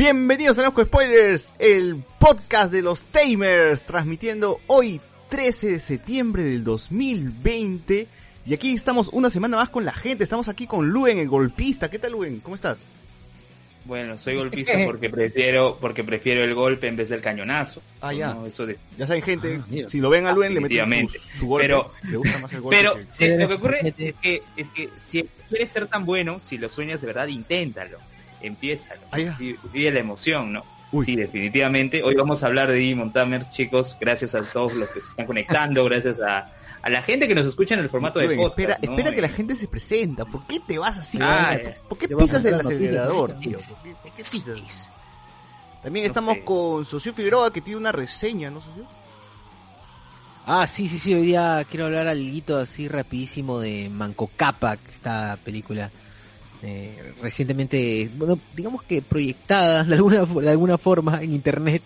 Bienvenidos a Nosco Spoilers, el podcast de los Tamers, transmitiendo hoy 13 de septiembre del 2020. Y aquí estamos una semana más con la gente, estamos aquí con Luen, el golpista. ¿Qué tal Luen? ¿Cómo estás? Bueno, soy golpista porque prefiero porque prefiero el golpe en vez del cañonazo. Ah, ya. No, eso de- Ya saben gente, Ah, si lo ven a Luen le meten su, su golpe. Pero- le gusta más el golpe. Pero que- sí, lo que ocurre Fíjate. es que, es que si quieres ser tan bueno, si lo sueñas de verdad, inténtalo. Ah, ya. Vi- Vive la emoción, ¿no? Uy. Sí, definitivamente. Hoy vamos a hablar de Digimon Tamers, chicos. Gracias a todos los que se están conectando, gracias a, a la gente que nos escucha en el formato de podcast. espera, ¿no? espera que la Y- gente se presenta. ¿Por qué te vas así? Ah. ¿Por qué pisas el no, acelerador, tío? ¿Por qué, por qué pisas? También No estamos sé. con Socio Figueroa que tiene una reseña, ¿no, Socio? Ah, sí, sí, sí, hoy día quiero hablar algo así rapidísimo de Manco Cápac, esta película eh, recientemente, bueno, digamos que proyectada de alguna, de alguna forma en internet,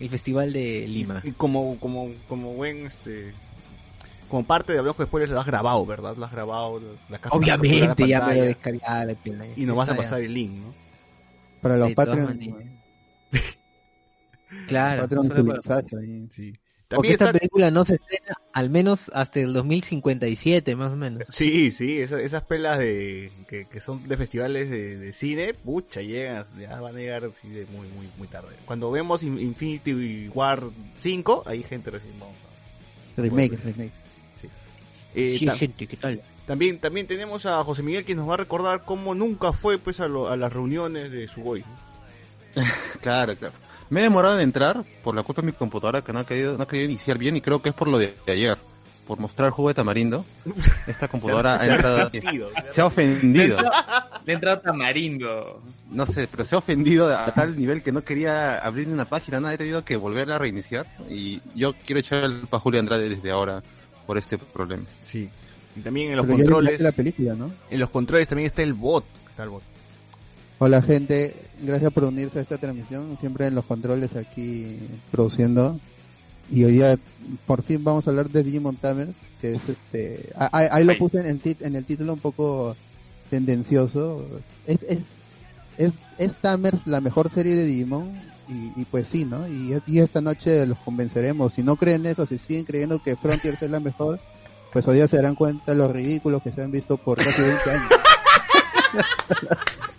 el Festival de Lima. Y como, como, como buen, este, como parte de Hablamos Spoilers lo has grabado, ¿verdad? Lo has grabado, la caja Obviamente, ya me lo la pena, Y nos vas a pasar el link, ¿no? Para los De todas Patreon, maneras. Claro, Patreon para- Sí. porque También esta está... película no se estrena al menos hasta el 2057, más o menos. Sí, sí, esas, esas pelas de que, que son de festivales de, de cine, pucha, llegan, ya van a llegar así de muy, muy, muy tarde. Cuando vemos In- Infinity War 5, ahí gente recién vamos a- Remake, remake. Eh, Sí, gente, ¿qué tal? también, también tenemos a José Miguel que nos va a recordar cómo nunca fue pues a, lo- a las reuniones de su boy. Claro, claro. Me he demorado en entrar por la culpa de mi computadora que no ha querido, no ha querido iniciar bien y creo que es por lo de ayer. Por mostrar jugo de tamarindo. Esta computadora ha Se ha entrado, resentido. se ha ofendido. Le ha entrado tamarindo. No sé, pero se ha ofendido a tal nivel que no quería abrir una página, nada, he tenido que volver a reiniciar. Y yo quiero echar el pa' Julio Andrade desde ahora por este problema. Sí. Y también en los Pero controles, viste la película, ¿no? en los controles también está el bot. Está el bot. Hola gente, gracias por unirse a esta transmisión, siempre en los controles aquí produciendo. Y hoy día por fin vamos a hablar de Digimon Tamers, que es este, ah, ahí, ahí lo puse en el, tit- en el título un poco tendencioso. Es, es, es, es Tamers la mejor serie de Digimon y, y pues sí, ¿no? Y, y esta noche los convenceremos. Si no creen eso, si siguen creyendo que Frontiers es la mejor, pues hoy día se darán cuenta los ridículos que se han visto por casi 20 años.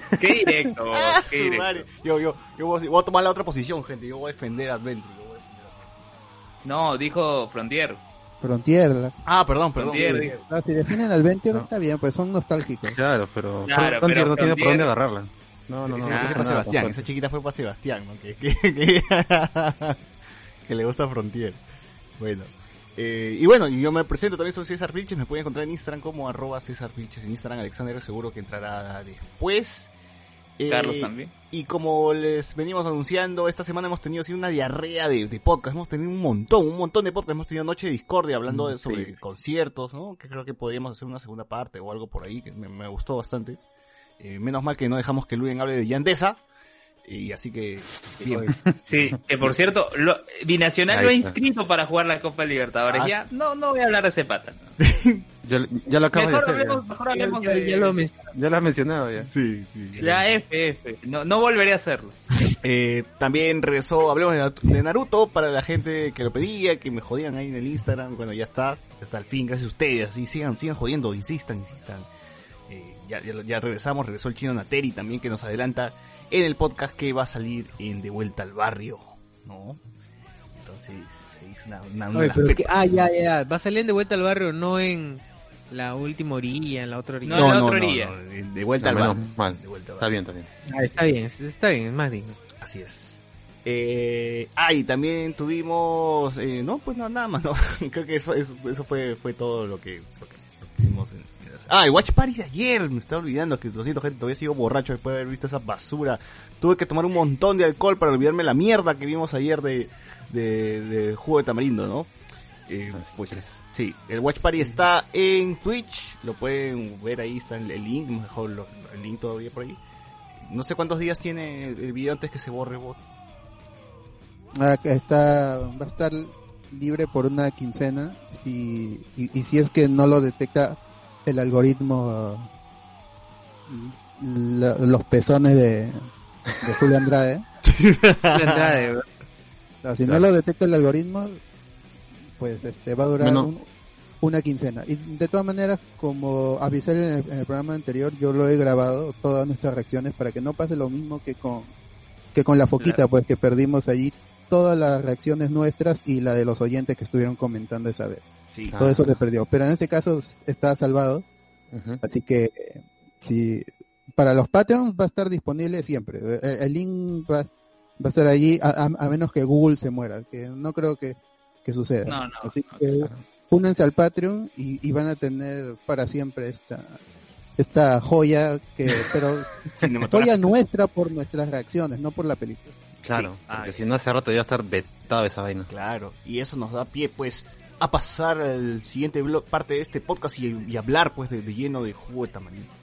Qué directo, Ah, qué directo. Yo, yo, yo voy a- voy a tomar la otra posición, gente. Yo voy a defender a Adventure. yo voy a defender a- No, dijo Frontier. Frontier, la- Ah, perdón, perdón. Frontier, Frontier. Ah, si definen Adventure, No. está bien, pues son nostálgicos. Claro, pero, Claro, Frontier pero no tiene por Frontier- dónde agarrarla. No, no, no. No ese pasa para Sebastián, esa Frontier. chiquita fue para Sebastián, ¿no? Que, que, que, que le gusta Frontier. Bueno. Eh, y bueno, yo me presento también, soy César Vilches, me pueden encontrar en Instagram como arroba César Vilches, en Instagram Alexander seguro que entrará después. Eh, Carlos también. Y como les venimos anunciando, esta semana hemos tenido así una diarrea de, de podcast, hemos tenido un montón, un montón de podcast, hemos tenido Noche de Discordia hablando de, sobre Sí. conciertos, ¿no? Que creo que podríamos hacer una segunda parte o algo por ahí, que me, me gustó bastante. Eh, menos mal que no dejamos que Luen hable de Yandesa. Y así que, bien. Sí, que por cierto, lo, Binacional lo ha inscrito para jugar la Copa Libertadores. Ah, ya, no, no voy a hablar de ese pata. Ya, ya lo acabas de hacer. hablemos, Ya, mejor hablemos Ya, de... ya lo ya lo has mencionado ya. Sí, sí. La F, F. No, no volveré a hacerlo. Eh, también regresó, hablemos de Naruto para la gente que lo pedía, que me jodían ahí en el Instagram. Bueno, ya está, ya está al fin, gracias a ustedes. Así sigan, sigan jodiendo, insistan, insistan. Eh, ya, ya, ya regresamos, regresó el chino Nateri también que nos adelanta en el podcast que va a salir en De Vuelta al Barrio, ¿no? Entonces, es una, una, una de Oye, las pero que- ah, ya, ya, va a salir de vuelta al barrio, no en la última orilla, en la otra orilla. No, la otra orilla. de- de vuelta No, mal. De vuelta al Está bar. bien, está bien. Ah, está bien, está bien, es más digno. Así es. Eh, ah, y también tuvimos, eh, no, pues no, nada más, no. Creo que eso, eso, eso fue, fue todo lo que, lo que, lo que hicimos. En, en- ah, el Watch Party de ayer, me estaba olvidando que lo siento gente, todavía sigo borracho después de haber visto esa basura. Tuve que tomar un montón de alcohol para olvidarme la mierda que vimos ayer de, de, de jugo de tamarindo, ¿no? Eh, pues, es. Sí, el Watch Party está en Twitch, lo pueden ver ahí, está el, link, mejor lo- el link todavía por ahí. No sé cuántos días tiene el video antes que se borre, bot. Ah, está, va a estar libre por una quincena si, y, y si es que no lo detecta el algoritmo la- los pezones de, de Julio Andrade. Si Claro. no lo detecta el algoritmo, pues este va a durar un- una quincena. Y de todas maneras, como avisé en el, en el programa anterior, yo lo he grabado, todas nuestras reacciones, para que no pase lo mismo que con que con la foquita, Claro. pues que perdimos allí todas las reacciones nuestras y la de los oyentes que estuvieron comentando esa vez. Sí. Ah. Todo eso se perdió. Pero en este caso está salvado, así que eh, si para los Patreons va a estar disponible siempre. El, el link va, va a estar allí a, a- a menos que Google se muera, que no creo que, que suceda. No, no, Así no, que claro. únanse al Patreon y, y van a tener para siempre esta esta joya que pero joya nuestra por nuestras reacciones, no por la película. Claro, Sí. Ah, porque si no hace rato ya estar vetado esa vaina. Claro, y eso nos da pie, pues, a pasar al siguiente parte de este podcast y, y hablar, pues, de, de lleno de jugo de tamarindo.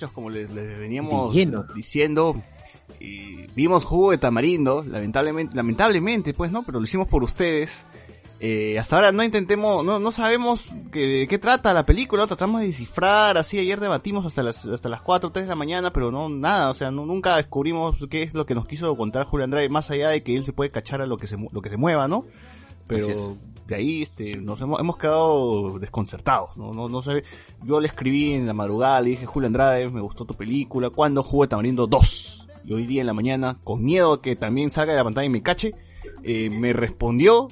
Muchachos, como les, les veníamos diciendo, y vimos jugo de tamarindo, lamentablemente, lamentablemente, pues, ¿no? Pero lo hicimos por ustedes. Eh, hasta ahora no intentemos, no, no sabemos que- de qué trata la película, tratamos de descifrar, así ayer debatimos hasta las, hasta las 4 3 de la mañana, pero no, nada, o sea, no, nunca descubrimos qué es lo que nos quiso contar Julio Andrade, más allá de que él se puede cachar a lo que se, lo que se mueva, ¿no? Pero Así es. de ahí este, nos hemos, hemos quedado desconcertados, ¿no? No, no sé, yo le escribí en la madrugada, le dije, Julio Andrade, me gustó tu película, ¿cuándo jugo de tamarindo 2? Y hoy día en la mañana, con miedo a que también salga de la pantalla y me cache, eh, me respondió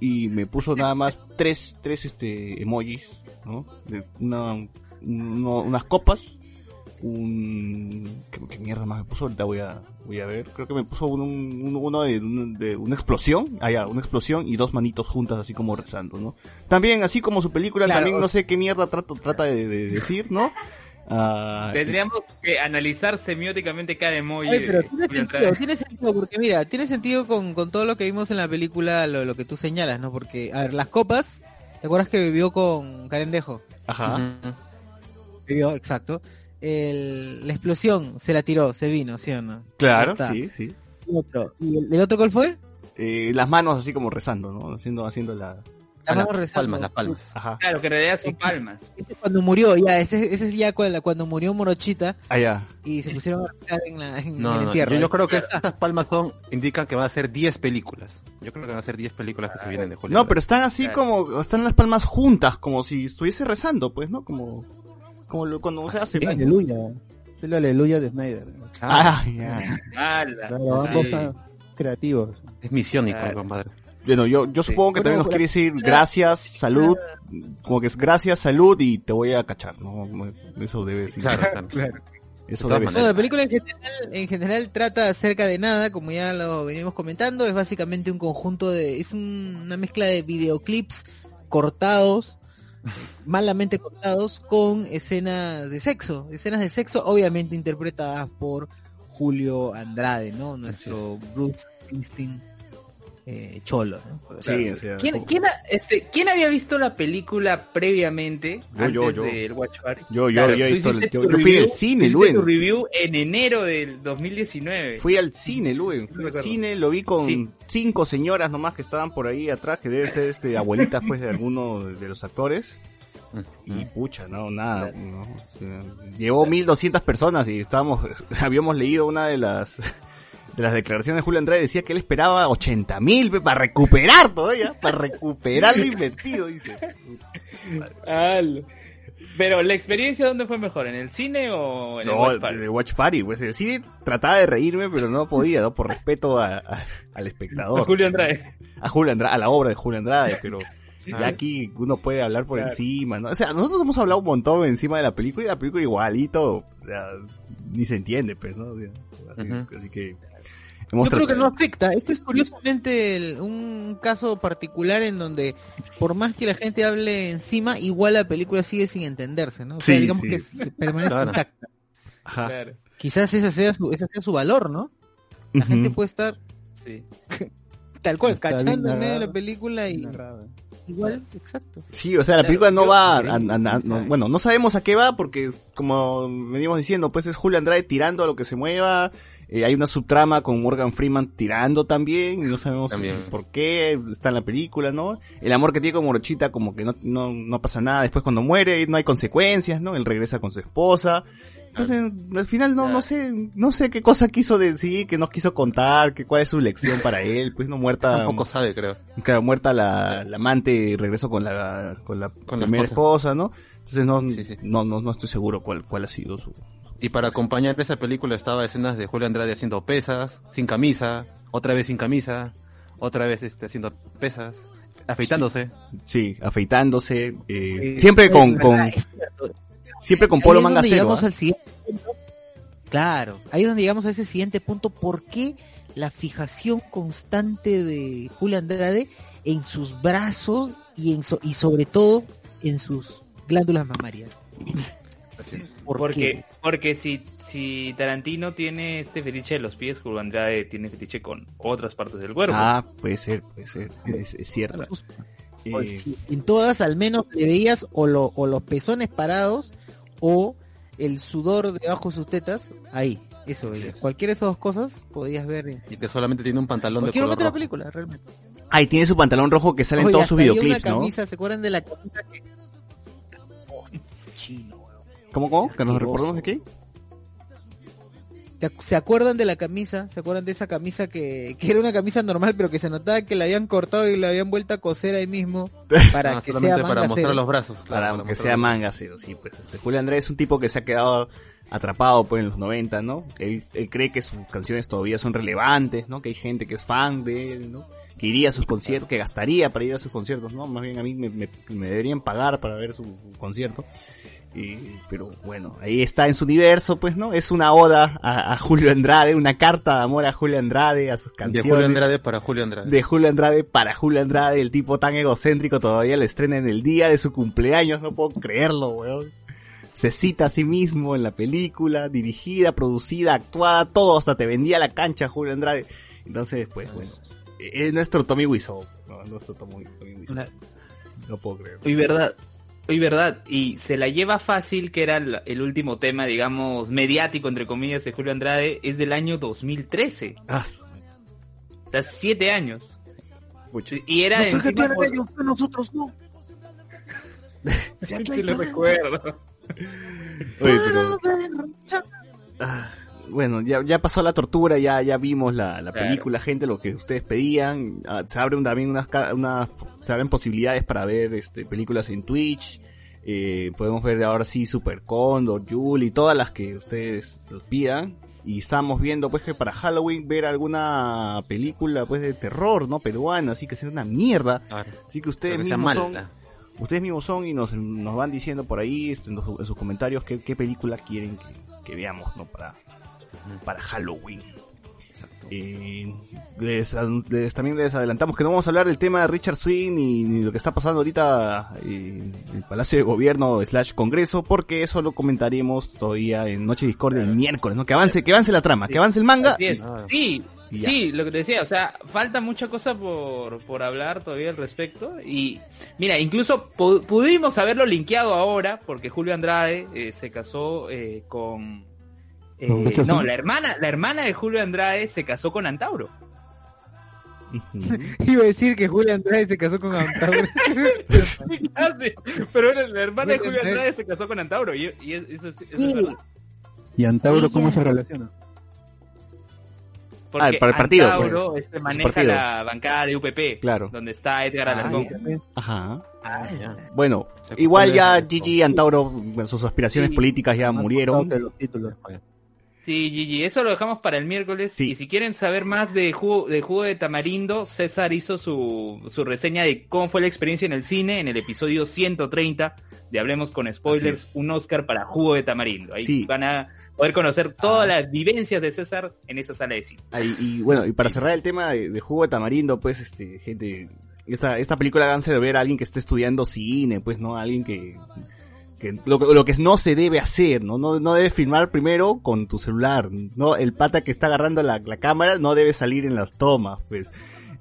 y me puso nada más tres, tres este emojis, ¿no? De una, unas copas, un ¿qué, qué mierda más me puso? Ahorita voy a voy a ver. Creo que me puso un, un- uno de, un- de una explosión, ah ya, una explosión y dos manitos juntas así como rezando, ¿no? También así como su película Claro, también o- no sé qué mierda trata trata de, de decir, ¿no? Ah, Tendríamos que analizar semióticamente cada emoji. Oye, pero tiene sentido, tiene sentido, porque mira, tiene sentido con, con todo lo que vimos en la película, lo, lo que tú señalas, ¿no? Porque, a ver, las copas, ¿te acuerdas que vivió con Carendejo? ajá. Ujú. Vivió, exacto. El, la explosión se la tiró, se vino, ¿sí o no? Claro, sí, sí. Y otro. ¿Y el, el otro cuál fue? eh, las manos así como rezando, ¿no? Haciendo, haciendo la... La Ah, mano las rezando. palmas, las palmas. Ajá. Claro, que en realidad son palmas. Ese es cuando murió, ya, ese, ese es ya cuando, cuando murió Morochita Allá. y se pusieron a rezar en, la, en No, el no, entierro. yo, yo creo que estas palmas son, indican que van a ser 10 películas. Yo creo que van a ser 10 películas que se vienen de Julio. No, pero están así Claro. como, están las palmas juntas, como si estuviese rezando, pues, ¿no? Como, como lo- cuando se hace. Aleluya. Es el aleluya de Snyder. Ah, ya. Claro, Sí. ambos están creativos. Es misiónico, Claro. compadre. Bueno, yo, yo Sí. supongo que también nos quiere decir gracias, salud, como que es gracias, salud y te voy a cachar, ¿no? Eso debe decir. Claro, claro. Eso De. Bueno, la película en general, en general trata acerca de nada, como ya lo venimos comentando, es básicamente un conjunto de, es un- una mezcla de videoclips cortados, malamente cortados, con escenas de sexo, escenas de sexo obviamente interpretadas por Julio Andrade, ¿no? Nuestro Bruce Springsteen eh, cholo, ¿no? Sí, así o sea, ¿Quién, como- quién, ha- este, ¿Quién había visto la película previamente? Yo, yo, antes yo. del Watch Party? Yo, yo Claro, había tú visto el- hiciste yo- yo fui al cine, Luen. tu review en enero del 2019. Fui al cine, Luen, fui al cine, lo vi con Sí. cinco señoras nomás que estaban por ahí atrás, que debe ser este abuelitas pues de alguno de los actores. Y pucha, no, nada. no, o sea, llevó 1200 personas y estábamos, habíamos leído una de las de las declaraciones de Julio Andrade, decía que él esperaba 80 mil para recuperar todavía, para recuperar lo invertido, dice. Al- Pero la experiencia, ¿dónde fue mejor? ¿En el cine o en el No, Watch Party? de Watch Party, pues el cine trataba de reírme, pero no podía, ¿no? Por respeto a- a- al espectador. A Julio Andrade. a Julio Andrade, a la obra de Julio Andrade, pero ya Ah. aquí uno puede hablar por Claro. encima, ¿no? O sea, nosotros hemos hablado un montón encima de la película y la película igualito, o sea, ni se entiende, pues, ¿no? O sea, así, así que Yo creo que no afecta. Este es curiosamente el- un caso particular en donde, por más que la gente hable encima, igual la película sigue sin entenderse, ¿no? O sea, Sí, digamos sí. que se- permanece Claro. intacta. Ajá. Claro. Quizás ese sea su, ese sea su valor, ¿no? La gente puede estar Sí. tal cual, Está cachando en medio de la película y Narrado. igual, exacto. Sí, o sea, la película no va a, sí, a- a- no- bueno, no sabemos a qué va porque como venimos diciendo, pues es Julio Andrade tirando a lo que se mueva, eh, hay una subtrama con Morgan Freeman tirando también, y no sabemos También. por qué está en la película, ¿no? El amor que tiene con Morochita como que no, no, no pasa nada, después cuando muere no hay consecuencias, ¿no? Él regresa con su esposa. Entonces, al final no, no sé, no sé qué cosa quiso decir, que nos quiso contar, que cuál es su lección para él, pues no muerta. Tampoco sabe, creo. Claro, muerta la, la amante y regreso con la, con la Con la primera esposa. esposa. ¿no? Entonces no, Sí, sí. no, no, no estoy seguro cuál, cuál ha sido su... Y para acompañar esa película estaba escenas de Julio Andrade haciendo pesas, sin camisa, otra vez sin camisa, otra vez este, haciendo pesas, afeitándose. Sí, afeitándose, eh, siempre con, con, siempre con Ahí polo es manga donde cero. llegamos ¿ah? al siguiente punto. Claro, ahí es donde llegamos a ese siguiente punto. ¿Por qué la fijación constante de Julio Andrade en sus brazos y, en so- y sobre todo en sus glándulas mamarias? Así es. ¿Por Porque, qué? porque si, si Tarantino tiene este fetiche de los pies, Julio Andrade tiene fetiche con otras partes del cuerpo. Ah, puede ser, puede ser, es, es cierto. Eh, Pues sí, en todas al menos le veías o, lo- o los pezones parados o el sudor debajo de sus tetas. Ahí, eso veías. Cualquiera de esas dos cosas podías ver Y que solamente tiene un pantalón de color de la rojo. película, realmente. ah, y tiene su pantalón rojo que sale en todos sus videoclips, una ¿no? camisa, ¿Se acuerdan de la camisa que... ¿Cómo, cómo? ¿Que nos? ¿Te ac- ¿Se acuerdan de la camisa? ¿Se acuerdan de esa camisa que, que era una camisa normal, pero que se notaba que la habían cortado y la habían vuelto a coser ahí mismo para que solamente sea para manga mostrar cero? los brazos. claro, Para que mostrar sea manga cero, sí, pues este Julio Andrés es un tipo que se ha quedado atrapado pues en los 90, ¿no? Él, él cree que sus canciones todavía son relevantes, ¿no? Que hay gente que es fan de él, ¿no? Que iría a sus conciertos, que gastaría para ir a sus conciertos, ¿no? Más bien a mí me, me- me deberían pagar para ver su, su concierto. Y, pero bueno, ahí está en su universo, pues, ¿no? Es una oda a, a Julio Andrade, una carta de amor a Julio Andrade, a sus De canciones Julio Andrade para Julio Andrade. de Julio Andrade para Julio Andrade, el tipo tan egocéntrico todavía le estrena en el día de su cumpleaños, no puedo creerlo, weón. Se cita a sí mismo en la película, dirigida, producida, actuada, todo, hasta te vendía la cancha Julio Andrade. Entonces, pues, bueno, es nuestro Tommy Wiseau, no, nuestro Tommy, Tommy Wiseau. No puedo creer. Y verdad, y verdad, y se la lleva fácil, que era el, el último tema, digamos, mediático, entre comillas, de Julio Andrade, es del año 2013. Ah, su- Hasta siete años. Y era No sé qué encima tienen por- ellos, pero nosotros no. Sí, sí lo recuerdo. Oye, pero- Ah, bueno, ya, ya pasó la tortura, ya, ya vimos la, la Claro. película, gente, lo que ustedes pedían. Ah, se abren también unas, unas, se abren posibilidades para ver este, películas en Twitch. Eh, podemos ver ahora sí Super Condor, Yuli y todas las que ustedes los pidan. Y estamos viendo pues que para Halloween ver alguna película pues de terror, ¿no? Peruana, así que sea una mierda. Claro. Así que ustedes que mismos son, ustedes mismos son y nos, nos van diciendo por ahí este, en, los- en sus comentarios qué, qué película quieren que, que veamos, ¿no? Para, para Halloween. Eh, les, les- también les adelantamos que no vamos a hablar del tema de Richard Swing ni, ni lo que está pasando ahorita eh, en el Palacio de Gobierno slash Congreso, porque eso lo comentaremos todavía en Noche Discordia el miércoles, ¿no? Que avance, que avance la trama, que avance el manga. Sí, sí, lo que te decía, o sea, falta mucha cosa por, por hablar todavía al respecto. Y mira, incluso pu- pudimos haberlo linkeado ahora, porque Julio Andrade eh, se casó eh, con. Eh, ¿Con Richard no, la hermana, la hermana de Julio Andrade se casó con Antauro. Iba a decir que Julio Andrade se casó con Antauro. Pero la hermana de Julio Andrade. Se casó con Antauro. Y, y eso, es- eso es Sí. ¿Y Antauro cómo se relaciona? Porque Ah, para el partido, Antauro este, maneja partido. la bancada de UPP, Claro. donde está Edgar Ah, Alarcón. Ajá. Ah, ya. Bueno, igual ya. Gigi y Antauro, sus aspiraciones Sí. políticas ya murieron. los títulos. Sí, Gigi, eso lo dejamos para el miércoles. Sí. Y si quieren saber más de jugo, de jugo de tamarindo, César hizo su, su reseña de cómo fue la experiencia en el cine en el episodio 130 de Hablemos con Spoilers, un Oscar para jugo de tamarindo. Ahí Sí. van a poder conocer todas las vivencias de César en esa sala de cine. Y bueno, y para cerrar el tema de, de jugo de tamarindo, pues, este, gente, esta, esta película háganse de ver a alguien que esté estudiando cine, pues, ¿no? Alguien que, que lo, lo que no se debe hacer, ¿no? No, no debes filmar primero con tu celular, ¿no? El pata que está agarrando la, la cámara no debe salir en las tomas, pues.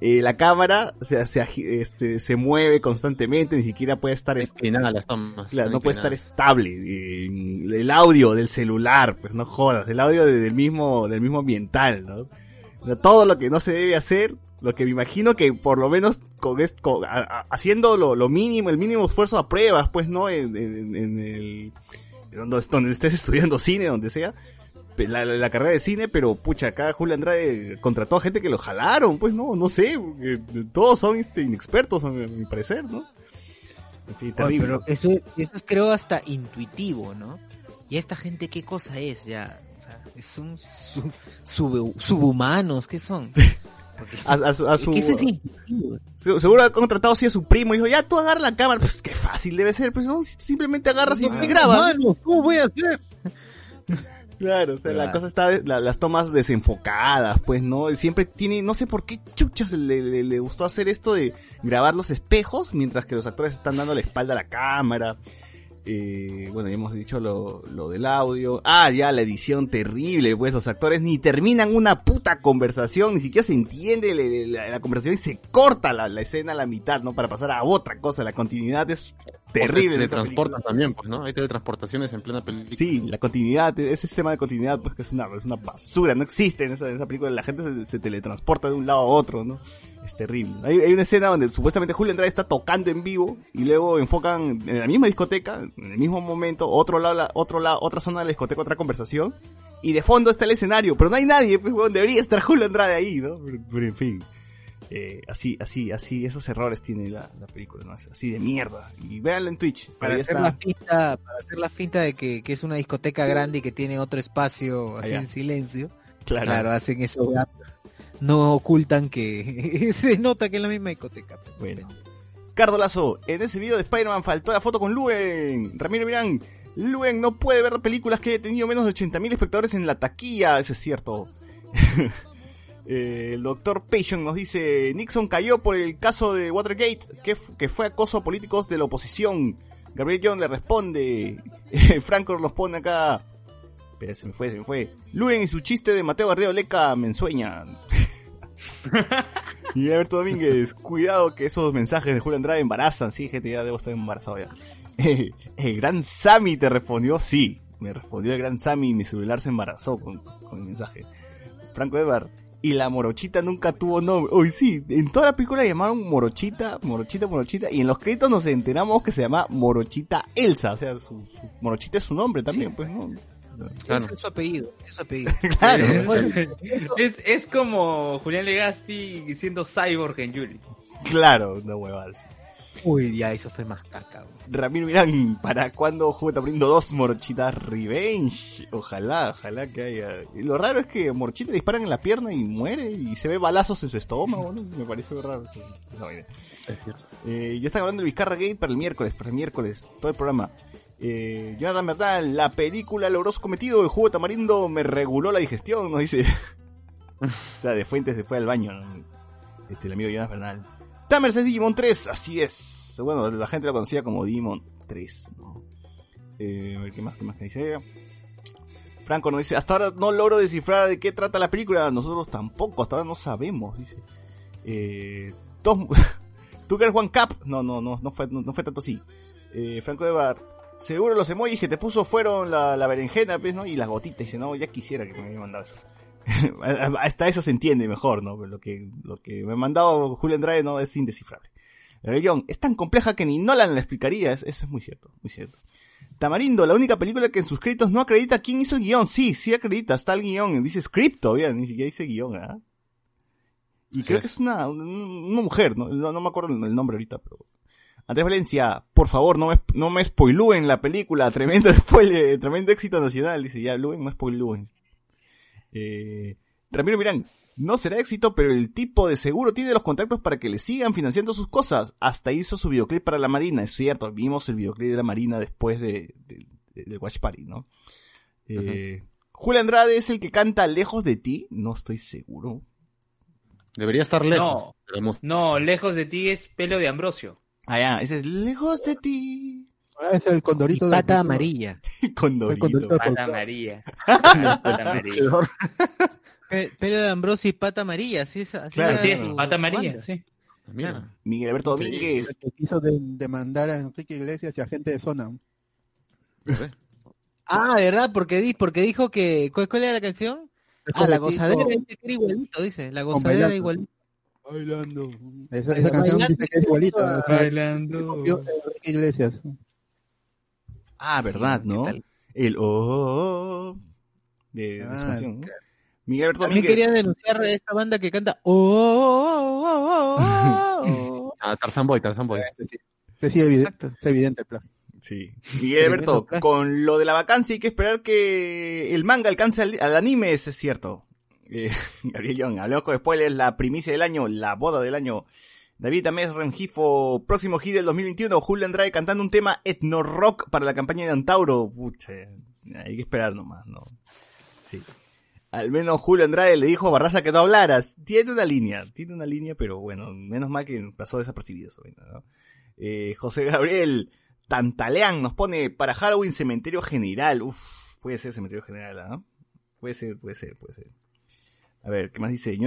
Eh, la cámara se, se, este, se mueve constantemente, ni siquiera puede estar est- Inclinadas las tomas. Claro, no puede estar estable. eh, el audio del celular, pues no jodas. El audio de- del mismo, del mismo ambiental, ¿no? Todo lo que no se debe hacer, lo que me imagino que por lo menos con est- con- a- a- haciendo lo, lo mínimo, el mínimo esfuerzo a pruebas, pues, ¿no? En, en- en el, donde, donde estés estudiando cine, donde sea. La, la- la carrera de cine, pero pucha, acá Julio Andrade contrató a gente que lo jalaron, pues no, no sé, porque todos son este, inexpertos, a mi, a mi parecer, ¿no? Sí, Oye, terrible. pero eso, eso es creo hasta intuitivo, ¿no? Y esta gente, ¿qué cosa es ya? O sea, son su- sub- subhumanos, ¿qué son? A, a su, a es seguro ha contratado así a su primo y dijo, ya tú agarra la cámara, pues qué fácil debe ser, pues no, si- simplemente agarras y, y grabas. Mano, ¿cómo voy a hacer? Claro, o sea, la cosa está, de- la- las tomas desenfocadas, pues, ¿no? Siempre tiene, no sé por qué chuchas le, le- le gustó hacer esto de grabar los espejos mientras que los actores están dando la espalda a la cámara. Eh, bueno, ya hemos dicho lo, lo del audio. Ah, ya, la edición terrible, pues los actores ni terminan una puta conversación, ni siquiera se entiende la conversación y se corta la, la escena a la mitad, ¿no? Para pasar a otra cosa. La continuidad es terrible. Te transportan película. también, pues, ¿no? Hay teletransportaciones en plena película. Sí, la continuidad, ese sistema de continuidad, pues que es una, es una basura, no existe en esa, en esa película, la gente se, se teletransporta de un lado a otro, ¿no? Es terrible. Hay, hay una escena donde supuestamente Julio Andrade está tocando en vivo y luego enfocan en la misma discoteca, en el mismo momento, otro lado, la- otro lado, otra zona de la discoteca, otra conversación, y de fondo está el escenario, pero no hay nadie, pues, weón, debería estar Julio Andrade ahí, ¿no? Pero, pero en fin. Eh, así, así, así, esos errores tiene la, la película, ¿no? Es así de mierda. Y véanlo en Twitch. Para hacer, está. la finta, para hacer la finta de que, que es una discoteca grande y que tiene otro espacio así Allá. en silencio. Claro. Claro, hacen eso. No ocultan que se nota que es la misma discoteca. Bueno. Cardo Lazo, en ese video de Spider-Man faltó la foto con Luen. Ramiro Mirán, Luen no puede ver películas que haya tenido menos de 80.000 espectadores en la taquilla, eso es cierto. Eh, el doctor Pation nos dice, Nixon cayó por el caso de Watergate, que, fue acoso a políticos de la oposición. Gabriel John le responde, Franco nos pone acá, pero se me fue, se me fue. Luen y su chiste de Mateo Garrido Leca me ensueñan. Y Alberto Domínguez, cuidado que esos mensajes de Julio Andrade embarazan. Sí, gente, ya debo estar embarazado ya. El gran Sammy te respondió, sí. Me respondió el gran Sammy y mi celular se embarazó con, con el mensaje. Franco Edward, y la morochita nunca tuvo nombre. Uy, sí, en toda la película la llamaron morochita, morochita, morochita, y en los créditos nos enteramos que se llama morochita Elsa, o sea, su, su- morochita es su nombre también, pues, ¿no? Claro. Ese es su apellido, ese es su apellido. Claro. Es, es como Julián Legaspi siendo cyborg en Julie. Claro, una huevada. Uy, ya, eso fue más caca. güey. Ramiro Mirán, ¿para cuándo Juguete abriendo dos Morochitas Revenge? Ojalá, ojalá que haya. Y lo raro es que Morochita le disparan en la pierna y muere y se ve balazos en su estómago, ¿no? Me parece muy raro eso- esa vaina. Eh, ya están hablando de Vizcarra Gate para el miércoles, para el miércoles, todo el programa. Eh, Jonathan Bernal, la película logró su cometido, el jugo de tamarindo me reguló la digestión, nos dice. o sea, de Fuentes se fue al baño, ¿no? Este, el amigo Jonathan Bernal. Tamers es Digimon 3, así es. Bueno, la gente lo conocía como Digimon 3, ¿no? Eh, a ver, ¿qué más, qué más que dice? Franco nos dice, hasta ahora no logro descifrar de qué trata la película, nosotros tampoco, hasta ahora no sabemos, dice. Eh, Tom, ¿Tú crees Juan Cap? No, no, no, no fue, no, fue tanto así. Eh, Franco de Bar, seguro los emojis que te puso fueron la, la berenjena, pues, ¿no? Y las gotitas, dice, no, ya quisiera que me hubiera mandado eso. Hasta eso se entiende mejor, ¿no? Lo que, lo que me ha mandado Julio Andrade no es indescifrable. La religión es tan compleja que ni Nolan la explicaría, es- eso es muy cierto, muy cierto. Tamarindo, la única película que en sus créditos no acredita quién hizo el guion. Sí, sí acredita, está el guion, dice script todavía, ni siquiera dice guion, ¿ah? Y creo que es una, una mujer, ¿no? No, no me acuerdo el nombre ahorita, pero... Andrés Valencia, por favor, no me, no me spoilúen la película, tremendo spoiler, tremendo éxito nacional, dice ya, Luen, no spoilúen. Eh, Ramiro Mirán, no será éxito, pero el tipo de seguro tiene los contactos para que le sigan financiando sus cosas. Hasta hizo su videoclip para la Marina, es cierto, vimos el videoclip de la Marina después de, de- de- del Watch Party, ¿no? Eh, Julio Andrade es el que canta Lejos de ti, no estoy seguro. Debería estar lejos. No. No, lejos de ti es pelo de Ambrosio. Ah, ya, ese es Lejos de ti. Ah, es el Y condorito de pata amarilla. Condorito Pata. Pata Pelo de Ambrosio y pata amarilla, así es. Así Claro, era Así es, su Pata María, banda. sí. Mira. Miguel Alberto Domínguez. que quiso de- demandar a Enrique Iglesias y a gente de zona. Ah, ¿verdad? Porque, di, porque dijo que... ¿Cuál, cuál era la canción? Ah, la gozadera dice que era igualito, dice. La gozadera bailando. igualito. Bailando. Esa, esa canción Bailando. dice que es igualita. o sea, que Bailando. Iglesias. Ah, verdad, ¿no? ¿qué tal? El oh, oh, oh, de, de su Ah, canción, ¿no? Miguel Alberto También quería denunciar a esta banda que canta... Oh, oh, oh, oh, oh, oh. Ah, Tarzan Boy, Tarzan Boy. Este sí, este sí es evidente, Exacto. es evidente el plagio. Sí. Miguel Alberto, con lo de la vacancia hay que esperar que el manga alcance al, al anime, eso es cierto. Eh, Gabriel Young, hablamos con spoilers, la primicia del año, la boda del año. David Ames Rengifo, próximo hit del 2021, Julio Andrade cantando un tema etno rock para la campaña de Antauro. Pucha, hay que esperar nomás, ¿no? Sí. Al menos Julio Andrade le dijo a Barraza que no hablaras. Tiene una línea, tiene una línea, pero bueno, menos mal que pasó desapercibido eso, ¿no? Eh, José Gabriel Tantalean nos pone para Halloween Cementerio General. Uf, puede ser Cementerio General, ¿ah? Puede ser, puede ser, puede ser. A ver, ¿qué más dice?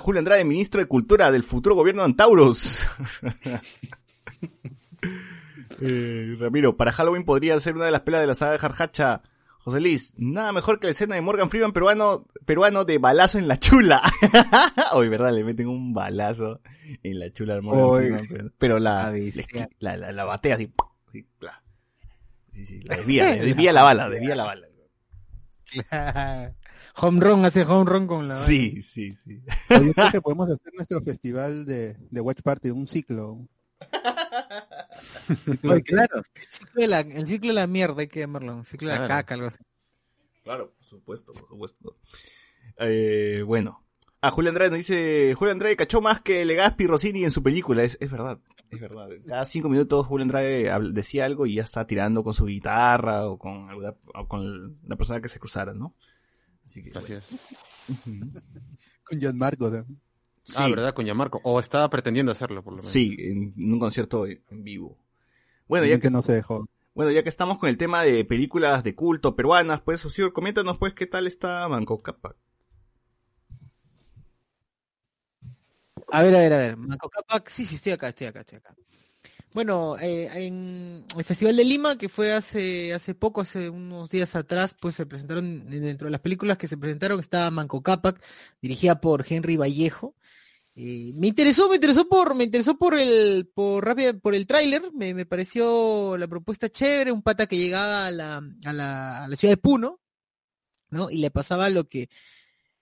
Julio Andrade, ministro de Cultura del futuro gobierno de Antauros. Eh, Ramiro, para Halloween podría ser una de las pelas de la saga de Jarjacha. José Luis, nada mejor que la escena de Morgan Freeman peruano, peruano de balazo en la chula. Hoy, ¿verdad? Le meten un balazo en la chula al Morgan Oy. Freeman, pero, pero la, la, la, la batea así. así. Sí, sí, la desvía, desvía la bala, desvía la bala. Home run, hace home run con la... Sí, sí, sí. Yo creo que podemos hacer nuestro festival de, de Watch Party, un ciclo. Oye, claro. El ciclo, de la, el ciclo de la mierda, hay que llamarlo. El ciclo de la caca, algo así. Claro, por supuesto, por supuesto. Eh, bueno. Ah, Julio Andrade nos dice, Julio Andrade cachó más que Legaspi Rossini en su película. Es, es verdad, es verdad. Cada cinco minutos Julio Andrade decía algo y ya está tirando con su guitarra o con, alguna- o con la persona que se cruzara, ¿no? Así que, Así bueno. es. Con Gianmarco. ¿no? Ah, Sí. ¿verdad? Con Yamarco. O estaba pretendiendo hacerlo, por lo menos. Sí, en, en un concierto en vivo. Bueno, ya que que, no se dejó. bueno, ya que estamos con el tema de películas de culto peruanas, pues, Osir, coméntanos, pues, qué tal está Manco Capa. A ver, a ver, a ver. Manco Cápac, sí, sí, estoy acá, estoy acá, estoy acá. Bueno, eh, en el Festival de Lima, que fue hace hace poco, hace unos días atrás, pues se presentaron, dentro de las películas que se presentaron, estaba Manco Cápac, dirigida por Henry Vallejo. Eh, me interesó, me interesó por, me interesó por el, por rápido, por el tráiler, me, me pareció la propuesta chévere, un pata que llegaba a la, a la, a la ciudad de Puno, ¿no? Y le pasaba lo que,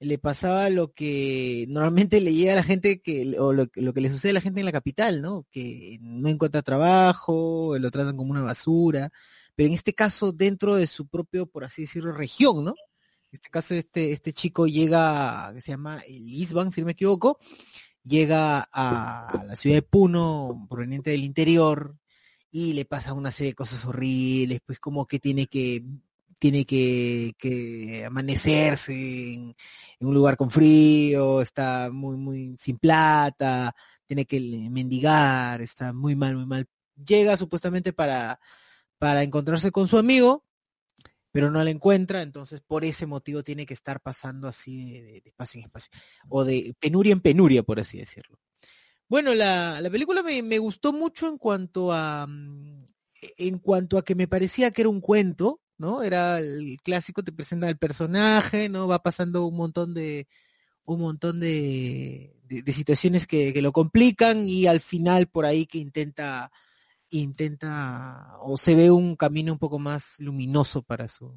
le pasaba lo que normalmente le llega a la gente que, o lo, que- le sucede a la gente en la capital, ¿no? Que no encuentra trabajo, lo tratan como una basura, pero en este caso dentro de su propio, por así decirlo, región, ¿no? En este caso este, este chico llega, que se llama Lisban, si no me equivoco, llega a la ciudad de Puno, proveniente del interior, y le pasa una serie de cosas horribles, pues como que tiene que tiene que, amanecerse en, un lugar con frío, está muy, muy sin plata, tiene que mendigar, está muy mal, muy mal. Llega supuestamente para, para encontrarse con su amigo, pero no la encuentra, entonces por ese motivo tiene que estar pasando así de, espacio en espacio, o de penuria en penuria, por así decirlo. Bueno, la, la película me, me gustó mucho en cuanto a mm, en cuanto a que me parecía que era un cuento, ¿no? Era el clásico, te presenta el personaje, ¿no? Va pasando un montón de un montón de, de- situaciones que, que lo complican y al final por ahí que intenta intenta o se ve un camino un poco más luminoso para su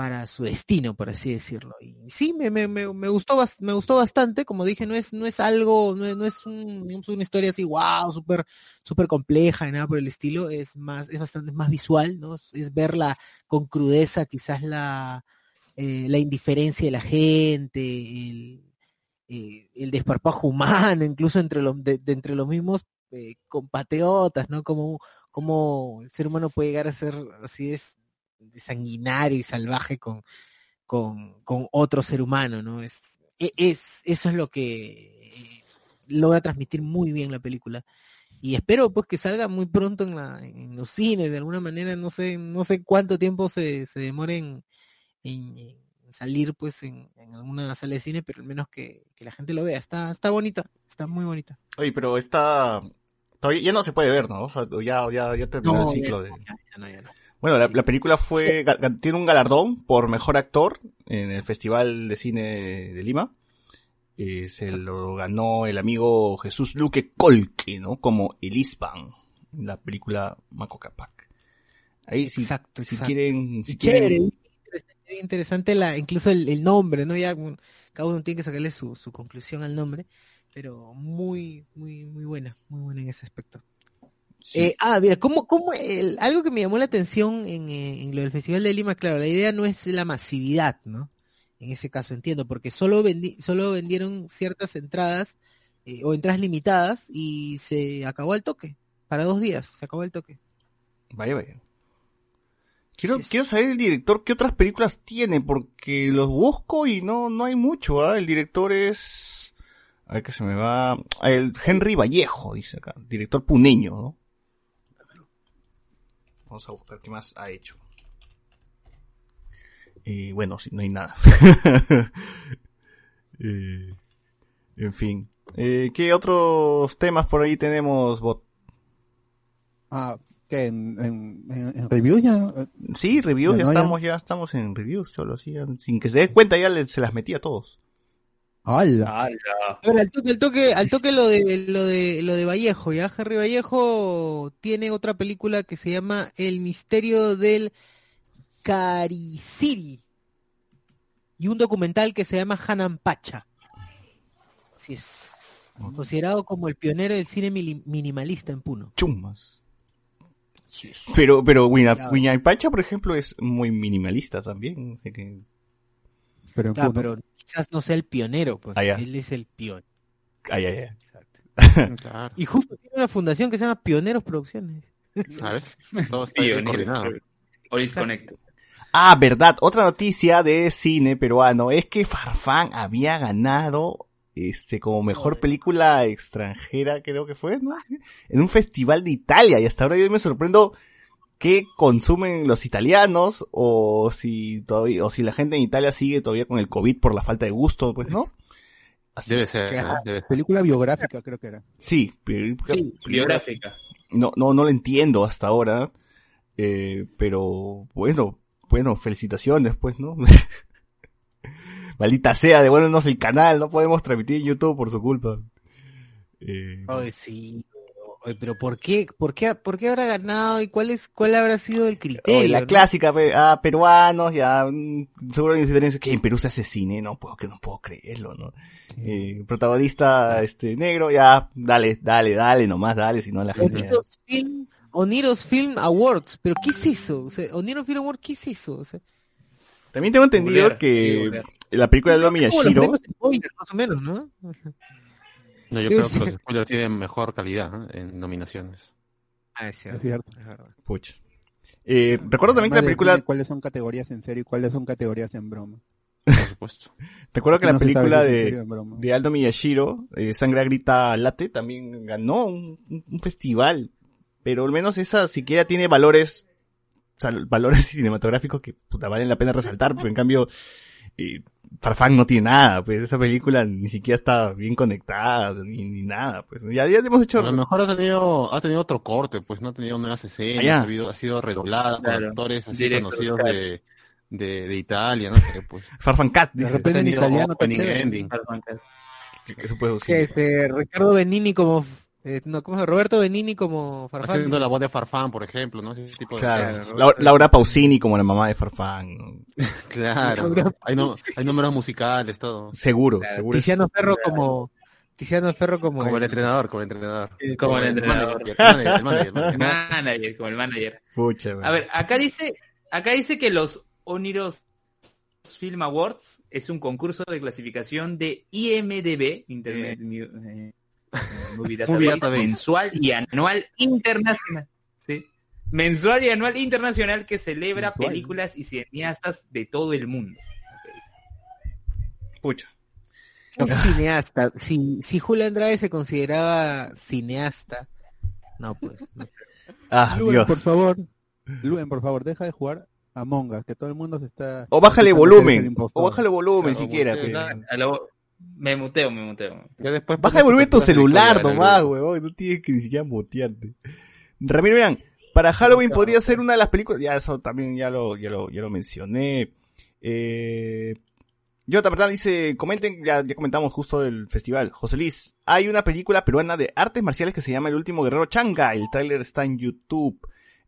para su destino, por así decirlo. Y sí, me, me, me, me gustó me gustó bastante, como dije, no es no es algo, no es, no es un, una historia así, wow, súper súper compleja y nada por el estilo, es más es bastante más visual, ¿no? Es, verla con crudeza, quizás la eh, la indiferencia de la gente, el, eh, el desparpajo humano, incluso entre los de, entre los mismos eh, compatriotas, ¿no? Como como el ser humano puede llegar a ser así es sanguinario y salvaje con, con, con otro ser humano, ¿no? Es, e- es, eso es lo que eh, logra transmitir muy bien la película. Y espero pues que salga muy pronto en, la, en los cines, de alguna manera, no sé, no sé cuánto tiempo se, se demore en, en- en salir pues en, en alguna sala de cine, pero al menos que, que la gente lo vea. Está, está bonita, está muy bonita. Oye, pero. Todavía ya no se puede ver, ¿no? O sea, ya, ya, ya terminó el ciclo de... ya, ya no, ya no. Bueno, la, la película fue tiene un galardón por mejor actor en el Festival de Cine de Lima. Eh, se lo ganó el amigo Jesús Luque Colque, ¿no? Como el Isban, en la película Maco Capac. Ahí sí, Exacto, si exacto. quieren, si chévere, quieren, interesante, interesante la, incluso el, el nombre, ¿no? Ya cada uno tiene que sacarle su, su conclusión al nombre, pero muy, muy, muy buena, muy buena en ese aspecto. Sí. Eh, ah, mira, ¿cómo, cómo el, algo que me llamó la atención en, eh, en lo del Festival de Lima, claro, la idea no es la masividad, ¿no? En ese caso entiendo, porque solo, vendi- solo vendieron ciertas entradas eh, o entradas limitadas y se acabó el toque. Para dos días, se acabó el toque. Vaya, vaya. Quiero, quiero saber el director qué otras películas tiene, porque los busco y no, no hay mucho, ¿ah? El director es, a ver que se me va, el Henry Vallejo, dice acá, director puneño, ¿no? Vamos a buscar qué más ha hecho. Y bueno, no hay nada. Eh, en fin. Eh, ¿Qué otros temas por ahí tenemos, Bot? Ah, ¿qué? ¿En, en, en- reviews ya? Eh, Sí, reviews, ya no, estamos, ya estamos en reviews, cholo, sí, ya- sin que se dé cuenta ya le- se las metí a todos. ¡Hala! ¡Hala! A ver, al toque, al toque, al toque lo de lo de lo de Vallejo, ya Henry Vallejo tiene otra película que se llama El misterio del Cariciri y un documental que se llama Hanan Pacha. Así es. Considerado como el pionero del cine minimalista en Puno. Chumas. Pero, pero Wina, Ya. Wiñaypacha, por ejemplo, es muy minimalista también. Así que... Pero en Claro, Puno. pero quizás no sea el pionero, pues. Ah. Él es el pionero. Ay, ay, ay. Claro. Y justo tiene una fundación que se llama Pioneros Producciones. A ver, todo está bien coordinado. Ah, verdad, otra noticia de cine peruano es que Farfán había ganado este como mejor película extranjera, creo que fue, ¿no? En un festival de Italia y hasta ahora yo me sorprendo qué consumen los italianos o si todavía o si la gente en Italia sigue todavía con el COVID por la falta de gusto, pues, ¿no? Así- Debe ser, debe ser. Película biográfica creo que era. Sí, Sí, biográfica. no, no, no lo entiendo hasta ahora. Eh, pero bueno, bueno, felicitaciones, pues, ¿no? Maldita sea, devuélvenos el canal, no podemos transmitir en YouTube por su culpa. Eh, Ay, sí. Oye, pero ¿por qué, por qué, por qué habrá ganado y cuál es, cuál habrá sido el criterio? oye, la no? clásica, pe- ah, peruanos, ya, mm, seguro que dicen que en Perú se hace cine, no puedo, que no puedo creerlo, ¿no? Eh, protagonista, este, negro, ya, dale, dale, dale, nomás, dale, si no la gente... Oniros Film, Oniros Film Awards, pero ¿qué es eso? O sea, Oniros Film Awards, ¿qué es eso? O sea, También tengo entendido que la película de los Yashiro, más o menos, ¿no? No, yo creo que los spoilers tienen mejor calidad ¿eh? en nominaciones. Ah, es Es cierto. es verdad. pucha. Eh, recuerdo también que la película, cuáles son categorías en serio y cuáles son categorías en broma. Por supuesto. recuerdo que No la película de, de Aldo Miyashiro, eh, Sangre Grita Late, también ganó un, un- un festival. Pero al menos esa siquiera tiene valores, o sea, valores cinematográficos que puta, valen la pena resaltar, pero en cambio, eh, Farfán no tiene nada, pues esa película ni siquiera está bien conectada, ni, ni nada, pues. Ya, ya hemos hecho, A lo mejor ha tenido, ha tenido otro corte, pues no ha tenido nuevas escenas, Ah, ha, habido- ha sido redoblada por Claro. actores así Directos, conocidos claro. de, de, de Italia, no sé, pues. Farfán Cat, De dice. repente en italiano opening, ending. Que Eso puede Que este, Ricardo Benini como, eh, no, ¿cómo llama? Roberto Benini como Farfán. Haciendo la voz de Farfán, por ejemplo, ¿no? Ese tipo de Claro. Laura Pausini como la mamá de Farfán. Claro. Hay, no, hay números musicales, todo. Seguro, Claro, seguro. Tiziano Ferro como, Tiziano Ferro como, Como el el- entrenador, como el entrenador. Como el entrenador. manager, el manager, el manager, el manager. Manager, como el manager. Pucha, A ver, acá dice, acá dice que los Oniros Film Awards es un concurso de clasificación de IMDB, Internet eh, Movie Database, Database. mensual y anual internacional. ¿sí? Mensual y anual internacional que celebra Mensual. películas y cineastas de todo el mundo. pucha. un cineasta. Si, si Julio Andrade se consideraba cineasta, no pues. no. Ah, Luen, Dios. por favor. Luen, por favor, deja de jugar Among Us, que todo el mundo se está... O bájale volumen. O bájale volumen Claro, siquiera. A lo- me muteo, me muteo. Ya después Baja de tu pones celular nomás, ¿no? huevón. No tienes que ni siquiera mutearte. Ramiro, vean, para Halloween podría ser una de las películas. Ya, eso también ya lo, ya lo, ya lo mencioné. Eh, yo, verdad, dice, comenten, ya, ya comentamos justo del festival. José Luis, hay una película peruana de artes marciales que se llama El último guerrero Changa. El tráiler está en YouTube.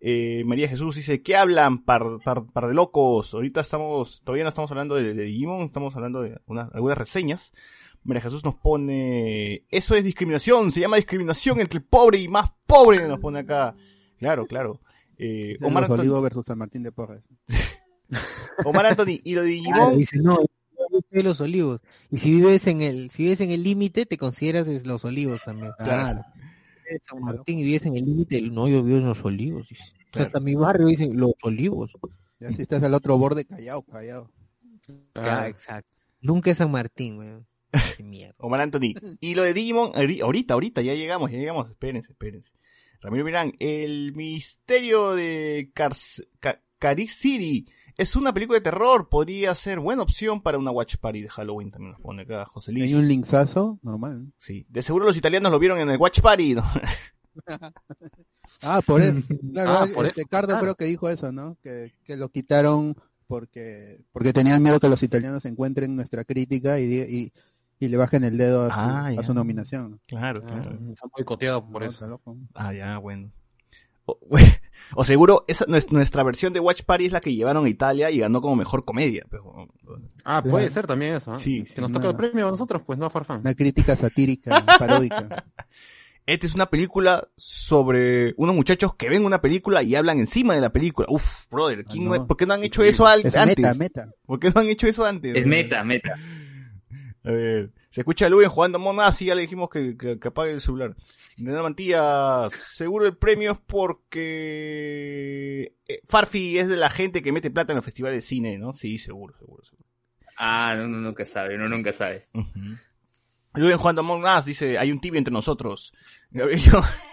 Eh, María Jesús dice, ¿qué hablan, par, par, par de locos? Ahorita estamos, todavía no estamos hablando de, de Digimon, estamos hablando de unas, algunas reseñas. María Jesús nos pone, eso es discriminación, se llama discriminación entre el pobre y más pobre, nos pone acá. Claro, claro. Eh, Omar, Anthony, versus San Martín de Porres. Omar Anthony, y lo de Claro, Digimon, dice, no, yo soy de los olivos. Y si vives en el, si vives en el límite, te consideras de los olivos también. Claro. De San Martín y vives en el límite, no, yo vivo en los olivos. dice. Claro. Hasta mi barrio dicen los olivos. Ya si estás al otro borde, callado, callado. Ya, Ah, exacto. Nunca es San Martín, weón. Qué mierda. Omar Anthony, y lo de Digimon, ahori- ahorita, ahorita, ya llegamos, ya llegamos, espérense, espérense. Ramiro Mirán, el misterio de Cars Ca- Caric City es una película de terror, podría ser buena opción para una watch party de Halloween, también nos pone acá José Luis. hay un linksazo, normal. Sí, de seguro los italianos lo vieron en el watch party, ¿no? Ah, por eso. Claro, Ah, por este eso, Cardo claro. creo que dijo eso, ¿no? Que, que lo quitaron porque porque tenían miedo que los italianos encuentren nuestra crítica y, y, y le bajen el dedo a su, Ah, a su nominación. Claro, ah, claro. Han boicoteado por No, eso. está loco. Ah, ya, bueno. O, o seguro esa nues- nuestra versión de Watch Party es la que llevaron a Italia y ganó como mejor comedia. pero- Ah, puede ser también eso. ¿eh? Sí, Si sí, nos no. toca el premio a nosotros, pues no a Farfán. Una crítica satírica, paródica. Esta es una película sobre unos muchachos que ven una película y hablan encima de la película. Uf, brother, ¿quién Ah, no- no. ¿por qué no han hecho eso al- Es antes? meta, meta. ¿Por qué no han hecho eso antes? Es meta, meta. A ver, se escucha a Luen jugando Among Us y ya le dijimos que, que, que apague el celular. Renan Mantilla, seguro el premio es porque eh, Farfi es de la gente que mete plata en el festival de cine, ¿no? Sí, seguro, seguro, seguro. Ah, uno nunca sabe, uno nunca sabe. Ujú. Luen jugando Among Us dice, hay un tibio entre nosotros. Gabriel,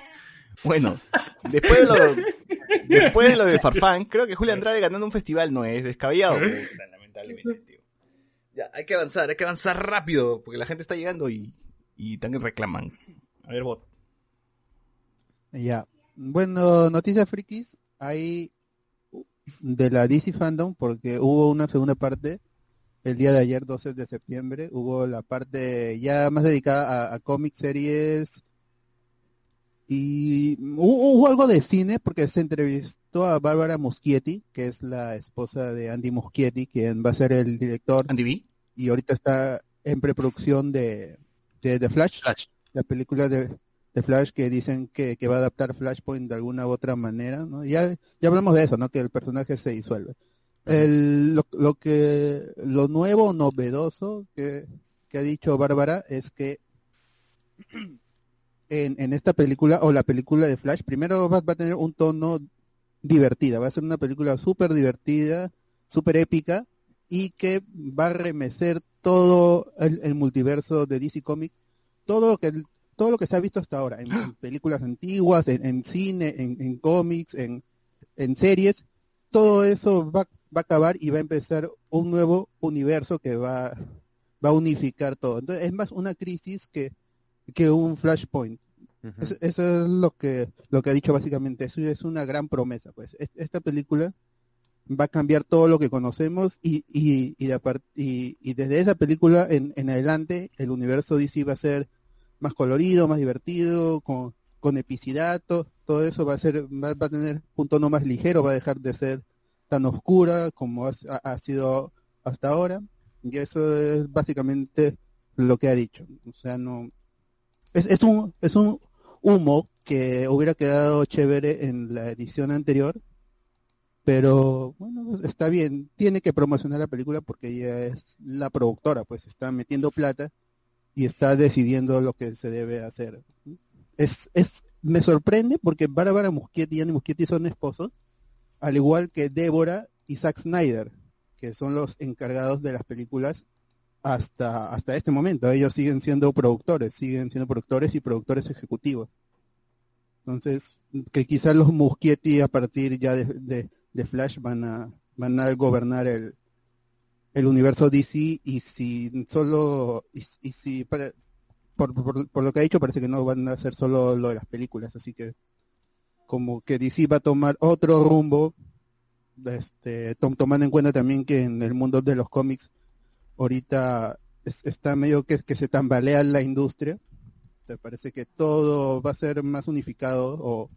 bueno, después de lo, después de lo de Farfán, creo que Julio Andrade ganando un festival no es descabellado. Lamentablemente. Ya, hay que avanzar, hay que avanzar rápido, porque la gente está llegando y, y también reclaman. A ver, bot. Ya. Bueno, noticias frikis, hay de la DC Fandom, porque hubo una segunda parte el día de ayer, 12 de septiembre, hubo la parte ya más dedicada a, a cómics, series, y hubo, hubo algo de cine, porque se entrevistó a Bárbara Muschietti, que es la esposa de Andy Muschietti, quien va a ser el director, Andy B. y ahorita está en preproducción de, de, de Flash, Flash. la película de, de Flash que dicen que, que va a adaptar Flashpoint de alguna u otra manera, ¿no? Ya, ya hablamos de eso, ¿no? Que el personaje se disuelve. El, lo, lo que, lo nuevo, novedoso que, que ha dicho Bárbara es que en, en esta película, o la película de Flash, primero va, va a tener un tono divertida, va a ser una película súper divertida, súper épica, y que va a remecer todo el, el multiverso de DC Comics, todo lo que todo lo que se ha visto hasta ahora, en, en películas antiguas, en, en cine, en, en cómics, en, series, todo eso va, va a acabar y va a empezar un nuevo universo que va, va a unificar todo. Entonces es más una crisis que, que un flashpoint. Eso, eso es lo que, lo que ha dicho básicamente. Eso es una gran promesa. Pues Es- esta película va a cambiar todo lo que conocemos y, y, y, y, y desde esa película en, adelante el universo DC va a ser más colorido, más divertido, con, con epicidad, to- todo eso va a ser, va, va a tener un tono más ligero, va a dejar de ser tan oscura como ha- ha sido hasta ahora. Y eso es básicamente lo que ha dicho. O sea, no, es, es un, es un humo que hubiera quedado chévere en la edición anterior, pero bueno, pues, está bien, tiene que promocionar la película porque ella es la productora, pues está metiendo plata y está decidiendo lo que se debe hacer. Es, es, me sorprende porque Bárbara Muschietti y Andy Muschietti son esposos, al igual que Débora y Zack Snyder, que son los encargados de las películas hasta, hasta este momento. Ellos siguen siendo productores, siguen siendo productores y productores ejecutivos. Entonces, que quizás los Muschietti a partir ya de, de Flash van a, van a gobernar el, el universo DC y si solo, y, si para, por, por, lo que ha dicho parece que no van a hacer solo lo de las películas, así que como que DC va a tomar otro rumbo, este, tom- tomando en cuenta también que en el mundo de los cómics ahorita es- está medio que, se tambalea la industria, parece que todo va a ser más unificado o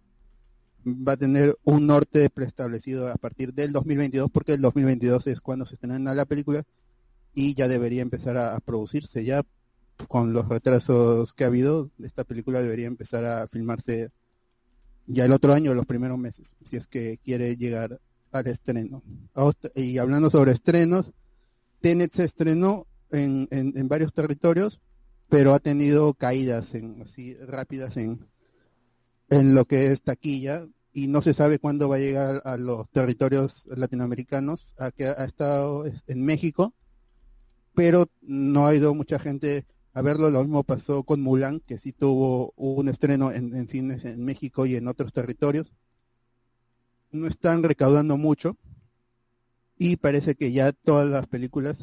va a tener un norte preestablecido a partir del 2022 porque el 2022 es cuando se estrena la película y ya debería empezar a, producirse. Ya con los retrasos que ha habido esta película debería empezar a filmarse ya el otro año los primeros meses si es que quiere llegar al estreno. Y hablando sobre estrenos Tenet se estrenó en, en, en varios territorios pero ha tenido caídas en así rápidas en en lo que es taquilla y no se sabe cuándo va a llegar a los territorios latinoamericanos, a que ha estado en México, pero no ha ido mucha gente a verlo, lo mismo pasó con Mulan, que sí tuvo un estreno en, cines en México y en otros territorios. No están recaudando mucho y parece que ya todas las películas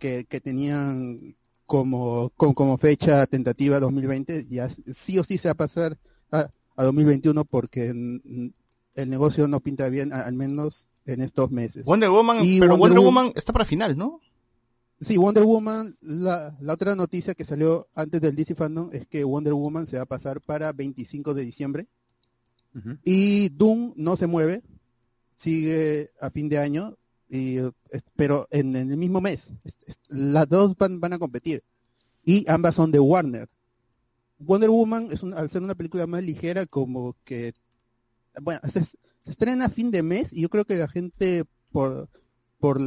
que, que tenían como, como, como fecha tentativa 2020 ya sí o sí se va a pasar a, a 2021 porque el negocio no pinta bien, al menos en estos meses. Wonder Woman, Y pero Wonder Wonder, Wo- Woman está para final, ¿no? Sí, Wonder Woman, la, la otra noticia que salió antes del DC Fandom es que Wonder Woman se va a pasar para 25 de diciembre y Doom no se mueve, sigue a fin de año, y, pero en, en el mismo mes. Es- es- las dos van, van a competir y ambas son de Warner. Wonder Woman es un- al ser una película más ligera como que bueno se, se estrena a fin de mes y yo creo que la gente por por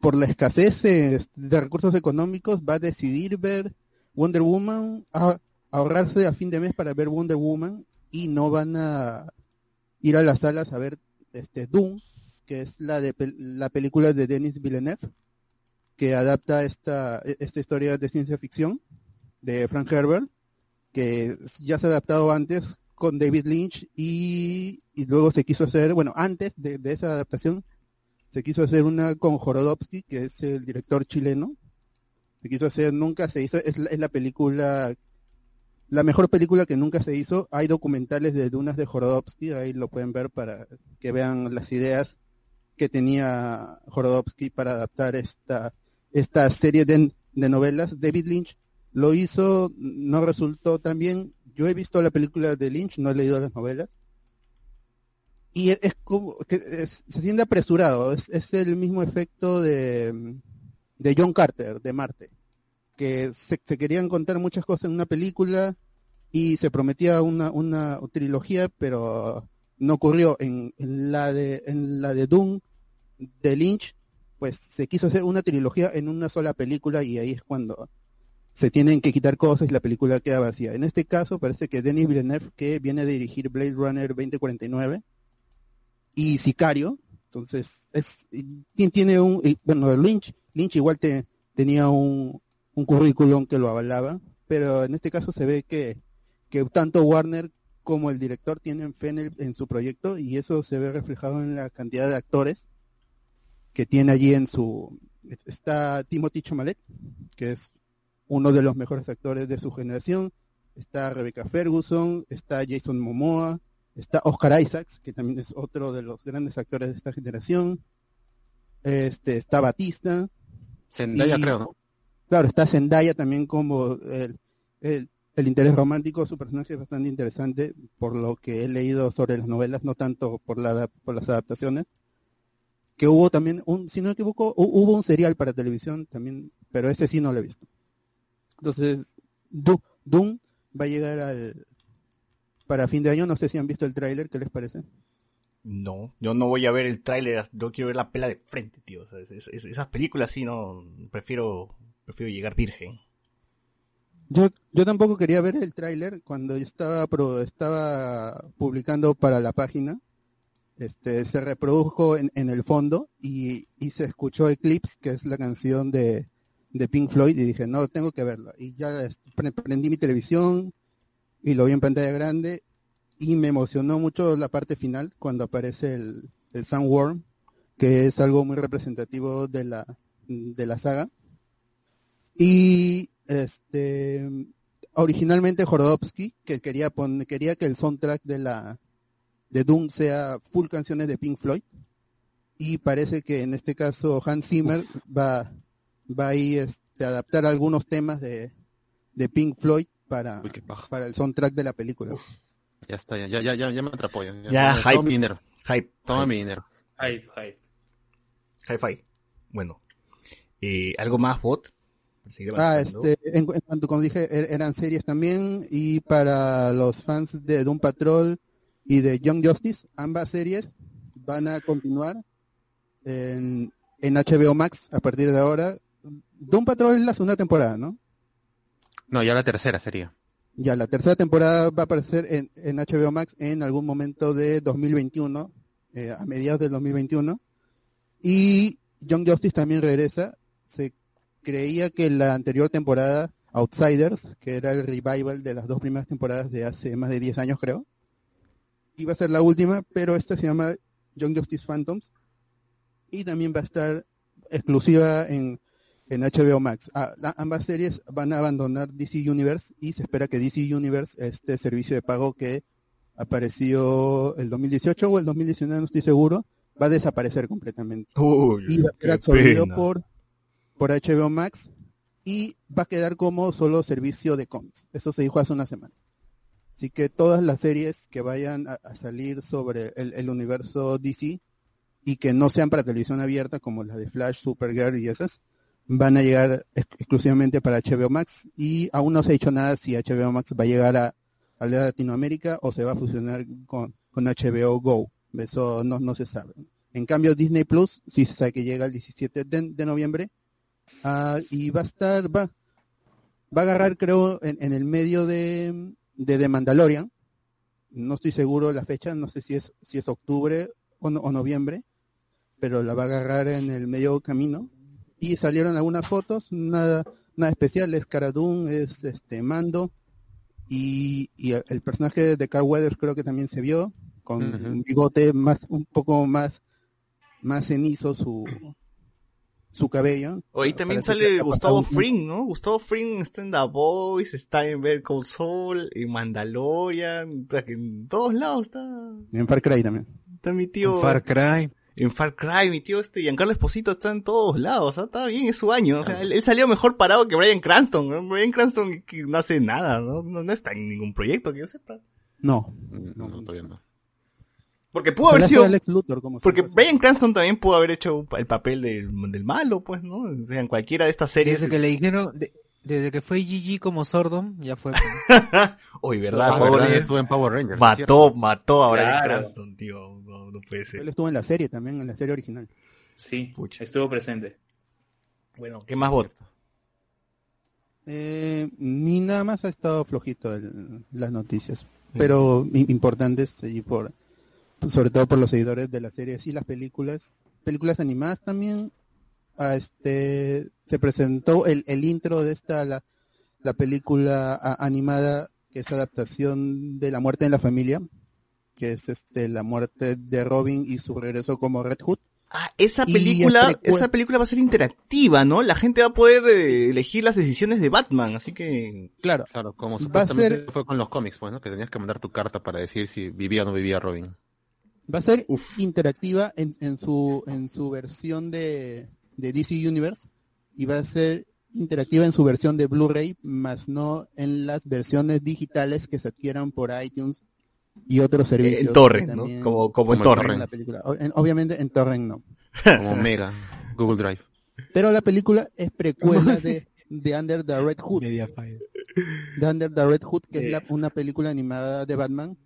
por la escasez eh, de recursos económicos va a decidir ver Wonder Woman ahorrarse a fin de mes para ver Wonder Woman y no van a ir a las salas a ver este Doom que es la de la película de Denis Villeneuve que adapta esta esta historia de ciencia ficción de Frank Herbert, que ya se ha adaptado antes con David Lynch y, y luego se quiso hacer, bueno, antes de, esa adaptación, se quiso hacer una con Jorodowski, que es el director chileno. Se quiso hacer, nunca se hizo, es la, es la película la mejor película que nunca se hizo. Hay documentales de Dunas de Jorodowski, ahí lo pueden ver para que vean las ideas que tenía Jorodowski para adaptar esta, esta serie de, de novelas. David Lynch lo hizo, no resultó tan bien. Yo he visto la película de Lynch, no he leído las novelas. Y es, como que se siente apresurado, es, el mismo efecto de, de John Carter, de Marte, que se, se querían contar muchas cosas en una película y se prometía una, una trilogía, pero no ocurrió. En, en la de en la de Doom de Lynch, pues se quiso hacer una trilogía en una sola película y ahí es cuando se tienen que quitar cosas y la película queda vacía. En este caso parece que Denis Villeneuve, que viene a dirigir Blade Runner 2049 y Sicario, entonces es tiene un bueno Lynch Lynch igual te, tenía un, un currículum que lo avalaba, pero en este caso se ve que que tanto Warner como el director tienen fe en, el- en su proyecto y eso se ve reflejado en la cantidad de actores que tiene allí en su está Timothy Chalamet que es uno de los mejores actores de su generación está Rebecca Ferguson está Jason Momoa está Oscar Isaacs que también es otro de los grandes actores de esta generación este está Batista Zendaya, Y- creo, ¿no? Claro, está Zendaya también como el, el, el interés romántico, su personaje es bastante interesante por lo que he leído sobre las novelas, no tanto por, la, por las adaptaciones. Que hubo también, un, si no me equivoco, hu- hubo un serial para televisión también, pero ese sí no lo he visto. Entonces, Doom va a llegar al, para fin de año, no sé si han visto el tráiler, ¿qué les parece? No, yo no voy a ver el tráiler, yo quiero ver la pela de frente, tío. O sea, es- es- es- esas películas sí no, prefiero, prefiero llegar virgen. Yo, yo tampoco quería ver el tráiler cuando estaba pro- estaba publicando para la página. Este se reprodujo en, en el fondo y, y se escuchó Eclipse, que es la canción de, de Pink Floyd, y dije, no, tengo que verla. Y ya pre- prendí mi televisión y lo vi en pantalla grande y me emocionó mucho la parte final cuando aparece el, el Sandworm, que es algo muy representativo de la, de la saga. Y este originalmente Jorodowski que quería pon- quería que el soundtrack de la de Doom sea full canciones de Pink Floyd y parece que en este caso Hans Zimmer va va a ir, este, a adaptar algunos temas de, de Pink Floyd para Uy, para el soundtrack de la película. Ya está, ya, ya, ya, ya, me atrapó. Ya, Ya, toma hype. mi dinero. Hype. Toma hype, mi dinero. Hype, hype. Hi-Fi. Bueno. Eh, ¿Algo más, bot? Ah, este, en, en cuanto, como dije, er- eran series también, y para los fans de Doom Patrol y de Young Justice, ambas series van a continuar en, en HBO Max a partir de ahora. Doom Patrol es la segunda temporada, ¿no? No, ya la tercera sería. Ya, la tercera temporada va a aparecer en, en HBO Max en algún momento de 2021, eh, a mediados del 2021. Y Young Justice también regresa. Se creía que la anterior temporada, Outsiders, que era el revival de las dos primeras temporadas de hace más de 10 años, creo, iba a ser la última, pero esta se llama Young Justice Phantoms. Y también va a estar exclusiva en, en HBO Max. Ah, la- ambas series van a abandonar DC Universe y se espera que DC Universe, este servicio de pago que apareció el 2018 o el 2019, no estoy seguro, va a desaparecer completamente. Uy, Y va a ser absorbido pena. por, por HBO Max y va a quedar como solo servicio de cómics. Eso se dijo hace una semana. Así que todas las series que vayan a, a salir sobre el, el universo DC y que no sean para televisión abierta como las de Flash, Supergirl y esas, van a llegar ex- exclusivamente para HBO Max y aún no se ha dicho nada si HBO Max va a llegar a, a la Latinoamérica o se va a fusionar con, con HBO Go. Eso no, no se sabe. En cambio Disney Plus sí se sabe que llega el 17 de, de noviembre ah, y va a estar, va, va a agarrar creo en, en el medio de, de Mandalorian. No estoy seguro la fecha, no sé si es, si es octubre o, no- o noviembre, pero la va a agarrar en el medio camino. Y salieron algunas fotos, nada, nada especial, es Cara Dune, es este Mando, y, y el personaje de Carl Weathers creo que también se vio, con un bigote más, un poco más, más cenizo su, su cabello. Ahí también sale Gustavo Fring, ¿no? Gustavo Fring está en The Voice, está en Call Saul, en Mandalorian, en todos lados está, En Far Cry también. está mi tío. Far Cry. En Far Cry, mi tío este Giancarlo Esposito está en todos lados, o sea, está bien, es su año, o sea, él, él salió mejor parado que Brian Cranston, ¿no? Brian Cranston que no hace nada, ¿no? No, no está en ningún proyecto que yo sepa. No. No, no, todavía no. Porque pudo haber sido, Luthor, como porque. Brian Cranston también pudo haber hecho el papel del, del malo, pues, ¿no? O sea, en cualquiera de estas series. Desde que le dijeron, de- desde que fue GG como Sordom, ya fue. Oye, ¿verdad? Ah, Power verdad, Rangers estuvo en Power Rangers. mató, cierto. mató a Brian Claro. Cranston, tío. No, no puede Él estuvo en la serie también, en la serie original. Sí, Pucha. estuvo presente. Bueno, ¿qué más vot? Eh, ni nada más ha estado flojito el- las noticias, pero importantes y por sobre todo por los seguidores de las series y las películas, películas animadas también. Ah, este se presentó el, el intro de esta la, la película a- animada que es adaptación de La muerte en la familia, que es este la muerte de Robin y su regreso como Red Hood. Ah, esa película, esa película va a ser interactiva, ¿no? La gente va a poder eh, elegir las decisiones de Batman, así que Claro, Claro, como Va a supuestamente ser- fue con los cómics, pues, ¿no? Que tenías que mandar tu carta para decir si vivía o no vivía Robin. Va a ser Uf. interactiva en, en su en su versión de, de DC Universe y va a ser interactiva en su versión de Blu-ray, más no en las versiones digitales que se adquieran por iTunes y otros servicios. en torrent, ¿no? Como, como en Como en torrent. obviamente en torrent no. Como Mega, Google Drive. Pero la película es precuela de, de Under the Red Hood. de Under the Red Hood, que es la- una película animada de Batman,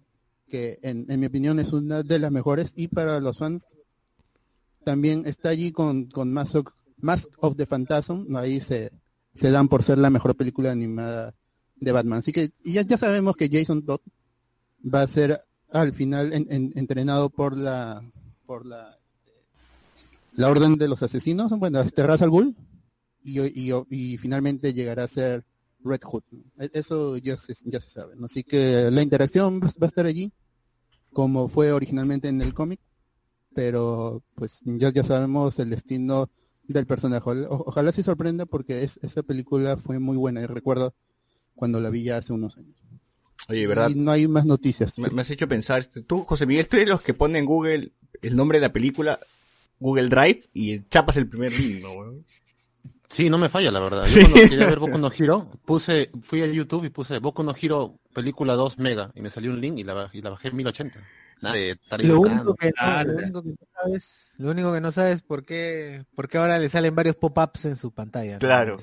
que en, en mi opinión es una de las mejores, y para los fans también está allí con, con Mask, of, Mask of the Phantasm, ahí se, se dan por ser la mejor película animada de Batman. Así que ya, ya sabemos que Jason Todd va a ser al final en- en- entrenado por la por la la orden de los asesinos, bueno, este Ra's al Ghul, y, y, y finalmente llegará a ser Red Hood. E- Eso ya se, ya se sabe. ¿no? Así que la interacción va a estar allí, como fue originalmente en el cómic, pero pues ya, ya sabemos el destino del personaje. O- ojalá se sorprenda porque es, esa película fue muy buena y recuerdo cuando la vi ya hace unos años. Oye, ¿verdad? Y no hay más noticias. Me, me has hecho pensar, este, tú, José Miguel, tú eres los que ponen en Google el nombre de la película, Google Drive, y chapas el primer link, ¿no? Sí, no me falla, la verdad. Yo Sí. cuando quería ver Boku no Hero, puse, fui a YouTube y puse Boku no Hero película 2 mega y me salió un link y la, baj- y la bajé en 1080. Nada de estar Lo único que no, lo único que no sabes, lo único que no sabes por qué, por qué ahora le salen varios pop-ups en su pantalla. ¿no? Claro.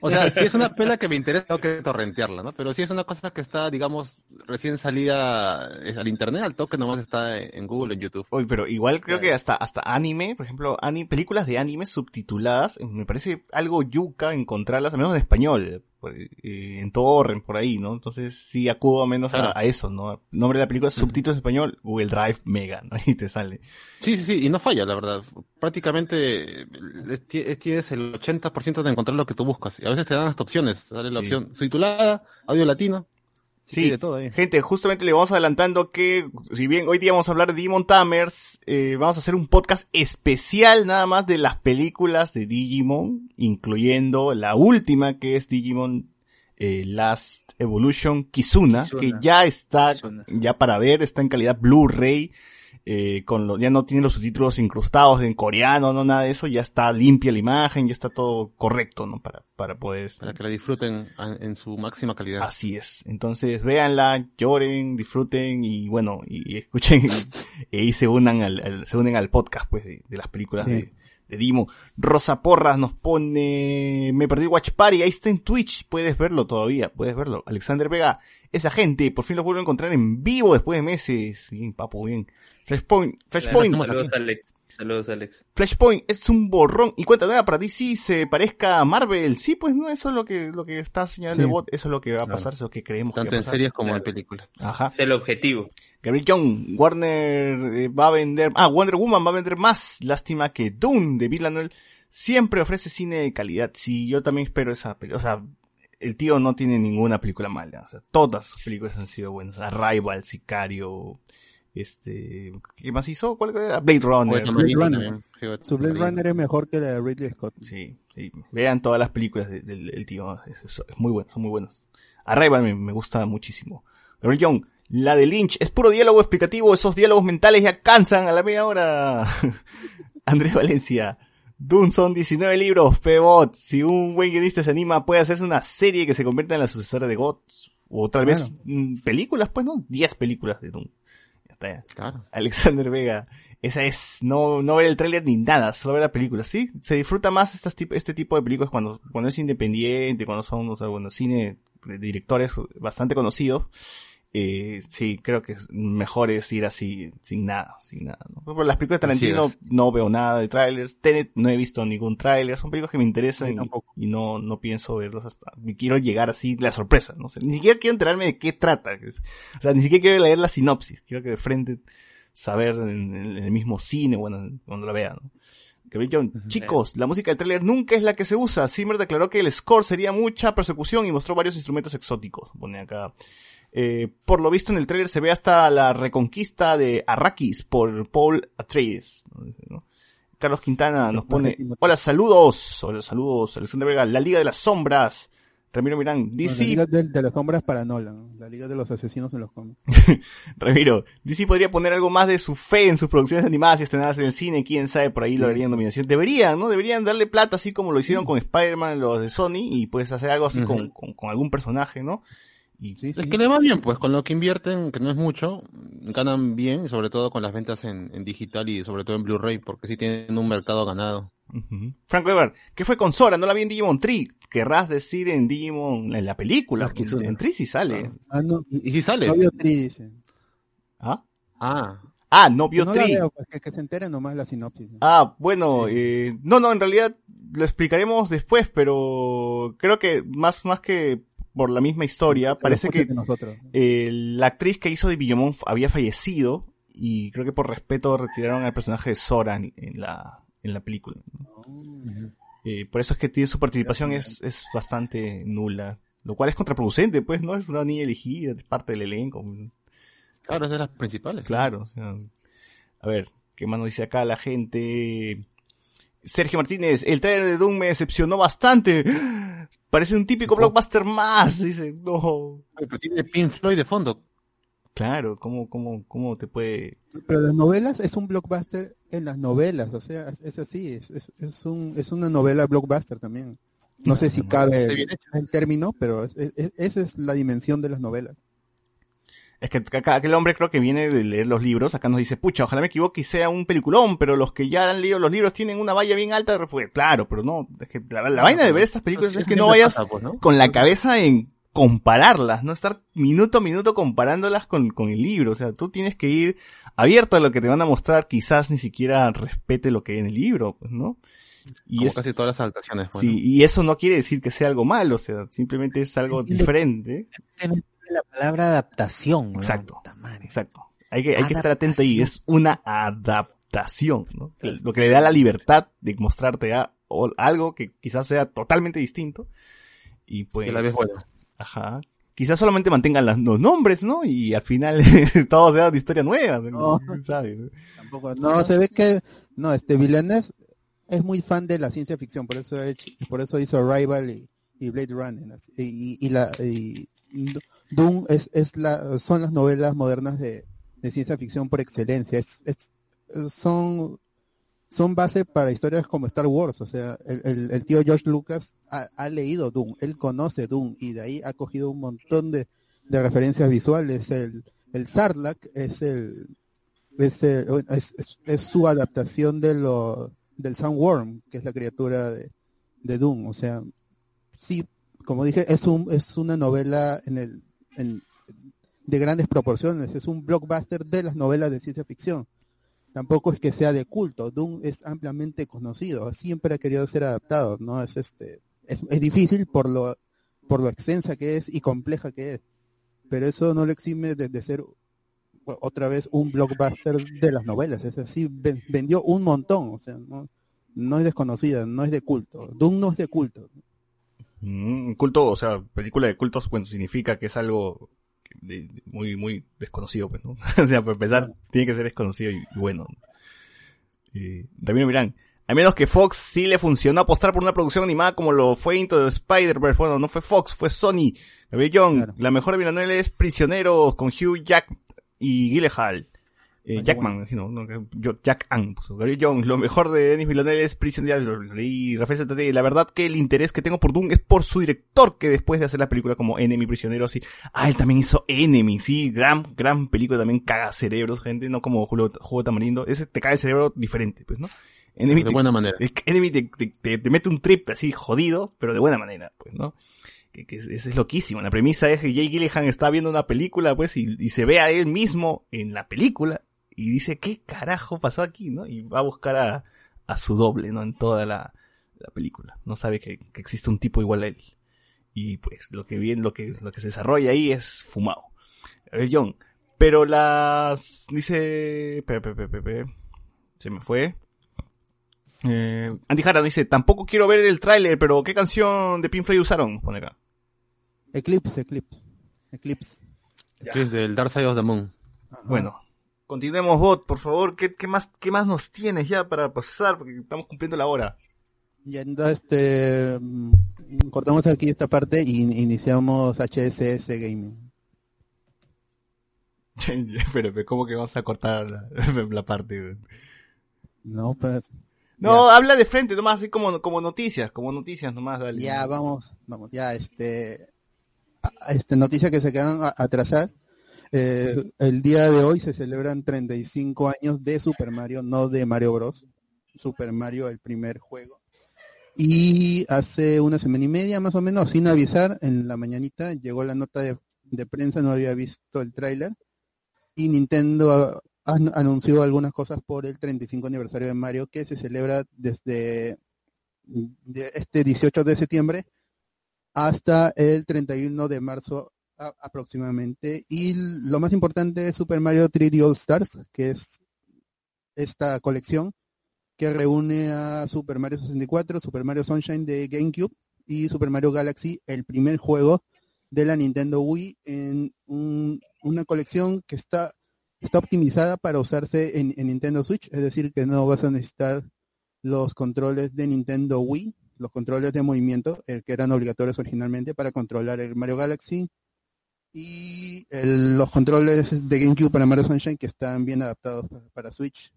o sea, si es una pela que me interesa, tengo que torrentearla, ¿no? Pero si es una cosa que está, digamos, recién salida eh, al internet, al toque nomás está en Google, en YouTube. Oye, pero igual creo que hasta, hasta anime, por ejemplo, ani- películas de anime subtituladas, me parece algo yuca encontrarlas, al menos en español, por- eh, en torrent, por ahí, ¿no? Entonces sí acudo menos a, Claro. a eso, ¿no? Nombre de la película, subtítulos en español, Google Drive Mega, ¿no? Y te sale. Sí, sí, sí, y no falla, la verdad. Prácticamente eh, eh, tienes el 80% de encontrar lo que tú buscas. Y a veces te dan hasta opciones. Sale la Sí. opción subtitulada, audio latino. Sí, de todo ahí. Gente, justamente le vamos adelantando que, si bien hoy día vamos a hablar de Digimon Tamers, eh, vamos a hacer un podcast especial nada más de las películas de Digimon, incluyendo la última que es Digimon eh, Last Evolution Kizuna, Kizuna. que ya está, Kizuna. ya para ver, está en calidad Blu-ray, eh, con lo, ya no tiene los subtítulos incrustados en coreano, no nada de eso, ya está limpia la imagen, ya está todo correcto, ¿no? Para, para poder... Para que la disfruten en su máxima calidad. Así es. Entonces, véanla, lloren, disfruten y bueno, y, y escuchen y se unan al, al- se unen al podcast pues de, de las películas Sí. de, de Dimo. Rosa Porras nos pone, me perdí Watch Party, ahí está en Twitch, puedes verlo todavía, puedes verlo. Alexander Vega, esa gente, por fin lo vuelvo a encontrar en vivo después de meses. Bien, papo, bien. Flashpoint, Flashpoint, Saludos, Alex. Saludos, Alex. Flashpoint es un borrón y cuenta nueva para DC se parezca a Marvel. Sí, pues no, eso es lo que, lo que está señalando Sí. el bot, eso es lo que va a Claro. pasar, eso es lo que creemos Tanto que va a en pasar. series como en películas. Ajá. Es el objetivo. Gabriel Young, Warner eh, va a vender, ah, Wonder Woman va a vender más. Lástima que Dune de Villanelle siempre ofrece cine de calidad. Sí, yo también espero esa película. O sea, el tío no tiene ninguna película mala. O sea, todas sus películas han sido buenas. Arrival, Sicario, Este, ¿qué más hizo? ¿Cuál era? Blade Runner. Marino Runner. Su Blade. Runner es mejor que la de Ridley Scott. Sí, sí. Vean todas las películas de- del, del tío. Es, es- es muy bueno, son muy buenos. Arrival me, me gusta muchísimo. Gabriel Young, la de Lynch, es puro diálogo explicativo. Esos diálogos mentales ya cansan a la media hora. Andrés Valencia. Dune son 19 libros, Pebot. Si un buen guionista se anima, puede hacerse una serie que se convierta en la sucesora de GOTS. O tal vez Claro. mm, películas, pues, ¿no? 10 películas de Dune. Está. Claro. Alexander Vega. Esa es, no, no ver el tráiler ni nada, solo ver la película. Sí, se disfruta más estas tip- este tipo de películas cuando, cuando es independiente, cuando son, o sea, bueno, cine de directores bastante conocidos. Eh, sí, creo que mejor es ir así, sin nada, sin nada. ¿no? Por las películas de Tarantino no veo nada de trailers. Tenet no he visto ningún tráiler. Son películas que me interesan y, no, no pienso verlos hasta, quiero llegar así, la sorpresa, no sé. Ni siquiera quiero enterarme de qué trata. O sea, ni siquiera quiero leer la sinopsis. Quiero que de frente saber en, en el mismo cine, bueno, cuando lo vea, ¿no? John, chicos, la música del tráiler nunca es la que se usa. Zimmer declaró que el score sería mucha persecución y mostró varios instrumentos exóticos. Pone acá. Eh, por lo visto en el tráiler se ve hasta la reconquista de Arrakis por Paul Atreides. ¿no? Carlos Quintana nos pone, hola saludos, hola saludos, Alexander Vega, la Liga de las Sombras, Ramiro Mirán, DC la Liga de, de las Sombras para Nolan. La Liga de los Asesinos en los cómics. Ramiro, DC podría poner algo más de su fe en sus producciones animadas y estrenarlas en el cine, quién sabe, por ahí lo harían nominación. Deberían, ¿no? Deberían darle plata así como lo hicieron con Spider-Man, los de Sony, y pues hacer algo así Ujú. con, con, con algún personaje, ¿no? Y Sí, Es sí. que le va bien, pues, con lo que invierten, que no es mucho, ganan bien, sobre todo con las ventas en, en digital y sobre todo en Blu-ray, porque sí tienen un mercado ganado. Frank Weber, ¿qué fue con Sora? No la vi en Digimon Tree. Querrás decir en Digimon, en la película. En Tree sí sale. Ah, no. Y, sí sale. No vio. ¿Ah? Ah, Ah, no vio no la Tree. veo, pues, que, que se enteren nomás la sinopsis. ¿no? Ah, bueno, eh, no, no, en realidad lo explicaremos después, pero creo que más, más que por la misma historia, Que parece que eh, la actriz que hizo de f- había fallecido y creo que por respeto retiraron al personaje de Sora en, en la, en la película. ¿no? Eh, por eso es que tiene su participación es, es bastante nula, lo cual es contraproducente, pues, ¿no? Es una niña elegida, es parte del elenco. claro, es de las principales. Claro, o sea, a ver, ¿qué más nos dice acá la gente? Sergio Martínez, el trailer de Doom me decepcionó bastante. Parece un típico blockbuster más. Dice, no. Pero tiene Pink Floyd de fondo. Claro, ¿cómo, cómo, cómo te puede...? Pero las novelas es un blockbuster en las novelas, o sea, es, así, es, es, es un, es una novela blockbuster también. No sé si cabe el, término, pero es- es- esa es la dimensión de las novelas. Es que acá aquel hombre creo que viene de leer los libros, acá nos dice, pucha, ojalá me equivoque y sea un peliculón, pero los que ya han leído los libros tienen una valla bien alta de refugio. Claro, pero no, es que la, la vaina de ver estas películas es que no vayas pasa, pues, ¿no? con la cabeza en compararlas, no estar minuto a minuto comparándolas con, con el libro. O sea, tú tienes que ir abierto a lo que te van a mostrar, quizás ni siquiera respete lo que hay en el libro, pues, ¿no? Y, Como es- casi todas las adaptaciones. pues, sí, y eso no quiere decir que sea algo malo, o sea, simplemente es algo diferente. La palabra adaptación. Exacto. Exacto. Hay que, hay que estar atento ahí, es una adaptación, ¿no? Lo que le da la libertad de mostrarte a, o- algo que quizás sea totalmente distinto. Y pues... La. Ajá. Quizás solamente mantengan las- los nombres, ¿no? Y al final todo sea de historia nueva, ¿no? No. ¿Sabes? Tampoco, no, se ve que, no, este Villeneuve es muy fan de la ciencia ficción, por eso, hecho- por eso hizo Arrival y, y Blade Runner. y, y la, y Doom es, es la, son las novelas modernas de, de ciencia ficción por excelencia. Es, es, son, son base para historias como Star Wars. O sea, el, el, tío George Lucas ha, leído Doom, él conoce Doom y de ahí ha cogido un montón de, de referencias visuales. El, el Sarlacc es el, es, el- es, es- es su adaptación de lo, del Sandworm, que es la criatura de, de Doom. O sea, sí, como dije, es un, es una novela en el, en- de grandes proporciones, es un blockbuster de las novelas de ciencia ficción. Tampoco es que sea de culto, Doom es ampliamente conocido, siempre ha querido ser adaptado, ¿no? Es este, es, es difícil por lo, por lo extensa que es y compleja que es. Pero eso no lo exime de, ser otra vez un blockbuster de las novelas, es así, ven- vendió un montón, o sea, no, no es desconocida, no es de culto, Doom no es de culto. Mm, culto, o sea, película de cultos, bueno, significa que es algo de- de- muy, muy desconocido, pues, ¿no? o sea, para empezar, tiene que ser desconocido y, y bueno. Eh, Ramiro Mirán. A menos que Fox sí le funcionó apostar por una producción animada como lo fue Into the Spider-Verse. Bueno, no fue Fox, fue Sony. Gabriel Young, Claro. la mejor de Villanelle es Prisioneros con Hugh Jack y Gyllenhaal. Eh, Jackman, no, no, que- yo- Jack Ann, puso. Gabriel Young, lo mejor de Denis Villeneuve es Prisioneros, lo leí, Rafael Santander, la verdad que el interés que tengo por Doom es por su director, que después de hacer la película como Enemy Prisioneros, y, ah, él también hizo Enemy, sí, gran, gran película, también caga cerebros, gente, no como Julio, Juego de Tamarindo, ese te caga el cerebro diferente, pues, ¿no? Enemy De te- buena manera. Enemy te, te- te- te mete un trip así jodido, pero de buena manera, pues, ¿no? Que, que es- eso es loquísimo. La premisa es que Jay Gillihan está viendo una película, pues, y, y se ve a él mismo en la película, y dice, ¿qué carajo pasó aquí, no? Y va a buscar a, a su doble, ¿no? En toda la, la película. No sabe que, que existe un tipo igual a él. Y pues, lo que viene, lo que, lo que se desarrolla ahí es fumado. John. Pero las, dice, pe, pe, pe, pe, pe. se me fue. Eh, Andy Jara dice, tampoco quiero ver el tráiler, pero ¿qué canción de Pink Floyd usaron? Pone acá. Eclipse, Eclipse. Eclipse. Es del Dark Side of the Moon. Ajá. Bueno, continuemos, bot, por favor. ¿Qué, qué más, qué más nos tienes ya para pasar? Porque estamos cumpliendo la hora. Y entonces, este, mm, cortamos aquí esta parte y iniciamos HSS Gaming. pero, pero, ¿cómo que vamos a cortar la, la parte? No, pues, No, habla de frente, nomás, así como, como noticias, como noticias nomás, dale. ya vamos, vamos, ya, este, este, noticia que se quedaron a- atrasar. Eh, el día de hoy se celebran 35 años de Super Mario, no de Mario Bros. Super Mario, el primer juego. Y hace una semana y media, más o menos, sin avisar, en la mañanita llegó la nota de, de prensa, no había visto el tráiler. Y Nintendo an- anunció algunas cosas por el 35 aniversario de Mario que se celebra desde de este 18 de septiembre hasta el 31 de marzo aproximadamente. Y lo más importante es Super Mario 3D All Stars, que es esta colección que reúne a Super Mario 64, Super Mario Sunshine de GameCube y Super Mario Galaxy, el primer juego de la Nintendo Wii en un- una colección que está, está optimizada para usarse en Nintendo Switch, es decir, que no vas a necesitar los controles de Nintendo Wii, los controles de movimiento, el que eran obligatorios originalmente para controlar el Mario Galaxy y el- los controles de GameCube para Mario Sunshine que están bien adaptados para, Switch.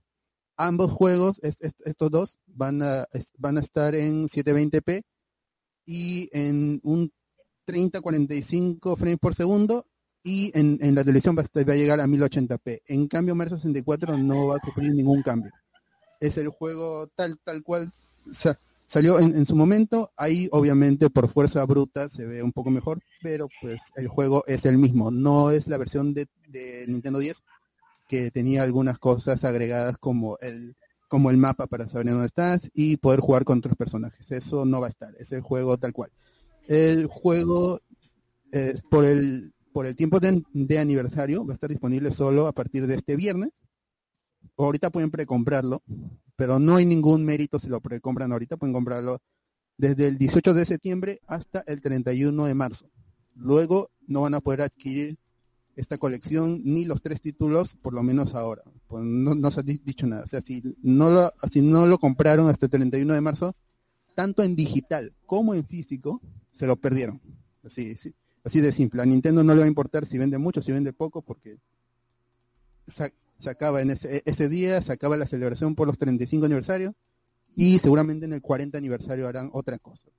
Ambos juegos, es- es- estos dos, van a, van a estar en 720p y en un 30-45 frames por segundo y en, en la televisión va a, va llegar a 1080p. En cambio, Mario 64 no va a sufrir ningún cambio. Es el juego tal, tal cual salió en, en su momento. Ahí, obviamente, por fuerza bruta se ve un poco mejor, pero pues el juego es el mismo. No es la versión de, de Nintendo 10 que tenía algunas cosas agregadas como el como el mapa para saber dónde estás y poder jugar con otros personajes. Eso no va a estar, es el juego tal cual. El juego eh, por el por el tiempo de, de aniversario va a estar disponible solo a partir de este viernes. Ahorita pueden precomprarlo, pero no hay ningún mérito si lo precompran ahorita, pueden comprarlo desde el 18 de septiembre hasta el 31 de marzo. Luego no van a poder adquirir esta colección ni los tres títulos, por lo menos ahora. Pues no, se ha di- dicho nada. O sea, si no, lo, si no lo compraron hasta el 31 de marzo, tanto en digital como en físico, se lo perdieron. Así, sí, así de simple. A Nintendo no le va a importar si vende mucho, si vende poco, porque se, acaba en ese, ese día, se acaba la celebración por los 35 aniversarios y seguramente en el 40 aniversario harán otra cosa.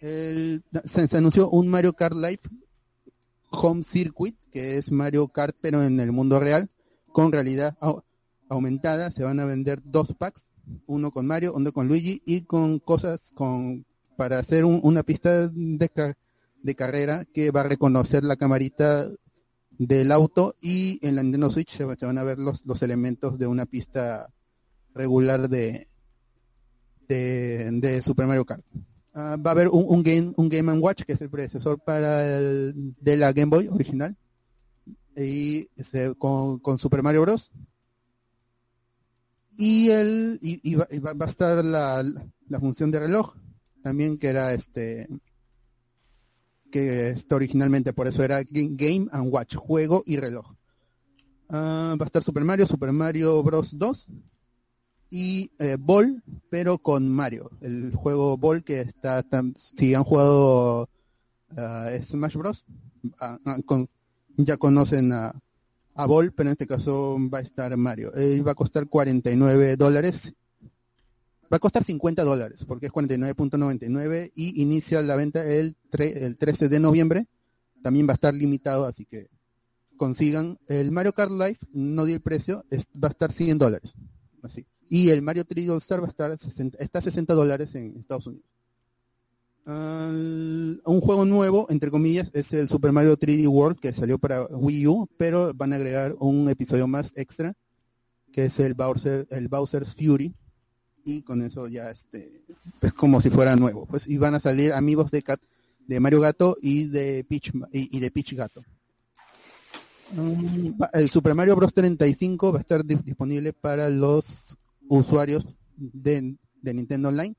Se, anunció un Mario Kart Live Home Circuit, que es Mario Kart pero en el mundo real, con realidad au- aumentada. Se van a vender dos packs, uno con Mario, uno con Luigi y con cosas con para hacer un- una pista de, de carrera que va a reconocer la camarita del auto y en la Nintendo Switch se, va- se van a ver los, los elementos de una pista regular de, de, de Super Mario Kart. Ah, va a haber un, un game un Game Watch que es el predecesor para el, de la Game Boy original y con, con Super Mario Bros. Y el y va- va a estar la, la función de reloj también que era este que está originalmente, por eso era Ga- Game and Watch, juego y reloj. Ah, va a estar Super Mario, Super Mario Bros. 2 y eh, Ball, pero con Mario. El juego Ball que está, tam- si han jugado ah, Smash Bros. ah, ya conocen a, a Ball, pero en este caso va a estar Mario. Eh, va a costar 49 dólares. Va a costar 50 dólares, porque es 49.99 y inicia la venta el, tre- el 13 de noviembre. También va a estar limitado, así que consigan. El Mario Kart Live, no di el precio, es- va a estar 100 dólares. Así. Y el Mario 3D All Star va a estar 60, está a 60 dólares en Estados Unidos. Al- un juego nuevo, entre comillas, es el Super Mario 3D World que salió para Wii U, pero van a agregar un episodio más extra, que es el Bowser, el Bowser's Fury, y con eso ya este es como si fuera nuevo. Pues y van a salir amigos de Cat, de Mario Gato y de Peach y, y de Peach Gato. Mm, El Super Mario Bros 35 va a estar di- disponible para los usuarios de, de Nintendo Online.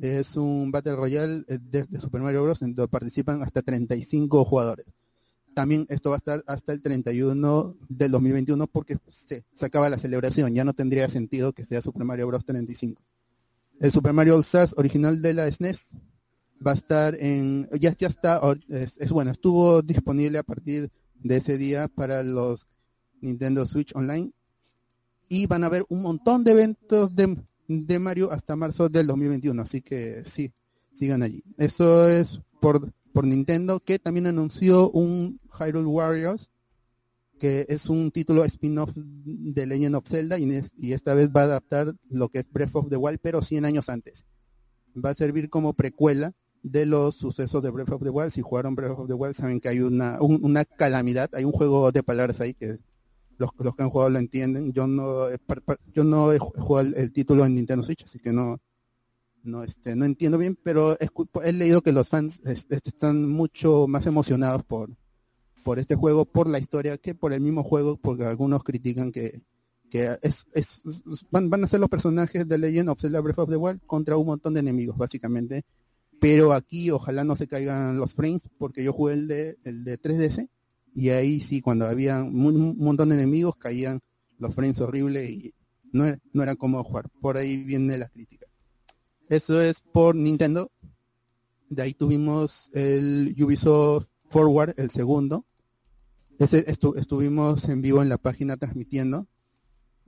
Es un Battle Royale eh, de, de Super Mario Bros. en donde participan hasta 35 jugadores. También esto va a estar hasta el 31 del 2021 porque se, se acaba la celebración. Ya no tendría sentido que sea Super Mario Bros. 35. El Super Mario All Stars original de la SNES va a estar en ya ya está es, es bueno estuvo disponible a partir de ese día para los Nintendo Switch Online y van a haber un montón de eventos de, de Mario hasta marzo del 2021 así que sí sigan allí eso es por por Nintendo que también anunció un Hyrule Warriors que es un título spin-off de Legend of Zelda y, es- y esta vez va a adaptar lo que es Breath of the Wild pero 100 años antes va a servir como precuela de los sucesos de Breath of the Wild. Si jugaron Breath of the Wild saben que hay una, un- una calamidad, hay un juego de palabras ahí que los, los que han jugado lo entienden. Yo no yo no he ju- jugado el, el título en Nintendo Switch, así que no no este no entiendo bien, pero escu- he leído que los fans este, están mucho más emocionados por por este juego, por la historia, que por el mismo juego, porque algunos critican que que es, es, van, van a ser los personajes de Legend of Zelda Breath of the Wild contra un montón de enemigos, básicamente. Pero aquí ojalá no se caigan los frames, porque yo jugué el de, el de 3DS, y ahí sí, cuando había un, montón de enemigos, caían los frames horribles y no, no era cómodo jugar. Por ahí viene la crítica. Eso es por Nintendo. De ahí tuvimos el Ubisoft Forward, el segundo. Ese estu- estuvimos en vivo en la página transmitiendo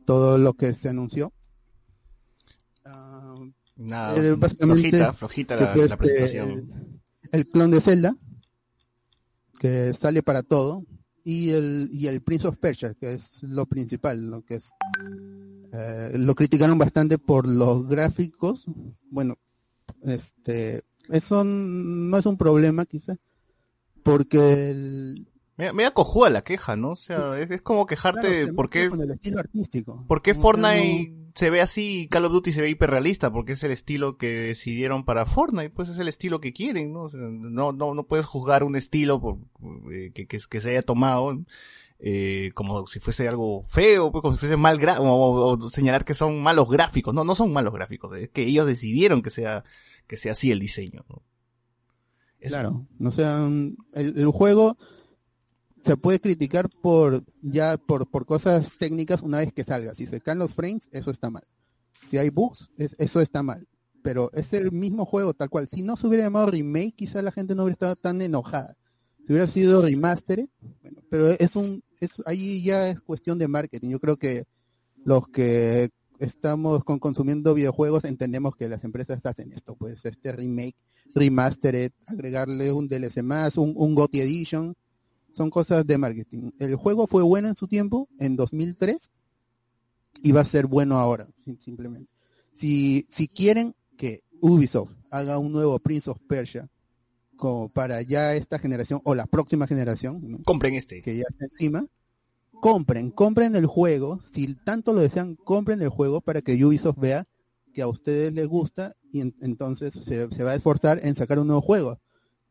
todo lo que se anunció. Nada, eh, básicamente, flojita, flojita la este, presentación. el, el clon de Zelda, que sale para todo, y el, y el Prince of Persia, que es lo principal, lo que es eh, lo criticaron bastante por los gráficos. Bueno, este, eso no es un problema quizá, porque el, Me, me da cojuda la queja, ¿no? O sea, es, es como quejarte claro, se de por mezcla qué, con el estilo artístico. por qué No, Fortnite se ve así y Call of Duty se ve hiperrealista, porque es el estilo que decidieron para Fortnite, pues es el estilo que quieren, ¿no? O sea, no, no, no puedes juzgar un estilo por, eh, que, que, que se haya tomado eh, como si fuese algo feo, pues como si fuese mal o, o- señalar que son malos gráficos. No, no son malos gráficos, es que ellos decidieron que sea, que sea así el diseño, ¿no? Claro, o sea, el, el juego se puede criticar por ya por, por cosas técnicas una vez que salga. Si se caen los frames, eso está mal. Si hay bugs, es- eso está mal. Pero es el mismo juego tal cual. Si no se hubiera llamado remake, quizá la gente no hubiera estado tan enojada. Si hubiera sido remastered, bueno, pero es un, es, ahí ya es cuestión de marketing. Yo creo que los que estamos con, consumiendo videojuegos entendemos que las empresas hacen esto, pues este remake, remastered, agregarle un DLC más, un, un GOTY Edition, son cosas de marketing. El juego fue bueno en su tiempo, en 2003, y va a ser bueno ahora, sim- simplemente. Si, si quieren que Ubisoft haga un nuevo Prince of Persia, como para ya esta generación, o la próxima generación, ¿no? compren este. que ya está encima, compren, compren el juego, si tanto lo desean, compren el juego para que Ubisoft vea que a ustedes les gusta y en- entonces se, se va a esforzar en sacar un nuevo juego.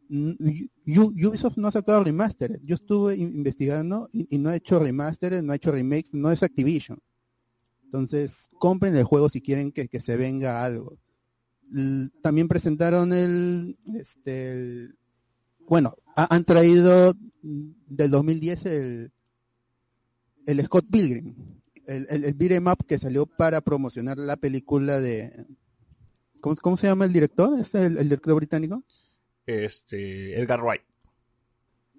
Mm, U- Ubisoft no ha sacado remaster. Yo estuve in- investigando y, y no ha hecho remaster, no ha hecho remakes, no es Activision. Entonces, compren el juego si quieren que, que se venga algo. También presentaron el, este, el bueno, ha- han traído del 2010 el, el Scott Pilgrim, el, el, el beat 'em up que salió para promocionar la película de... ¿Cómo, cómo se llama el director? ¿Es el, el director británico? Este, Edgar Wright.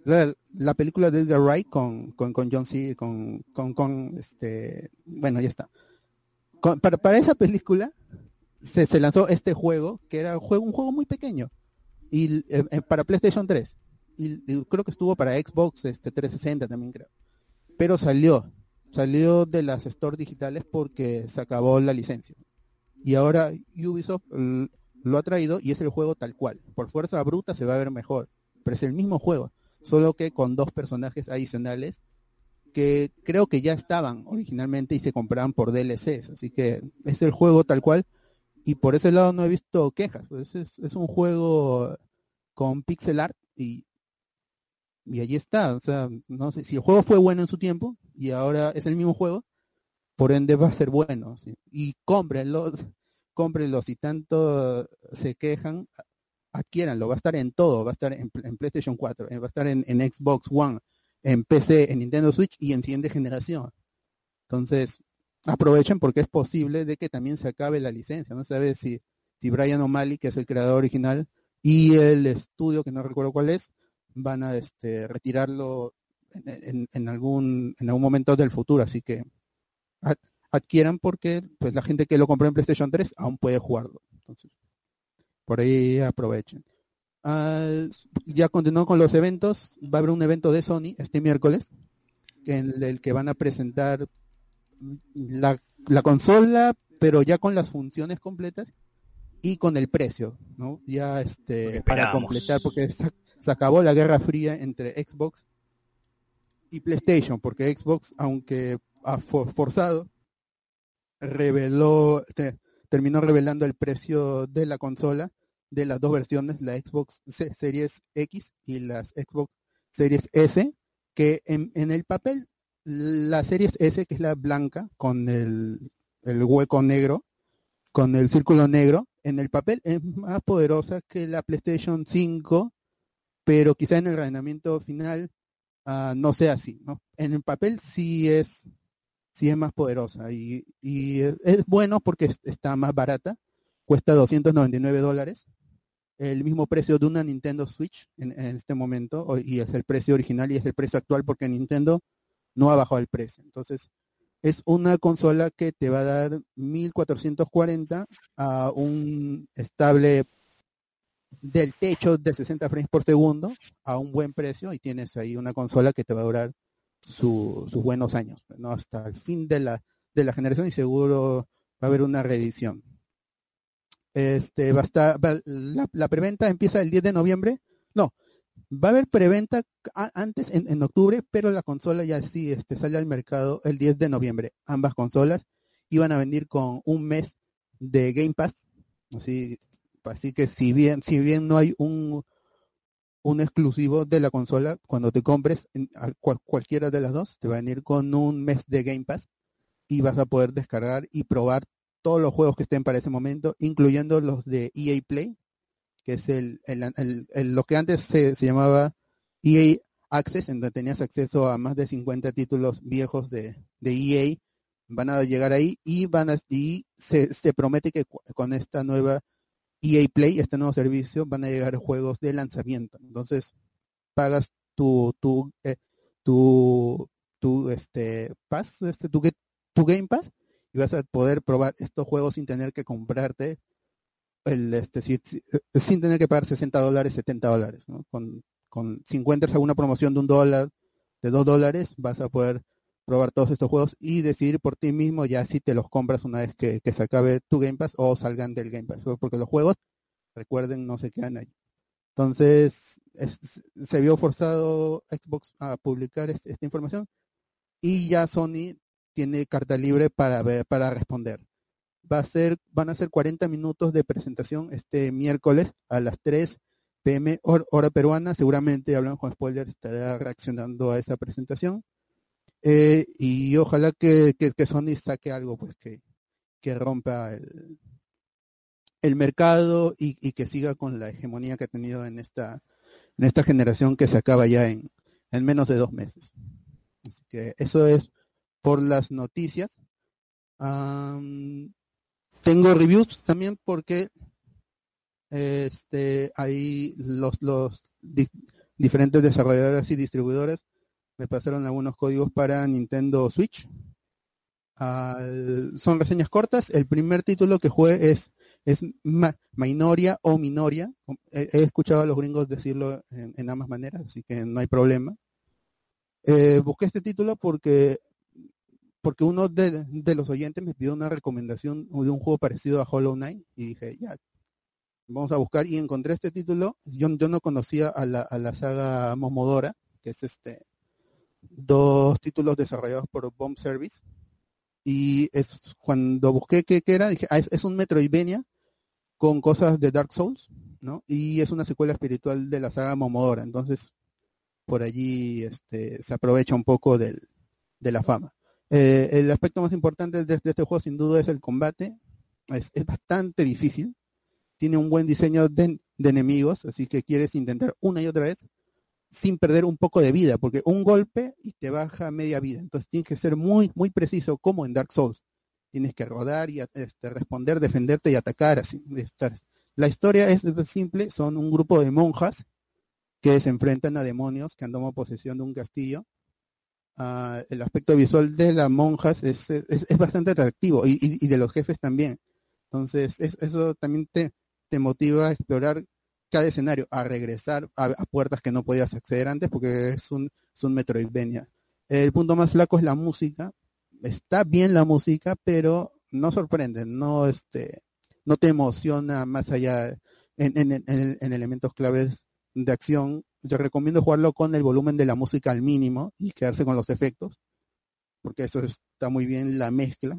La, la película de Edgar Wright con, con, con John C. con, con, con este, bueno, ya está. Con- para, para esa película se, lanzó este juego, que era un juego, un juego muy pequeño, y eh, eh, para PlayStation 3. Y, creo que estuvo para Xbox este 360 también creo. Pero salió, salió de las stores digitales porque se acabó la licencia. Y ahora Ubisoft l- lo ha traído y es el juego tal cual. Por fuerza bruta se va a ver mejor, pero es el mismo juego, solo que con dos personajes adicionales que creo que ya estaban originalmente y se compraban por DLCs. Así que es el juego tal cual y por ese lado no he visto quejas. Pues es, es un juego con pixel art y, y allí está. O sea, no sé si el juego fue bueno en su tiempo y ahora es el mismo juego, por ende va a ser bueno. ¿sí? Y cómprenlo, cómprenlo. Si tanto se quejan, adquiéranlo. Va a estar en todo. Va a estar en, en PlayStation 4, eh, va a estar en, en Xbox One, en PC, en Nintendo Switch y en siguiente generación. Entonces, aprovechen porque es posible de que también se acabe la licencia. No sabes si, si Brian O'Malley, que es el creador original, y el estudio, que no recuerdo cuál es, van a este, retirarlo en, en- algún, en algún momento del futuro. Así que ad- adquieran porque pues la gente que lo compró en PlayStation 3 aún puede jugarlo. Entonces, por ahí aprovechen. Ya continuó con los eventos. Va a haber un evento de Sony este miércoles en el que van a presentar la, la consola, pero ya con las funciones completas y con el precio, ¿no? Ya este para completar, porque se, se acabó la guerra fría entre Xbox y PlayStation, porque Xbox, aunque ha for- forzado, reveló, te- terminó revelando el precio de la consola de las dos versiones, la Xbox Se- Series X y las Xbox Series S, que en, en el papel, la Series S, que es la blanca, con el, el hueco negro, con el círculo negro, en el papel es más poderosa que la PlayStation 5, pero quizá en el rendimiento final ah, no sea así. En el papel sí es, sí es más poderosa y, y es, bueno porque es- está más barata, cuesta 299 dólares, el mismo precio de una Nintendo Switch en, en este momento, y es el precio original y es el precio actual porque Nintendo no ha bajado el precio. Entonces, es una consola que te va a dar 1440 a un estable del techo de 60 frames por segundo a un buen precio y tienes ahí una consola que te va a durar su- sus buenos años, ¿no? Hasta el fin de la, de la generación y seguro va a haber una reedición. Este, va a estar, va- la, la preventa empieza el 10 de noviembre. No, va a haber preventa antes en, en octubre, pero la consola ya sí este, sale al mercado el 10 de noviembre. Ambas consolas iban a venir con un mes de Game Pass. Así, así que si bien, si bien no hay un, un exclusivo de la consola, cuando te compres cual- cualquiera de las dos, te va a venir con un mes de Game Pass y vas a poder descargar y probar todos los juegos que estén para ese momento, incluyendo los de EA Play, que es el, el- el- lo que antes se, se llamaba EA Access, en donde tenías acceso a más de 50 títulos viejos de, de EA, van a llegar ahí y van a, y se, se promete que con esta nueva EA Play, este nuevo servicio, van a llegar juegos de lanzamiento. Entonces, pagas tu, tu, eh, tu, tu, este, pass, este, tu, tu Game Pass, y vas a poder probar estos juegos sin tener que comprarte el, este, si- eh, sin tener que pagar 60 dólares, 70 dólares. Con, con, si encuentras alguna promoción de un dólar, de dos dólares, vas a poder probar todos estos juegos y decidir por ti mismo ya si te los compras una vez que, se acabe tu Game Pass o salgan del Game Pass, porque los juegos, recuerden, no se quedan ahí. Entonces, es- se vio forzado Xbox a publicar es- esta información y ya Sony tiene carta libre para ver, para responder. Va a ser, van a ser 40 minutos de presentación este miércoles a las 3 pm hor- hora peruana. Seguramente hablando con spoiler estará reaccionando a esa presentación. Eh, y ojalá que, que, Sony saque algo pues que, que rompa el, el mercado y, que siga con la hegemonía que ha tenido en esta en esta generación que se acaba ya en, en menos de dos meses. Así que eso es por las noticias. Tengo reviews también porque este ahí los los di- diferentes desarrolladores y distribuidores me pasaron algunos códigos para Nintendo Switch. Son reseñas cortas. El primer título que jugué es es Minoria o Minoria. He, he escuchado a los gringos decirlo en, en ambas maneras, así que no hay problema. Eh, busqué este título porque porque uno de, los oyentes me pidió una recomendación de un juego parecido a Hollow Knight y dije, ya, vamos a buscar y encontré este título. Yo, no conocía a la, a la saga Momodora, que es este dos títulos desarrollados por Bomb Service. Y es cuando busqué qué, qué era, dije, ah, es, es un Metroidvania con cosas de Dark Souls, ¿no? Y es una secuela espiritual de la saga Momodora. Entonces, por allí este, se aprovecha un poco de la fama. Eh, el aspecto más importante de, este juego sin duda es el combate. Es, es bastante difícil. Tiene un buen diseño de, de enemigos, así que quieres intentar una y otra vez sin perder un poco de vida, porque un golpe y te baja media vida. Entonces tienes que ser muy, muy preciso, como en Dark Souls. Tienes que rodar y este, responder, defenderte y atacar. Así, estar. La historia es simple, son un grupo de monjas que se enfrentan a demonios que han tomado posesión de un castillo Uh, el aspecto visual de las monjas es, es, es bastante atractivo y, y, y, de los jefes también. Entonces, es, eso también te, te, motiva a explorar cada escenario, a regresar a, a, puertas que no podías acceder antes porque es un, es un Metroidvania. El punto más flaco es la música. Está bien la música, pero no sorprende, no, este, no te emociona más allá en, en, en, en elementos claves de acción yo recomiendo jugarlo con el volumen de la música al mínimo y quedarse con los efectos, porque eso está muy bien la mezcla.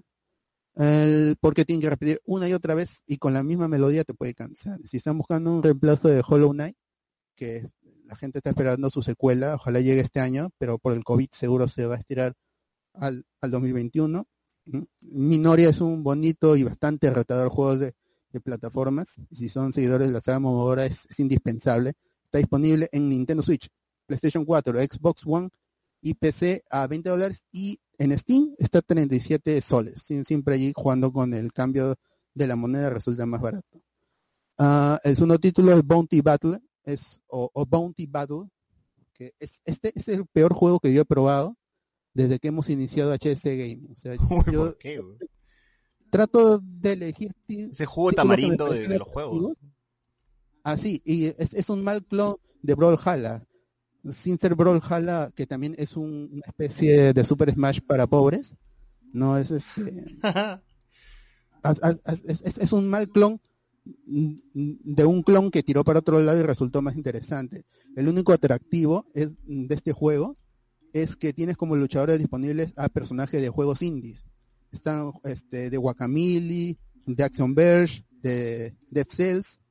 Porque tienen que repetir una y otra vez y con la misma melodía te puede cansar. Si están buscando un reemplazo de Hollow Knight, que la gente está esperando su secuela, ojalá llegue este año, pero por el COVID seguro se va a estirar al, al 2021. Minoria es un bonito y bastante retador juego de, plataformas. Si son seguidores de la saga Momodora es, es indispensable está disponible en Nintendo Switch, PlayStation 4, Xbox One y PC a 20 dólares y en Steam está a 37 soles. Siempre allí jugando con el cambio de la moneda resulta más barato. Uh, el segundo título es Bounty Battle, es, o, o Bounty Battle, que es, este es el peor juego que yo he probado desde que hemos iniciado HC Gaming. O sea, yo ¿Por qué? trato de elegir ese juego tamarindo de, de los juegos. Así, ah, y es, es, un mal clon de Brawlhalla. Sin ser Brawlhalla, que también es un, una especie de Super Smash para pobres. No es este. es, es, es, un mal clon de un clon que tiró para otro lado y resultó más interesante. El único atractivo es, de este juego es que tienes como luchadores disponibles a personajes de juegos indies. Están este, de Guacamole, de Action Verge, de Death Cells.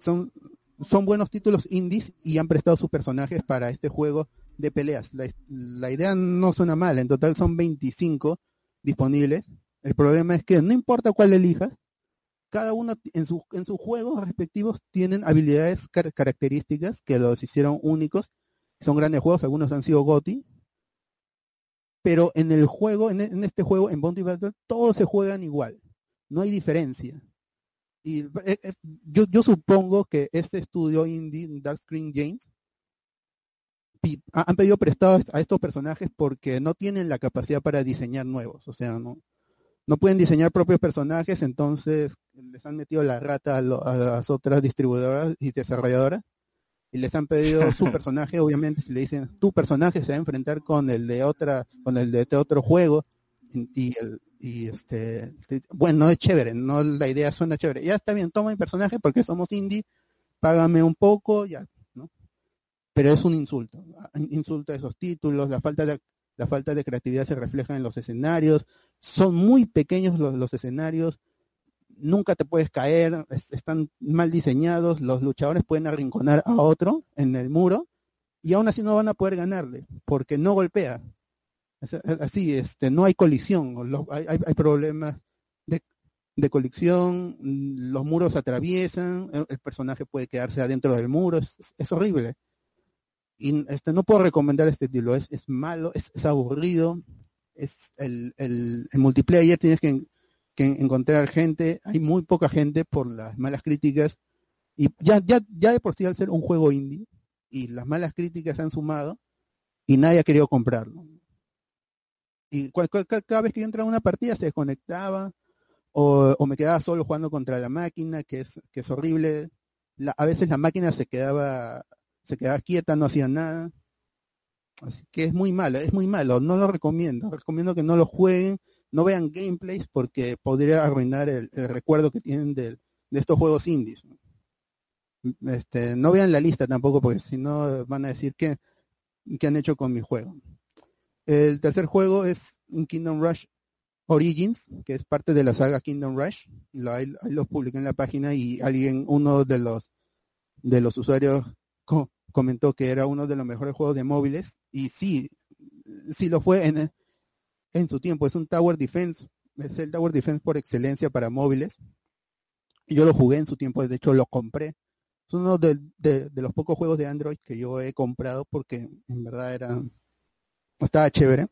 Son, son buenos títulos indies y han prestado sus personajes para este juego de peleas. La, la, idea no suena mal, en total son 25 disponibles. El problema es que no importa cuál elijas, cada uno en, su, en sus juegos respectivos tienen habilidades car características que los hicieron únicos. Son grandes juegos, algunos han sido GOTI. Pero en el juego, en, en este juego, en Bounty Battle, todos se juegan igual. No hay diferencia y eh, eh, yo, yo, supongo que este estudio indie, Dark Screen Games, han pedido prestado a estos personajes porque no tienen la capacidad para diseñar nuevos, o sea, no, no pueden diseñar propios personajes, entonces les han metido la rata a, lo, a las otras distribuidoras y desarrolladoras y les han pedido su personaje, obviamente si le dicen tu personaje se va a enfrentar con el de otra, con el de otro juego y el, y este, bueno, es chévere, no la idea suena chévere. Ya está bien, toma mi personaje porque somos indie, págame un poco, ya, ¿no? Pero es un insulto, insulto a esos títulos, la falta de la falta de creatividad se refleja en los escenarios, son muy pequeños los, los escenarios, nunca te puedes caer, es, están mal diseñados, los luchadores pueden arrinconar a otro en el muro y aún así no van a poder ganarle porque no golpea, así, este, no hay colisión, hay, hay, hay problemas de, mm, los muros atraviesan, el, personaje puede quedarse adentro del muro, es, es- horrible. Y este no puedo recomendar este título, es, es malo, es, aburrido, es el, el, multiplayer tienes que, que encontrar gente, hay muy poca gente por las malas críticas, y ya, ya, ya de por sí al ser un juego indie, y las malas críticas se han sumado, y nadie ha querido comprarlo. Y cada vez que yo entraba a una partida se desconectaba, o, o me quedaba solo jugando contra la máquina, que es, que es horrible. La- a veces la máquina se quedaba, se quedaba quieta, no hacía nada. Así que es muy malo, es muy malo, no lo recomiendo. Recomiendo que no lo jueguen, no vean gameplays porque podría arruinar el, el recuerdo que tienen de, de estos juegos indies. Este, no vean la lista tampoco porque si no van a decir que, que han hecho con mi juego. El tercer juego es Kingdom Rush Origins, que es parte de la saga Kingdom Rush. Lo, ahí, ahí lo publiqué en la página y alguien, uno de los de los usuarios co- comentó que era uno de los mejores juegos de móviles y sí, sí lo fue en, en su tiempo. Es un Tower Defense, es el Tower Defense por excelencia para móviles. Yo lo jugué en su tiempo, de hecho lo compré. Es uno de, de- de los pocos juegos de Android que yo he comprado porque en verdad era estaba chévere.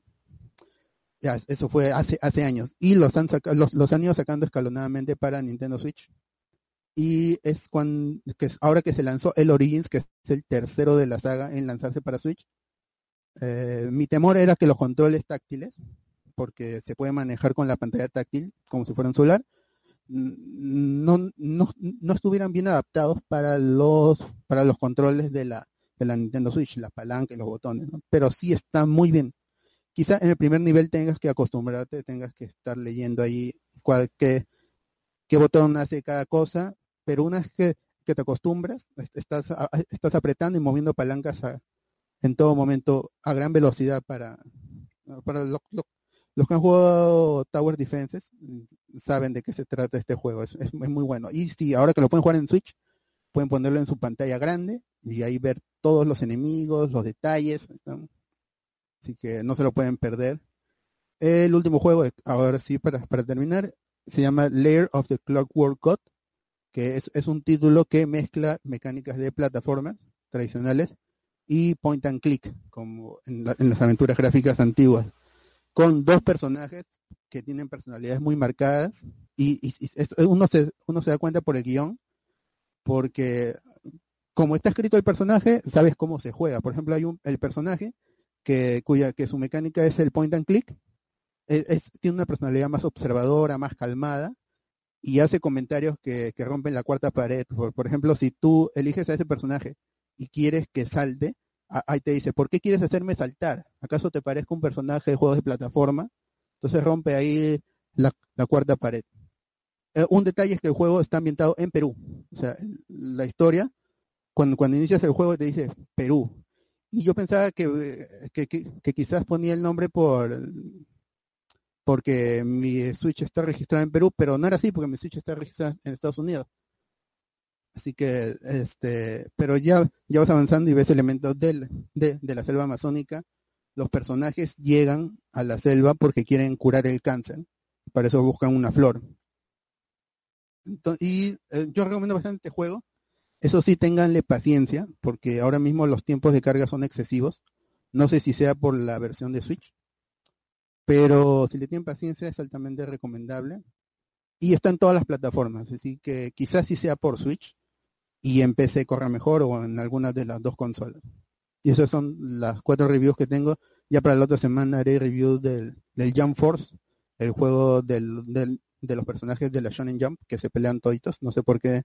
Ya, eso fue hace, años. Y los han, saca- los, han ido sacando escalonadamente para Nintendo Switch. Y es cuando, que ahora que se lanzó el Origins, que es el tercero de la saga en lanzarse para Switch, eh, mi temor era que los controles táctiles, porque se puede manejar con la pantalla táctil como si fuera un celular, no, no, no estuvieran bien adaptados para los, para los controles de la, de la Nintendo Switch, la palanca y los botones, ¿no? pero sí está muy bien. Quizá en el primer nivel tengas que acostumbrarte, tengas que estar leyendo ahí cuál, qué, qué botón hace cada cosa, pero una vez que, que te acostumbras, est- estás, estás apretando y moviendo palancas a- en todo momento a gran velocidad para, para lo- lo- los que han jugado Tower Defenses mm, saben de qué se trata este juego, es, es- muy bueno. Y si ahora que lo pueden jugar en Switch, pueden ponerlo en su pantalla grande y ahí ver todos los enemigos, los detalles, están- así que no se lo pueden perder. El último juego, ahora sí, para, para terminar, se llama Lair of the Clockwork God, que es, es un título que mezcla mecánicas de plataformas tradicionales y point and click, como en, la- en las aventuras gráficas antiguas, con dos personajes que tienen personalidades muy marcadas y, y- y uno, se, uno se da cuenta por el guion, porque como está escrito el personaje, sabes cómo se juega. Por ejemplo, hay un, el personaje que, cuya, que su mecánica es el point and click, es- tiene una personalidad más observadora, más calmada, y hace comentarios que, que rompen la cuarta pared. Por, ejemplo, si tú eliges a ese personaje y quieres que salte, ahí te dice, ¿por qué quieres hacerme saltar? ¿Acaso te parezco un personaje de juegos de plataforma? Entonces rompe ahí la, la cuarta pared. Eh, un detalle es que el juego está ambientado en Perú. O sea, la historia, cuando, cuando inicias el juego te dice Perú. Y yo pensaba que, que quizás ponía el nombre por porque mi Switch está registrado en Perú, pero no era así porque mi Switch está registrado en Estados Unidos. Así que, este, pero ya, ya vas avanzando y ves elementos del, de, de la selva amazónica. Los personajes llegan a la selva porque quieren curar el cáncer. Para eso buscan una flor. Ento- y eh, yo recomiendo bastante este juego. Eso sí, ténganle paciencia, porque ahora mismo los tiempos de carga son excesivos. No sé si sea por la versión de Switch, pero si le tienen paciencia es altamente recomendable. Y está en todas las plataformas, así que quizás sí sea por Switch y en PC corra mejor o en alguna de las dos consolas. Y esas son las cuatro reviews que tengo. Ya para la otra semana haré review del, del Jump Force, el juego del, del- de los personajes de la Shonen Jump que se pelean toditos. No sé por qué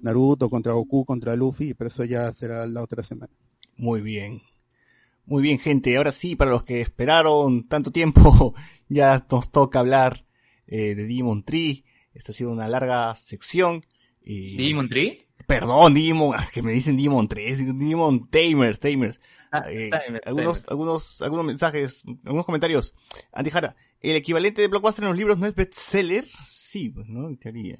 Naruto contra Goku contra Luffy, pero eso ya será la otra semana. Muy bien. Muy bien, gente. Ahora sí, para los que esperaron tanto tiempo, ya nos toca hablar eh, de Demon Tree. Esta ha sido una larga sección. Y... ¿Demon Tree? Perdón, Digimon, ah, que me dicen Digimon 3, Digimon Tamers, Tamers. Ah, Eh, algunos, algunos, algunos mensajes, algunos comentarios. Antijara, ¿el equivalente de Blockbuster en los libros no es bestseller? Sí, pues, ¿no? En teoría.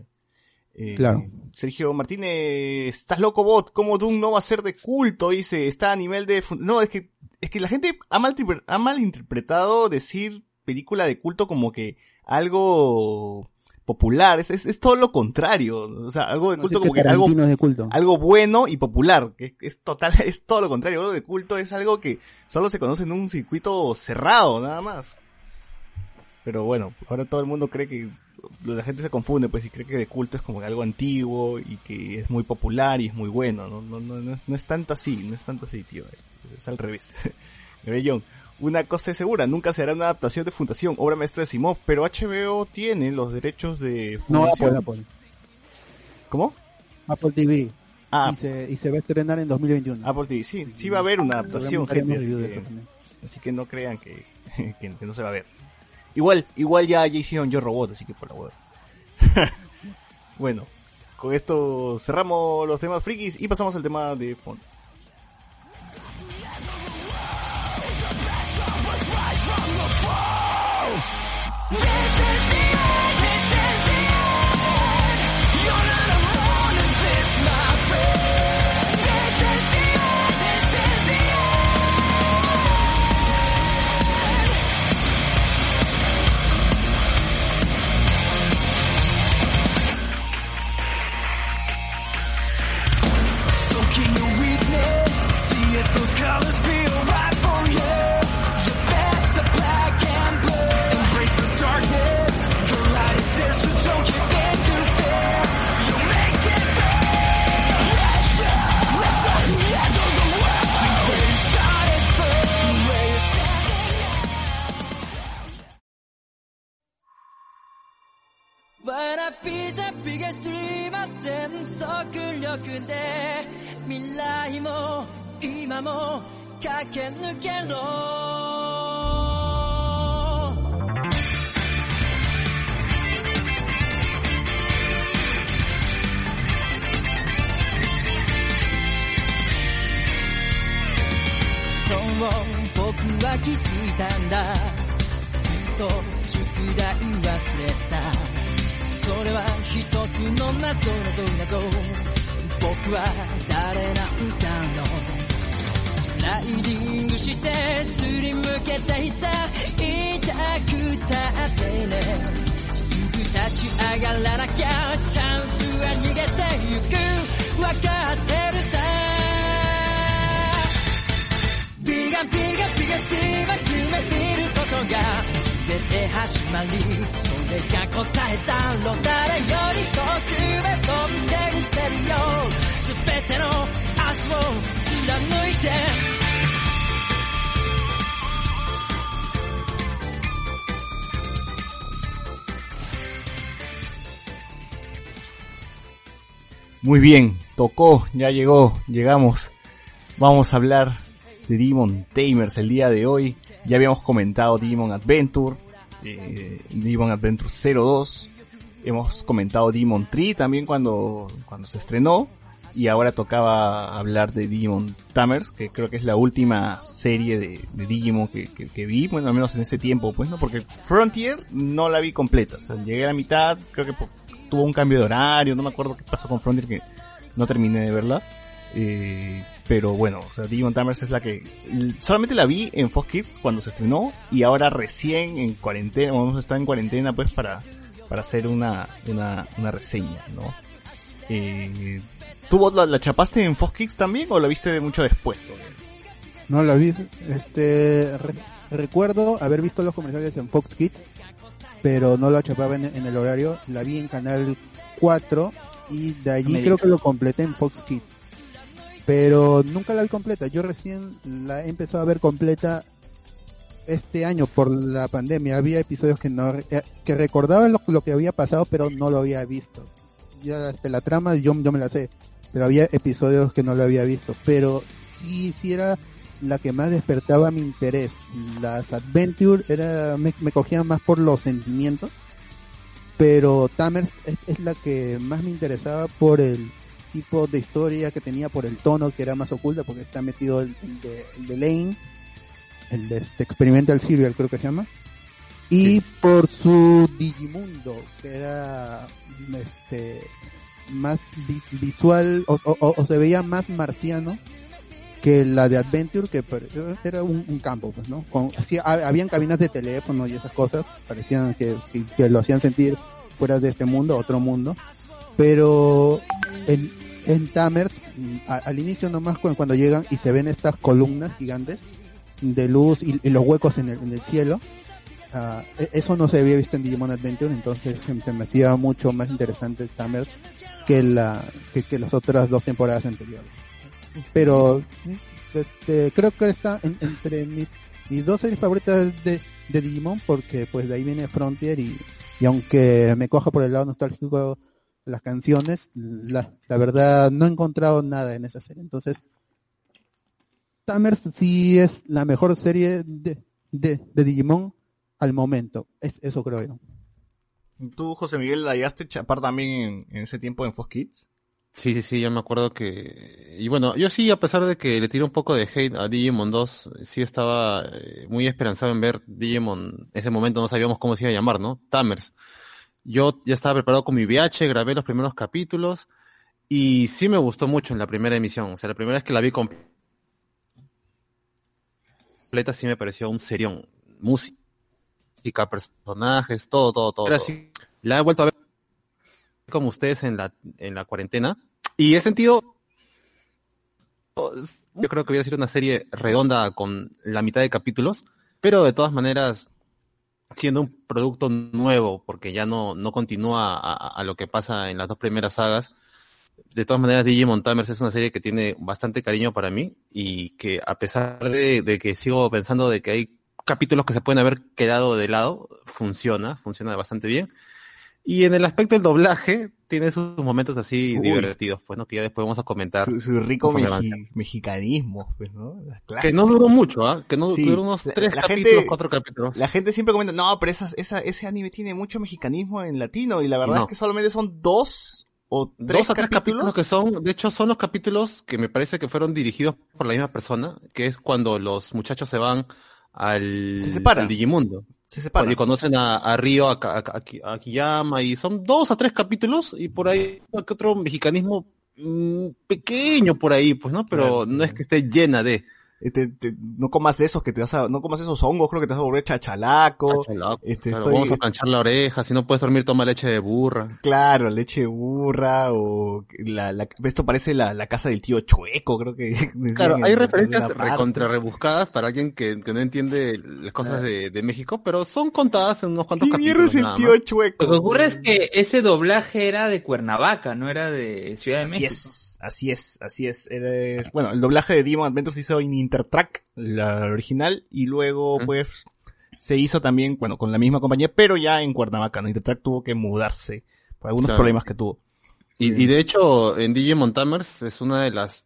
Eh, Claro. Sergio Martínez, estás loco bot, ¿cómo Doom no va a ser de culto? Dice, está a nivel de... No, es que, es que la gente ha, maltriper- ha malinterpretado decir película de culto como que algo popular, es, es, es todo lo contrario. O sea, algo de culto como que algo, de culto. algo bueno y popular, que es, es total, es todo lo contrario. Algo de culto es algo que solo se conoce en un circuito cerrado, nada más. Pero bueno, ahora todo el mundo cree que la gente se confunde, pues, y cree que de culto es como algo antiguo y que es muy popular y es muy bueno. No, no, no, no, es, no es tanto así, no es tanto así, tío. Es, es al revés. Rebellón. Una cosa es segura, nunca será una adaptación de Fundación, obra maestra de Simov, pero HBO tiene los derechos de No, Fundación. Apple, Apple. ¿Cómo? Apple TV. Ah, Y, se, y se va a estrenar en 2021. Apple TV, sí, sí va a haber una adaptación, gente. Así que, así que no crean que, que no se va a ver. Igual, igual ya, ya hicieron Yo Robot, así que por la hueá. bueno, con esto cerramos los temas frikis y pasamos al tema de fondo. 今も駆け抜けろ。そう僕は気づいたんだ。ずっと宿題忘れた。それは一つの謎謎謎。僕は誰なんだろう。ライディングしてすりむけてさ痛くたってね。すぐ立ち上がらなきゃチャンスは逃げてゆく。わかってるさ。ビガビガビガスティーは夢見ることが全て始まりそれが答えだろう誰より遠くへ飛んでみせるよ全ての明日を貫いて Muy bien, tocó, ya llegó, llegamos. Vamos a hablar de Demon Tamers el día de hoy. Ya habíamos comentado Demon Adventure, eh, Demon Adventure 02. Hemos comentado Demon Tree también cuando, cuando se estrenó. Y ahora tocaba hablar de Demon Tamers, que creo que es la última serie de, Digimon que, vi, bueno, al menos en ese tiempo, pues, ¿no? Porque Frontier no la vi completa. O sea, llegué a la mitad, creo que tuvo un cambio de horario, no me acuerdo qué pasó con Frontier que no terminé de verla. Eh, pero bueno, o sea, Digimon Tamers es la que solamente la vi en Fox Kids cuando se estrenó y ahora recién en cuarentena, vamos a estar en cuarentena pues para, para hacer una, una, una reseña, ¿no? Eh, ¿Tú vos la, la chapaste en Fox Kids también o la viste de mucho después? No la vi. Este, re- recuerdo haber visto los comerciales en Fox Kids, pero no lo chapaba en, en el horario. La vi en Canal 4 y de allí América. creo que lo completé en Fox Kids. Pero nunca la vi completa. Yo recién la he empezado a ver completa este año por la pandemia. Había episodios que no eh, que recordaba lo, lo que había pasado, pero no lo había visto. Ya este, la trama yo, yo me la sé, pero había episodios que no lo había visto. Pero sí, sí era la que más despertaba mi interés. Las Adventure era, me, me cogían más por los sentimientos, pero Tamers es, es la que más me interesaba por el tipo de historia que tenía, por el tono que era más oculta, porque está metido el, el de, el de Lane, el de este Experimental Serial creo que se llama, y por su Digimundo, que era este más vi- visual o, o- o- o se veía más marciano que la de Adventure que era un, campo pues no con habían cabinas de teléfono y esas cosas parecían que, lo hacían sentir fuera de este mundo, otro mundo. Pero en, en Tamers, al inicio nomás cu- cuando, llegan y se ven estas columnas gigantes de luz y, los huecos en el, en el cielo, e- eso no se había visto en Digimon Adventure, entonces se, me hacía mucho más interesante Tamers que, la, que las otras dos temporadas anteriores. Pero este, creo que está en- entre mis, dos series favoritas de, de Digimon porque pues de ahí viene Frontier y, y aunque me coja por el lado nostálgico las canciones, la, la verdad no he encontrado nada en esa serie. Entonces, Tamers sí es la mejor serie de, de, de Digimon al momento. Es, eso creo yo. ¿Tú, José Miguel, la a chapar también en, en ese tiempo en Fox Kids? Sí, sí, sí, yo me acuerdo que... Y bueno, yo sí, a pesar de que le tiré un poco de hate a Digimon 2, sí estaba eh, muy esperanzado en ver Digimon. En ese momento no sabíamos cómo se iba a llamar, ¿no? Tamers. Yo ya estaba preparado con mi VH, grabé los primeros capítulos y sí me gustó mucho en la primera emisión. O sea, la primera vez que la vi completa sí me pareció un serión. Música, personajes, todo, todo, todo. Era todo. así. La he vuelto a ver como ustedes en la, en la cuarentena. Y he sentido, yo creo que hubiera sido una serie redonda con la mitad de capítulos, pero de todas maneras, siendo un producto nuevo, porque ya no, no continúa a, a- lo que pasa en las dos primeras sagas, de todas maneras Digimon Tamers es una serie que tiene bastante cariño para mí y que a pesar de, de que sigo pensando de que hay capítulos que se pueden haber quedado de lado, funciona, funciona bastante bien. Y en el aspecto del doblaje, tiene sus momentos así Uy. divertidos, pues, ¿no? Que ya después vamos a comentar. Su, su rico mexicanismo, pues, ¿no? Las Que no duró mucho, ¿ah? Que no Sí. duró unos tres la capítulos, gente- cuatro capítulos. La gente siempre comenta, no, pero esa, esa, ese anime tiene mucho mexicanismo en latino y la verdad No. es que solamente son dos o tres Dos a tres capítulos capítulos. que son, de hecho, son los capítulos que me parece que fueron dirigidos por la misma persona, que es cuando los muchachos se van al, Se al Digimundo. Se separan. Y conocen a, a Río, a, a, a Kiyama, y son dos a tres capítulos, y por ahí otro mexicanismo mm, pequeño por ahí, pues, ¿no? Pero Claro, no es que esté llena de. Eh, te- te- no comas de esos que te vas a, no comas esos hongos, creo que te vas a volver chachalaco. Chachalaco, este, claro, estoy- vamos a planchar la oreja, si no puedes dormir, toma leche de burra. Claro, leche de burra o la, la, esto parece la, la casa del tío chueco, creo que. Claro, hay en referencias recontra rebuscadas para alguien que, que no entiende las cosas de, de México, pero son contadas en unos cuantos ¿Qué mierda capítulos. es el nada tío más. chueco? Lo que ocurre es que ese doblaje era de Cuernavaca, no era de Ciudad de Así México. es, así es, así es. Bueno, el doblaje de Demon Adventures se hizo en Intertrack, la original, y luego pues se hizo también, bueno, con la misma compañía, pero ya en Cuernavaca, ¿no? Intertrack tuvo que mudarse por algunos Claro. problemas que tuvo. Y, y de hecho, en Digimon Tamers es una de las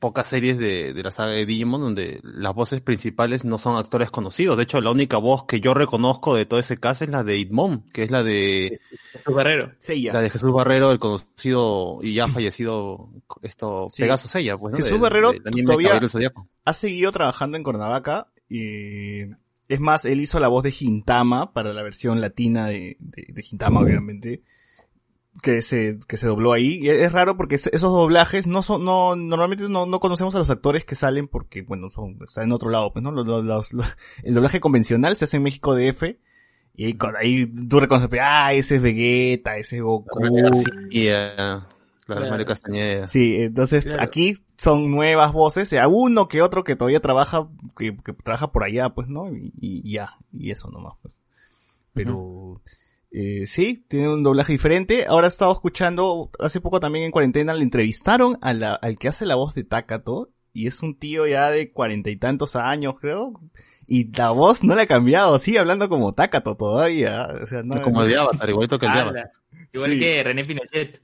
pocas series de, de la saga de Digimon donde las voces principales no son actores conocidos. De hecho, la única voz que yo reconozco de todo ese caso es la de Itmon, que es la de, Jesús Barrero. Seiya. la de Jesús Barrero, el conocido y ya fallecido esto, Sí. Pegaso Sella, pues, ¿no? Jesús Del- Barrero anime todavía- ha seguido trabajando en Cuernavaca. Y es más, él hizo la voz de Gintama para la versión latina de, de, de Gintama, obviamente. Que se, que se dobló ahí. Y es raro porque es- esos doblajes no son, no, normalmente no, no conocemos a los actores que salen porque, bueno, son, están en otro lado, pues, ¿no? Los, los- los- el doblaje convencional se hace en México DF. Y ahí, con- ahí tú reconoces, ah, ese es Vegeta, ese es Goku. Y, eh, claro, Claro. Mario Castañeda. Sí, entonces Claro. aquí son nuevas voces, o sea, uno que otro que todavía trabaja, que, que trabaja por allá, pues, ¿no? Y, y ya, y eso nomás, pues. Pero, eh, sí, tiene un doblaje diferente. Ahora he estado escuchando, hace poco también en cuarentena le entrevistaron a la, al que hace la voz de Takato, y es un tío ya de cuarenta y tantos años, creo. Y la voz no la ha cambiado, sigue hablando como Takato todavía. O sea, no, Como el de Avatar, igualito que el de. Avatar. Igual Sí. que René Pinochet.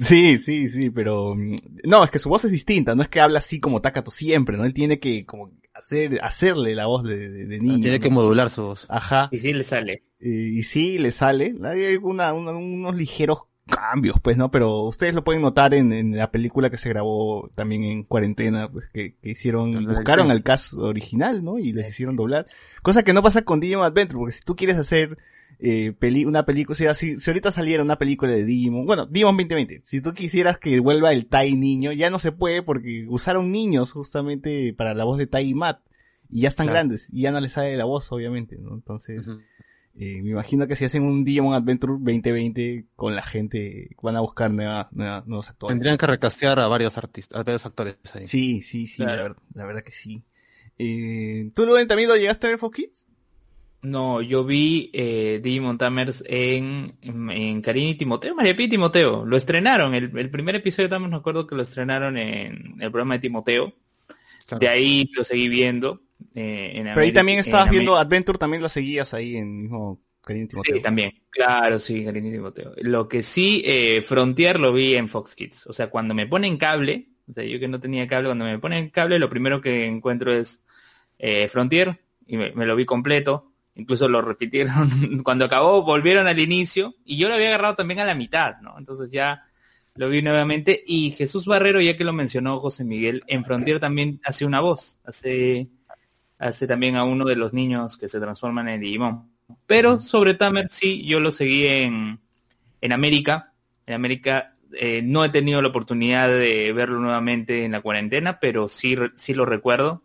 Sí, sí, sí, pero mm, no, es que su voz es distinta, no es que habla así como Takato siempre, ¿no? Él tiene que como hacer, hacerle la voz de, de, de niño. Tiene ¿no? que modular su voz. Ajá, Y sí le sale. Eh, y sí, le sale, hay una, una- unos ligeros cambios, pues, ¿no? Pero ustedes lo pueden notar en, en la película que se grabó también en cuarentena, pues, que, que hicieron, buscaron al cast original, ¿no? Y les hicieron doblar. Cosa que no pasa con Digimon Adventure, porque si tú quieres hacer eh, peli una película, o sea, si, si ahorita saliera una película de Digimon, bueno, Digimon 2020, si tú quisieras que vuelva el Tai niño, ya no se puede porque usaron niños justamente para la voz de Tai y Matt, y ya están Claro. grandes, y ya no les sale la voz, obviamente, ¿no? Entonces. Eh, me imagino que si hacen un Digimon Adventure 2020 con la gente, van a buscar nueva- nueva- nuevos actores. Tendrían que recastear a varios artistas, a varios actores ahí. Sí, sí, sí, la, verdad, la verdad que sí. Eh, ¿Tú, Luen, también lo llegaste a ver Fox Kids? No, yo vi eh, Digimon Tamers en, en, en Karin y Timoteo, María Pía y Timoteo. Lo estrenaron, el, el primer episodio de Tamers me acuerdo que lo estrenaron en el programa de Timoteo. Claro. De ahí lo seguí viendo. Eh, en Pero ahí también estabas viendo América. Adventure, también la seguías ahí en mismo Karin y Timoteo. Sí, también. Claro, sí, Karin y Timoteo. Lo que sí, eh, Frontier lo vi en Fox Kids. O sea, cuando me ponen cable, o sea, yo que no tenía cable, cuando me ponen cable, lo primero que encuentro es eh, Frontier y me, me lo vi completo. Incluso lo repitieron. Cuando acabó, volvieron al inicio y yo lo había agarrado también a la mitad, ¿no? Entonces ya lo vi nuevamente. Y Jesús Barrero, ya que lo mencionó José Miguel, en Frontier también hace una voz. Hace, hace también a uno de los niños que se transforman en Digimon. Pero sobre Tamer sí, yo lo seguí en, en América. En América eh, no he tenido la oportunidad de verlo nuevamente en la cuarentena, pero sí, sí lo recuerdo.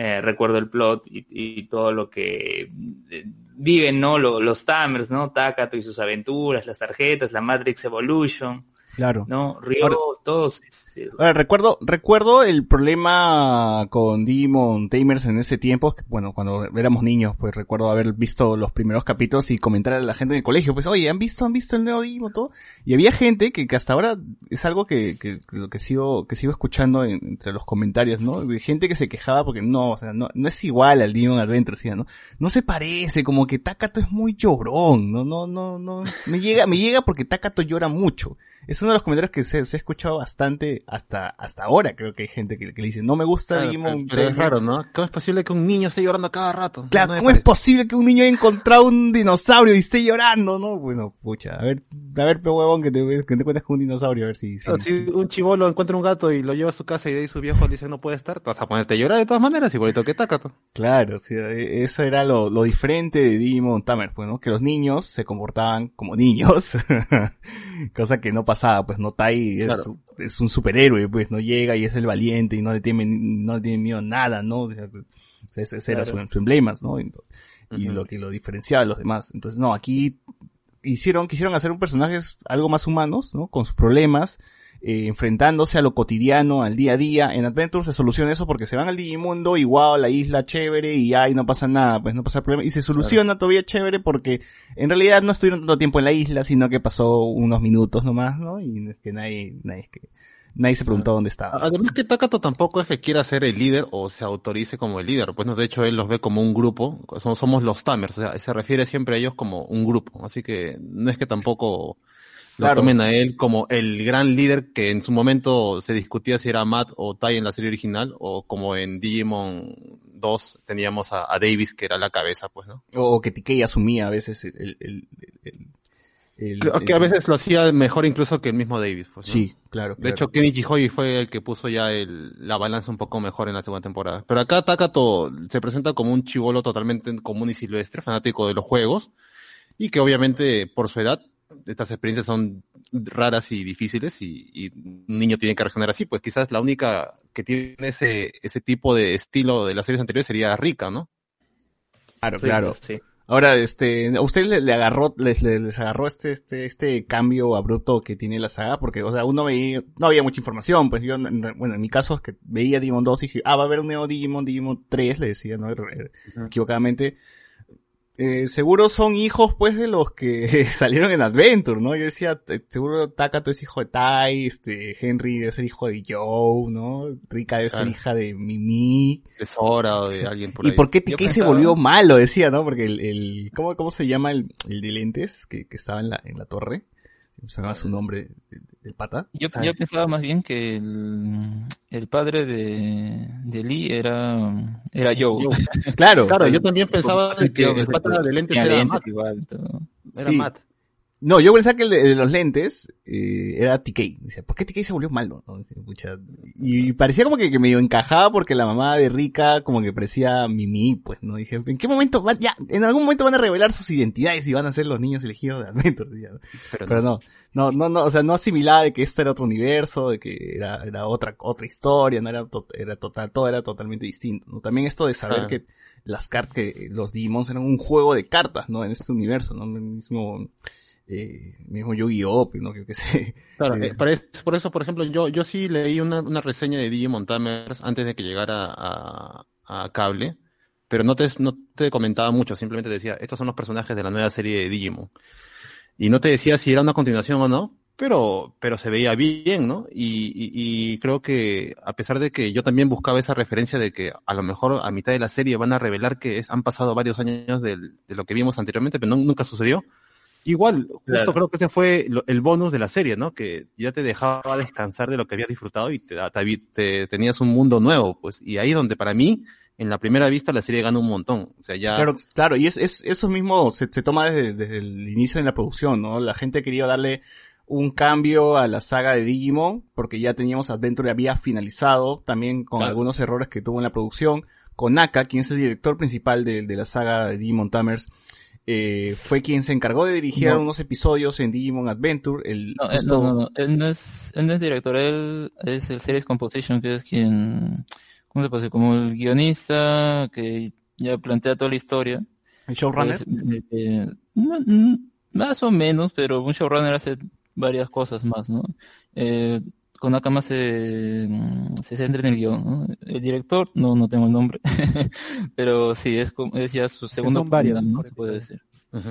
Eh, recuerdo el plot y, y todo lo que eh, viven, ¿no? Lo- los Tamers, ¿no? Takato y sus aventuras, las tarjetas, la Matrix Evolution, Claro. ¿no? Ryo, Ahora- todos. sí, Ahora, recuerdo, recuerdo el problema con Digimon Tamers en ese tiempo, que, bueno, cuando éramos niños, pues recuerdo haber visto los primeros capítulos y comentar a la gente en el colegio, pues, oye, ¿han visto, han visto el nuevo Digimon todo? Y había gente que, que hasta ahora es algo que, que, que lo que sigo, que sigo escuchando en- entre los comentarios, ¿no? De gente que se quejaba porque no, o sea, no, no es igual al Digimon Adventure, ¿sí, ¿no? No se parece, como que Takato es muy llorón, no, no, no, no, me llega, me llega porque Takato llora mucho. Es uno de los comentarios que se, se ha escuchado bastante hasta, hasta ahora, creo que hay gente que, que le dice, no me gusta Claro, Digimon pero, pero es Tamers". raro, ¿no? ¿Cómo es posible que un niño esté llorando cada rato? Claro, No ¿cómo es posible que un niño haya encontrado un dinosaurio y esté llorando, no? Bueno, pucha, a ver, a ver, pe huevón, que te, que te cuentas con un dinosaurio, a ver si... si- Claro, si un chivolo encuentra un gato y lo lleva a su casa y de ahí su viejo le dice no puede estar, te vas a ponerte a llorar de todas maneras, igualito que Takato. Claro, sea, e- eso era lo, lo diferente de Digimon Tamer, pues, ¿no? Que los niños se comportaban como niños, cosa que no pasaba, pues, no Tai es, Claro. es un superhéroe, pues, no llega y es el valiente y no le teme, no le tiene miedo a nada, ¿no? O sea, ese, ese era su, su emblema, ¿no? Y, lo que lo diferenciaba de los demás. Entonces, no, aquí hicieron, quisieron hacer un personaje algo más humanos, ¿no? Con sus problemas, eh, enfrentándose a lo cotidiano, al día a día. En Adventure se soluciona eso porque se van al Digimundo, igual, la isla chévere, y ahí no pasa nada, pues no pasa problema. Y se soluciona todavía chévere porque en realidad no estuvieron tanto tiempo en la isla, sino que pasó unos minutos nomás, ¿no? Y que nadie, nadie, que, nadie se preguntó dónde estaba. Además que Takato tampoco es que quiera ser el líder o se autorice como el líder, pues no, de hecho él los ve como un grupo, somos los Tamers, o sea, se refiere siempre a ellos como un grupo, así que no es que tampoco Claro. lo tomen a él como el gran líder que en su momento se discutía si era Matt o Tai en la serie original, o como en Digimon 2 teníamos a, a Davis que era la cabeza, pues, ¿no? O que TK asumía a veces el, el, el, Que, a veces lo hacía mejor incluso que el mismo Davis, pues, ¿no? Sí, claro. De claro. hecho, Kenichi Hoi fue el que puso ya el, la balanza un poco mejor en la segunda temporada. Pero acá Takato se presenta como un chivolo totalmente común y silvestre, fanático de los juegos, y que obviamente por su edad, estas experiencias son raras y difíciles y, y un niño tiene que reaccionar así. Pues quizás la única que tiene ese, ese tipo de estilo de las series anteriores sería Rika, ¿no? Claro, Sí, claro. sí. Ahora, este, ¿a ustedes le, le agarró, les, les, les agarró este, este, este cambio abrupto que tiene la saga? Porque, o sea, uno veía, no había mucha información, pues yo, en- bueno, en mi caso es que veía Digimon 2 y dije, ah, va a haber un nuevo Digimon, Digimon 3, le decía, ¿no? Equivocadamente. Eh, seguro son hijos, pues, de los que salieron en Adventure, ¿no? Yo decía, seguro Takato es hijo de Tai, este, Henry debe ser hijo de Joe, ¿no? Rika debe ser Claro. hija de Mimi. De Sora o de alguien por ¿Y ahí. por qué Yo TK se pensaba- volvió malo? Decía, ¿no? Porque el, el ¿cómo, cómo se llama el, el de lentes que, que estaba en la, en la torre? Llama su nombre del, pata. Yo, yo pensaba más bien que el, el padre de, de Lee era, era Joe. Claro. Claro, yo también pensaba que el pata de lentes era Matt. igual, todo. Era Sí. Matt. No, yo pensaba que el de, los lentes eh, era TK. Decía, ¿por qué TK se volvió malo? no? Y parecía como que, que medio encajaba porque la mamá de Rika como que parecía Mimi, pues, ¿no? Dije, ¿en qué momento van, ya, en algún momento van a revelar sus identidades y van a ser los niños elegidos de Adventure? Pero, Pero no, no, no, no, o sea, no asimilaba de que esto era otro universo, de que era, era otra, otra historia, no era, to- era total, todo era totalmente distinto, ¿no? También esto de saber que las cartas, que los Digimons eran un juego de cartas, ¿no? En este universo, ¿no? El mismo, eh, mismo Yu-Gi-Oh, ¿no? Que, que sé. Claro, Eh, eh, por, eso, por eso, por ejemplo, yo, yo sí leí una, una reseña de Digimon Tamers antes de que llegara a, a cable, pero no te, no te comentaba mucho, simplemente decía, estos son los personajes de la nueva serie de Digimon. Y no te decía si era una continuación o no, pero, pero se veía bien, ¿no? Y, y, y creo que, a pesar de que yo también buscaba esa referencia de que a lo mejor a mitad de la serie van a revelar que es- han pasado varios años del- de lo que vimos anteriormente, pero no- nunca sucedió. Igual, justo Claro. creo que ese fue el bonus de la serie, ¿no? Que ya te dejaba descansar de lo que habías disfrutado y te, te, te- tenías un mundo nuevo, pues. Y ahí donde para mí, en la primera vista, la serie gana un montón. O sea, ya... Claro, claro, y es, es, eso mismo se, se toma desde, desde el inicio de la producción, ¿no? La gente quería darle un cambio a la saga de Digimon, porque ya teníamos Adventure había finalizado, también con Claro. algunos errores que tuvo en la producción. Konaka, quien es el director principal de, de la saga de Digimon Tamers, eh, fue quien se encargó de dirigir No. unos episodios en Digimon Adventure. El, No, él, justo- no, no, él no es, él no es director, él es el Series Composition, que es quien, ¿cómo se decir? Como el guionista que ya plantea toda la historia. el showrunner. Es, eh, eh, mm, más o menos, pero un showrunner hace varias cosas más, ¿no? Eh, con Akama se, mm, se centra en el guion, ¿no? El director, no, no tengo el nombre, pero sí, es, como- es ya su segunda son varios, Se puede decir.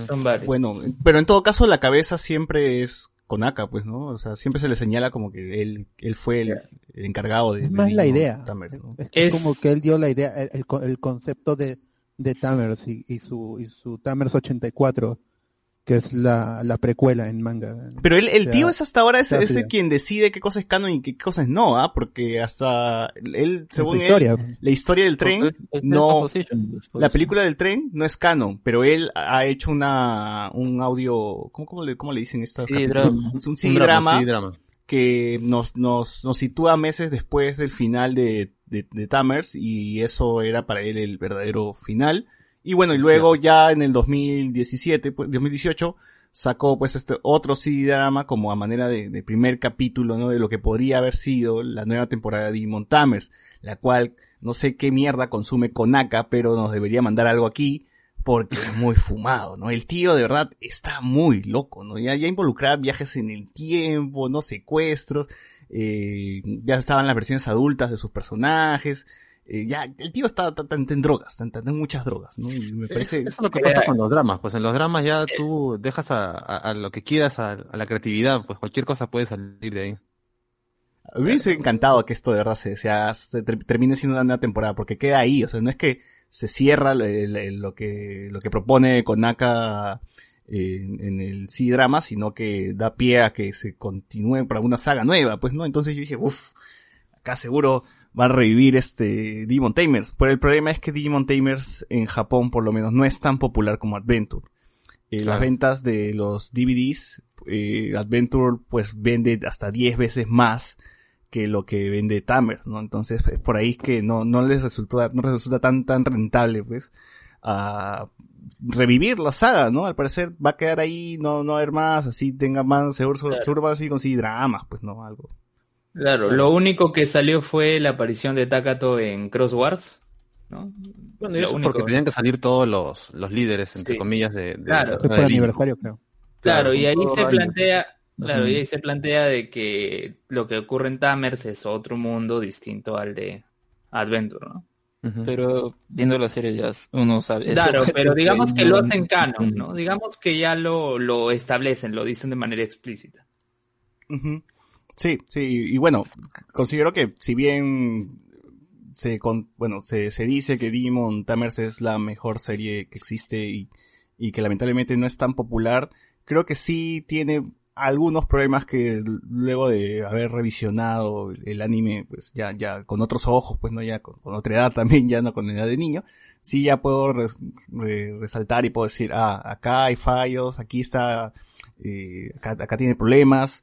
Son varios. Bueno, pero en todo caso la cabeza siempre es Konaka, pues, ¿no? O sea, siempre se le señala como que él, él fue el, el encargado de... Es de más la idea. Tamers, ¿no? Es, Es- como que él dio la idea, el, el concepto de, de Tamers y, y su, y su Tamers 84, que es la, la precuela en manga. Pero él, el O sea, tío es hasta ahora es, es el quien decide qué cosa es canon y qué cosas no, ¿ah? Porque hasta él, según él, la historia del tren, Es- es no, pues, la película del tren no es canon, pero él ha hecho una, un audio, ¿cómo, cómo le, cómo le dicen esto? Sí, drama. Un Un sí, drama sí, drama. que nos, nos, nos sitúa meses después del final de, de, de Tamers y eso era para él el verdadero final. Y bueno, y luego ya en el 2017, pues, 2018, sacó pues este otro CD drama como a manera de, primer capítulo, ¿no? De lo que podría haber sido la nueva temporada de Digimon Tamers, la cual no sé qué mierda consume Konaka, pero nos debería mandar algo aquí porque es muy fumado, ¿no? El tío de verdad está muy loco, ¿no? Ya, ya involucraba viajes en el tiempo, no secuestros, eh, ya estaban las versiones adultas de sus personajes, eh, ya, el tío está, está- está en drogas, está, está en muchas drogas, ¿no? Y me parece... Eso es lo que pasa con los dramas. Pues en los dramas ya tú dejas a, a- a lo que quieras, a, a la creatividad, pues cualquier cosa puede salir de ahí. A mí me hubiese encantado que esto de verdad se, se, haga- se ter- termine siendo una nueva temporada, porque queda ahí, o sea, no es que se cierra el- el- el- lo que lo que propone Konaka eh, en, en el sí drama, sino que da pie a que se continúe para una saga nueva, pues no, entonces yo dije, uff, acá seguro va a revivir este Demon Tamers, pero el problema es que Demon Tamers en Japón por lo menos no es tan popular como Adventure. Eh, Las ventas de los DVDs, eh, Adventure pues vende hasta 10 veces más que lo que vende Tamers, ¿no? Entonces es por ahí que no, no les resultó, no resulta tan, tan rentable, pues, a revivir la saga, ¿no? Al parecer va a quedar ahí, no, no va a haber más, así tenga más, seguro, Claro. seguro va a seguir con sí dramas, pues, ¿no? Algo. Claro, lo único que salió fue la aparición de Takato en Cross Wars, ¿no? Bueno, y Lo eso único- porque tenían que salir todos los, los líderes, entre Sí. comillas, de, de Claro. de aniversario, creo. Claro, Claro, y ahí se plantea, claro, y ahí se plantea de que lo que ocurre en Tamers es otro mundo distinto al de Adventure, ¿no? Pero viendo la serie ya uno sabe. eso Claro, pero digamos que lo hacen canon, ¿no? Digamos que ya lo, lo establecen, lo dicen de manera explícita. Sí, sí, y bueno, considero que si bien se con, bueno, se, se dice que Demon Tamers es la mejor serie que existe y, y que lamentablemente no es tan popular, creo que sí tiene algunos problemas que luego de haber revisionado el anime, pues ya, ya con otros ojos, pues no ya con, otra edad también, ya no con edad de niño, sí ya puedo res- re- resaltar y puedo decir, ah, acá hay fallos, aquí está eh, acá, acá tiene problemas.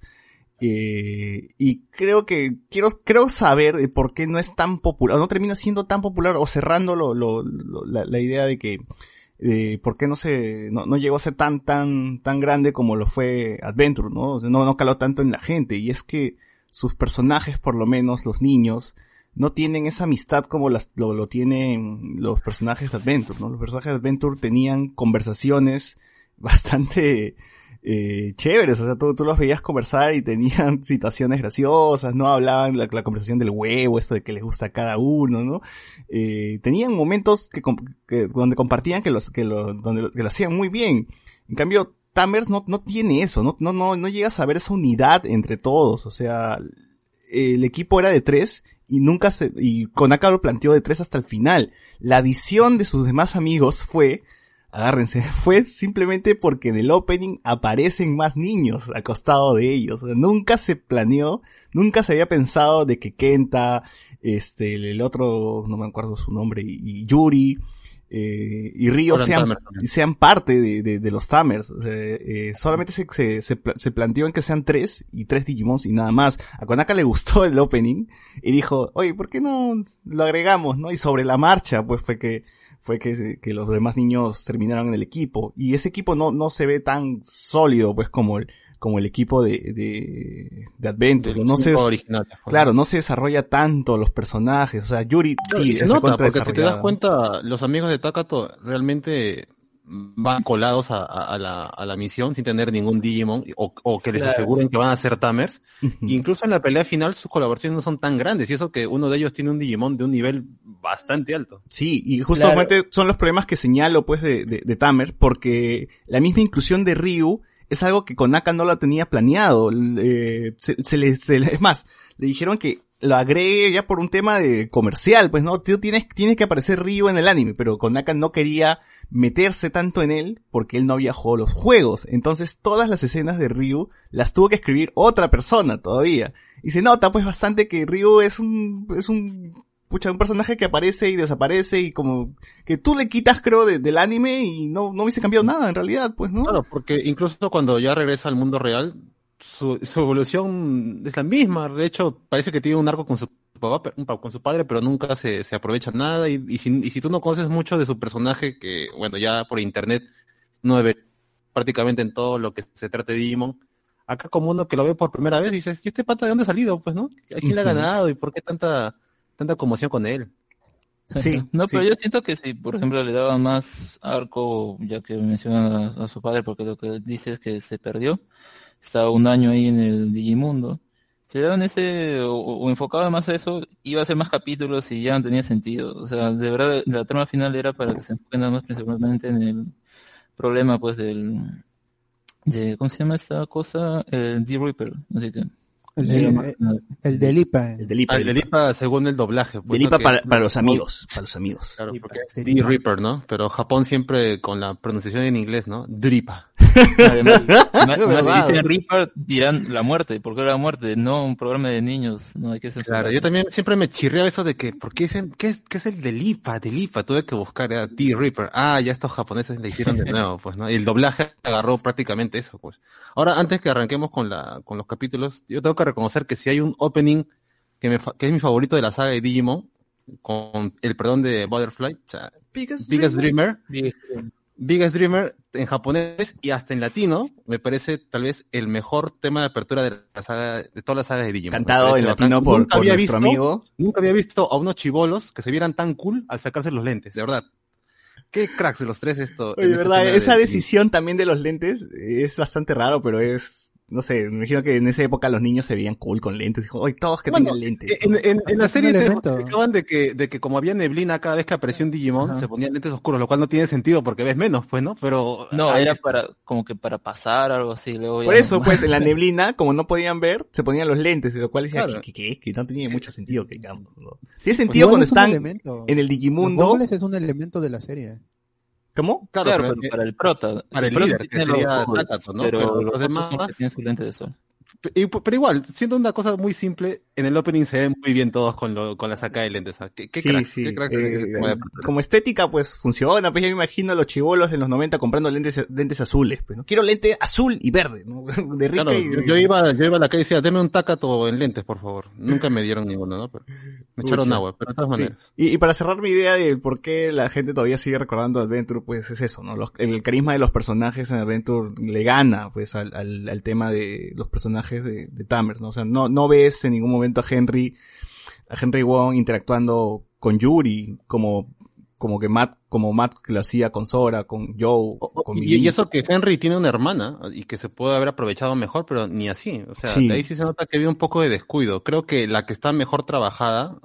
Eh, y creo que quiero, creo saber de por qué no es tan popular, no termina siendo tan popular o cerrando lo, la, idea de que por qué no se, no, no llegó a ser tan, tan, tan grande como lo fue Adventure, ¿no? O sea, no, no caló tanto en la gente. Y es que sus personajes, por lo menos los niños, no tienen esa amistad como lo, lo tienen los personajes de Adventure, ¿no? Los personajes de Adventure tenían conversaciones bastante eh, chéveres, o sea, tú, los veías conversar y tenían situaciones graciosas, no hablaban la, conversación del huevo, esto de que les gusta a cada uno, ¿no? Eh, tenían momentos que, que- donde compartían que los, que lo, donde, lo hacían muy bien. En cambio, Tamers no, no tiene eso, no, no, no, no llegas a ver esa unidad entre todos, o sea, el equipo era de tres y nunca se, y Konaka lo planteó de tres hasta el final. La adición de sus demás amigos fue, agárrense, fue simplemente porque en el opening aparecen más niños al costado de ellos. O sea, nunca se planeó, nunca se había pensado de que Kenta, este, el otro, no me acuerdo su nombre, y, Yuri, eh, y Ryo Fueron sean, sean parte de, de, de los Tamers. O sea, eh, solamente se, se, se planteó en que sean tres y tres Digimons y nada más. A Konaka le gustó el opening y dijo, oye, ¿por qué no lo agregamos, no? Y sobre la marcha, pues fue que, fue que, que los demás niños terminaron en el equipo. Y ese equipo no, no se ve tan sólido, pues, como el, como el equipo de, de, de Adventure. Del No se, original, pues, claro, no se desarrolla tanto los personajes. O sea, Yuri, sí, se es nota, porque si te das cuenta, los amigos de Takato realmente van colados a, a- a la, a la misión sin tener ningún Digimon o, o que les Claro. aseguren que van a ser Tamers. Incluso en la pelea final sus colaboraciones no son tan grandes y eso que uno de ellos tiene un Digimon de un nivel bastante alto. Sí, y justamente son los problemas que señalo pues de, de, de Tamer, porque la misma inclusión de Ryu es algo que Konaka no lo tenía planeado. Eh, se, se le, se le- es más, le dijeron que lo agregue ya por un tema de comercial, pues no, tú tienes, tienes que aparecer Ryu en el anime, pero Konaka no quería meterse tanto en él porque él no había jugado los juegos. Entonces todas las escenas de Ryu las tuvo que escribir otra persona todavía. Y se nota pues bastante que Ryu es un, es un, pucha, un personaje que aparece y desaparece y como que tú le quitas creo de- del anime y no, no hubiese cambiado nada en realidad, pues, ¿no? Claro, porque incluso cuando ya regresa al mundo real, su, su evolución es la misma. De hecho, parece que tiene un arco con su papá, con su padre, pero nunca se, se aprovecha nada. Y, y, si, y si tú no conoces mucho de su personaje, que bueno, ya por internet no debe prácticamente en todo lo que se trate de Digimon, acá como uno que lo ve por primera vez, dices, ¿y este pata de dónde ha salido? Pues, ¿no? ¿A quién le ha ganado? ¿Y por qué tanta, tanta conmoción con él? Sí, No, pero sí. yo siento que si, por ejemplo, le daban más arco, ya que mencionan a, a su padre, porque lo que dice es que se perdió, estaba un año ahí en el Digimundo. Si le daban ese, o, o enfocaba más a eso, iba a ser más capítulos y ya no tenía sentido. O sea, de verdad, la trama final era para que se enfoquen nada más principalmente en el problema, pues, del, de, ¿cómo se llama esta cosa? El D-Reaper. Así que, El sí, de, el de Lipa. El de Lipa. Ah, el de Lipa según el doblaje. pues, De Lipa para, para los amigos, para los amigos. Claro, porque es. D-Reaper, ¿no? Pero Japón siempre con la pronunciación en inglés, ¿no? Dripa. Además, además, si dicen Reaper, dirán la muerte. ¿Por qué la muerte? No un programa de niños. No hay que censurar. Claro, yo también siempre me chirreaba eso de que, ¿por qué dicen, qué es, qué es el de Lipa? De Lipa, tuve que buscar, era D-Reaper. Ah, ya estos japoneses le hicieron de nuevo, pues, ¿no? Y el doblaje agarró prácticamente eso, pues. Ahora, antes que arranquemos con la, con los capítulos, yo tengo que reconocer que si hay un opening que me, fa- que es mi favorito de la saga de Digimon, con el perdón de Butterfly, o sea, Biggest Dreamer, Biggest Dreamer en japonés y hasta en latino, me parece tal vez el mejor tema de apertura de la saga, de todas las sagas de Digimon. Cantado en bacán. latino por, Nunca por había nuestro visto- amigo. Nunca había visto a unos chivolos que se vieran tan cool al sacarse los lentes, de verdad. Qué cracks de los tres esto. Oye, verdad, esa de- decisión también de los lentes es bastante raro, pero es, no sé, me imagino que en esa época los niños se veían cool con lentes. Dijo, oye, todos que Bueno, tengan lentes. En, en- en la serie te explicaban de que, de que como había neblina cada vez que aparecía un Digimon, Ajá. se ponían lentes oscuros, lo cual no tiene sentido porque ves menos, pues, ¿no? Pero... No, ah, era es- para, como que para pasar algo así. Luego Por no- eso, pues, en la neblina, como no podían ver, se ponían los lentes, lo cual decía Claro. que, que, que- que no tenía mucho sentido, que digamos, ¿no? Tiene sentido Igual cuando es están elemento. en el Los Digimundo. gobles es un elemento de la serie. ¿Cómo? Claro, Claro, pero- pero para el prota. para el prota líder, que tiene los sería ojos, Takato, ¿no? Pero, Pero los los demás- los tienen su lente de sol. Pero igual, siendo una cosa muy simple, en el opening se ven muy bien todos con, lo, con la saca de lentes. ¿ah? ¿Qué, qué Sí, crack, sí. qué crack eh, de- como estética, pues funciona. Pues ya me imagino a los chivolos de los 90 comprando lentes, lentes azules. Pues, ¿no? Quiero lente azul y verde, ¿no? De rica Claro, y yo, yo iba, yo iba a la calle y decía, deme un tacato en lentes, por favor. Nunca me dieron ninguno, ¿no? Pero me echaron Pucha. agua, pero de todas Sí. maneras. Y, y para cerrar mi idea de por qué la gente todavía sigue recordando Adventure, pues es eso, ¿no? Los- el carisma de los personajes en Adventure le gana, pues, al, al, al tema de los personajes de, de Tamers, ¿no? O sea, no, no ves en ningún momento a Henry, a Henry Wong interactuando con Yuri, como, como que Matt, como Matt lo hacía con Sora, con Joe, con Y, y eso que Henry tiene una hermana y que se puede haber aprovechado mejor, pero ni así. O sea, Sí. ahí sí se nota que había un poco de descuido. Creo que la que está mejor trabajada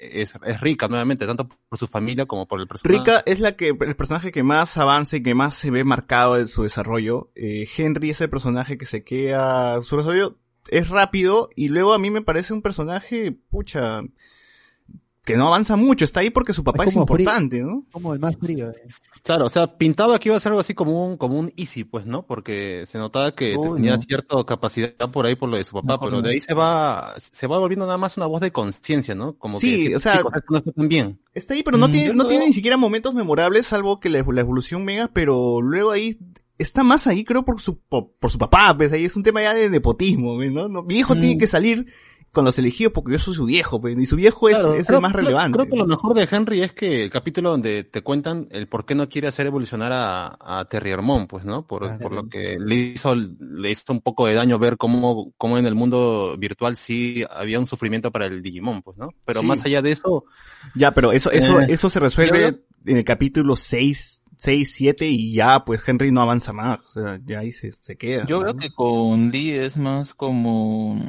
es, es rica, nuevamente, tanto por su familia como por el personaje. Rika es la que, el personaje que más avanza y que más se ve marcado en su desarrollo. Eh, Henry es el personaje que se queda, su desarrollo es rápido y luego a mí me parece un personaje, pucha, que no avanza mucho, está ahí porque su papá es, frío. importante, ¿no? Como el más frío. eh. Claro, o sea, pintaba que iba a ser algo así como un, como un easy, pues, ¿no? Porque se notaba que Uy, tenía no. cierta capacidad por ahí por lo de su papá, pero no. de ahí se va, se va volviendo nada más una voz de conciencia, ¿no? Como Sí, que o sea- chicos, esto no está tan bien. Está ahí, pero no Mm, tiene, no tiene ni siquiera momentos memorables, salvo que la, la evolución mega, pero luego ahí está más ahí, creo, por su, por, por su papá, pues ahí es un tema ya de nepotismo, ¿ves, ¿no? No, Mi hijo Mm. tiene que salir con los elegidos porque yo soy su viejo, pues, y su viejo es, Claro, es creo- el más creo- relevante. Creo que lo mejor de Henry es que el capítulo donde te cuentan el por qué no quiere hacer evolucionar a, a Terry Hermón, pues, ¿no? Por, Claro. por lo que le hizo, le hizo un poco de daño ver cómo, cómo en el mundo virtual sí había un sufrimiento para el Digimon, pues, ¿no? Pero Sí. más allá de eso, Ya, pero eso, eso, Eh, eso se resuelve en el capítulo 6, 6, 7 y ya, pues Henry no avanza más. O sea, ya ahí se, se queda. Yo ¿no? veo que con Lee es más como,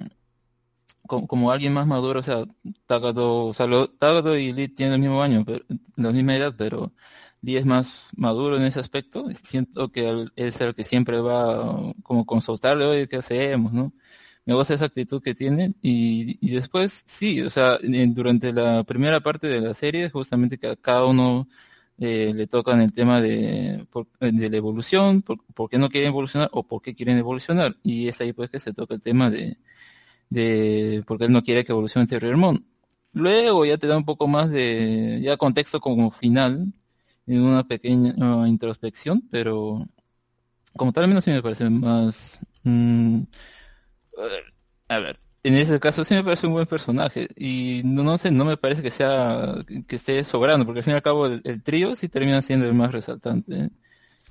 como, alguien más maduro, o sea, Takato, o sea, lo- Takato y Lee tienen el mismo año, pero, la misma edad, pero Lee es más maduro en ese aspecto. Siento que él es el que siempre va como consultarle, oye, ¿qué hacemos, no? Me gusta esa actitud que tiene y, y después, sí, o sea, durante la primera parte de la serie, justamente que a cada uno eh, le tocan el tema de, de la evolución, por, por qué no quieren evolucionar o por qué quieren evolucionar. Y es ahí pues que se toca el tema de, de por qué él no quiere que evolucione Terry Hermón. Luego ya te da un poco más de, ya contexto como final, en una pequeña uh, introspección, pero como tal, al menos sí me parece más... mm, ver, a ver, en ese caso sí me parece un buen personaje y no, no sé, no me parece que sea que esté sobrando, porque al fin y al cabo el, el trío sí termina siendo el más resaltante.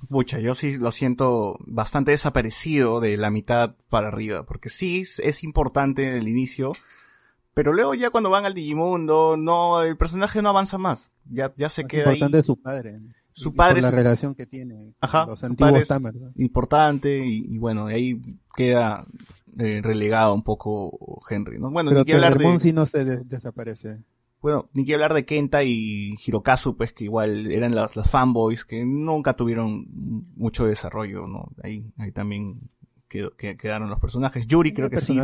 Pucha, yo sí lo siento bastante desaparecido de la mitad para arriba, porque sí es, es importante en el inicio, pero luego ya cuando van al Digimundo, no, el personaje no avanza más, ya, ya se Más queda ahí. importante es su padre. Su Y padre por la es- relación que tiene Ajá, los antiguos es- Tamers. ¿no? importante y, y bueno, ahí queda eh, relegado un poco Henry, ¿no? Bueno, Pero ni que hablar de, sí no se de- desaparece. Bueno, ni que hablar de Kenta y Hirokazu, pues que igual eran las, las fanboys que nunca tuvieron mucho desarrollo, ¿no? Ahí, ahí también quedó- quedaron los personajes. Yuri creo ¿Qué que sí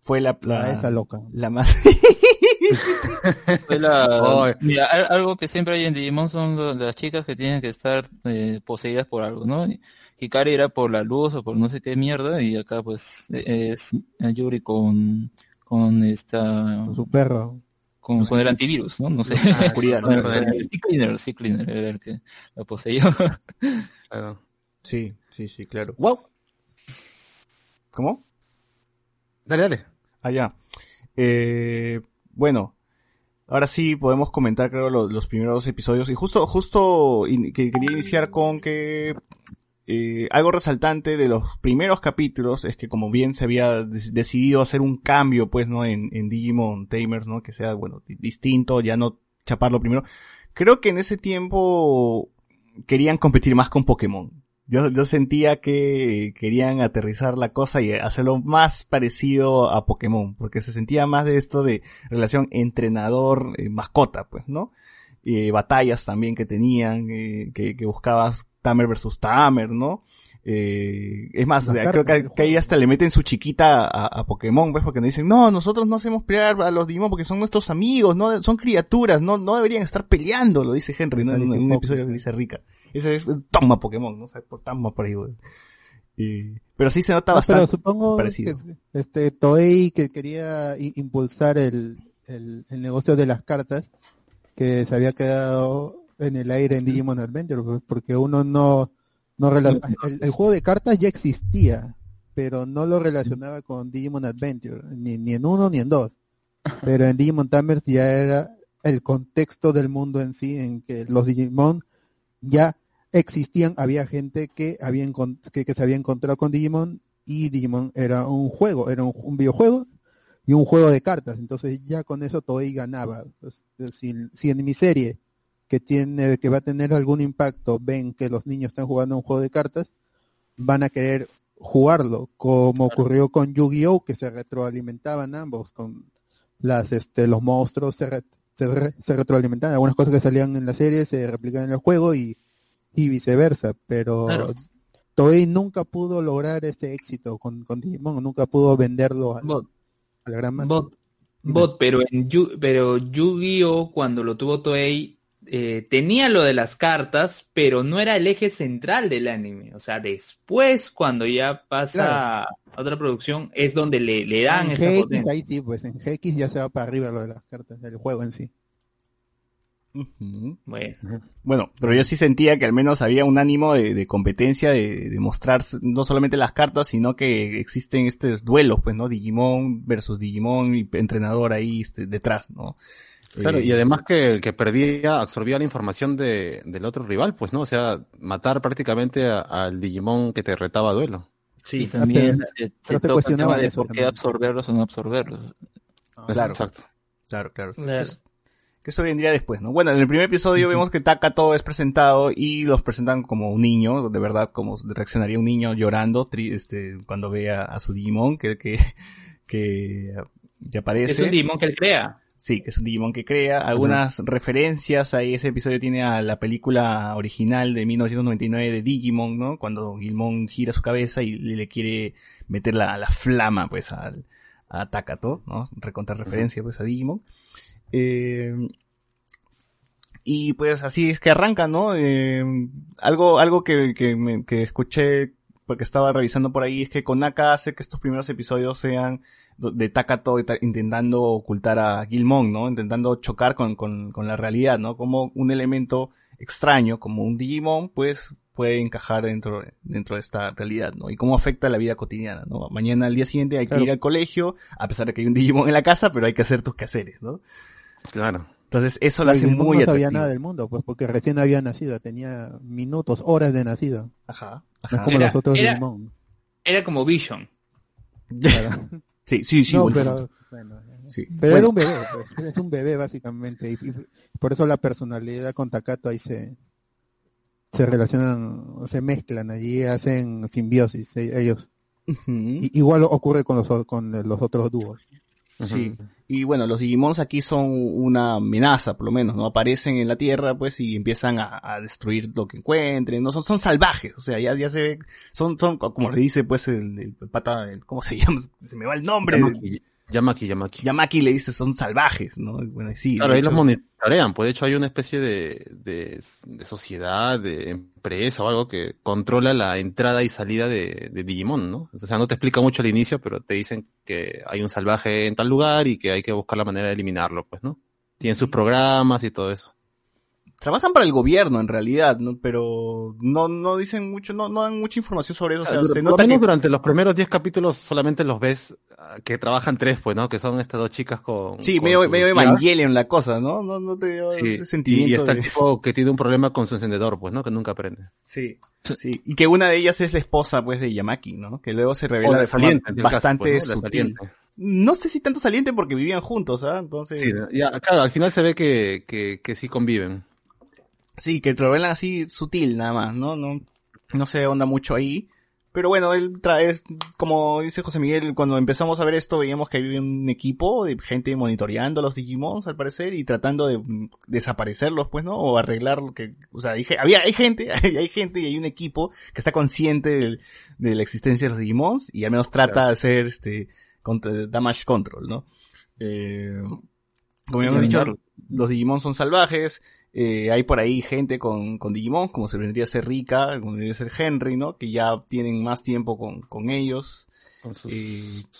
fue la, Ah, la, esa loca. la más... Fue la- mira, al- algo que siempre hay en Digimon son las chicas que tienen que estar eh, poseídas por algo, ¿no? Hikari era por la luz o por no sé qué mierda y acá pues es Yuri con con esta Con su perro. Con, con el antivirus, ¿no? No sé. Ah, oscuridad, ¿no? Con el- el era que la poseyó. claro. Sí, sí, sí, claro. Wow, ¿Cómo? dale, dale. Allá. Eh, bueno, ahora sí podemos comentar, creo, lo- los, primeros dos episodios. Y justo, justo in- que quería iniciar con que eh, algo resaltante de los primeros capítulos es que como bien se había decidido hacer un cambio, pues, ¿no? En, Digimon Tamers, ¿no? Que sea, bueno, di- distinto, ya no chaparlo primero. Creo que en ese tiempo querían competir más con Pokémon. Yo, sentía que querían aterrizar la cosa y hacerlo más parecido a Pokémon, porque se sentía más de esto de relación entrenador-mascota, pues, ¿no? Eh, batallas también que tenían, eh, que buscabas Tamer versus Tamer, ¿no? Eh, es más, Las creo cartas que, ahí hasta le meten su chiquita a, a Pokémon, pues, porque nos dicen, no, nosotros no hacemos pelear a los Digimon porque son nuestros amigos, no, son criaturas, no, no deberían estar peleando, lo dice Henry, ¿no? En, un- en un episodio que dice Rica. Ese es, toma Pokémon, ¿no? O sea, por toma por ahí, güey. Y- pero Pero sí se nota No, pero bastante supongo parecido. que este Toei que quería impulsar el, el, el negocio de las cartas que se había quedado en el aire en Digimon Adventure pues, porque uno no no el, el juego de cartas ya existía pero no lo relacionaba con Digimon Adventure ni, ni en uno ni en dos pero en Digimon Tamers ya era el contexto del mundo en sí en que los Digimon ya existían, había gente que, había que, que se había encontrado con Digimon y Digimon era un juego, era un, un videojuego y un juego de cartas. Entonces ya con eso Toei ganaba. Pues, si, si en mi serie que tiene, que va a tener algún impacto, ven que los niños están jugando un juego de cartas, van a querer jugarlo, como ocurrió con Yu-Gi-Oh, que se retroalimentaban ambos, con las, este, los monstruos se, re- se, re- se retroalimentaban, algunas cosas que salían en la serie se replican en el juego y, y viceversa, pero Claro. Toei nunca pudo lograr ese éxito con, con Digimon, nunca pudo venderlo a, Bot, a la gran masa. bot, bot, pero en Yu- pero Yu-Gi-Oh cuando lo tuvo Toei eh, tenía lo de las cartas, pero no era el eje central del anime. O sea, después cuando ya pasa Claro. a otra producción es donde le, le dan en esa GX, potencia. ahí sí, pues en GX ya se va para arriba lo de las cartas, del juego en sí. Bueno, Bueno, pero yo sí sentía que al menos había un ánimo de, de competencia, de, de mostrar no solamente las cartas, sino que existen estos duelos, pues, ¿no? Digimon versus Digimon y entrenador ahí este, detrás, ¿no? Claro, y además que el que perdía absorbía la información de, del otro rival, pues, ¿no? O sea, matar prácticamente al Digimon que te retaba a duelo. Y Sí, también pero- se, pero se toca el cuestionaba tema de eso por qué también. absorberlos o no absorberlos. claro. Exacto. Claro, claro. Claro. Es- que eso vendría después, ¿no? Bueno, en el primer episodio vemos que Takato es presentado y los presentan como un niño, de verdad, como reaccionaría un niño llorando tri- este, cuando ve a, a su Digimon que, que, que, que aparece. es un Digimon que él crea. Sí, que es un Digimon que crea. Algunas referencias ahí, ese episodio tiene a la película original de 1999 de Digimon, ¿no? Cuando Gilmon gira su cabeza y le, le quiere meter la, la flama, pues, al, a Takato, ¿no? Recontar referencia, pues, a Digimon. Eh, y pues así es que arranca, ¿no? Eh, algo, algo que, que, me- que escuché porque estaba revisando por ahí es que Konaka hace que estos primeros episodios sean de Takato intentando ocultar a Gilmon, ¿no? Intentando chocar con, con, con la realidad, ¿no? Como un elemento extraño, como un Digimon, pues puede encajar dentro, dentro de esta realidad, ¿no? Y cómo afecta la vida cotidiana, ¿no? Mañana al día siguiente hay que Claro. ir al colegio, a pesar de que hay un Digimon en la casa, pero hay que hacer tus quehaceres, ¿no? Claro. Entonces eso lo El hace muy no sabía nada del mundo, pues porque recién había nacido, tenía minutos, horas de nacido. Ajá, No es ajá. como Era- los otros era- Digimon. Era como Vision. Claro. Sí, sí, sí. no, pero, bueno, sí. pero Bueno, era un bebé, pues, es un bebé básicamente, y, y por eso la personalidad con Takato ahí se, se relacionan, se mezclan, allí hacen simbiosis e- ellos. I- igual ocurre con los, con los otros dúos. Sí. Y bueno, los Digimons aquí son una amenaza, por lo menos, ¿no? Aparecen en la Tierra, pues, y empiezan a, a destruir lo que encuentren, ¿no? Son, son salvajes, o sea, ya, ya se ve, son, son, como le dice, pues, el, el pata, el- ¿cómo se llama? Se me va el nombre. Yamaki, Yamaki. Yamaki le dice, son salvajes, ¿no? Bueno, sí. Claro, ahí los monitorean, pues de hecho hay una especie de, de, de sociedad, de empresa o algo que controla la entrada y salida de, de Digimon, ¿no? O sea, no te explica mucho al inicio, pero te dicen que hay un salvaje en tal lugar y que hay que buscar la manera de eliminarlo, pues, ¿no? Tienen sus programas y todo eso. Trabajan para el gobierno, en realidad, ¿no? Pero no, no dicen mucho, no, no dan mucha información sobre eso, o sea, Dur- se por lo nota menos que durante los primeros 10 capítulos solamente los ves ah, que trabajan tres, pues, ¿no? Que son estas dos chicas con... Sí, con medio, medio. Evangelion la cosa, ¿no? No, no te dio Sí, ese sentimiento. y está de- el tipo que tiene un problema con su encendedor, pues, ¿no? Que nunca aprende. Sí, sí. Y que una de ellas es la esposa, pues, de Yamaki, ¿no? Que luego se revela de forma el caso, bastante pues. No sé si tanto saliente porque vivían juntos, ¿ah? Entonces... Sí, ya, claro, al final se ve que, que, que sí conviven. Sí, que te lo así sutil nada más, ¿no? No, no se onda mucho ahí. Pero bueno, él trae, como dice José Miguel, cuando empezamos a ver esto veíamos que había un equipo de gente monitoreando a los Digimons al parecer y tratando de mm, desaparecerlos, pues, ¿no? O arreglar lo que, o sea, hay, había, hay gente, hay, hay gente y hay un equipo que está consciente del- de la existencia de los Digimons y al menos trata de hacer este, contra- damage control, ¿no? Eh, como ya hemos dicho, los Digimon son salvajes, Eh, hay por ahí gente con, con Digimon, como se vendría a ser Rika, como debería ser Henry, ¿no? Que ya tienen más tiempo con, con ellos. Con sus,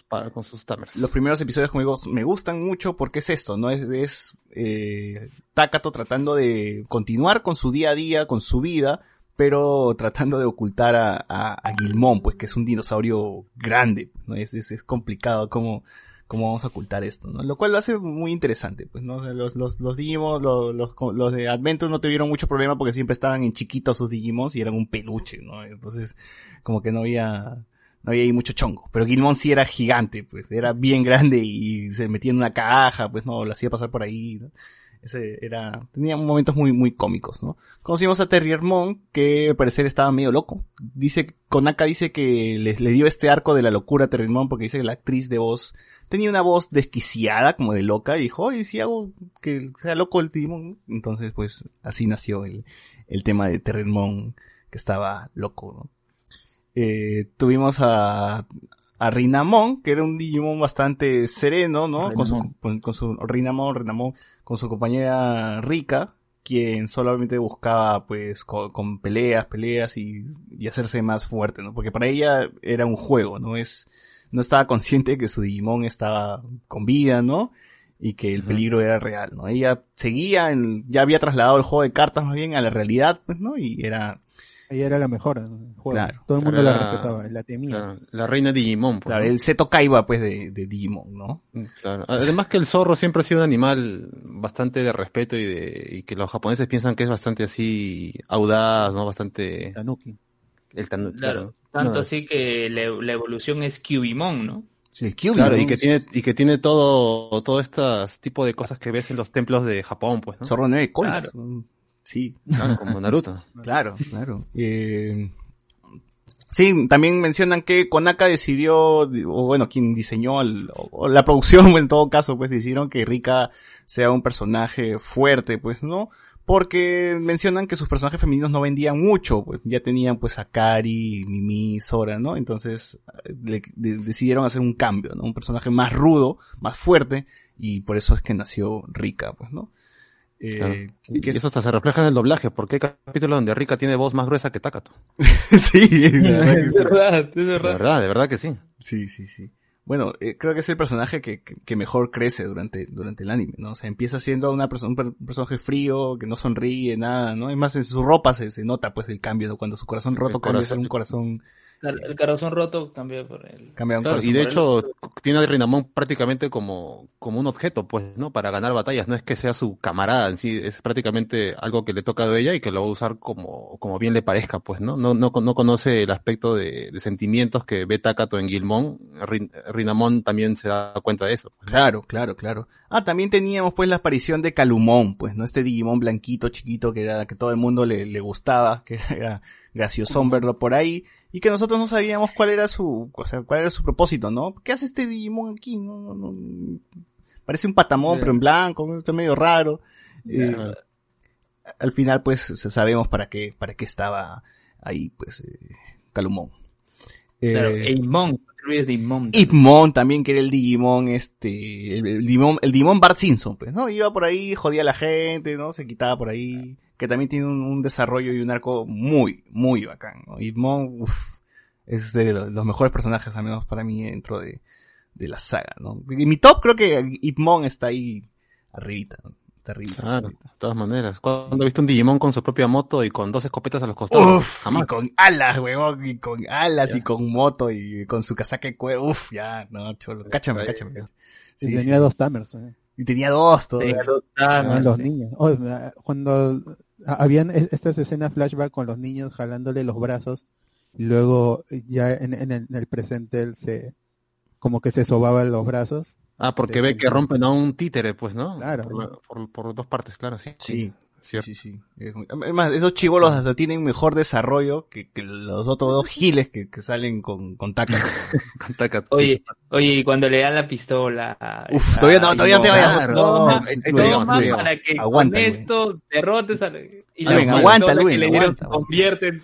pa- con sus tamers. los primeros episodios, como digo, me gustan mucho porque es esto, ¿no? Es, es eh, Takato tratando de continuar con su día a día, con su vida, pero tratando de ocultar a, a, a Gilmón, pues que es un dinosaurio grande, ¿no? Es, es, es complicado cómo, cómo vamos a ocultar esto, ¿no? Lo cual lo hace muy interesante, pues, ¿no? O los, los, los Digimon, los, los, los de Adventure no tuvieron mucho problema porque siempre estaban en chiquitos sus Digimons y eran un peluche, ¿no? Entonces, como que no había, no había ahí mucho chongo. Pero Gilmon sí era gigante, pues, era bien grande y se metía en una caja, pues no, lo hacía pasar por ahí. Ese era, tenía momentos muy, muy cómicos, ¿no? Conocimos a Terriermon, que al parecer estaba medio loco. Dice, Konaka dice que le, le dio este arco de la locura a Terriermon porque dice que la actriz de voz tenía una voz desquiciada, como de loca, y dijo, oye, si hago que sea loco el Digimon. Entonces, pues, así nació el, el tema de Terriermon, que estaba loco, ¿no? Eh, tuvimos a, a Rinamon, que era un Digimon bastante sereno, ¿no? Con su, con, con su Rinamon, Rinamon, con su compañera Rika, quien solamente buscaba, pues, co- con, peleas, peleas y, y hacerse más fuerte, ¿no? Porque para ella era un juego, ¿no? Es, no estaba consciente que su Digimon estaba con vida, ¿no? Y que el peligro era real, ¿no? Ella seguía en, ya había trasladado el juego de cartas más bien a la realidad, pues, ¿no? Y era, Ella era la mejor el juego. Claro. Todo el mundo la respetaba, la temía. La, la reina Digimon. pues, claro, ¿no? el Seto Kaiba, pues, de, de Digimon, ¿no? Claro. Además que el zorro siempre ha sido un animal bastante de respeto y de y que los japoneses piensan que es bastante así audaz, ¿no? Bastante Tanuki. el tan- Claro. Tanto No. así que la, la evolución es Cubimon, ¿no? Sí, Kyuubi, Claro, y que tiene y que tiene todo todo este tipo de cosas que ves en los templos de Japón, pues, ¿no? Zorro nueve colas. Mm, Sí, Claro, como Naruto. claro, claro. Eh, sí, también mencionan que Konaka decidió, o bueno, quien diseñó, el- o la producción en todo caso, pues decidieron que Rika sea un personaje fuerte, pues, ¿no? Porque mencionan que sus personajes femeninos no vendían mucho, pues ya tenían pues a Kari, Mimi, Sora, ¿no? Entonces eh, le- de- decidieron hacer un cambio, ¿no? Un personaje más rudo, más fuerte, y por eso es que nació Rika, pues, ¿no? Eh, Claro. Y eso hasta se refleja en el doblaje, porque hay capítulos donde Rika tiene voz más gruesa que Takato. sí, la verdad que Es verdad, es De verdad. verdad, de verdad que sí. Sí, sí, sí. Bueno, eh, creo que es el personaje que, que, que mejor crece durante, durante el anime, ¿no? O sea, empieza siendo una persona, un per- personaje frío, que no sonríe, nada, ¿no? Es más, en su ropa se, se nota, pues, el cambio, ¿no? Cuando su corazón roto cambia a ser un corazón, El, el corazón roto cambió por el... cambia a un Claro, y de hecho tiene a Rinamon prácticamente como, como un objeto, pues, ¿no? Para ganar batallas. No es que sea su camarada en sí, es prácticamente algo que le toca a ella y que lo va a usar como, como bien le parezca, pues, ¿no? No, no, no conoce el aspecto de, de sentimientos que ve Takato en Gilmon. Rin- Rinamon también se da cuenta de eso. pues. Claro, claro, claro. Ah, también teníamos pues la aparición de Calumón, pues, ¿no? Este Digimon blanquito, chiquito, que era, que todo el mundo le, le gustaba, que era graciosón verlo por ahí, y que nosotros no sabíamos cuál era su, o sea, cuál era su propósito, ¿no? ¿Qué hace este Digimon aquí? No, no, no. Parece un patamón, pero en blanco, está medio raro. Eh, al final, pues, sabemos para qué, para qué estaba ahí, pues, eh, Calumón. Eh, Claro, Eimon, Luis de Eimon. Ipmon también, que era el Digimon, este, el, el Digimon, el Digimon Bart Simpson, pues, ¿no? Iba por ahí, jodía a la gente, ¿no? Se quitaba por ahí, que también tiene un, un desarrollo y un arco muy, muy bacán, ¿no? Uff, es de los, mejores personajes, al menos para mí, dentro de, de la saga, ¿no? En mi top creo que Ipmon está ahí arribita, ¿no? Arribita. Claro, arribita. de todas maneras. ¿Cuándo he visto un Digimon con su propia moto y con dos escopetas a los costados? Uf, y Jamás. con alas, huevón, y con alas, y con moto, y con su casaca de cuero, uf, ya, no, cholo, cáchame, cáchame. Y Sí, tenía sí. dos Tamers. ¿eh? Y tenía dos todavía. Tenía dos Tamers, Ah, los sí. niños. Oh, ah, cuando ah, habían estas escenas flashback con los niños jalándole los brazos y luego ya en, en el, en el presente él se como que se sobaba los brazos. Ah, porque ve que rompen a un títere, pues, ¿no? Claro. Por, por- por dos partes, claro, sí. Sí, sí, Cierto. sí, sí. Es Además, esos chivolos hasta tienen mejor desarrollo que, que los otros dos giles que, que salen con, con taca. Con Takato. Oye, oye, y cuando le dan la pistola. Uf, a- todavía no, todavía no te vayas. No, no, no, digamos. para que Aguanta, con esto derrotes a y la aguanta, Luen, que le dieron aguanta, se convierte en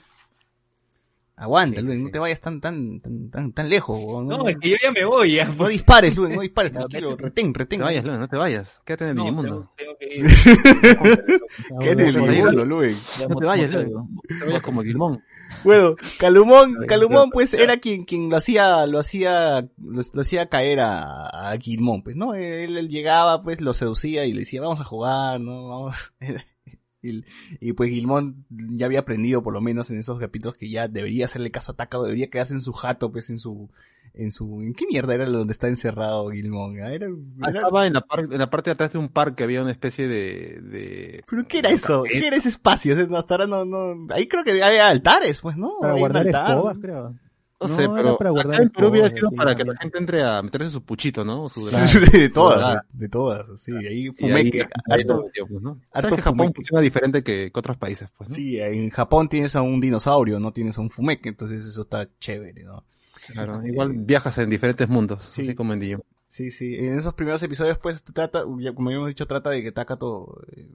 Aguanta, Sí, sí, no te vayas tan, tan, tan, tan, tan lejos. huevón, No, es que yo ya me voy ya. No dispares, Luen, no dispares, tranquilo, vete. retén, No retén. te vayas, Luen, no te vayas. Quédate en el No, Digimundo. tengo, tengo que ir. Quédate en el no, no, Luen. Ya, No te vayas, Luen. No te vayas como Gilmón. Bueno, Calumón, Calumón pues era quien, quien lo hacía, lo hacía, lo, lo hacía caer a, a Guilmón, pues, ¿no? Él, él llegaba, pues, lo seducía y le decía, vamos a jugar, ¿no? Vamos. Y, y, pues Gilmón ya había aprendido por lo menos en esos capítulos que ya debería hacerle caso a Taka, debería quedarse en su jato, pues en su, en su, ¿en qué mierda era donde está encerrado Gilmón? Ah, Era, era- Estaba en la, par- en la parte de atrás de un parque, había una especie de... de... pero ¿qué era eso? ¿Qué era ese espacio? O sea, hasta ahora no, no, ahí creo que había altares, pues, ¿no? Para guardar altar. escobas, creo. No, No, sé, pero acá en Perú hubiera sido para que la gente entre a meterse su puchito, ¿no? Su Sí, gran- de todas, de, todas, sí, ahí y fumé ahí- que, ahí harto- pues, ¿no? harto que Japón fumeque. funciona diferente que, que otros países, pues, ¿no? Sí, en Japón tienes a un dinosaurio, no tienes a un fumeque, entonces eso está chévere, ¿no? Claro, igual viajas en diferentes mundos, Sí. así como en Digimon. Sí, sí, en esos primeros episodios pues trata, ya como habíamos dicho, trata de que Takato eh,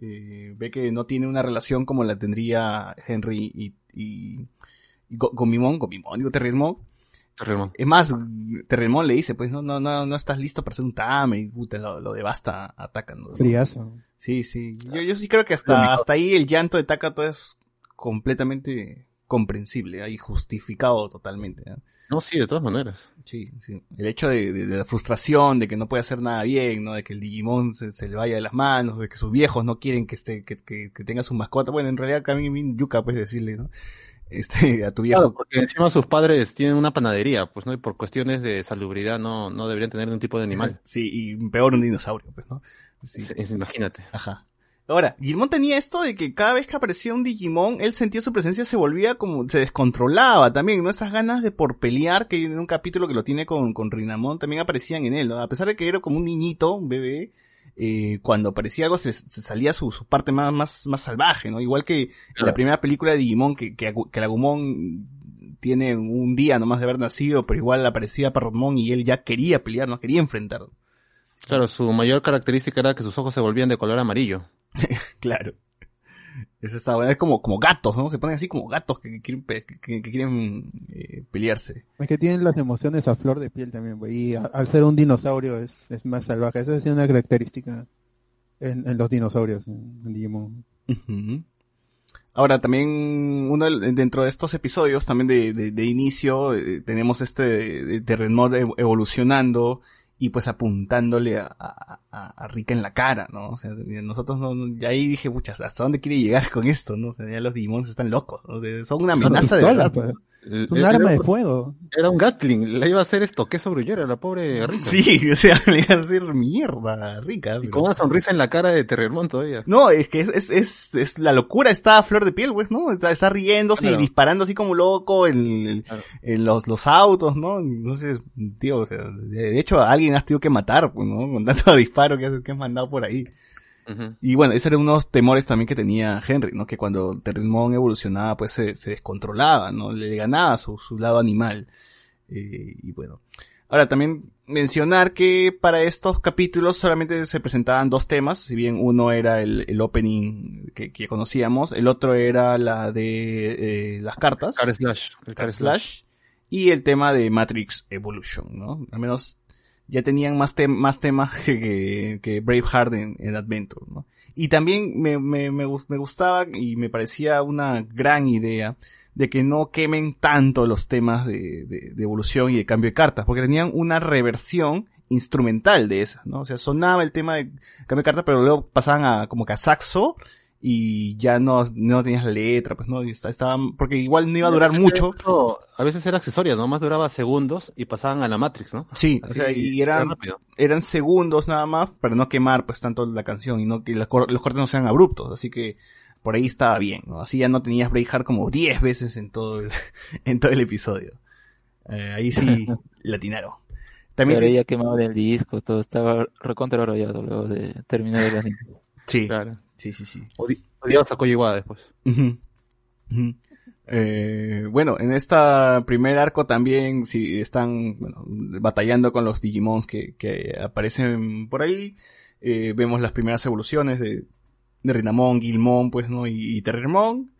eh, ve que no tiene una relación como la tendría Henry y, y Go- Gomimon, Gomimon, digo Terremon. Terremon. Es más, Terremon le dice, pues no, no, no, no estás listo para ser un Tame y puta, lo, lo devasta a Takato. Friazo. Sí, sí. Yo, yo sí creo que hasta, hasta ahí el llanto de Takato es completamente comprensible y justificado totalmente. ¿eh? No, sí, de todas maneras. Sí, sí. El hecho de, de- de la frustración, de que no puede hacer nada bien, ¿no? De que el Digimon se, se le vaya de las manos, de que sus viejos no quieren que esté, que, que, que tenga su mascota. Bueno, en realidad también yuca puedes decirle, ¿no? Este, a tu viejo. Claro, porque encima sus padres tienen una panadería, pues, ¿no? Y por cuestiones de salubridad no, no deberían tener ningún tipo de animal. Sí, y peor un dinosaurio, pues, ¿no? Sí. Es- es- imagínate. Ajá. Ahora, Gilmón tenía esto de que cada vez que aparecía un Digimon, él sentía su presencia, se volvía como, se descontrolaba también, ¿no? Esas ganas de por pelear, que en un capítulo que lo tiene con, con Rinamon, también aparecían en él, ¿no? A pesar de que era como un niñito, un bebé, eh, cuando aparecía algo se, se salía su, su parte más, más, más salvaje, ¿no? Igual que en la Claro. primera película de Digimon, que, que, que tiene un día nomás de haber nacido, pero igual aparecía Parromón y él ya quería pelear, no quería enfrentar. Claro, su mayor característica era que sus ojos se volvían de color amarillo. Claro. Eso está bueno. Es como, como gatos, ¿no? Se ponen así como gatos que, que quieren, pe- que, que quieren eh, pelearse. Es que tienen las emociones a flor de piel también, pues, y a- al ser un dinosaurio es, es más salvaje. Esa es una característica en, en los dinosaurios, en, Digimon. Ujú. Ahora, también uno dentro de estos episodios, también de, de, de inicio, eh, tenemos este de, de Terrenmod ev- evolucionando y pues apuntándole a, a, en la cara, ¿no? O sea, nosotros no, ya ahí dije, puchas, ¿hasta dónde quiere llegar con esto, no? O sea, ya los Digimons están locos, ¿no? O sea, son una amenaza de verdad. pues. Es un el- arma de fuego. era un Gatling, le iba a hacer esto, queso grullero a la pobre Rita. Sí, o sea, le iba a hacer mierda a Rika. Y con una sonrisa en la cara de Terremon todavía. No, es que es, es, es, es la locura está a flor de piel, pues, ¿no? Está, está riéndose Claro. y disparando así como loco en, en- Claro. en los, los autos, ¿no? Entonces, tío, o sea, de, de hecho a alguien has tenido que matar, pues, ¿no? Con tanto disparo que has, que has mandado por ahí. Y bueno, esos eran unos temores también que tenía Henry, ¿no? Que cuando Terremon evolucionaba, pues se, se descontrolaba, ¿no? Le ganaba su, su lado animal. Eh, y bueno. Ahora, también mencionar que para estos capítulos solamente se presentaban dos temas, si bien uno era el, el opening que, que conocíamos, el otro era la de eh, las cartas, Car Slash. El Car. Slash, y el tema de Matrix Evolution, ¿no? Al menos ya tenían más, más temas que, Braveheart en, en Adventure, ¿no? Y también me, me, me, gus- me gustaba y me parecía una gran idea de que no quemen tanto los temas de, de, de evolución y de cambio de cartas, porque tenían una reversión instrumental de esas, ¿no? O sea, sonaba el tema de cambio de cartas, pero luego pasaban a como que a saxo y ya no, no tenías la letra, pues no, y esta- estaban, porque igual no iba a durar mucho. era- a veces era accesoria, nomás duraba segundos y pasaban a la Matrix, ¿no? Sí, o sea, y era eran, eran segundos nada más para no quemar pues tanto la canción y no que los cortes no sean abruptos, así que por ahí estaba bien, ¿no? Así ya no tenías Braveheart como 10 veces en todo el, en todo el episodio. Eh, ahí sí latinaron. También Pero ella quemaba el disco, todo estaba recontra luego de terminar el anime. Sí, Claro. sí, sí, sí. Odi- Odiaba a Koyiwada después. Eh, bueno, en esta primer arco también si están bueno, batallando con los Digimons que, que aparecen por ahí. Eh, vemos las primeras evoluciones de, de Rinamon, Gilmon, pues, ¿no? Y, y Terremon.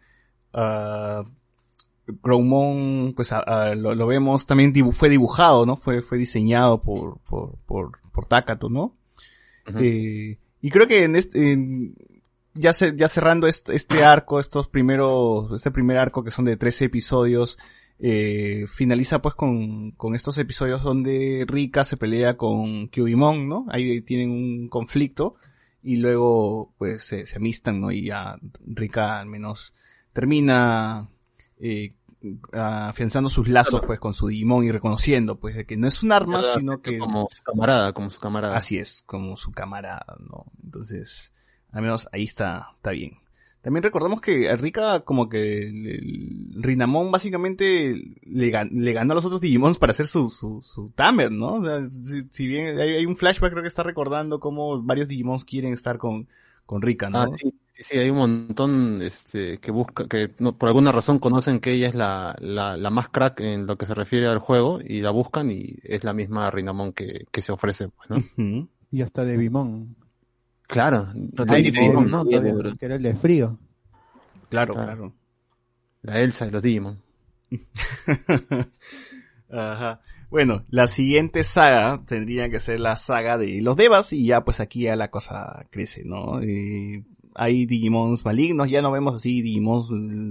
Ah, Growmon, pues a- a- lo, lo vemos también dibu- fue dibujado, ¿no? Fue, fue diseñado por, por, por, por Takato, ¿no? Eh, y creo que en este, ya, ce- ya cerrando este, este arco, estos primeros, este primer arco que son de 13 episodios, eh, finaliza pues con, con estos episodios donde Rika se pelea con Kyubimon, ¿no? Ahí tienen un conflicto y luego pues se, se amistan, ¿no? Y ya Rika al menos termina eh, afianzando sus lazos pues con su Digimon y reconociendo pues de que no es un arma, sino que Como su camarada, como su camarada. Así es, como su camarada, ¿no? Entonces, al menos ahí está, está bien. También recordamos que a Rika como que el, Rinamon básicamente le, le ganó a los otros Digimons para hacer su, su, su Tamer, ¿no? O sea, si, si bien hay, hay un flashback creo que está recordando cómo varios Digimons quieren estar con, con Rika, ¿no? Ah, sí, sí, sí, hay un montón este, que busca, que no, por alguna razón conocen que ella es la, la, la más crack en lo que se refiere al juego y la buscan y es la misma Rinamon que, que se ofrece, pues, ¿no? Y hasta de Bimon. Claro, Digimon, no. Que era el de frío. Claro, Claro. claro. La Elsa de los Digimon. Ajá. Bueno, la siguiente saga tendría que ser la saga de los Devas y ya pues aquí ya la cosa crece, ¿no? Eh, hay Digimons malignos, ya no vemos así Digimons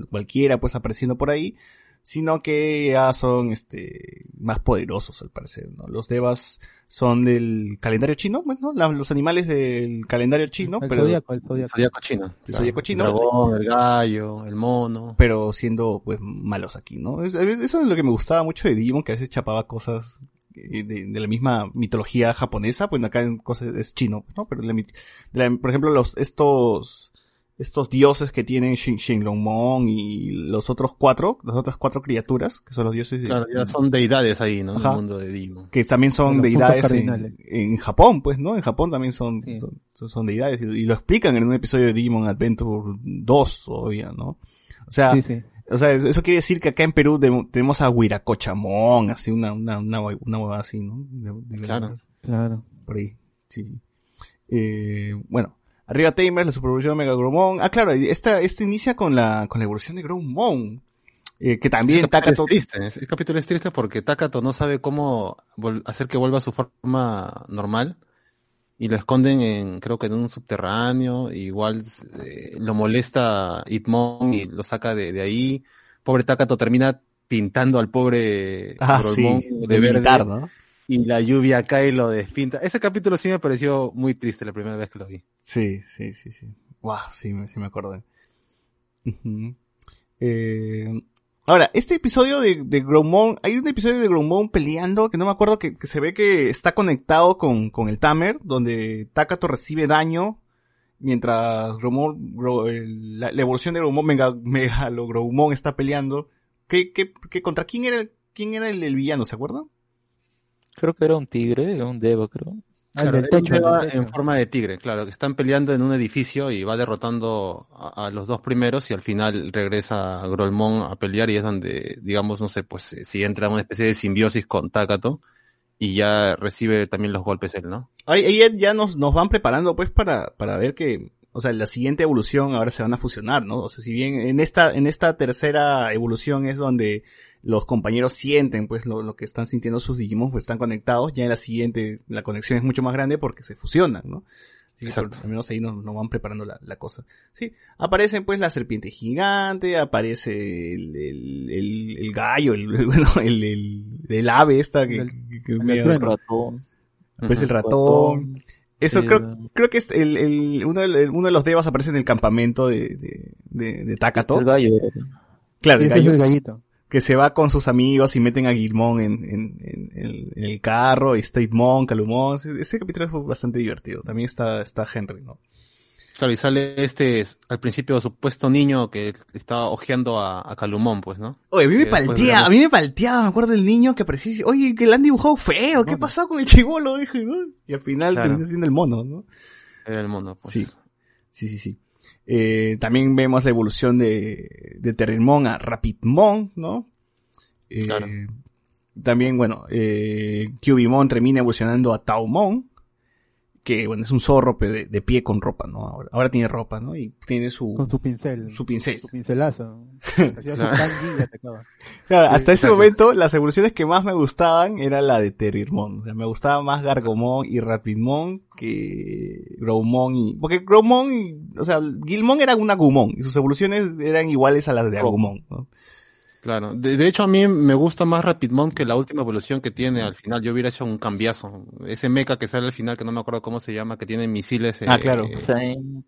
cualquiera pues apareciendo por ahí, sino que ya son este más poderosos al parecer, ¿no? Los Devas son del calendario chino, bueno, la- los animales del calendario chino, el pero, zodiaco, el zodiaco. Zodíaco chino. El zodiaco chino. El dragón, el gallo, el mono. pero siendo pues malos aquí, ¿no? Es- Eso es lo que me gustaba mucho de Digimon, que a veces chapaba cosas de, de la misma mitología japonesa, pues acá en cosas es chino, ¿no? Pero la mit- de la- por ejemplo, los estos estos dioses que tienen Shin, Shinlongmon y los otros cuatro, las otras cuatro criaturas, que son los dioses de- Claro, ya son deidades ahí, ¿no? En Ajá. el mundo de Digimon. que también son Los deidades en, en Japón, pues, ¿no? En Japón también son, Sí. son, son- son deidades y, y lo explican en un episodio de Digimon Adventure 2 todavía, ¿no? O sea, Sí, sí. O sea, eso quiere decir que acá en Perú de- tenemos a Huiracochamón, así una, una, una, una huevada así, ¿no? De- de- Claro. Claro. Por ahí, sí. Eh, bueno, arriba Tamers, la superevolución de Mega Gromon. Ah, claro, esta, esta inicia con la, con la evolución de Gromon. Eh, que también Takato... es triste, ese capítulo es triste porque Takato no sabe cómo hacer que vuelva a su forma normal y lo esconden en, creo que en un subterráneo, igual eh, lo molesta Itmon y lo saca de, de ahí. Pobre Takato termina pintando al pobre Ah, sí, de militar, ¿no? y la lluvia cae y lo despinta. Ese capítulo sí me pareció muy triste la primera vez que lo vi. Sí, sí, sí, sí. Wow, sí, me- sí me acuerdo. Ujú. Eh, ahora, este episodio de, de hay un episodio de Gromon peleando que no me acuerdo que, que se ve que está conectado con, con el Tamer, donde Takato recibe daño, mientras Gromon, Gro- el- la, evolución de Gromon Mega, Megalo Gromon está peleando. ¿Qué, qué, qué, contra quién era el, quién era el, villano, se acuerdan? Creo que era un tigre, un deva, creo. Ah, el Claro, del él techo, el techo. en forma de tigre, claro, que están peleando en un edificio y va derrotando a, a los dos primeros y al final regresa Grolmon a pelear y es donde, digamos, no sé, pues si entra en una especie de simbiosis con Takato y ya recibe también los golpes él, ¿no? Ahí, ahí ya- ya nos, nos van preparando pues para, para ver que, o sea, la siguiente evolución ahora se van a fusionar, ¿no? O sea, si bien en esta, en esta tercera evolución es donde los compañeros sienten pues lo, lo que están sintiendo sus Digimon, pues están conectados, ya en la siguiente la conexión es mucho más grande porque se fusionan, ¿no? Así que por- Exacto. al menos ahí nos, nos van preparando la, la cosa. Sí, aparecen pues la serpiente gigante, aparece el, el, el, el gallo, el, bueno, el, el, el ave esta que, El- que- que el trueno. Ratón. aparece el Ujú. ratón. Eso creo, creo que es el, el, uno, de, uno de los devas aparece en el campamento de, de, de, de Takato. El gallo. Claro, el Ese es gallo, el gallito. Que se va con sus amigos y meten a Gilmon en, en, en, en- el carro, y está Itmon, Calumon. Ese, capítulo fue bastante divertido. También está, está Henry, ¿no? Claro, y sale este, al principio, supuesto niño que estaba ojeando a, a Calumón, pues, ¿no? Oye, a mí me Que después paltea, vemos- a mí me palteaba, me acuerdo del niño que aparecía y dice, oye, que le han dibujado feo, ¿qué pasó con el chivolo? Dije, ¿no? Y al final Claro. termina siendo el mono, ¿no? Era el mono, pues. Sí. Sí, sí, sí. Eh, también vemos la evolución de, de Terremon a Rapidmon, ¿no? Eh, Claro. También, bueno, eh, Cubimon termina evolucionando a Taumon, que bueno, es un zorro de, de pie con ropa, ¿no? Ahora, ahora tiene ropa, ¿no? Y tiene su, Con su pincel. su pincel. Su pincelazo. Hacía su Claro. Claro, hasta ese momento las evoluciones que más me gustaban era la de Terrirmon. O sea, me gustaba más Gargomon y Rapidmon que Growmon y... Porque Growmon y... O sea, Gilmon era un Agumon y sus evoluciones eran iguales a las de Oh. Agumon, ¿no? Claro, de, de hecho a mí me gusta más Rapidmon que la última evolución que tiene al final. Yo hubiera hecho un cambiazo. Ese mecha que sale al final, que no me acuerdo cómo se llama, que tiene misiles. Ah, claro. eh, Saint,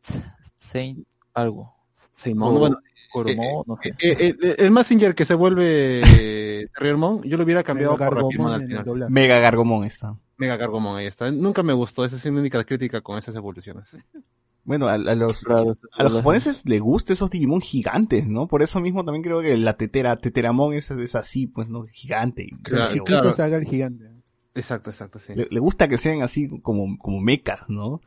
Saint algo. Simón, bueno, Coromon, no sé. eh, eh, eh, el Messenger que se vuelve eh, Terriermon, yo lo hubiera cambiado Mega por Rapidmon Gargomon al el final. Mega Gargomon está. Mega Gargomon, ahí está. Nunca me gustó, esa es mi única crítica con esas evoluciones. Bueno, a, a los... Ese A los japoneses les gusta esos Digimon gigantes, ¿no? Por eso mismo también creo que la tetera, Teteramon es, es así, pues, ¿no? Gigante. Claro, chiquito claro. se haga el gigante. Exacto, exacto, sí. Le, le gusta que sean así como, como mecas, ¿no?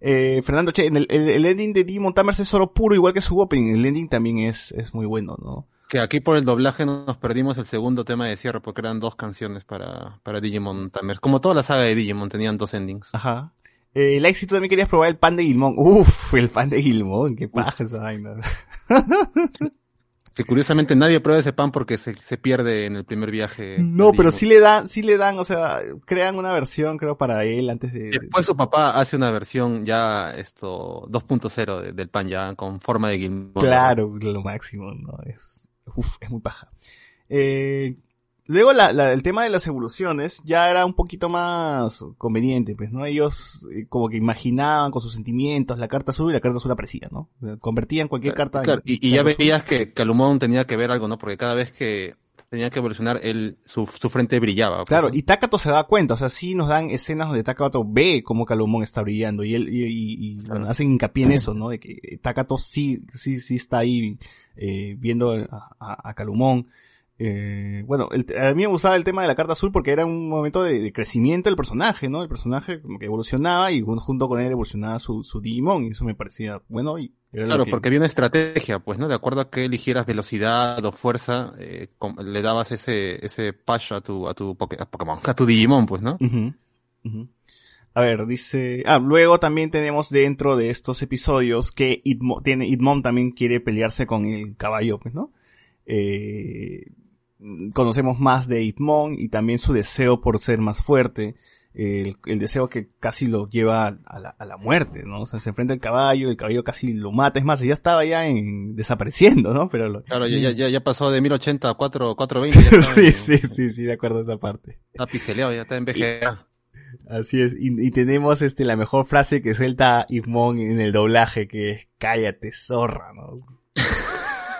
Eh, Fernando, che, en el, el, el ending de Digimon Tamers es oro puro, igual que su opening. El ending también es, es muy bueno, ¿no? Que aquí por el doblaje nos perdimos el segundo tema de cierre porque eran dos canciones para, para Digimon Tamers. Como toda la saga de Digimon tenían dos endings. Ajá. Eh, Lexi, tú también querías probar el pan de Gilmon. Uf, el pan de Gilmon, qué paja esa vaina. Que curiosamente nadie prueba ese pan porque se, se pierde en el primer viaje. No, pero sí le dan, sí le dan, o sea, crean una versión, creo, para él antes de... de- Después su papá hace una versión ya esto 2.0 de- del pan ya con forma de Digimon. Claro, lo máximo, ¿no? Es, uf, es muy paja. Eh, luego la, la- el tema de las evoluciones ya era un poquito más conveniente, pues, ¿no? Ellos eh, como que imaginaban con sus sentimientos la carta azul y la carta azul aparecía, ¿no? O sea, Convertían cualquier carta en- Claro, y, y ya azul. veías que Calumón tenía que ver algo, ¿no? Porque cada vez que tenía que evolucionar, él, su, su frente brillaba. pues, Claro, y Takato se da cuenta, o sea, sí nos dan escenas donde Takato ve cómo Calumón está brillando y él, y, y- y, bueno, hacen hincapié en eso, ¿no? De que Takato sí, sí, sí está ahí, eh, viendo a, a, a Calumón. Eh, bueno, el- a mí me gustaba el tema de la carta azul porque era un momento de, de crecimiento del personaje, ¿no? El personaje como que evolucionaba y jun- junto con él evolucionaba su, su Digimon y eso me parecía bueno y Claro, que- porque había una estrategia, pues, ¿no? De acuerdo a que eligieras velocidad o fuerza, eh, le dabas ese, ese push a tu, a tu a Pokémon, a tu Digimon, pues, ¿no? A ver, dice, ah, luego también tenemos dentro de estos episodios que Idmo- tiene, Idmon también quiere pelearse con el caballo, pues, ¿no? Eh, conocemos más de Idmon y también su deseo por ser más fuerte, el, el deseo que casi lo lleva a la, a la muerte, ¿no? O sea, se enfrenta al caballo, el caballo casi lo mata, es más, ya estaba ya en, desapareciendo, ¿no? Pero lo, Claro, ya, ya, ya, pasó de 1080 a 4, 420, ya está, sí, sí, sí, sí, de acuerdo a esa parte. está pixeleado, ya está en VGA. Así es, y, y tenemos este la mejor frase que suelta Igmon en el doblaje, que es cállate, zorra, ¿no?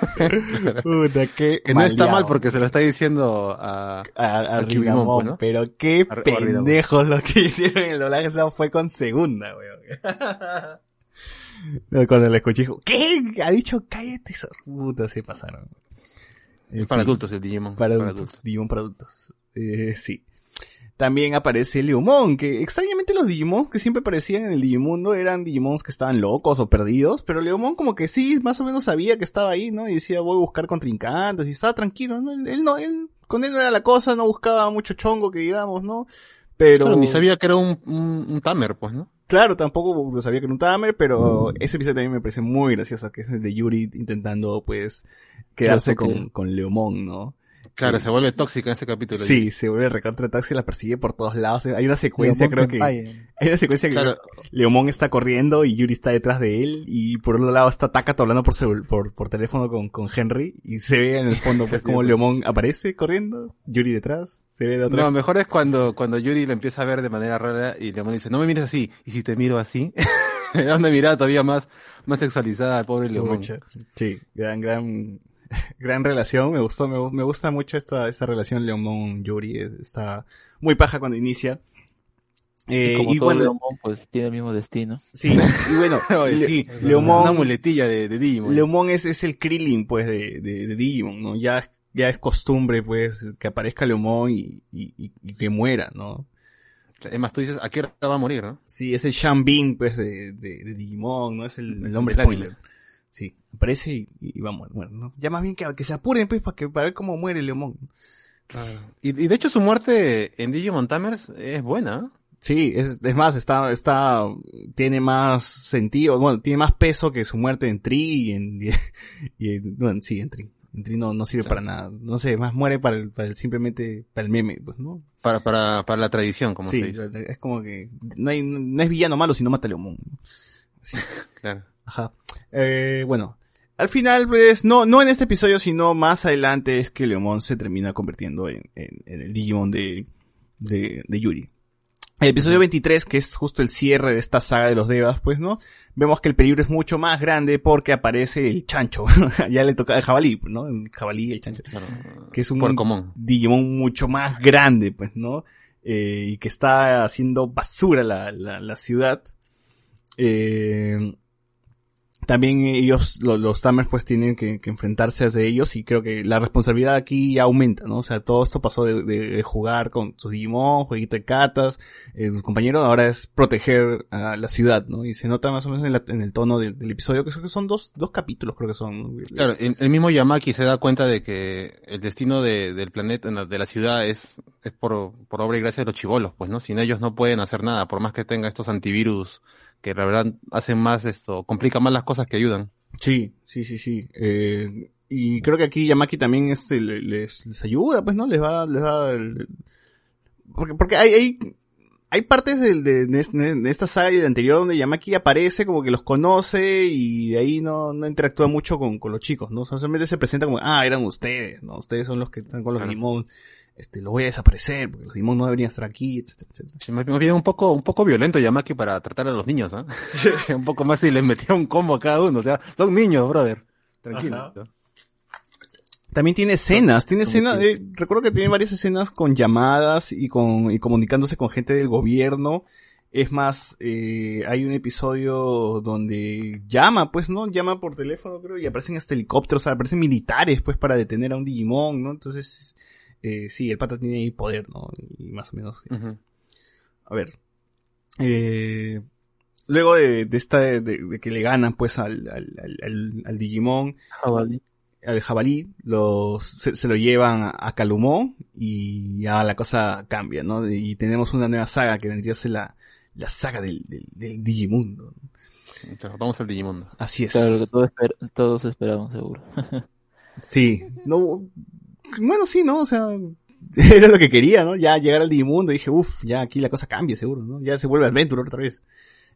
Puta, qué Que no está mal porque se lo está diciendo a, a, a a Kyuhyun, Ringamon, ¿no? pero qué pendejos lo que hicieron en el doblaje, eso fue con segunda, weón. Cuando lo escuché, dijo, ¿qué? Ha dicho cállate. Puta, se pasaron. En para fin. adultos el Digimon. Para adultos, Digimon para adultos. Eh, sí. También aparece Leomon, que extrañamente los Digimons que siempre aparecían en el Digimundo eran Digimons que estaban locos o perdidos, pero Leomon como que sí, más o menos sabía que estaba ahí, ¿no? Y decía, voy a buscar contrincantes, y estaba tranquilo, ¿no? Él, él no, él, con él no era la cosa, no buscaba mucho chongo que digamos, ¿no? Pero... Claro, ni sabía que era un, un, un Tamer, pues, ¿no? Claro, tampoco sabía que era un Tamer, pero ese episodio también me parece muy gracioso, que es el de Yuri intentando, pues, quedarse Claro, con, con Leomon, ¿no? Claro, se vuelve tóxica en ese capítulo. Sí, se vuelve recontra taxi, la persigue por todos lados. Hay una secuencia, creo que, hay una secuencia que. Leomon está corriendo y Yuri está detrás de él y por otro lado está Takato hablando por, por, por teléfono con, con Henry y se ve en el fondo pues como. Leomon aparece corriendo, Yuri detrás, se ve de otra No, mejor es cuando, cuando Yuri lo empieza a ver de manera rara y Leomon dice, no me mires así. Y si te miro así, me da una mirada todavía más, más sexualizada al pobre. Pucha. Sí, gran, gran, gran relación. Me gustó, me, me gusta mucho esta, esta relación Leomon-Yuri. Está muy paja cuando inicia. Eh, y como y todo bueno, Leomon, pues tiene el mismo destino. sí, y bueno, Le- sí, Leomon- una muletilla de, de Digimon. Leomon es, es el Krillin, pues, de, de, de Digimon, ¿no? Ya, ya es costumbre, pues, que aparezca Leomon y, y, y- y que muera, ¿no? Es más, tú dices, ¿a qué hora va a morir, no? Sí, es el Shambin, pues, de, de, de Digimon, ¿no? Es el, el hombre anime. Sí, aparece y, y va a morir, bueno, ¿no? Ya más bien que, que se apuren, pues, para que, para ver cómo muere Leomon. Y, y de hecho su muerte en Digimon Tamers es buena. ¿eh? Sí, es, es más, está, está, tiene más sentido, bueno, tiene más peso que su muerte en Tri y en, y en- bueno, sí, en Tri. En Tri no, no sirve para nada. No sé, más muere para el, para el, simplemente, para el meme, pues, ¿no? Para, para, para la tradición, como sí, se dice. es como que no hay, no es villano malo, sino mata Leomón. Sí. Claro. Ajá. Eh, bueno, al final, pues, no, no en este episodio, sino más adelante es que Leomón se termina convirtiendo en, en, en el Digimon de, de, de Yuri. El episodio 23, que es justo el cierre de esta saga de los Devas, pues, ¿no? Vemos que el peligro es mucho más grande porque aparece el chancho. ya le toca el jabalí, ¿no? El jabalí y el chancho. Que es un. Digimon mucho más grande, pues, ¿no? Eh, y que está haciendo basura la, la, la ciudad. Eh, también ellos, lo- los, Tamers, pues tienen que, que enfrentarse a ellos y creo que la responsabilidad aquí ya aumenta, ¿no? O sea, todo esto pasó de, de- de jugar con su Digimon, jueguito de cartas, eh, sus compañeros, ahora es proteger a la ciudad, ¿no? Y se nota más o menos en, la- en el tono del, del episodio, que son dos, dos capítulos, creo que son. Claro, el, el mismo Yamaki se da cuenta de que el destino de- del planeta, de la ciudad, es, es por, por obra y gracia de los chivolos, pues, ¿no? Sin ellos no pueden hacer nada, por más que tenga estos antivirus que la verdad hacen más esto, complican más las cosas que ayudan. Sí, sí, sí, sí. Eh, y creo que aquí Yamaki también este, le- les, les ayuda, pues, ¿no? Les va, les va, el- porque, porque hay, hay, hay partes de, de, de esta saga y de anterior donde Yamaki aparece, como que los conoce y de ahí no, no interactúa mucho con, con los chicos, ¿no? O sea, solamente se presenta como, ah, eran ustedes, ¿no? Ustedes son los que están con los Claro. Digimon, este, los voy a desaparecer porque los Digimon no deberían estar aquí, etcétera, etcétera. Sí, más bien un poco, un poco violento Yamaki para tratar a los niños, ¿ah? un poco más si les metía un combo a cada uno, o sea, son niños, brother. Tranquilo. También tiene escenas, tiene escenas, eh, recuerdo que tiene varias escenas con llamadas y con, y comunicándose con gente del gobierno. Es más, eh, hay un episodio donde llama, pues, ¿no? Llama por teléfono, creo, y aparecen hasta helicópteros, o sea, aparecen militares, pues, para detener a un Digimon, ¿no? Entonces, eh, sí, el pata tiene ahí poder, ¿no? Y más o menos. eh, a ver. Eh, luego de, de esta, de, de que le ganan pues al, al, al, Digimon, Jabalí. al jabalí, los, se, se lo llevan a, a Calumó y ya la cosa cambia, ¿no? Y tenemos una nueva saga que vendría a ser la, la saga del, del, del Digimundo. Vamos al Digimundo. Así es. Claro, que todos, esper- todos esperamos, seguro. Sí, no, bueno, sí, ¿no? O sea, era lo que quería, ¿no? Ya llegar al Digimundo y dije, uff, ya aquí la cosa cambia, seguro, ¿no? Ya se vuelve Adventure otra vez.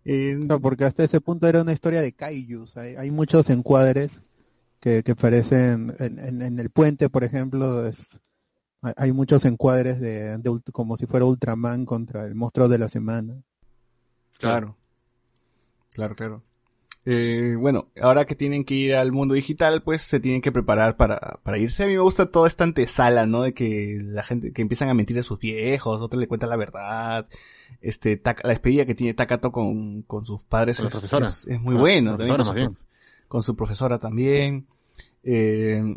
Eh, No, porque hasta ese punto era una historia de kaijus. Hay, hay muchos encuadres que, que aparecen en, en- en el puente, por ejemplo. es- hay, hay muchos encuadres de, de como si fuera Ultraman contra el monstruo de la semana. Claro. Claro, claro. Eh, bueno, ahora que tienen que ir al mundo digital, pues se tienen que preparar para, para irse. A mí me gusta toda esta antesala, ¿no? De que la gente, que empiezan a mentir a sus viejos, otros le cuentan la verdad. Este, la despedida que tiene Takato con, con sus padres Con es, profesora. es- es muy Ah, bueno. también con, su, bien. con su profesora también. Eh,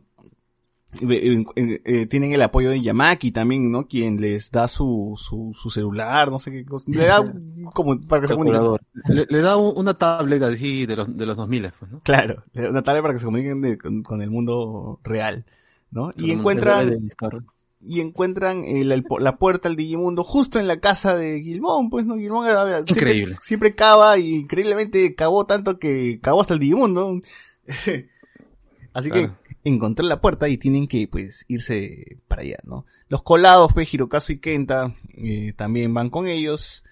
eh, eh, eh, tienen el apoyo de Yamaki también, ¿no? Quien les da su, su, su celular, no sé qué cosa. Le da como para que se comuniquen. Le, le da un- una tablet así de los, de los 2000, pues, ¿no? Claro, le da una tablet para que se comuniquen de- con, con el mundo real, ¿no? Y encuentran, y encuentran el- el- la puerta al Digimundo justo en la casa de Gilmón, pues, ¿no? Gilmón era- siempre- Increíble. Siempre, cava y increíblemente cavó tanto que cavó hasta el Digimundo. Así Claro. que encontré la puerta y tienen que, pues, irse para allá, ¿no? Los colados, pues, Hirokazu y Kenta, eh, también van con ellos.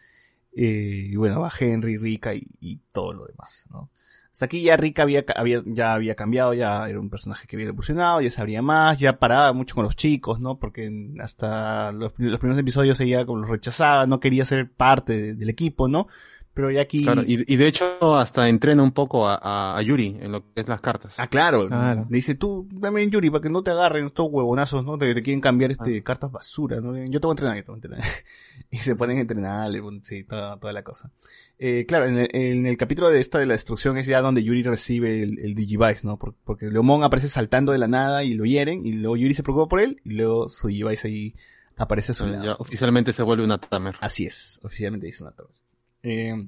Eh, y bueno, va Henry, Rika y, y todo lo demás, ¿no? Hasta aquí ya Rika había, había, ya había cambiado, ya era un personaje que había evolucionado, ya sabría más, ya paraba mucho con los chicos, ¿no? Porque hasta los, los primeros episodios ella como los rechazaba, no quería ser parte de- del equipo, ¿no? Pero ya aquí... Claro, y, y de hecho hasta entrena un poco a, a- a Yuri en lo que es las cartas. Ah, claro. Claro. Le dice, tú, dame en Yuri para que no te agarren estos huevonazos, ¿no? Te, te quieren cambiar este cartas basura, ¿no? Yo te voy a entrenar, yo te voy a entrenar. y se ponen a entrenar, sí, toda, toda la cosa. Eh, claro, en el, en el capítulo de esta de la destrucción es ya donde Yuri recibe el, el Digivice, ¿no? Por- porque Leomón aparece saltando de la nada y lo hieren, y luego Yuri se preocupa por él, y luego su Digivice ahí aparece a su lado. ya oficialmente se vuelve una Tamer. Así es, oficialmente dice una torre. Eh,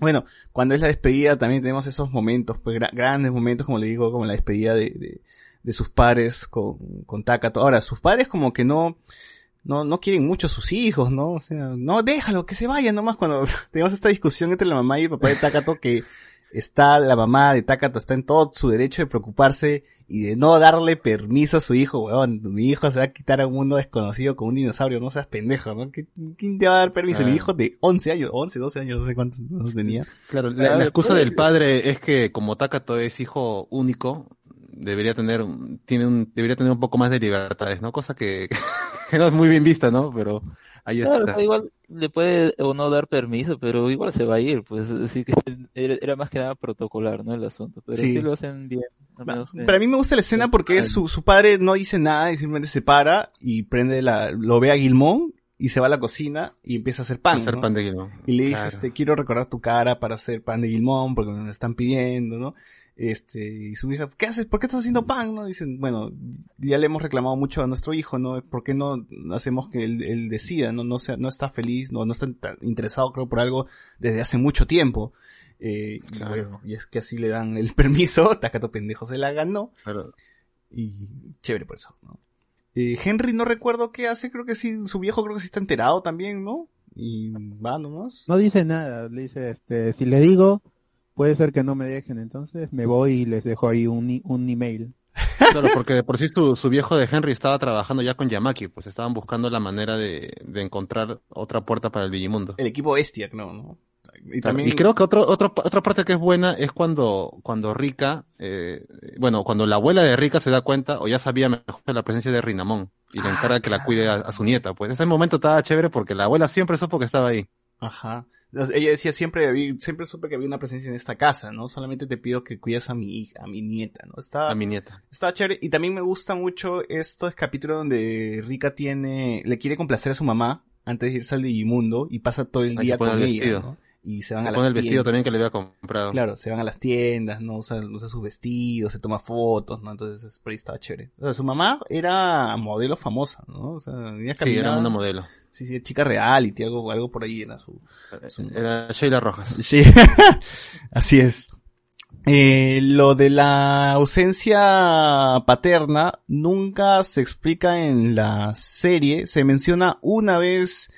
bueno, cuando es la despedida también tenemos esos momentos, pues gra- grandes momentos, como le digo, como la despedida de, de, de sus padres con, con Takato. Ahora, sus padres como que no, no, no quieren mucho a sus hijos, ¿no? O sea, no, déjalo, que se vayan nomás cuando tenemos esta discusión entre la mamá y el papá de Takato que está, la mamá de Takato está en todo su derecho de preocuparse y de no darle permiso a su hijo, weón. Mi hijo se va a quitar a un mundo desconocido con un dinosaurio, no seas pendejo, ¿no? ¿Qué- ¿Quién te va a dar permiso? Claro. Mi hijo de 11 años, 11, 12 años, no sé cuántos años tenía. Claro, la, la excusa del padre es que como Takato es hijo único, debería tener, un- tiene un, debería tener un poco más de libertades, ¿no? Cosa que, que no es muy bien vista, ¿no? Pero ahí Claro, está. igual le puede o no dar permiso, pero igual se va a ir, pues así que era, más que nada protocolar, ¿no? El asunto, pero Sí. sí, lo hacen bien. al menos que- Pero a mí me gusta la escena porque es su, su padre no dice nada y simplemente se para y prende la, lo ve a Gilmón y se va a la cocina y empieza a hacer pan. Hacer ¿no? pan de Gilmón. Y le dice, Claro. este, quiero recordar tu cara para hacer pan de Gilmón porque me lo están pidiendo, ¿no? Este, y su hija, ¿qué haces? ¿Por qué estás haciendo pan? ¿No? Dicen, bueno, ya le hemos reclamado mucho a nuestro hijo, ¿no? ¿Por qué no hacemos que él, él decida? ¿No? No, sea, no está feliz, no, no está interesado, creo, por algo desde hace mucho tiempo. Eh, y bueno, y es que así le dan el permiso, Takato pendejo se la ganó. Claro. Y chévere por eso, ¿no? Eh, Henry no recuerdo qué hace, creo que sí, su viejo creo que sí está enterado también, ¿no? Y va nomás. No dice nada, le dice, este, si le digo, puede ser que no me dejen, entonces me voy y les dejo ahí un, un email. Claro, porque de por sí su, su viejo de Henry estaba trabajando ya con Yamaki, pues estaban buscando la manera de, de encontrar otra puerta para el Digimundo. El equipo Bestia, no, ¿no? Y también Y creo que otro, otro, otra parte que es buena es cuando, cuando Rika, eh, bueno, cuando la abuela de Rika se da cuenta o ya sabía mejor de la presencia de Rinamón y le Ah, encarga que la cuide a, a su nieta. Pues ese momento estaba chévere porque la abuela siempre supo que estaba ahí. Ajá. Ella decía siempre, siempre supe que había una presencia en esta casa, ¿no? Solamente te pido que cuides a mi hija, a mi nieta, ¿no? Está, A mi nieta. está chévere. Y también me gusta mucho estos capítulos donde Rika tiene, le quiere complacer a su mamá antes de irse al Digimundo y pasa todo el Ahí día con el ella. ¿no? Y se van Se a pone las el vestido tiendas. también que le había comprado. Claro, se van a las tiendas, ¿no? Usa, usa sus vestidos, se toma fotos, ¿no? Entonces, es- por ahí estaba chévere. O sea, su mamá era modelo famosa, ¿no? O sea, Sí, era una modelo. Sí, sí, chica reality, algo, algo por ahí era su... su- Era Sheila Rojas. Sí, así es. Eh, lo de la ausencia paterna nunca se explica en la serie. Se menciona una vez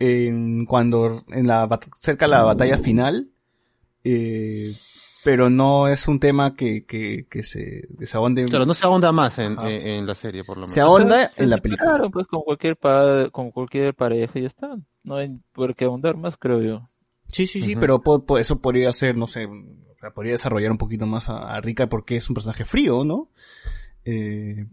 en cuando en la bat- cerca de la batalla final, eh, pero no es un tema que que, que se que se ahonde. Claro, no se ahonda más en, en, en la serie, por lo menos. se ahonda en la película. separaron, pues con cualquier pa- con cualquier pareja y ya está. No hay por qué ahondar más, creo yo. Sí, sí, sí, pero po- po- eso podría ser, no sé, o sea, podría desarrollar un poquito más a, a Rika porque es un personaje frío, ¿no? Eh,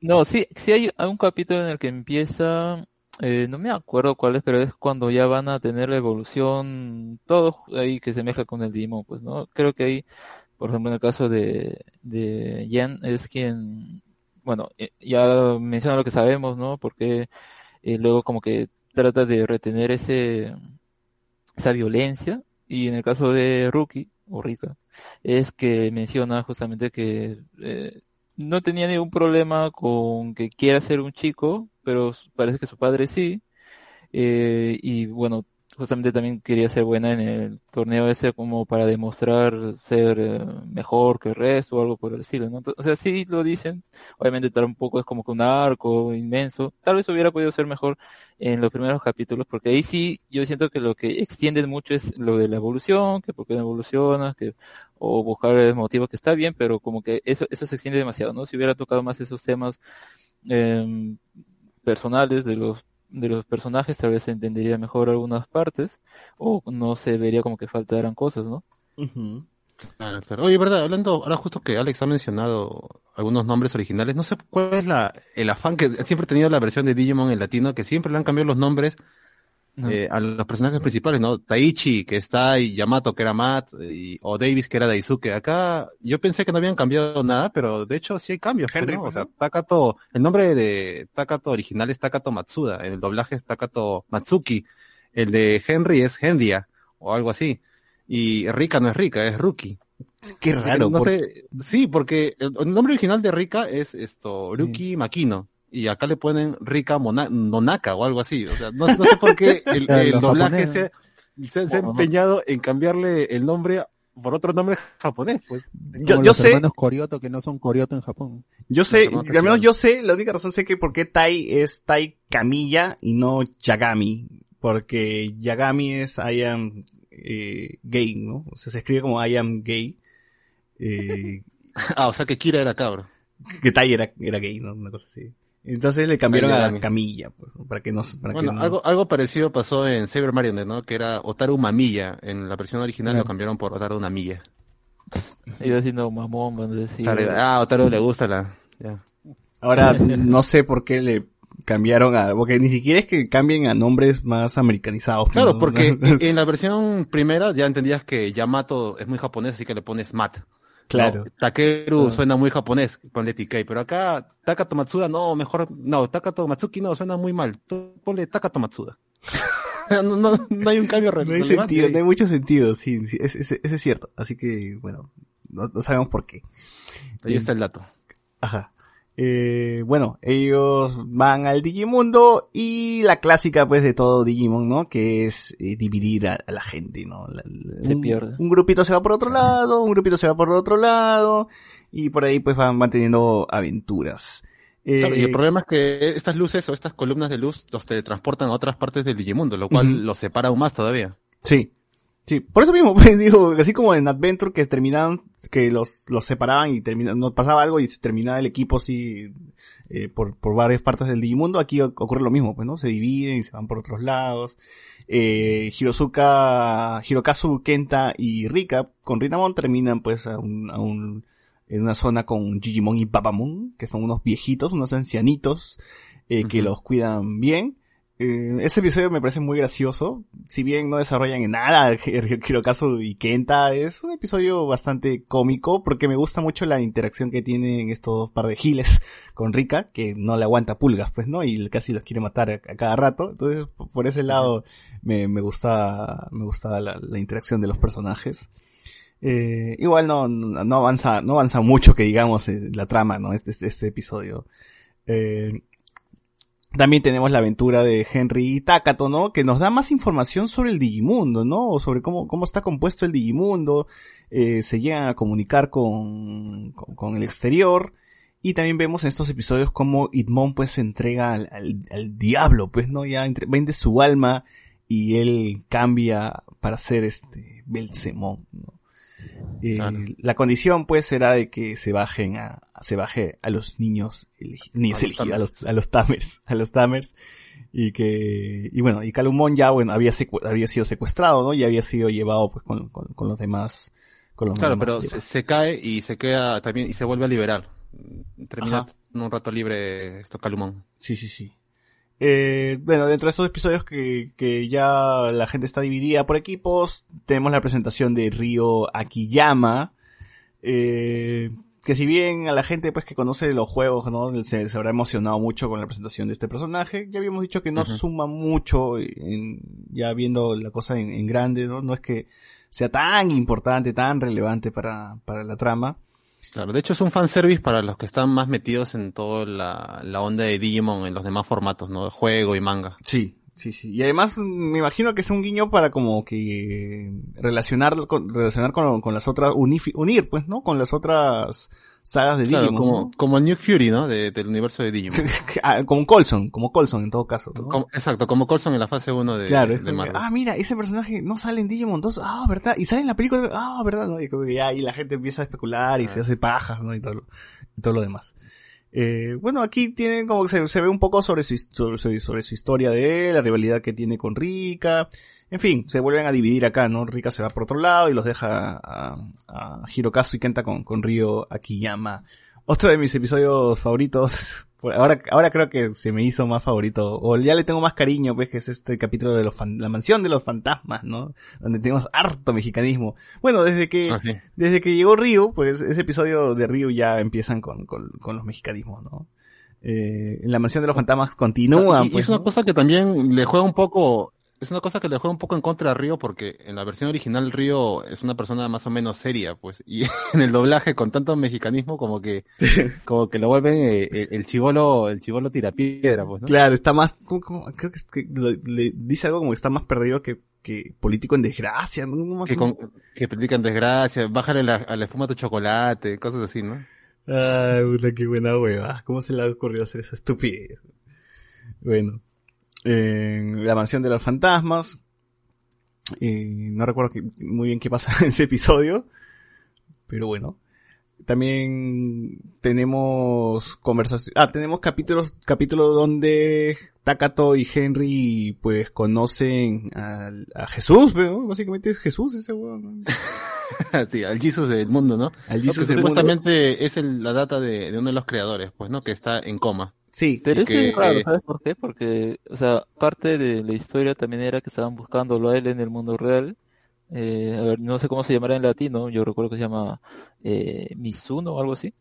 No, sí, sí hay un capítulo en el que empieza, eh, no me acuerdo cuál es, pero es cuando ya van a tener la evolución, todo ahí que se mezcla con el Digimon, pues, ¿no? Creo que ahí, por ejemplo, en el caso de, de Yen es quien, bueno, eh, ya menciona lo que sabemos, ¿no? Porque eh, luego como que trata de retener ese, esa violencia, y en el caso de Ruki, o Rika, es que menciona justamente que eh, no tenía ningún problema con que quiera ser un chico, pero parece que su padre sí. Eh, y bueno, justamente también quería ser buena en el torneo ese como para demostrar ser eh, mejor que el resto o algo por el estilo, ¿no? O sea, sí lo dicen. Obviamente tampoco es como que un arco inmenso. Tal vez hubiera podido ser mejor en los primeros capítulos, porque ahí sí yo siento que lo que extienden mucho es lo de la evolución, que por qué no evolucionas, que o buscar el motivo que está bien, pero como que eso, eso se extiende demasiado, ¿no? Si hubiera tocado más esos temas em, personales de los de los personajes, tal vez se entendería mejor algunas partes, o no se vería como que faltaran cosas, ¿no? ujú. Claro, claro. Oye, verdad, hablando, ahora justo que Alex ha mencionado algunos nombres originales, no sé cuál es la, el afán que siempre he tenido la versión de Digimon en latino, que siempre le han cambiado los nombres No. eh, a los personajes principales, ¿no? Taichi, que está, y Yamato, que era Matt, y, o Davis, que era Daisuke. Acá yo pensé que no habían cambiado nada, pero de hecho sí hay cambios, pues, Henry, ¿no? O sea. Takato, el nombre de Takato original es Takato Matsuda, en el doblaje es Takato Matsuki, el de Henry es Henrya, o algo así. Y Rika no es Rika, es Ruki. Qué raro, No por- sé, sí, porque el, el nombre original de Rika es esto, Ruki Makino. Y acá le ponen Rika Mona- Nonaka o algo así. O sea, no, no sé por qué el, doblaje se, se, se ha empeñado en cambiarle el nombre por otro nombre japonés, pues. Yo, Como yo los sé, hermanos Koryoto que no son Koryoto en Japón. yo sé, al menos yo sé, la única razón sé que por qué Tai es Tai Kamiya y no Yagami. Porque Yagami es I am eh, gay, ¿no? O sea, se escribe como I am gay. Eh, Ah, o sea que Kira era cabro. que Tai era, era gay, ¿no? Una cosa así. Entonces le cambiaron a Yagami. Camilla, pues, para que no, para Bueno, que no- algo, algo parecido pasó en Saber Marionette, ¿no? Que era Otaru Mamiya. En la versión original Claro. lo cambiaron por Otaru Namilla. Iba diciendo mamón, van a decir. Ah, a Otaru le gusta la... Ya. Ahora no sé por qué le cambiaron a, porque ni siquiera es que cambien a nombres más americanizados. pues, Claro, ¿no? porque en la versión primera ya entendías que Yamato es muy japonés, así que le pones Mat. Claro. No, Takeru suena muy japonés, ponle TK, pero acá Takato Matsuda, no, mejor, no, Takato Matsuki no, suena muy mal, Tú ponle Takato Matsuda. no, no, no hay un cambio re- No hay relevante sentido, no hay mucho sentido, sí, sí, es, es- ese es cierto. Así que, bueno, no, no sabemos por qué. Ahí está el dato. Ajá. Eh, bueno, ellos van al Digimundo y la clásica pues de todo Digimon, ¿no? Que es eh, dividir a, a la gente, ¿no? La- la- Se un, pierde. un grupito se va por otro lado, un grupito se va por otro lado y por ahí pues van, van teniendo aventuras. Eh, Claro, y el problema es que estas luces o estas columnas de luz los teletransportan a otras partes del Digimundo, lo cual los separa aún más todavía. Sí. Sí, por eso mismo, pues digo, así como en Adventure que terminaban, que los, los separaban y terminaban, no pasaba algo y se terminaba el equipo así, eh, por, por varias partes del Digimundo, aquí ocurre lo mismo, pues, ¿no? Se dividen y se van por otros lados. Eh, Hirozuka, Hirokazu, Kenta y Rika, con Rinamon terminan pues a un, a un, en una zona con Jijimon y Babamon, que son unos viejitos, unos ancianitos, eh, que los cuidan bien. Eh, ese episodio me parece muy gracioso. Si bien no desarrollan en nada Hirokazu y Kenta, es un episodio bastante cómico porque me gusta mucho la interacción que tienen estos dos par de giles con Rika, que no le aguanta pulgas, pues, ¿no? Y casi los quiere matar a, a cada rato. Entonces, por ese lado, me, me gusta, me gusta la, la interacción de los personajes. Eh, igual no, no no avanza, no avanza mucho que digamos eh, la trama, ¿no? Este, este, este episodio. Eh, también tenemos la aventura de Henry Takato, ¿no? Que nos da más información sobre el Digimundo, ¿no? O sobre cómo, cómo está compuesto el Digimundo. Eh, se llegan a comunicar con, con, el exterior. Y también vemos en estos episodios cómo Itmon pues se entrega al, al, diablo, pues, ¿no? Ya vende su alma y él cambia para ser este Belzemón, ¿no? Eh, Claro. La condición pues será de que se bajen a, se baje a los niños, niños elegidos, a los, Tamers. a los Tamers, a los Tamers, y que, y bueno, y Calumón ya, bueno, había, había sido secuestrado, ¿no? Y había sido llevado pues con, con, con los demás, con los Claro, demás pero se, se cae y se queda también y se vuelve a liberar. Termina Ajá. un rato libre esto Calumón. Sí, sí, sí. Eh, bueno, dentro de estos episodios que, que ya la gente está dividida por equipos, tenemos la presentación de Ryo Akiyama, eh, que si bien a la gente pues que conoce los juegos, ¿no? Se, se habrá emocionado mucho con la presentación de este personaje, ya habíamos dicho que no suma mucho, en, ya viendo la cosa en, en grande, ¿no? No es que sea tan importante, tan relevante para, para la trama. Claro, de hecho es un fanservice para los que están más metidos en toda la, la onda de Digimon en los demás formatos, ¿no? Juego y manga. Sí, sí, sí. Y además me imagino que es un guiño para como que relacionar con, relacionar con, con las otras, unir, pues, ¿no? Con las otras sagas de Claro, Digimon, como, ¿no? como New Fury, ¿no? De- del universo de Digimon. Ah, como Colson, como Colson en todo caso. ¿no? Como- exacto, como Colson en la fase 1 de, claro, de Marvel. ah, mira, ese personaje no sale en Digimon 2, ah, verdad, y sale en la película, ah, verdad, ¿no? Y como que ya ahí la gente empieza a especular y se hace pajas, ¿no? Y todo lo, y todo lo demás. Eh, bueno, aquí tienen como que se, se ve un poco sobre su, sobre, sobre su historia de él, la rivalidad que tiene con Rika. En fin, se vuelven a dividir acá, ¿no? Rika se va por otro lado y los deja a, a Hirokazu y Kenta con, con Ryo Akiyama. Otro de mis episodios favoritos, ahora, ahora creo que se me hizo más favorito, o ya le tengo más cariño, pues, que es este capítulo de los fan- la mansión de los fantasmas, ¿no? Donde tenemos harto mexicanismo. Bueno, desde que, Ah, desde que llegó Ryu, pues ese episodio de Ryu ya empiezan con, con, con los mexicanismos, ¿no? Eh, en la mansión de los fantasmas continúan, Y- y pues, es una ¿no? cosa que también le juega un poco, es una cosa que le juega un poco en contra a Río porque en la versión original Río es una persona más o menos seria, pues, y en el doblaje con tanto mexicanismo como que, como que lo vuelven eh, el, el chivolo, el chivolo tirapiedra, pues, ¿no? Claro, está más, ¿cómo- cómo? creo que, es que lo- le dice algo como que está más perdido que que político en desgracia, ¿no? Que, con, que predican desgracia, bájale la, a la espuma tu chocolate, cosas así, ¿no? Ay, puta, qué buena hueva. ¿Cómo se le ha ocurrido hacer esa estupidez? Bueno, en la mansión de los fantasmas. no recuerdo que- muy bien qué pasa en ese episodio. Pero bueno. También tenemos conversaciones. Ah, tenemos capítulos, capítulos donde Takato y Henry pues conocen al- a, Jesús, ¿no? Básicamente es Jesús ese weón. ¿no? sí, al Jesus del mundo, ¿no? Al Lo Jesus que del mundo. supuestamente es el- la data de, de uno de los creadores, pues, ¿no? Que está en coma. Sí, Pero es que, bien raro, eh, ¿sabes por qué? Porque, o sea, parte de la historia también era que estaban buscándolo a él en el mundo real. Eh, a ver, no sé cómo se llamará en latino, yo recuerdo que se llama eh, Mizuno o algo así.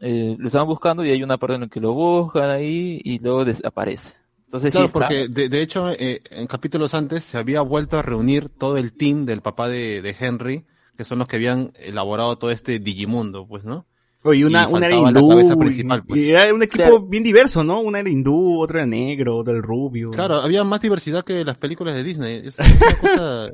Eh, lo estaban buscando y hay una parte en la que lo buscan ahí y luego desaparece. Entonces, Claro, sí porque de, de hecho eh, en capítulos antes se había vuelto a reunir todo el team del papá de, de Henry, que son los que habían elaborado todo este Digimundo, pues, ¿no? Oye, una, Y una era faltaba la hindú. cabeza y- principal, pues. y era un equipo Claro. bien diverso, ¿no? Una era hindú, otro era negro, otro era rubio. Claro, había más diversidad que las películas de Disney. Es es una cosa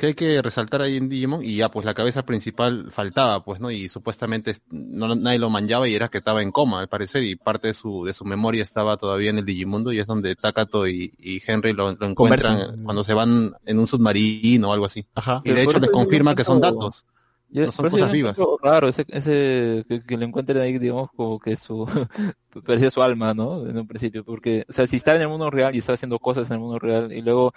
que hay que resaltar ahí en Digimon y ya pues la cabeza principal faltaba, pues, ¿no? Y supuestamente no, nadie lo manchaba y era que estaba en coma, al parecer, y parte de su, de su memoria estaba todavía en el Digimundo y es donde Takato y, y Henry lo, lo encuentran cuando se van en un submarino o algo así. Ajá. Y de hecho les confirma que son datos. Yo- No son cosas vivas. Raro, ese, ese que, que lo encuentren ahí, digamos, como que su, parecía su alma, ¿no? En un principio, porque, o sea, si está en el mundo real y está haciendo cosas en el mundo real y luego,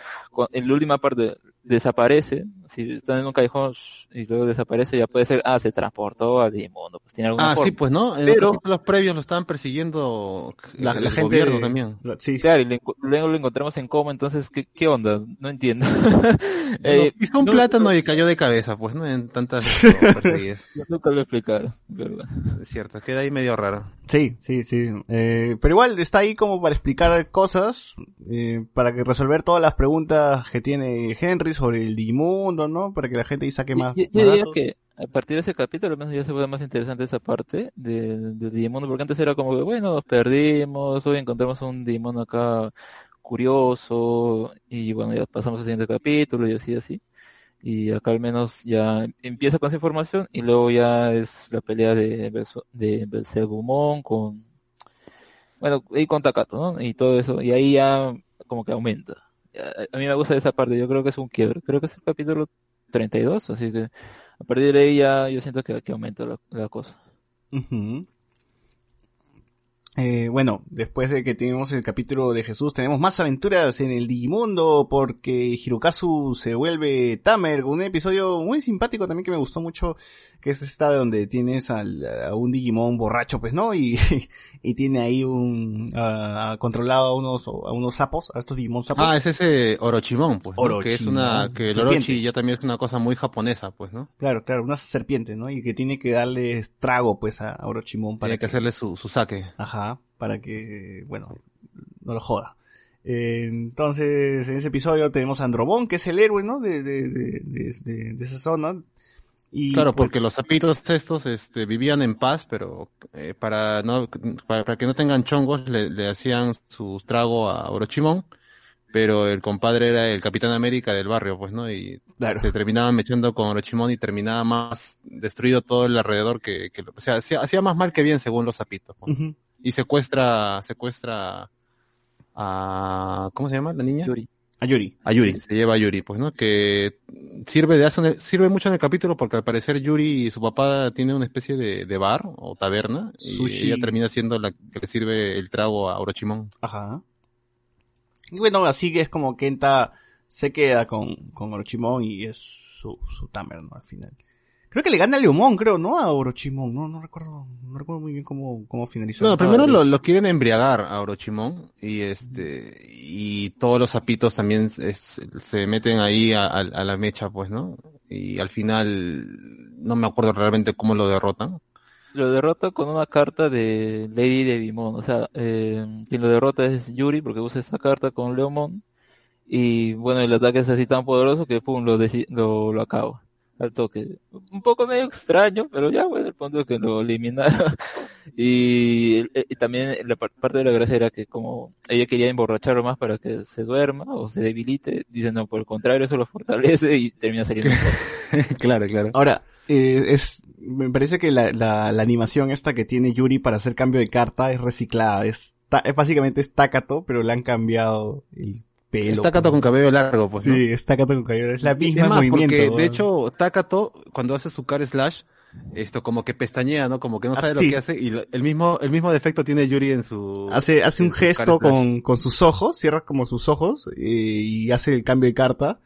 en la última parte desaparece, si está en un callejón y luego desaparece, ya puede ser, ah, se transportó al Digimundo, pues tiene alguna Ah, forma. sí, pues, ¿no? En Pero- los previos lo estaban persiguiendo La, el la gente. gobierno también. la- sí. Claro, y luego lo encontramos en coma, entonces, ¿qué, qué onda? No entiendo. Eh, No, pisó un no- plátano y cayó de cabeza, pues, ¿no? En tantas. Nunca lo explicaron, ¿verdad? Es cierto, queda ahí medio raro. Sí, sí, sí. Eh, pero igual está ahí como para explicar cosas, eh, para que resolver todas las preguntas que tiene Henry sobre el Digimundo, ¿no? Para que la gente ahí saque más. Yo, yo más diría datos. que a partir de ese capítulo al menos ya se vuelve más interesante esa parte de, de porque antes era como que, bueno, nos perdimos, hoy encontramos un Digimon acá curioso, y bueno, ya pasamos al siguiente capítulo y así, así. Y acá al menos ya empieza con esa información y luego ya es la pelea de, de Belzebumon con, bueno, y con Takato, ¿no? Y todo eso, y ahí ya como que aumenta. A mí me gusta esa parte, yo creo que es un quiebre, creo que es el capítulo 32, así que a partir de ahí ya yo siento que, que aumenta la, la cosa. Ujú. Eh, bueno, después de que tenemos el capítulo de Jesús, tenemos más aventuras en el Digimundo porque Hirokazu se vuelve Tamer, un episodio muy simpático también que me gustó mucho, que es esta donde tienes al- a un Digimon borracho, pues, ¿no? Y, y tiene ahí un, ah, controlado a unos, a unos sapos, a estos Digimon sapos. Ah, es ese Orochimón, pues, ¿no? que es una, que el serpiente. Orochi ya también es una cosa muy japonesa, pues, ¿no? Claro, claro, una serpiente, ¿no? Y que tiene que darle trago, pues, a Orochimon para Tiene que hacerle su, su saque. Ajá, para que, bueno, no lo joda. Eh, entonces, en ese episodio tenemos a Androbón, que es el héroe, ¿no? De, de, de- de esa zona. Y, Claro, pues, porque los sapitos estos este, vivían en paz, pero eh, para no para, para que no tengan chongos le, le hacían su trago a Orochimón, pero el compadre era el Capitán América del barrio, pues, ¿no? Y Claro. se terminaban mechando con Orochimón y terminaba más destruido todo el alrededor que, que o sea, hacía, hacía más mal que bien según los sapitos. pues. Y secuestra, secuestra a, ¿cómo se llama la niña? Yuri. A Yuri. A Yuri, se lleva a Yuri, pues, ¿no? Que sirve de hace- sirve mucho en el capítulo porque al parecer Yuri y su papá tienen una especie de, de bar o taberna Sushi. y ella termina siendo la que le sirve el trago a Orochimón. Ajá. Y bueno, así que es como Kenta se queda con, con Orochimon y es su, su Tamer, ¿no? Al final. Creo que le gana a Leomón, creo, ¿no? A Orochimon, no, no recuerdo, no recuerdo muy bien cómo, cómo finalizó. No, primero lo, lo quieren embriagar a Orochimón y este y todos los sapitos también es- se meten ahí a, a- a la mecha, pues, ¿no? Y al final no me acuerdo realmente cómo lo derrotan. Lo derrota con una carta de Lady de Dimon. O sea, eh, quien lo derrota es Yuri porque usa esta carta con Leomon. Y bueno, el ataque es así tan poderoso que pum, lo, lo, lo acaba. Al toque. Un poco medio extraño, pero ya bueno, el punto es que lo eliminaron. Y, eh, y también la par- parte de la gracia era que como ella quería emborracharlo más para que se duerma o se debilite, dice no, por el contrario, eso lo fortalece y termina saliendo claro, claro. Ahora, eh, es, me parece que la, la, la animación esta que tiene Yuri para hacer cambio de carta es reciclada. Es, ta- es básicamente es Takato, pero le han cambiado el pelo. Es Takato con cabello largo, pues, ¿no? Sí, es Takato con cabello. Es la Es misma más, movimiento. porque ¿no? de hecho Takato cuando hace su car slash esto como que pestañea, ¿no? Como que no Ah, sabe sí. lo que hace y lo- el mismo el mismo defecto tiene Yuri en su hace, hace un gesto con, con sus ojos, cierra como sus ojos eh, y hace el cambio de carta.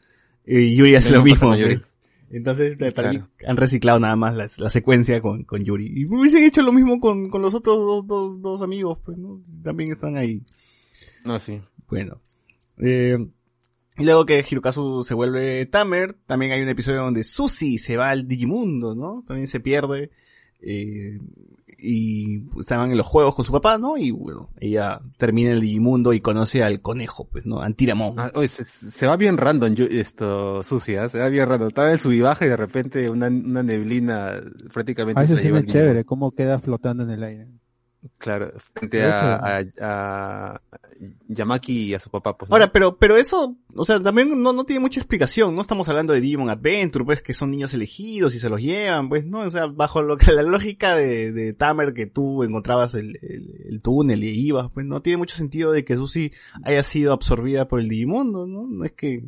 eh, Y Yuri hace lo mismo pues. Entonces, para Claro. mí han reciclado nada más la, la secuencia con, con Yuri. Y hubiesen hecho lo mismo con, con los otros dos, dos, dos amigos, pues, ¿no? También están ahí. No, sí. Bueno. Eh, y luego que Hirokazu se vuelve Tamer, también hay un episodio donde Susie se va al Digimundo, ¿no? También se pierde. Eh, y pues, estaban en los juegos con su papá, ¿no? Y bueno, ella termina en el Digimundo y conoce al conejo, pues, ¿no? Antiramón. Ah, oye, se, se va bien random yo, esto sucia, se va bien random. Estaba en su vivaje y de repente una, una neblina prácticamente A esa se lleva es chévere, cómo queda flotando en el aire. Claro, frente a, a, a Yamaki y a su papá, pues. ¿no? Ahora, pero, pero eso, o sea, también no, no tiene mucha explicación. No estamos hablando de Digimon Adventure, pues, que son niños elegidos y se los llevan, pues, ¿no? O sea, bajo lo que, la lógica de, de Tamer que tú encontrabas el, el, el túnel y ibas, pues, no tiene mucho sentido de que Susie haya sido absorbida por el Digimundo, ¿no? No es que...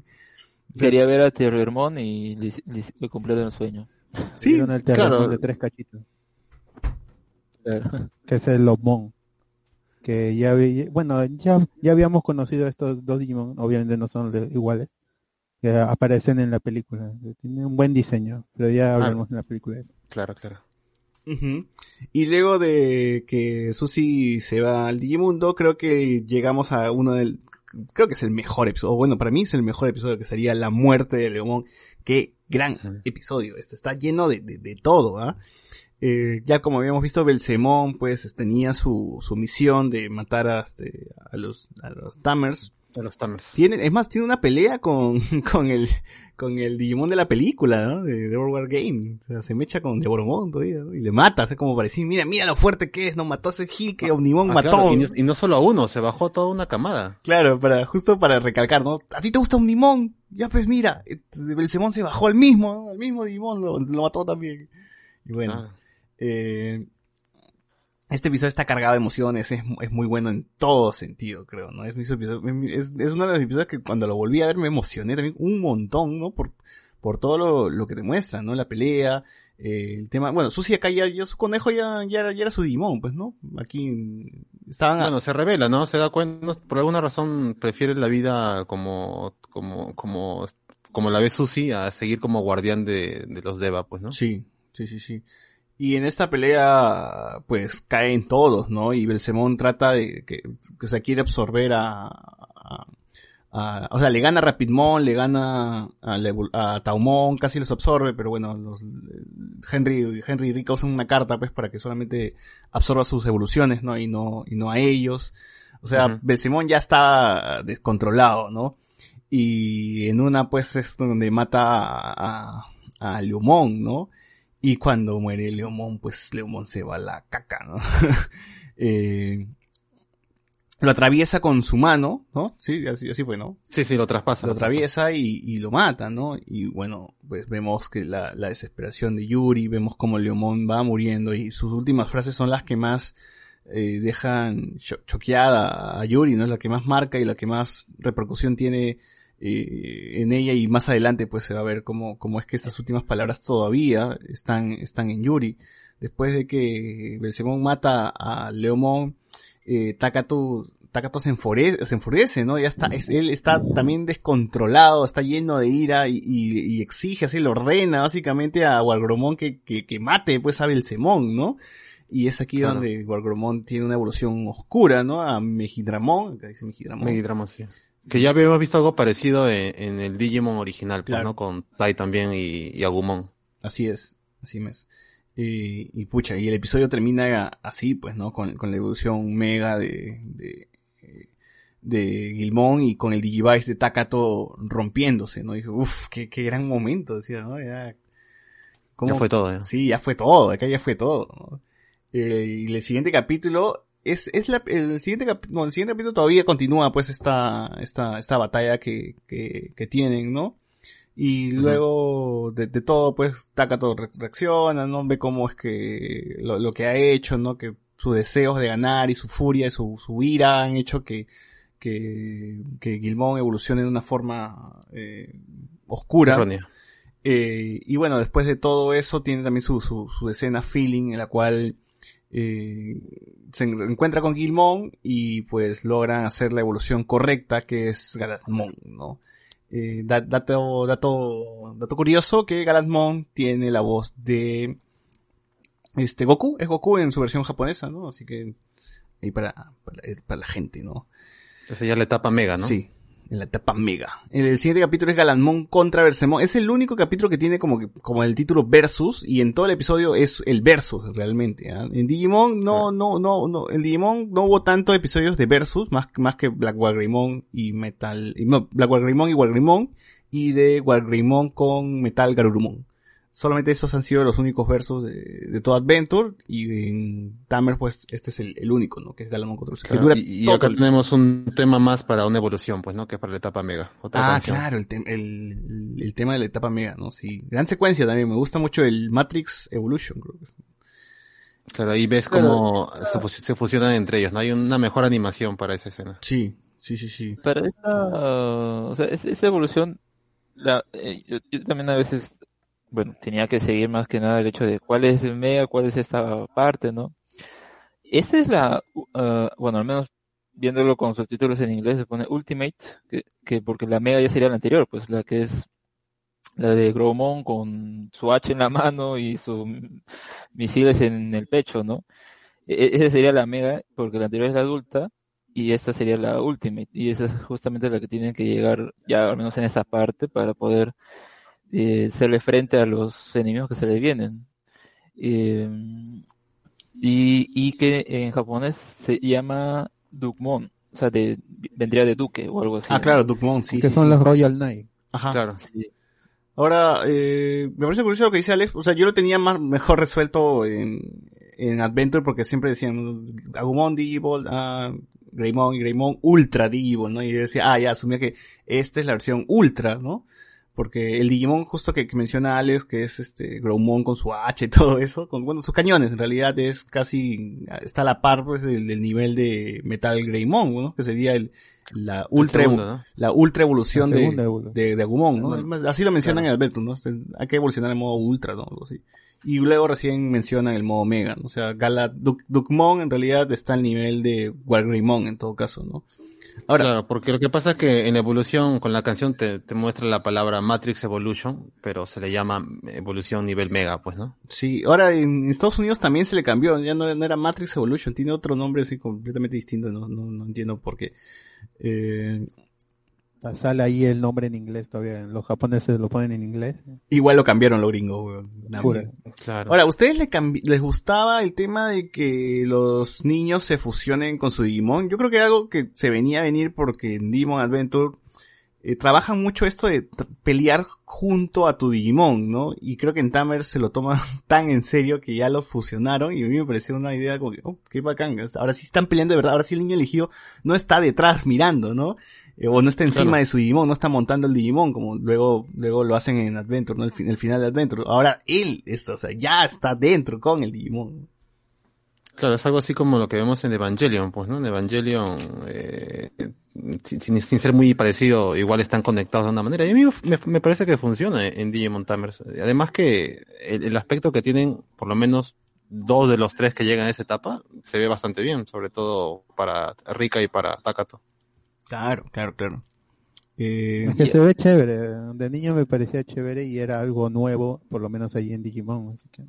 Quería ver a Terrormon y le, le, le cumplieron el sueño. Sí, claro. de tres cachitos, Claro. Que es el Lobmon. Que ya, vi- bueno, ya, ya habíamos conocido estos dos Digimon, obviamente no son iguales, que aparecen en la película. Tienen un buen diseño, pero ya hablamos en la película. Claro, claro. Y luego de que Susi se va al Digimundo, creo que llegamos a uno del, creo que es el mejor episodio, o bueno, para mí es el mejor episodio que sería la muerte de Leomón. Qué gran episodio, este está lleno de, de, de todo, ¿ah? Eh, ya como habíamos visto, Belcemón, pues, tenía su, su misión de matar a, este, a los, a los Tamers. A los Tamers. Tiene, es más, tiene una pelea con, con el, con el Digimon de la película, ¿no? De, de World War Game. O sea, se mecha con Devoromon todavía, ¿no? Y le mata, así como parecía, mira, mira lo fuerte que es, no mató a ese Gil que Omnimon Ah, mató. claro, y, no, y no solo a uno, se bajó toda una camada. Claro, para, justo para recalcar, ¿no? ¿A ti te gusta Omnimon? Ya pues mira, eh, Belcemón se bajó al mismo, ¿no? Al mismo Digimon lo, lo mató también. Y bueno, Ah, eh, este episodio está cargado de emociones, es, es muy bueno en todo sentido, creo, ¿no? Es, es, es uno de los episodios que cuando lo volví a ver me emocioné también un montón, ¿no? Por, por todo lo, lo que te muestra, ¿no? La pelea, eh, el tema, bueno, Susi acá ya, ya su conejo ya, ya, era, ya era su Digimon, pues, ¿no? Aquí estaban... a- Bueno, se revela, ¿no? Se da cuenta, por alguna razón prefiere la vida como, como, como, como la ve Susi a seguir como guardián de, de los Deva, pues, ¿no? Sí, sí, sí, sí. Y en esta pelea, pues, caen todos, ¿no? Y Belcemón trata de que, que se quiere absorber a, a, a- o sea, le gana a Rapidmon, le gana a, a Taumon, casi los absorbe, pero bueno, los, Henry, Henry y Rika usan una carta, pues, para que solamente absorba sus evoluciones, ¿no? Y no, y no a ellos. O sea, Ujú. Belcemón ya está descontrolado, ¿no? Y en una, pues, es donde mata a, a, Leomón, ¿no? Y cuando muere Leomón, pues Leomón se va a la caca, ¿no? Eh, lo atraviesa con su mano, ¿no? Sí, así, así fue, ¿no? Sí, sí, lo traspasa. Lo atraviesa y, y lo mata, ¿no? Y bueno, pues vemos que la, la desesperación de Yuri, vemos cómo Leomón va muriendo y sus últimas frases son las que más eh, dejan cho- choqueada a Yuri, ¿no? La que más marca y la que más repercusión tiene eh, en ella y más adelante pues se va a ver cómo, cómo es que estas últimas palabras todavía están, están en Yuri. Después de que Belzebón mata a Leomón, eh, Takato, Takato se enfurece, se enfurece, ¿no? Ya está, es- él está también descontrolado, está lleno de ira y, y- y exige, así le ordena básicamente a Wargromon que, que, que mate pues a Belzemón, ¿no? Y es aquí Claro. donde Wargromon tiene una evolución oscura, ¿no? A Mejidramon, acá dice Mejidramon. Megidramon, sí. Que ya habíamos visto algo parecido en, en el Digimon original, pues, Claro. ¿no? Con Tai también y, y Agumon. Así es, así es. Y, y pucha, y el episodio termina así, pues, ¿no? Con, con la evolución mega de, de, de Gilmón y con el Digivice de Takato rompiéndose, ¿no? Dijo, uff, qué, qué gran momento, decía, ¿no? Ya, ¿cómo- Ya fue todo, ¿eh? Sí, ya fue todo, acá ya fue todo, ¿no? Eh, y el siguiente capítulo es, es la, el siguiente cap- no, el siguiente capítulo todavía continúa pues esta, esta, esta batalla que, que, que tienen, ¿no? Y luego de, de todo, pues, Takato re- reacciona, ¿no? Ve cómo es que lo, lo que ha hecho, ¿no? Que sus deseos de ganar y su furia y su, su ira han hecho que, que, que Gilmón evolucione de una forma eh, oscura. Eh, y bueno, después de todo eso, tiene también su, su, su escena feeling en la cual eh, se en- encuentra con Gilmón y pues logran hacer la evolución correcta que es Galatmon, ¿no? Eh, da- dato, dato, dato curioso que Galatmon tiene la voz de este Goku, es Goku en su versión japonesa, ¿no? Así que ahí para, para, para la gente, ¿no? Esa ya la etapa mega, ¿no? Sí, en la etapa mega. El siguiente capítulo es Galanmon contra Bersemon. Es el único capítulo que tiene como, que- como el título Versus y en todo el episodio es el Versus realmente. ¿ah? En Digimon no, no, no, no, en Digimon no hubo tantos episodios de Versus, más, más que Black Wargreymon y Metal, y no, Black Wargreymon y Wargreymon y de Wargreymon con Metal Garurumon. Solamente esos han sido los únicos versos de, de todo Adventure y en Tamer pues este es el, el único, ¿no? Que es Galamon que Claro, dura y, y acá el- tenemos un tema más para una evolución, pues, ¿no? Que es para la etapa mega. Otra Ah, canción. claro, el, tem- el, el tema de la etapa mega, ¿no? Sí. Gran secuencia también, me gusta mucho el Matrix Evolution, creo que es. Claro, ahí ves cómo se, fus- se fusionan entre ellos, ¿no? Hay una mejor animación para esa escena. Sí, sí, sí, sí. Para esa, o sea, es- esa evolución, la, eh, yo, yo también a veces, bueno, tenía que seguir más que nada el hecho de cuál es el mega, cuál es esta parte, ¿no? Esta es la, u- ah, bueno, al menos viéndolo con subtítulos en inglés se pone Ultimate, que, que porque la mega ya sería la anterior, pues la que es la de Gromon con su H en la mano y sus misiles en el pecho, ¿no? E- e- esa sería la mega, porque la anterior es la adulta, y esta sería la Ultimate, y esa es justamente la que tienen que llegar ya al menos en esa parte para poder eh, hacerle frente a los enemigos que se le vienen. Eh, y, y que en japonés se llama Dukmon, o sea, de, vendría de Duque o algo así. Ah, claro, Dukmon, sí. que sí, son sí. los Royal Knight. Ajá. Claro. Sí. Ahora, eh, me parece curioso lo que dice Alex. O sea, yo lo tenía más, mejor resuelto en, en Adventure porque siempre decían Agumon Digimon, ah, Greymon y Greymon Ultra Digimon, ¿no? Y yo decía, ah, ya, asumía que esta es la versión Ultra, ¿no? Porque el Digimon justo que, que menciona Alex, que es este Growmon con su H y todo eso, con bueno, sus cañones, en realidad es casi, está a la par pues del, del nivel de Metal Greymon, ¿no? Que sería el, la ultra, segundo, ¿no? la ultra evolución La de, segunda de, de Agumon, ¿no? Bueno, Así lo mencionan en Adventure, ¿no? Este, Hay que evolucionar en modo ultra, ¿no? Algo así. Y luego recién mencionan el modo mega, ¿no? O sea, Gala, Duk, Dukmon en realidad está al nivel de Wargreymon en todo caso, ¿no? Ahora, Claro, porque lo que pasa es que en evolución con la canción te, te muestra la palabra Matrix Evolution, pero se le llama evolución nivel mega, pues, ¿no? sí, ahora en Estados Unidos también se le cambió, ya no, no era Matrix Evolution, tiene otro nombre así completamente distinto, no, no, no entiendo por qué. Eh, Sale ahí el nombre en inglés todavía. Los japoneses lo ponen en inglés. igual lo cambiaron los gringos, weón. Claro. Ahora, ¿ustedes le cambi- les gustaba el tema de que los niños se fusionen con su Digimon? Yo creo que algo que se venía a venir porque en Digimon Adventure eh, trabajan mucho esto de pelear junto a tu Digimon, ¿no? Y creo que en Tamer se lo toma tan en serio que ya lo fusionaron y a mí me pareció una idea como que, oh, qué bacán. Ahora sí están peleando de verdad, ahora sí el niño elegido no está detrás mirando, ¿no? Eh, o no está encima Claro. de su Digimon, no está montando el Digimon, como luego, luego lo hacen en Adventure, ¿no? El, fin- el final de Adventure. Ahora él, esto, o sea, ya está dentro con el Digimon. Claro, es algo así como lo que vemos en Evangelion, pues, ¿no? En Evangelion, eh, sin, sin- sin ser muy parecido, igual están conectados de una manera. Y a mí me, me parece que funciona en Digimon Tamers. Además que el, el aspecto que tienen, por lo menos dos de los tres que llegan a esa etapa, se ve bastante bien, sobre todo para Rika y para Takato. Claro, claro, claro. Eh, Es que se ve chévere. De niño me parecía chévere y era algo nuevo, por lo menos ahí en Digimon. Así que...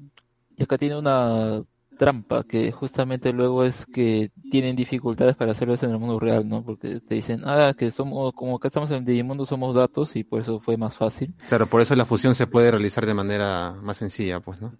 Y acá tiene una trampa que justamente luego es que tienen dificultades para hacerlo eso en el mundo real, ¿no? Porque te dicen, ah, que somos, como acá estamos en el Digimundo, somos datos y por eso fue más fácil. Claro, por eso la fusión se puede realizar de manera más sencilla, pues, ¿no?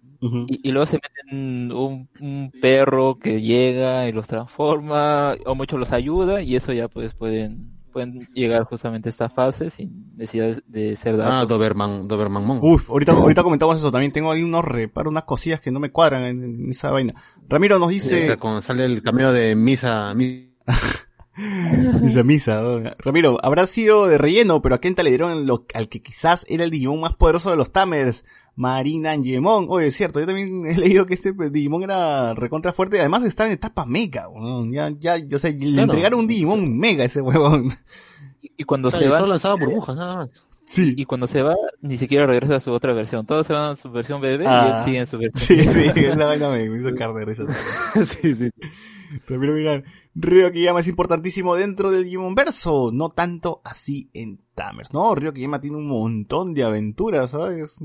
Y, y luego se meten un, un perro que llega y los transforma, o mucho los ayuda, y eso ya pues pueden pueden llegar justamente a esta fase sin necesidad de, ser Ah. Doberman, Doberman Mon. Uf, ahorita, ahorita comentamos eso. También tengo ahí unos reparos, unas cosillas que no me cuadran en, en esa vaina. Ramiro nos dice... Sí, cuando sale el cameo de Misa, Mi- Dice misa. ¿no? Ramiro, habrá sido de relleno, pero a Kenta le dieron lo, al que quizás era el Digimon más poderoso de los Tamers, Marina Angemon. Oye, es cierto, yo también he leído que este Digimon era recontra fuerte, además de estar en etapa mega, weón. Ya, ya, yo sé, le Claro. entregaron un Digimon mega a ese huevón. Y y cuando Claro, se y va, solo lanzaba burbujas, nada más. Sí. y cuando se va, ni siquiera regresa a su otra versión. Todos se van a su versión bebé y Ah. él sigue en su versión. Sí, sí, esa vaina me me hizo caer de risa. sí, sí. Ramiro Miran, Río Kiyama es importantísimo dentro del Digimon verso, no tanto así en Tamers, ¿no? Río Kiyama tiene un montón de aventuras, ¿sabes?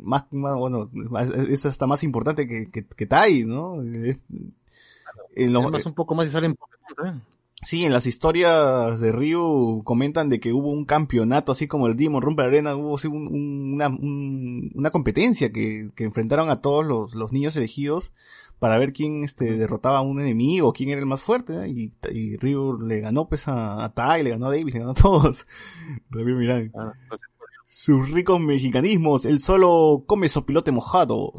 Más, más bueno, más- es hasta más importante que, que, que Tai, ¿no? En los- Además, un poco más y salen Pokémon sí, en las historias de Ryu comentan de que hubo un campeonato, así como el Demon Rumble Arena, hubo así un- un- una, un- una competencia que, que enfrentaron a todos los, los niños elegidos para ver quién este, derrotaba a un enemigo, quién era el más fuerte, y, y Ryu le ganó pues a, a Tai, le ganó a Davis, le ganó a todos. Ramiro Mirán. Ah, pues, Sus ricos mexicanismos, él solo come sopilote mojado.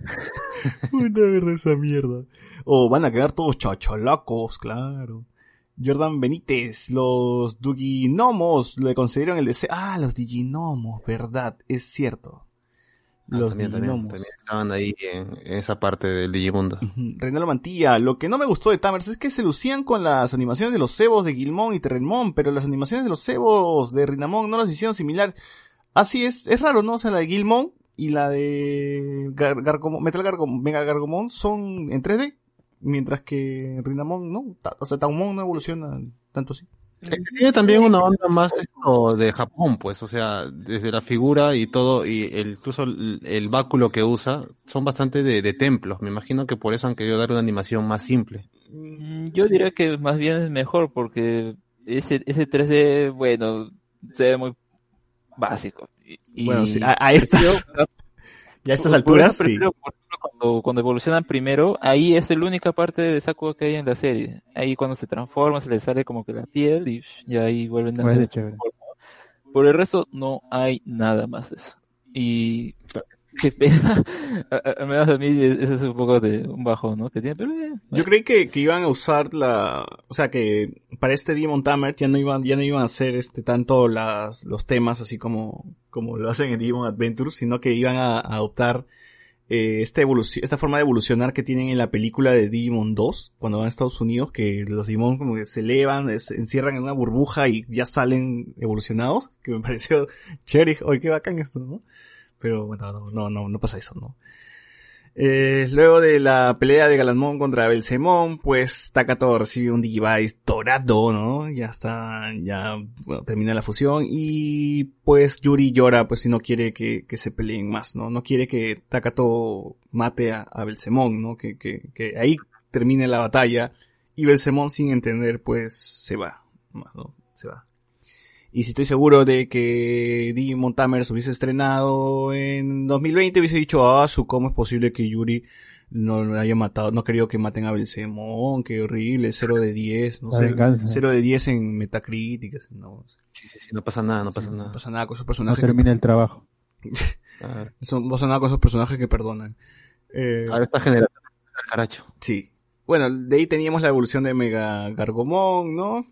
Una verdad esa mierda. O van a quedar todos chachalacos, claro. Jordan Benítez, los Duginomos le concedieron el deseo. Ah, los Diginomos, verdad, es cierto. Ah, Los también, también, Diginomos. también estaban ahí en, en esa parte del Digimundo. Ujú. Reinaldo Mantilla, lo que no me gustó de Tamers es que se lucían con las animaciones de los cebos de Gilmón y Terrenmon, pero las animaciones de los cebos de Rinamon no las hicieron similar. Así es, es raro, ¿no? O sea, la de Gilmón y la de Gar- Gargomon- Metal Gargomon, Mega Gargomon son en 3D, mientras que Rinamon no, o sea, Taumon no evoluciona tanto así. Es que tiene también una onda más esto de Japón, pues, o sea, desde la figura y todo, y el, incluso el, el báculo que usa, son bastante de, de templos. Me imagino que por eso han querido dar una animación más simple. Mm, Yo diría que más bien es mejor porque ese, ese 3D, bueno, se ve muy básico. Y- Bueno, sí, a, a estas, Yo, ya a estas por alturas, sí. prefiero, por ejemplo, cuando, cuando evolucionan primero, ahí es la única parte de Sakuga que hay en la serie. Ahí cuando se transforma, se le sale como que la piel y, y ahí vuelven a Pues, ser de chévere. Por el resto, no hay nada más de eso. Y qué pena. A- menos mí ese es un poco de un bajo, ¿no? Que tiene, pero eh, Yo creí que, que iban a usar la, o sea que para este Demon Tamer ya no iban, ya no iban a hacer este tanto las, los temas así como, como lo hacen en Demon Adventures, sino que iban a, a adoptar eh, esta evolución, esta forma de evolucionar que tienen en la película de Digimon 2, cuando van a Estados Unidos, que los Digimon como que se elevan, se encierran en una burbuja y ya salen evolucionados, que me pareció chévere, oye, qué bacán esto, ¿no? Pero bueno, no, no, no, no pasa eso, ¿no? Eh, luego de la pelea de Galanmon contra Belzemon, pues Takato recibe un Digivice dorado, ¿no? Ya está, ya, bueno, termina la fusión y pues Yuri llora, pues si no quiere que, se peleen más, ¿no? No quiere que Takato mate a, a Belzemon, ¿no? Que, que, ahí termine la batalla y Belzemon sin entender, pues se va, ¿no? Se va. Y si estoy seguro de que Digimon Tamers hubiese estrenado en 2020, hubiese dicho, ah, su, ¿cómo es posible que Yuri no lo haya matado, no querido que maten a Belzemon, qué horrible, 0 de 10, no La sé, venganza. 0 de 10 en Metacritic, no, Sí, sí, sí, no pasa nada, no pasa no nada. pasa nada con esos No personajes, termina el trabajo. Ah, que, son- no pasa nada con esos personajes que perdonan. Eh, Ahora esta generación del caracho. Sí. Bueno, de ahí teníamos la evolución de Mega Gargomon, ¿no?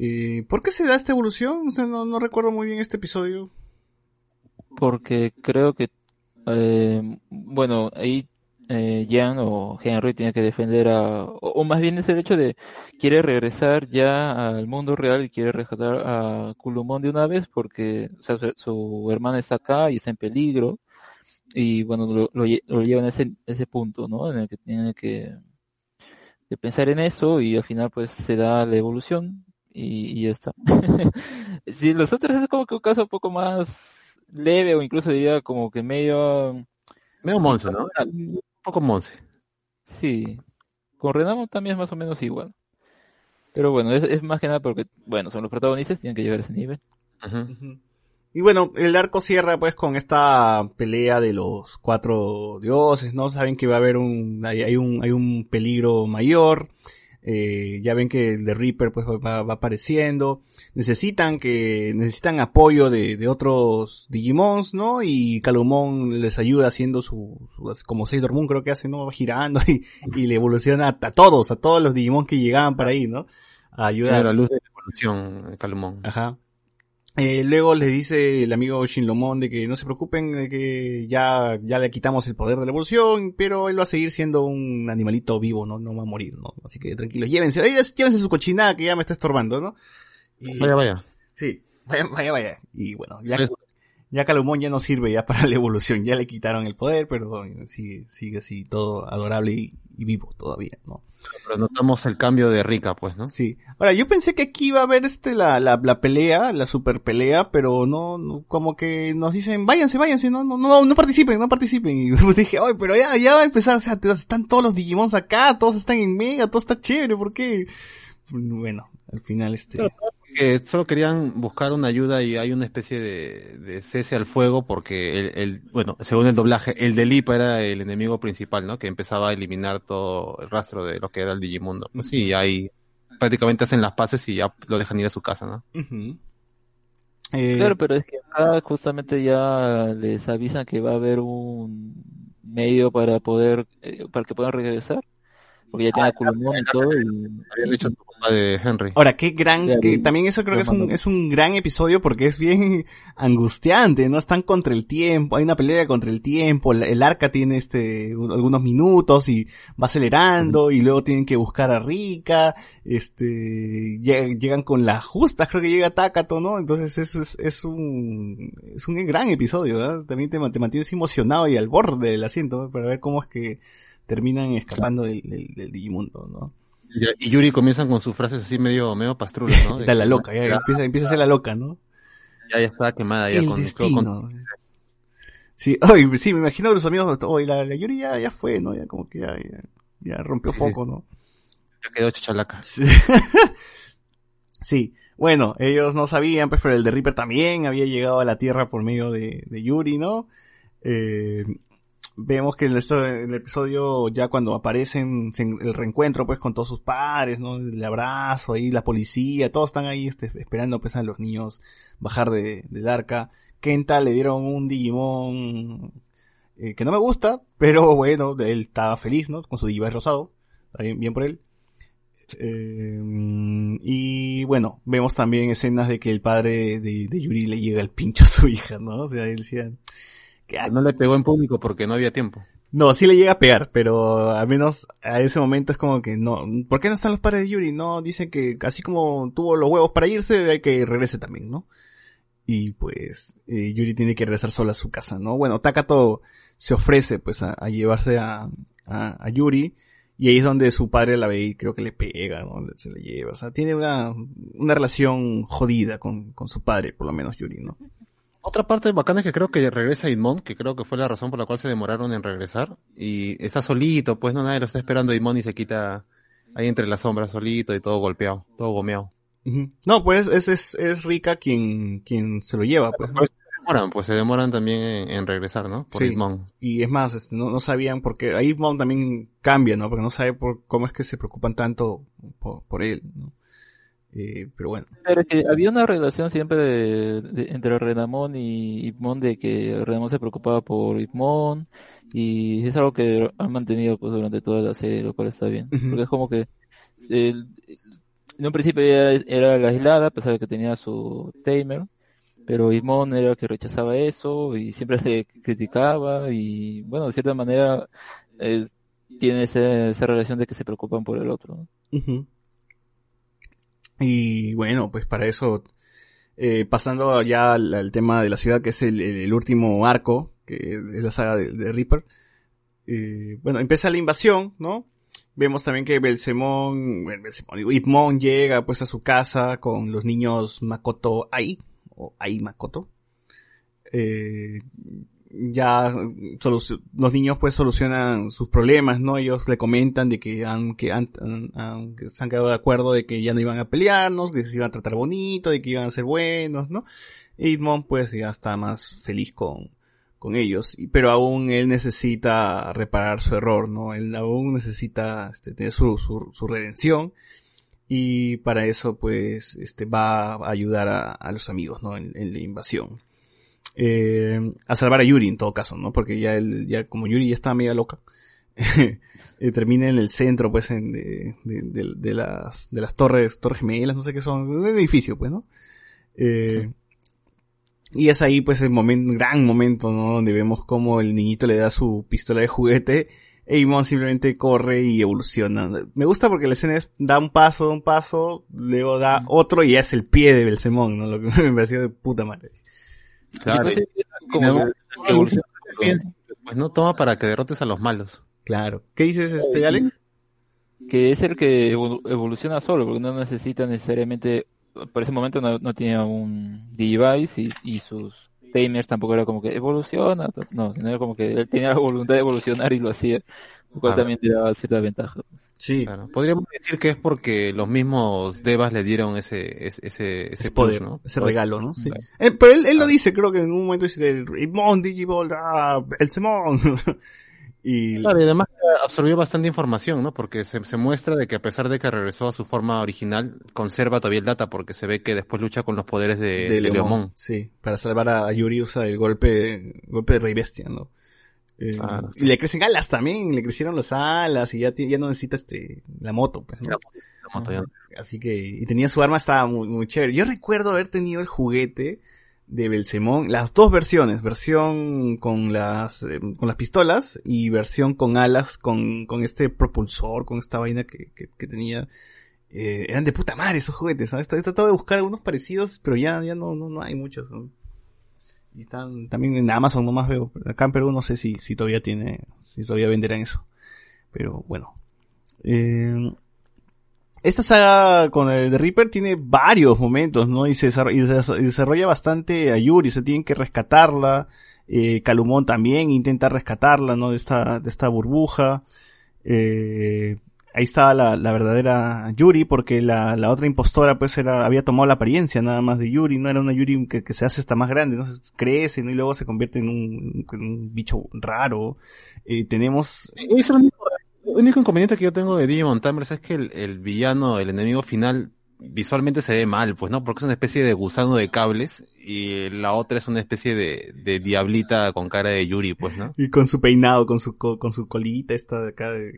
Eh, ¿Por qué se da esta evolución? O sea, no, recuerdo muy bien este episodio. porque creo que, eh, bueno, ahí eh, Jan o Henry tiene que defender a, o, más bien es el hecho de quiere regresar ya al mundo real y quiere rescatar a Kulumon de una vez porque o sea, su, su hermana está acá y está en peligro y bueno, lo, lo, lo llevan a ese, punto, ¿no? En el que tiene que pensar en eso y al final pues se da la evolución y, y ya está. si los otros es como que un caso un poco más leve o incluso diría como que medio... Medio Monse, ¿no? Un poco Monse. Sí, con Renamo también es más o menos igual. Pero bueno, es, es más que nada porque, bueno, son los protagonistas, tienen que llegar a ese nivel. Y bueno, el arco cierra pues con esta pelea de los cuatro dioses, ¿no? Saben que va a haber un, hay, hay un, hay un peligro mayor. Eh, ya ven que el de Reaper pues va, va apareciendo. Necesitan que, necesitan apoyo de, de otros Digimons, ¿no? Y Calumon les ayuda haciendo su, su- como Sailor Moon creo que hace, ¿no? Va girando y, y le evoluciona a, a todos, a todos los Digimon que llegaban para ahí, ¿no? A ayudar. la luz de la evolución, Calumón. Ajá. Eh, luego les dice el amigo Shinlomon de que no se preocupen, de que ya, ya le quitamos el poder de la evolución, pero él va a seguir siendo un animalito vivo, ¿no? No va a morir, ¿no? Así que tranquilos, llévense, llévense su cochinada que ya me está estorbando, ¿no? Y- Vaya, vaya. Sí, vaya, vaya, vaya. Y bueno, ya, Eso. ya Calumón ya no sirve ya para la evolución, ya le quitaron el poder, pero sigue, sigue así todo adorable y, y vivo todavía, ¿no? Pero notamos el cambio de Rika, pues, ¿no? Sí. Ahora, yo pensé que aquí iba a haber este, la, la, la pelea, la super pelea, pero no, no, como que nos dicen, váyanse, váyanse, no, no, no, no participen, no participen. Y pues dije, ay, pero ya, ya va a empezar, o sea, están todos los Digimons acá, todos están en Mega, todo está chévere, ¿por qué? Bueno, al final este... Que solo querían buscar una ayuda y hay una especie de, de cese al fuego porque el, el, bueno, según el doblaje, el de Lipa era el enemigo principal, ¿no? Que empezaba a eliminar todo el rastro de lo que era el Digimundo. Pues sí, ahí prácticamente hacen las paces y ya lo dejan ir a su casa, ¿no? Eh, Claro, pero es que acá justamente ya les avisan que va a haber un medio para poder, eh, para que puedan regresar. Porque ya tienen a Kulumon y todo. Y, Habían hecho tu compa de Henry. Ahora, qué gran, que también eso creo que es un, es un gran episodio porque es bien angustiante, ¿no? Están contra el tiempo, hay una pelea contra el tiempo, el arca tiene este, algunos minutos y va acelerando y luego tienen que buscar a Rika, este, lle- llegan con las justas, creo que llega Takato, ¿no? Entonces eso es, es un, es un gran episodio, ¿verdad? También te, te mantienes emocionado y al borde del asiento para ver cómo es que terminan escapando del, del, del Digimundo, ¿no? Y, Yuri comienzan con sus frases así medio, medio pastrulas, ¿no? Está la loca, ya, empieza, empieza a ser la loca, ¿no? Ya, ya está quemada, ya el con, destino. con- Sí, ay, sí, me imagino que los amigos, hoy la, la Yuri ya, ya fue, ¿no? Ya como que ya, ya, ya rompió Sí, poco, ¿no? ya quedó chachalaca. Sí. Sí, bueno, ellos no sabían, pues, pero el de Reaper también había llegado a la Tierra por medio de, de Yuri, ¿no? Eh, vemos que en el, episodio, ya cuando aparecen, el reencuentro, pues, con todos sus padres, ¿no? El abrazo ahí, la policía, todos están ahí, este, esperando, pues, a los niños bajar de, del arca. Kenta le dieron un Digimon eh, que no me gusta, pero bueno, él estaba feliz, ¿no? Con su Digivice rosado. Bien, bien por él. Eh, y bueno, vemos también escenas de que el padre de, de Yuri le llega el pincho a su hija, ¿no? O sea, él decía, No le pegó en público porque no había tiempo. no, sí le llega a pegar, pero al menos a ese momento es como que no, ¿por qué no están los padres de Yuri? No, dice que así como tuvo los huevos para irse, hay que regrese también, ¿no? Y pues, eh, Yuri tiene que regresar sola a su casa, ¿no? Bueno, Takato se ofrece pues a, llevarse a, a, a Yuri, y ahí es donde su padre la ve y creo que le pega, ¿no? Se le lleva, o sea, tiene una, una relación jodida con, con su padre, por lo menos Yuri, ¿no? Otra parte bacana es que creo que regresa Idmon, que creo que fue la razón por la cual se demoraron en regresar. Y está solito, pues no nadie lo está esperando Idmon y se quita ahí entre las sombras solito y todo golpeado, todo gomeado. No, pues es, es, es Rika quien, quien se lo lleva, pues. ¿no? Pues se demoran, pues se demoran también en, en regresar, ¿no? Por Sí. Y es más, este, no, no sabían porque ahí Mount también cambia, ¿no? Porque no sabe por cómo es que se preocupan tanto por, por él, ¿no? Eh, pero bueno. Pero que había una relación siempre de- de- entre Renamon y Ipmon de que Renamon se preocupaba por Ipmon y es algo que han mantenido pues durante toda la serie, lo cual está bien. Ujú. Porque es como que el- en un principio ella era la aislada, a pesar de que tenía su Tamer, pero Ipmon era el que rechazaba eso y siempre le criticaba y bueno, de cierta manera es- tiene esa, esa relación de que se preocupan por el otro. ¿no? Ujú. Y bueno, pues para eso, eh, pasando ya al, tema de la ciudad, que es el, último arco, que es la saga de, Reaper. eh, bueno, empieza la invasión, ¿no? Vemos también que Belsemón, Belsemón, digo, Ipmon llega pues a su casa con los niños Makoto Ai, o Ai Makoto. Eh, ya los niños pues solucionan sus problemas, ¿no? Ellos le comentan de que han, que han, que se han quedado de acuerdo de que ya no iban a pelearnos, que se iban a tratar bonito, de que iban a ser buenos, ¿no? Y Edmond pues ya está más feliz con, con ellos, pero aún él necesita reparar su error, ¿no? Él aún necesita este, tener su, su, su redención y para eso pues este va a ayudar a, los amigos, ¿no? En la invasión. Eh, a salvar a Yuri en todo caso, ¿no? Porque ya él, ya como Yuri ya está media loca, eh, termina en el centro, pues, en, de, de, de- de las, de las torres, torres gemelas, no sé qué son, un edificio, pues, ¿no? Eh, Y es ahí, pues, el momento, gran momento, ¿no? Donde vemos cómo el niñito le da su pistola de juguete e Imon simplemente corre y evoluciona. Me gusta porque la escena es, da un paso, da un paso, luego da otro y es el pie de Belzemón, ¿no? Lo que me pareció de puta madre. Claro. Como que evoluciona. Pues no toma para que derrotes a los malos. Claro. ¿Qué dices, este, Alex? que es el que evolu- evoluciona solo, porque no necesita necesariamente, por ese momento no, no tenía un device y, y sus tamers tampoco era como que evoluciona, no, sino era como que él tenía la voluntad de evolucionar y lo hacía, lo cual también le daba cierta ventaja. pues. Sí. Claro. Podríamos decir que es porque los mismos devas le dieron ese, ese, ese, ese plus, poder, ¿no? ese regalo, ¿no? Sí. Claro. Eh, pero él, él lo dice, creo que en un momento dice, Imon, Digibol, ah, el Simón. y Claro, y además absorbió bastante información, ¿no? Porque se, se muestra de que a pesar de que regresó a su forma original, conserva todavía el data porque se ve que después lucha con los poderes de, de de Leomon. Leomon. Sí, para salvar a Yuri usa el golpe, golpe de Rey Bestia, ¿no? Eh. Y le crecen alas también, le crecieron las alas y ya, ya no necesita este, la moto, pues, ¿no? La La moto ya- Así que, y tenía su arma, estaba muy, muy chévere. Yo recuerdo haber tenido el juguete de Belzemón, las dos versiones, versión con las, eh, con las pistolas y versión con alas, con, con este propulsor, con esta vaina que, que, que tenía. Eh, eran de puta madre esos juguetes, ¿sabes? He tratado de buscar algunos parecidos, pero ya, ya no, no, no hay muchos. ¿no? Y están también en Amazon, no más veo. Acá en Perú no sé si, si todavía tiene, si todavía venderán eso. Pero bueno. Eh, esta saga con el de Reaper tiene varios momentos, ¿no? Y se desarrolla, bastante a Yuri, se tienen que rescatarla. Eh, Calumón también intenta rescatarla, ¿no? De esta, de esta burbuja. Eh, ahí estaba la, la verdadera Yuri, porque la, la otra impostora, pues, era, había tomado la apariencia nada más de Yuri, no era una Yuri que, que se hace hasta más grande, ¿no? Crece, ¿no? Y luego se convierte en un, en un bicho raro. Eh, tenemos, Es el único, el único inconveniente que yo tengo de Digimon Tamers es que el, el villano, el enemigo final, visualmente se ve mal, pues, ¿no? Porque es una especie de gusano de cables y la otra es una especie de, de diablita con cara de Yuri, pues, ¿no? y con su peinado, con su, co- con su colita esta de acá, de-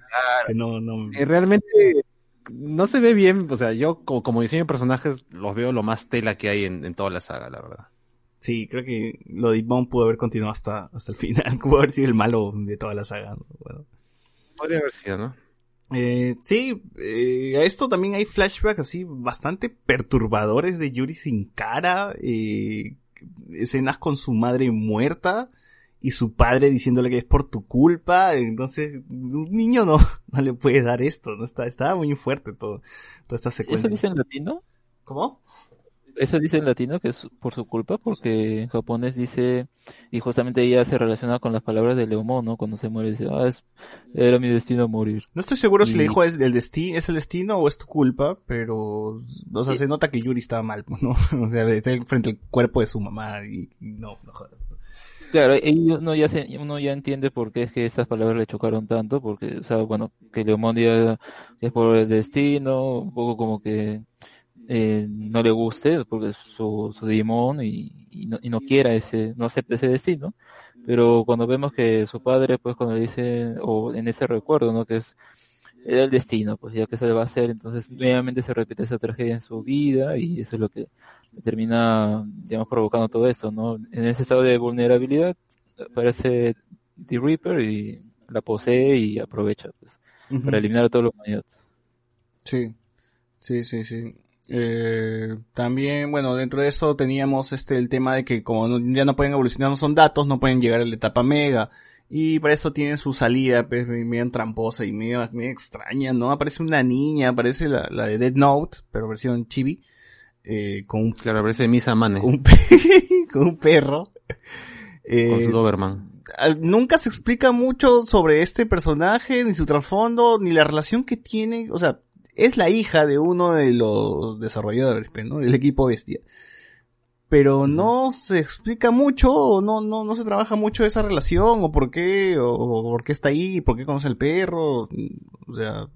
que no, no, Eh, realmente no se ve bien, o sea, yo como, como diseño de personajes los veo lo más tela que hay en, en toda la saga, la verdad. Sí, creo que lo de Ibon pudo haber continuado hasta, hasta el final. Pudo haber sido el malo de toda la saga. ¿no? Bueno. Podría haber sido, ¿no? Eh, sí, eh, a esto también hay flashbacks así bastante perturbadores de Yuri sin cara. Eh, escenas con su madre muerta y su padre diciéndole que es por tu culpa. Entonces, un niño no, no le puede dar esto. No está, estaba muy fuerte todo, toda esta ¿Eso secuencia. dice en latino? ¿Cómo? Eso dice en latino que es por su culpa, porque en japonés dice, y justamente ella se relaciona con las palabras de Leomón, ¿no? Cuando se muere, dice, ah, es, era mi destino morir. No estoy seguro si le dijo es el destino, es el destino o es tu culpa, pero, o sea, Sí. se nota que Yuri estaba mal, ¿no? O sea, está frente al cuerpo de su mamá y, y no, no jodas. Claro, y uno ya, se, uno ya entiende por qué es que esas palabras le chocaron tanto, porque, o sea, bueno, que Leomón es por el destino, un poco como que eh, no le guste, porque es su, su Digimon y, y no, y no quiera ese, no acepta ese destino. Pero cuando vemos que su padre, pues cuando le dice, o en ese recuerdo, ¿no? Que es, era el destino, pues ya que se le va a hacer, entonces nuevamente se repite esa tragedia en su vida y eso es lo que termina, digamos, provocando todo esto, ¿no? En ese estado de vulnerabilidad aparece The Reaper y la posee y aprovecha, pues, para eliminar a toda la humanidad. Sí, sí, sí, sí. Eh, también, bueno, dentro de eso teníamos este el tema de que como no- ya no pueden evolucionar, no son datos, no pueden llegar a la etapa mega. Y para eso tienen su salida, pues, medio tramposa y medio, medio extraña, ¿no? Aparece una niña, aparece la, la de Dead Note, pero versión chibi, eh, con un, Claro, parece Misa Mane, con un, pe- con un perro. Eh, con su Doberman. al- nunca se explica mucho sobre este personaje, ni su trasfondo, ni la relación que tiene. O sea, es la hija de uno de los desarrolladores, pues, ¿no? Del equipo bestia. pero no se explica mucho, o no, no, no se trabaja mucho esa relación, o por qué, o, o por qué está ahí, por qué conoce al perro, o sea,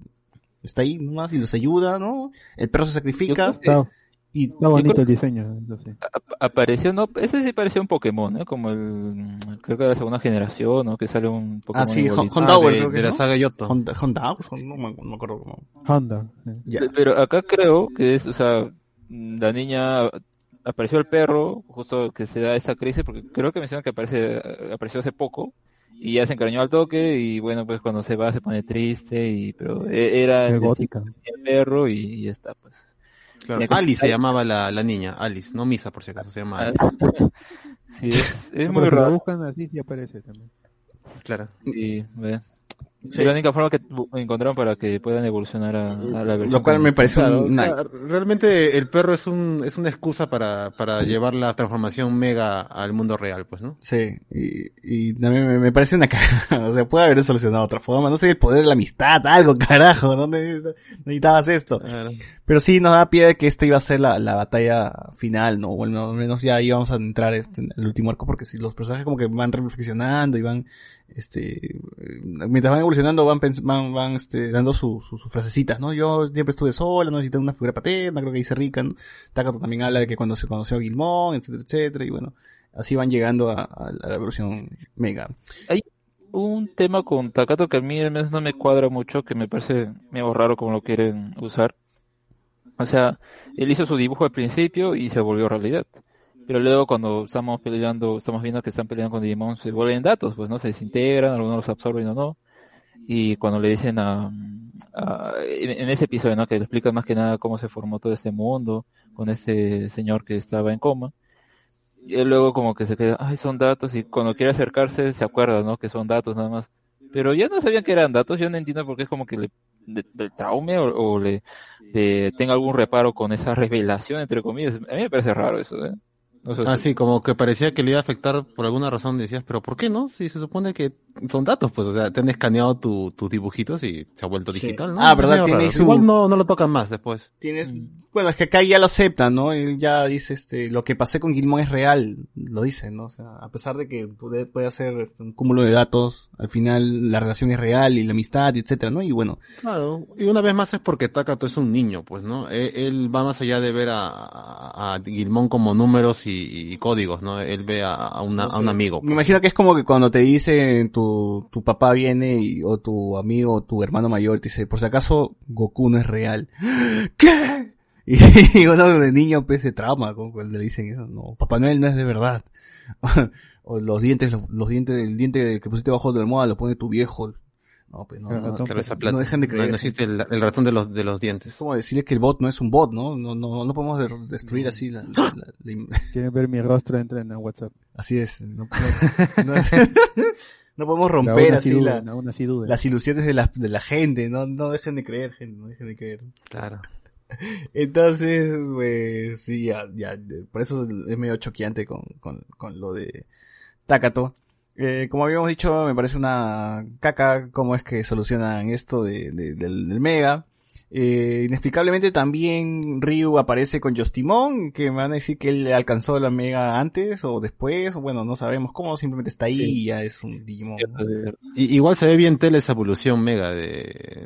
está ahí nomás y los ayuda, ¿no? El perro se sacrifica. Está, y está bonito el diseño. sí. Apareció, no, ese sí parecía un Pokémon, ¿no? Como el, creo que de la segunda generación, ¿no? Que sale un Pokémon. Ah, sí, igualito. Hon- Ah, de, creo que de la ¿no? saga Yoto. Honda, Honda, no, me- no me acuerdo cómo. Honda. Pe- Pero acá creo que es, o sea, la niña apareció el perro, justo que se da esa crisis, porque creo que mencionan que aparece, apareció hace poco, y ya se encariñó al toque, y bueno, pues cuando se va se pone triste, y pero e- era el, del perro, y, y ya está, pues. Claro. Alice se llamaba la, la niña, Alice, no Misa por si acaso, se llama Alice. sí, es, es muy pero si la raro. buscan así sí aparece también. Claro. Y, ve. Es la única forma que encontraron para que puedan evolucionar a, a la versión. Lo cual me parece Claro, un- o una, sea, realmente el perro es un es una excusa para, para llevar la transformación mega al mundo real, pues, ¿no? Sí, y, y también me, me parece una cagada. O sea, puede haber solucionado de otra forma. No sé, el poder de la amistad, algo, carajo. ¿Dónde necesitabas esto? Pero sí nos da pie de que esta iba a ser la, la batalla final, ¿no? Bueno, al menos ya íbamos a entrar este, en el último arco porque si los personajes como que van reflexionando y van, este, eh, mientras van evolucionando van, van, van, este, dando su- su- sus frasecitas, ¿no? Yo siempre estuve sola, no necesité una figura paterna, creo que dice Rika, ¿no? Takato también habla de que cuando se conoció a Gilmón, etcétera, etcétera, y bueno, así van llegando a, la evolución mega. un tema con Takato que a mí al no me cuadra mucho, que me parece medio raro como lo quieren usar. O sea, él hizo su dibujo al principio y se volvió realidad. Pero luego cuando estamos peleando, estamos viendo que están peleando con Digimon, se vuelven datos, pues no se desintegran, algunos los absorben o no. Y cuando le dicen a, a- en, ese episodio, ¿no? Que le explican más que nada cómo se formó todo este mundo con este señor que estaba en coma. Y luego como que se queda, ay, son datos, y cuando quiere acercarse se acuerda, ¿no? Que son datos nada más. Pero ya no sabían que eran datos, yo no entiendo por qué es como que le, de- del traume o, o le, le tenga algún reparo con esa revelación, entre comillas. A mí me parece raro eso, ¿eh? Sé Ah, sí, como que parecía que le iba a afectar por alguna razón, decías, pero ¿por qué no? Si se supone que son datos, pues, o sea, te han escaneado tu- tus dibujitos y se ha vuelto Sí. digital, ¿no? Ah, ¿verdad? Tiene su- Igual no, no lo tocan más después. Tienes, bueno, es que acá ya lo aceptan, ¿no? Él ya dice, este, lo que pasé con Gilmón es real, lo dice, ¿no? O sea, a pesar de que puede, puede hacer este, un cúmulo de datos, al final la relación es real y la amistad, y etcétera, ¿no? Y bueno, Claro, y una vez más es porque Takato es un niño, pues, ¿no? Él, él va más allá de ver a, a, a Gilmón como números y, y códigos, ¿no? Él ve a, a una- a un amigo. me imagino que es como que cuando te dice tu, tu papá viene y, o tu amigo o tu hermano mayor te dice, por si acaso Goku no es real. ¿Qué? Y uno de niño pues se trauma cuando le dicen eso. No, Papá Noel no es de verdad. o los dientes, los, los dientes, el diente que pusiste bajo de la almohada lo pone tu viejo. No, pues no, no, ratón Claro, esa no plata. dejan de creer. No existe el, el ratón de los, de los Es dientes. como decirle que el bot no es un bot, ¿no? No, no, no podemos de- destruir así la, la- la- la im- Quieren ver mi rostro, entren a WhatsApp. así es. No, no- no- no podemos romper así duden. las ilusiones de la, de la gente, no, no dejen de creer, gente, no dejen de creer. Claro. Entonces, pues, sí, ya, ya, por eso es medio choqueante con, con, con lo de Takato. Eh, como habíamos dicho, me parece una caca cómo es que solucionan esto de, de- del, del Mega. Eh, inexplicablemente también Ryu aparece con Justimon, que me van a decir que él alcanzó la Mega antes o después, o bueno, no sabemos cómo, simplemente está ahí y ya es un Digimon. igual se ve bien tele esa evolución mega de,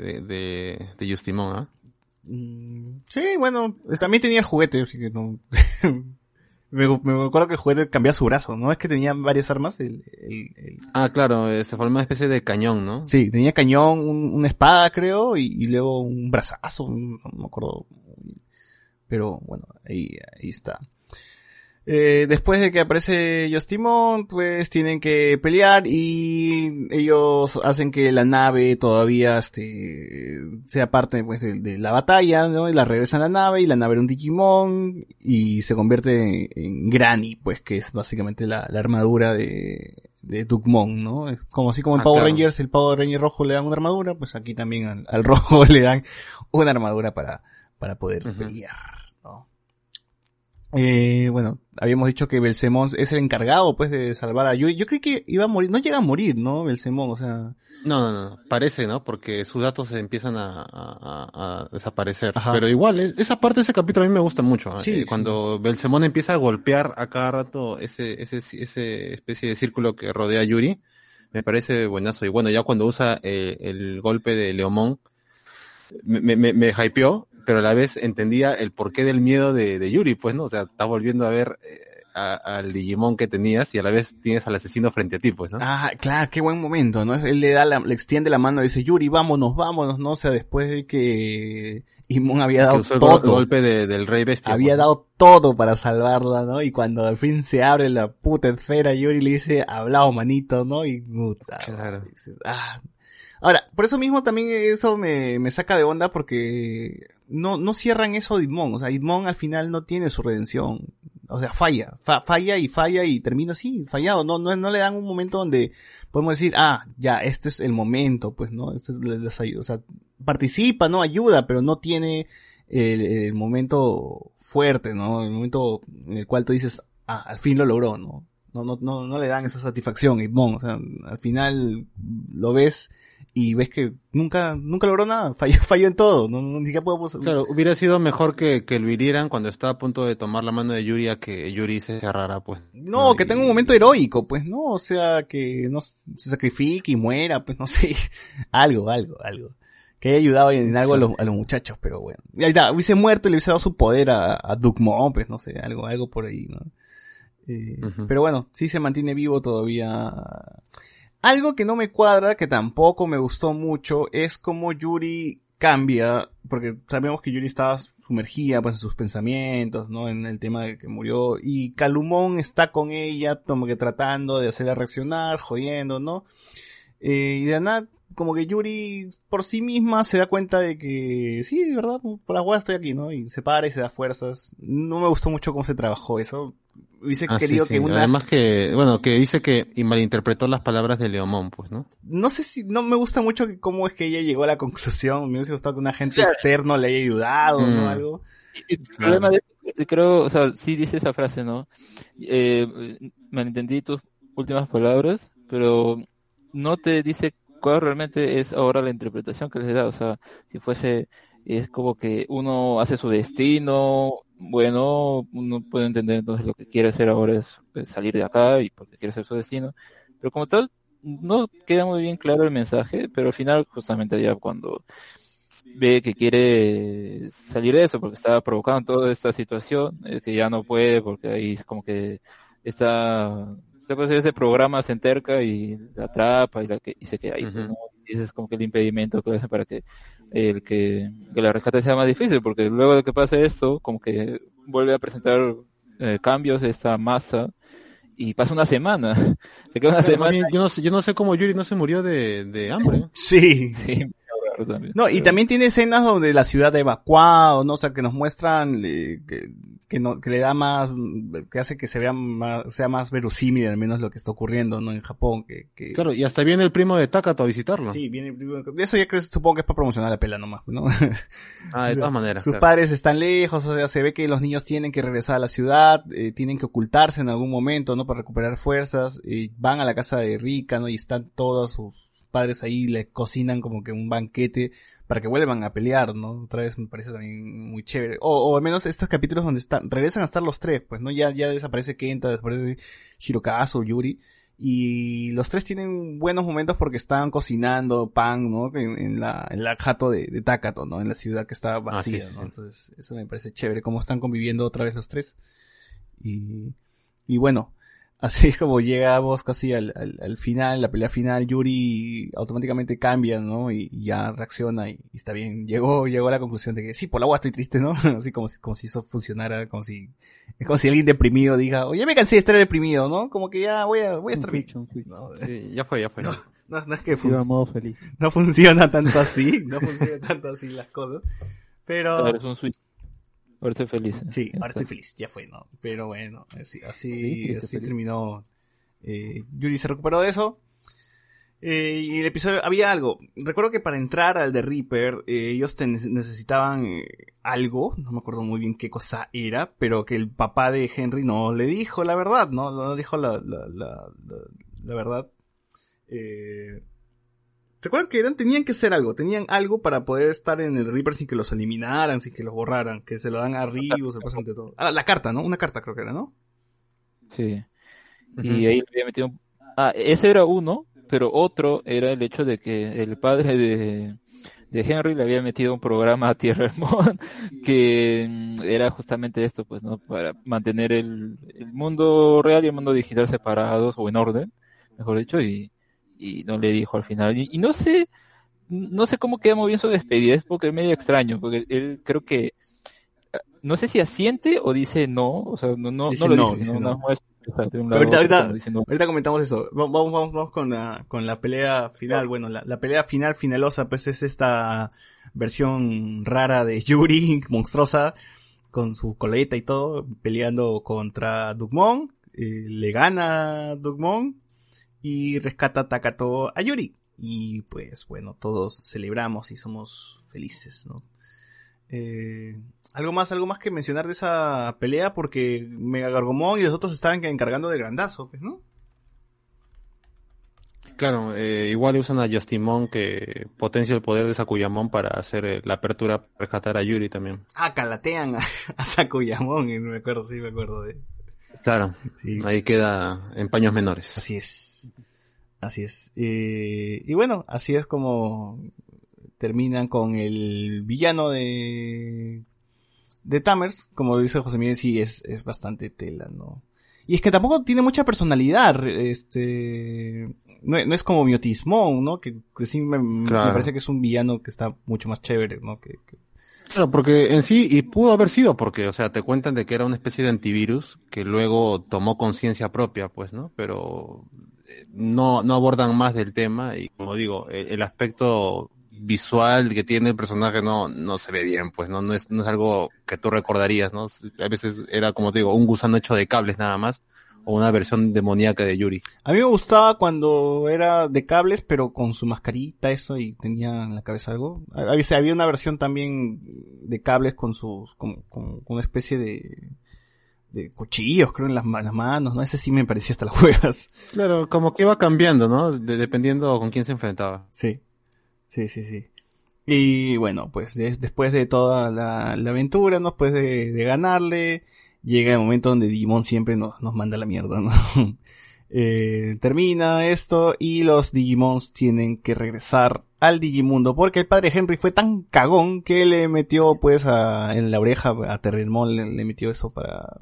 de, de, de Justimon, ¿ah? Mm, Sí, bueno, también tenía el juguete, así que no. me, me acuerdo que el juguete cambiaba su brazo, ¿no? Es que tenía varias armas. El, el- el- Ah, claro, eh, se formó una especie de cañón, ¿no? Sí, tenía cañón, un- una espada, creo, y, y luego un brazazo, un- no me acuerdo. Pero bueno, ahí, ahí está. Eh, después de que aparece Justimon, pues tienen que pelear y ellos hacen que la nave todavía este, sea parte pues, de, de la batalla, ¿no? Y la regresan a la nave y la nave era un Digimon y se convierte en Granny, pues que es básicamente la, la armadura de, de Dugmon, ¿no? Es como así como en Ah, Power claro. Rangers, el Power Ranger rojo le dan una armadura, pues aquí también al, al rojo le dan una armadura para, para poder pelear, ¿no? Eh, bueno, habíamos dicho que Belsemón es el encargado, pues, de salvar a Yuri. Yo creí que iba a morir, no llega a morir, ¿no? Belsemón, o sea... No, no, no, parece, ¿no? Porque sus datos se empiezan a, a- a- desaparecer. Ajá. Pero igual, es- esa parte de ese capítulo a mí me gusta mucho. ¿eh? Sí, Eh, sí. Cuando Belsemón empieza a golpear a cada rato ese, ese, ese especie de círculo que rodea a Yuri, me parece buenazo. Y bueno, ya cuando usa eh, el golpe de Leomón, me, me, me, me hypeó, pero a la vez entendía el porqué del miedo de, de Yuri, pues, ¿no? O sea, está volviendo a ver eh, a- al Digimon que tenías y a la vez tienes al asesino frente a ti, pues, ¿no? Ah, claro, qué buen momento, ¿no? Él le da la, le extiende la mano y dice, Yuri, vámonos, vámonos, ¿no? O sea, después de que Imon había dado usó el, go- todo. golpe de- del rey bestia. había pues, ¿no? dado todo para salvarla, ¿no? Y cuando al fin se abre la puta esfera, Yuri le dice, hablado manito, ¿no? Y puta. Claro. dices, ah. Ahora, por eso mismo también eso me, me saca de onda porque no, no cierran eso de Idmon. O sea, Idmon al final no tiene su redención. O sea, falla, fa- falla y falla y termina así, fallado. No, no, no le dan un momento donde podemos decir, ah, ya, este es el momento, pues, ¿no? Este es, les- ayuda. O sea, participa, ¿no? Ayuda, pero no tiene el, momento fuerte, ¿no? El momento en el cual tú dices, ah, al fin lo logró, ¿no? No, no, no, no le dan esa satisfacción, Ibon. O sea, al final lo ves y ves que nunca, nunca logró nada. Falló, falló en todo. No, no, ni siquiera podemos... Claro, hubiera sido mejor que, que lo hirieran cuando estaba a punto de tomar la mano de Yuri a que Yuri se cerrara, pues. No, que y- tenga un momento heroico, pues, ¿no? O sea, que no se sacrifique y muera, pues, no sé. algo, algo, algo. Que haya ayudado en algo a los, a los muchachos, pero bueno. Y ahí está, hubiese muerto y le hubiese dado su poder a, a Dukmon, pues, no sé, algo, algo por ahí, ¿no? Eh. Pero bueno, sí se mantiene vivo todavía. Algo que no me cuadra, que tampoco me gustó mucho, es como Yuri cambia, porque sabemos que Yuri estaba sumergida pues en sus pensamientos, ¿no? En el tema de que murió, y Calumón está con ella, como que tratando de hacerla reaccionar, jodiendo, ¿no? Eh, y de nada, como que Yuri por sí misma se da cuenta de que, sí, de verdad, por la hueá estoy aquí, ¿no? Y se para y se da fuerzas. No me gustó mucho cómo se trabajó eso. Hubiese Ah, sí, querido sí. que una... Además que, bueno, que dice que y malinterpretó las palabras de Leomón, pues, ¿no? no sé si, no me gusta mucho que cómo es que ella llegó a la conclusión. Me hubiese gustado que un agente Claro. externo le haya ayudado, ¿no? Mm. Algo. El problema de, de- creo, o sea, sí dice esa frase, ¿no? Eh, malentendí tus últimas palabras, pero no te dice cuál realmente es ahora la interpretación que les da, o sea, si fuese, es como que uno hace su destino, bueno, uno puede entender entonces lo que quiere hacer ahora es pues, salir de acá y porque quiere hacer su destino, pero como tal, no queda muy bien claro el mensaje, pero al final, justamente ya cuando ve que quiere salir de eso porque está provocando toda esta situación, eh, que ya no puede porque ahí es como que está, se puede decir, ese programa se enterca y la atrapa y, la que, y se queda ahí. Y ese es como que el impedimento que hacen para que el que, que la rescate sea más difícil, porque luego de que pase esto, como que vuelve a presentar eh, cambios esta masa y pasa una semana. se queda una Pero semana yo no sé, yo no sé cómo Yuri no se murió de, de hambre. Sí. Sí, también. No, y Pero- también tiene escenas donde la ciudad ha evacuado, ¿no? O sea, que nos muestran eh, que, que, no, que le da más, mm, que hace que se vea más, sea más verosímil al menos lo que está ocurriendo, ¿no? En Japón, que, que... Claro, y hasta viene el primo de Takato a visitarlo. Sí, viene, de eso ya creo, supongo que es para promocionar la pela nomás, ¿no? Ah, de todas maneras. Sus claro. padres están lejos, o sea, se ve que los niños tienen que regresar a la ciudad, eh, tienen que ocultarse en algún momento, ¿no? Para recuperar fuerzas, y van a la casa de Rika, ¿no? Y están todos sus padres ahí, le cocinan como que un banquete para que vuelvan a pelear, ¿no? Otra vez me parece también muy chévere. O, o al menos estos capítulos donde están, regresan a estar los tres, pues, ¿no? Ya, ya desaparece Kenta, desaparece Hirokazu, Yuri. Y los tres tienen buenos momentos porque estaban cocinando pan, ¿no? En, en la, en la jato de, de Takato, ¿no? En la ciudad que estaba vacía, sí, sí, ¿no? sí. Entonces, eso me parece chévere, cómo están conviviendo otra vez los tres. Y, y bueno, así como llegamos casi al, al, al final, la pelea final, Yuri automáticamente cambia, ¿no? Y, y ya reacciona y, y está bien. Llegó, llegó a la conclusión de que sí, por la agua estoy triste, ¿no? Así como si, como si eso funcionara, como si, es como si alguien deprimido diga, oye, me cansé de estar deprimido, ¿no? Como que ya voy a, voy a estar bien. switch, un switch. No, Sí, ya fue, ya fue. No. no, no es que fun- modo feliz. no funciona tanto así, no funciona tanto así las cosas. Pero, Ahora es un switch. Ahora estoy feliz. Sí, ahora estoy feliz, ya fue, ¿no? Pero bueno, así, así, Sí, así terminó. Eh, Yuri se recuperó de eso. Eh, y el episodio, había algo. Recuerdo que para entrar al de Reaper, eh, ellos te ne- necesitaban eh, algo, no me acuerdo muy bien qué cosa era, pero que el papá de Henry no le dijo la verdad, ¿no? No dijo la, la, la, la- la verdad. ¿Se acuerdan que eran? Tenían que hacer algo, tenían algo para poder estar en el Reaper sin que los eliminaran, sin que los borraran, que se lo dan a Ryu, se pasan de todo. Ah, la carta, ¿no? Una carta creo que era, ¿no? Sí. Y ahí le había metido. Ah, ese era uno, pero otro era el hecho de que el padre de, de Henry le había metido un programa a Tierra del Mon que mm, era justamente esto, pues, ¿no? Para mantener el, el mundo real y el mundo digital separados o en orden, mejor dicho, y, y no le dijo al final. Y, y no sé, no sé cómo queda muy bien su despedida, es porque es medio extraño, porque él creo que no sé si asiente o dice no, o sea, no, no, Dice no lo no, dice, dice no, un lado ahorita, ahorita, ahorita comentamos eso. Va- Vamos, vamos, vamos con la, con la pelea final. Bueno, la, la pelea final finalosa, pues es esta versión rara de Yuri, monstruosa, con su coleta y todo, peleando contra Dugmon. Eh, le gana Dugmon y rescata a Takato a Yuri. Y pues bueno, todos celebramos y somos felices, ¿no? Eh, algo más, algo más que mencionar de esa pelea porque Mega Gargomon y los otros estaban encargando del grandazo, pues, ¿no? Claro, eh, igual usan a Justimon que potencia el poder de Sakuyamon para hacer eh, la apertura, rescatar a Yuri también. Ah, calatean a, a Sakuyamon, me acuerdo, sí, me acuerdo de. Claro, Sí. ahí queda en paños menores. Así es. Así es. Eh, y bueno, así es como terminan con el villano de de Tamers, como lo dice José Miguel, sí es, es bastante tela, ¿no? Y es que tampoco tiene mucha personalidad, este, no, no es como Miotismon, ¿no? Que, que sí me, parece que es un villano que está mucho más chévere, ¿no? Que, que- Claro, porque en sí, y pudo haber sido, porque, o sea, te cuentan de que era una especie de antivirus que luego tomó conciencia propia, pues, ¿no? Pero eh, no, no abordan más del tema y, como digo, el, aspecto visual que tiene el personaje no, no se ve bien, pues, ¿no? No es, no es algo que tú recordarías, ¿no? A veces era, como te digo, un gusano hecho de cables nada más, o una versión demoníaca de Yuri. A mí me gustaba cuando era de cables, pero con su mascarita, eso, y tenía en la cabeza algo. Había, había una versión también de cables con sus, con, con- con una especie de, de cuchillos, creo, en las, ma- las manos, ¿no? Ese sí me parecía hasta las juegas. Claro, como que iba cambiando, ¿no? De- dependiendo con quién se enfrentaba. Sí, sí, sí, sí. Y bueno, pues des- después de toda la, la aventura, ¿no? Después de, de ganarle, llega el momento donde Digimon siempre nos, nos manda la mierda, ¿no? Eh, termina esto y los Digimons tienen que regresar al Digimundo porque el padre Henry fue tan cagón que le metió pues a, en la oreja a Terremon le, le metió eso para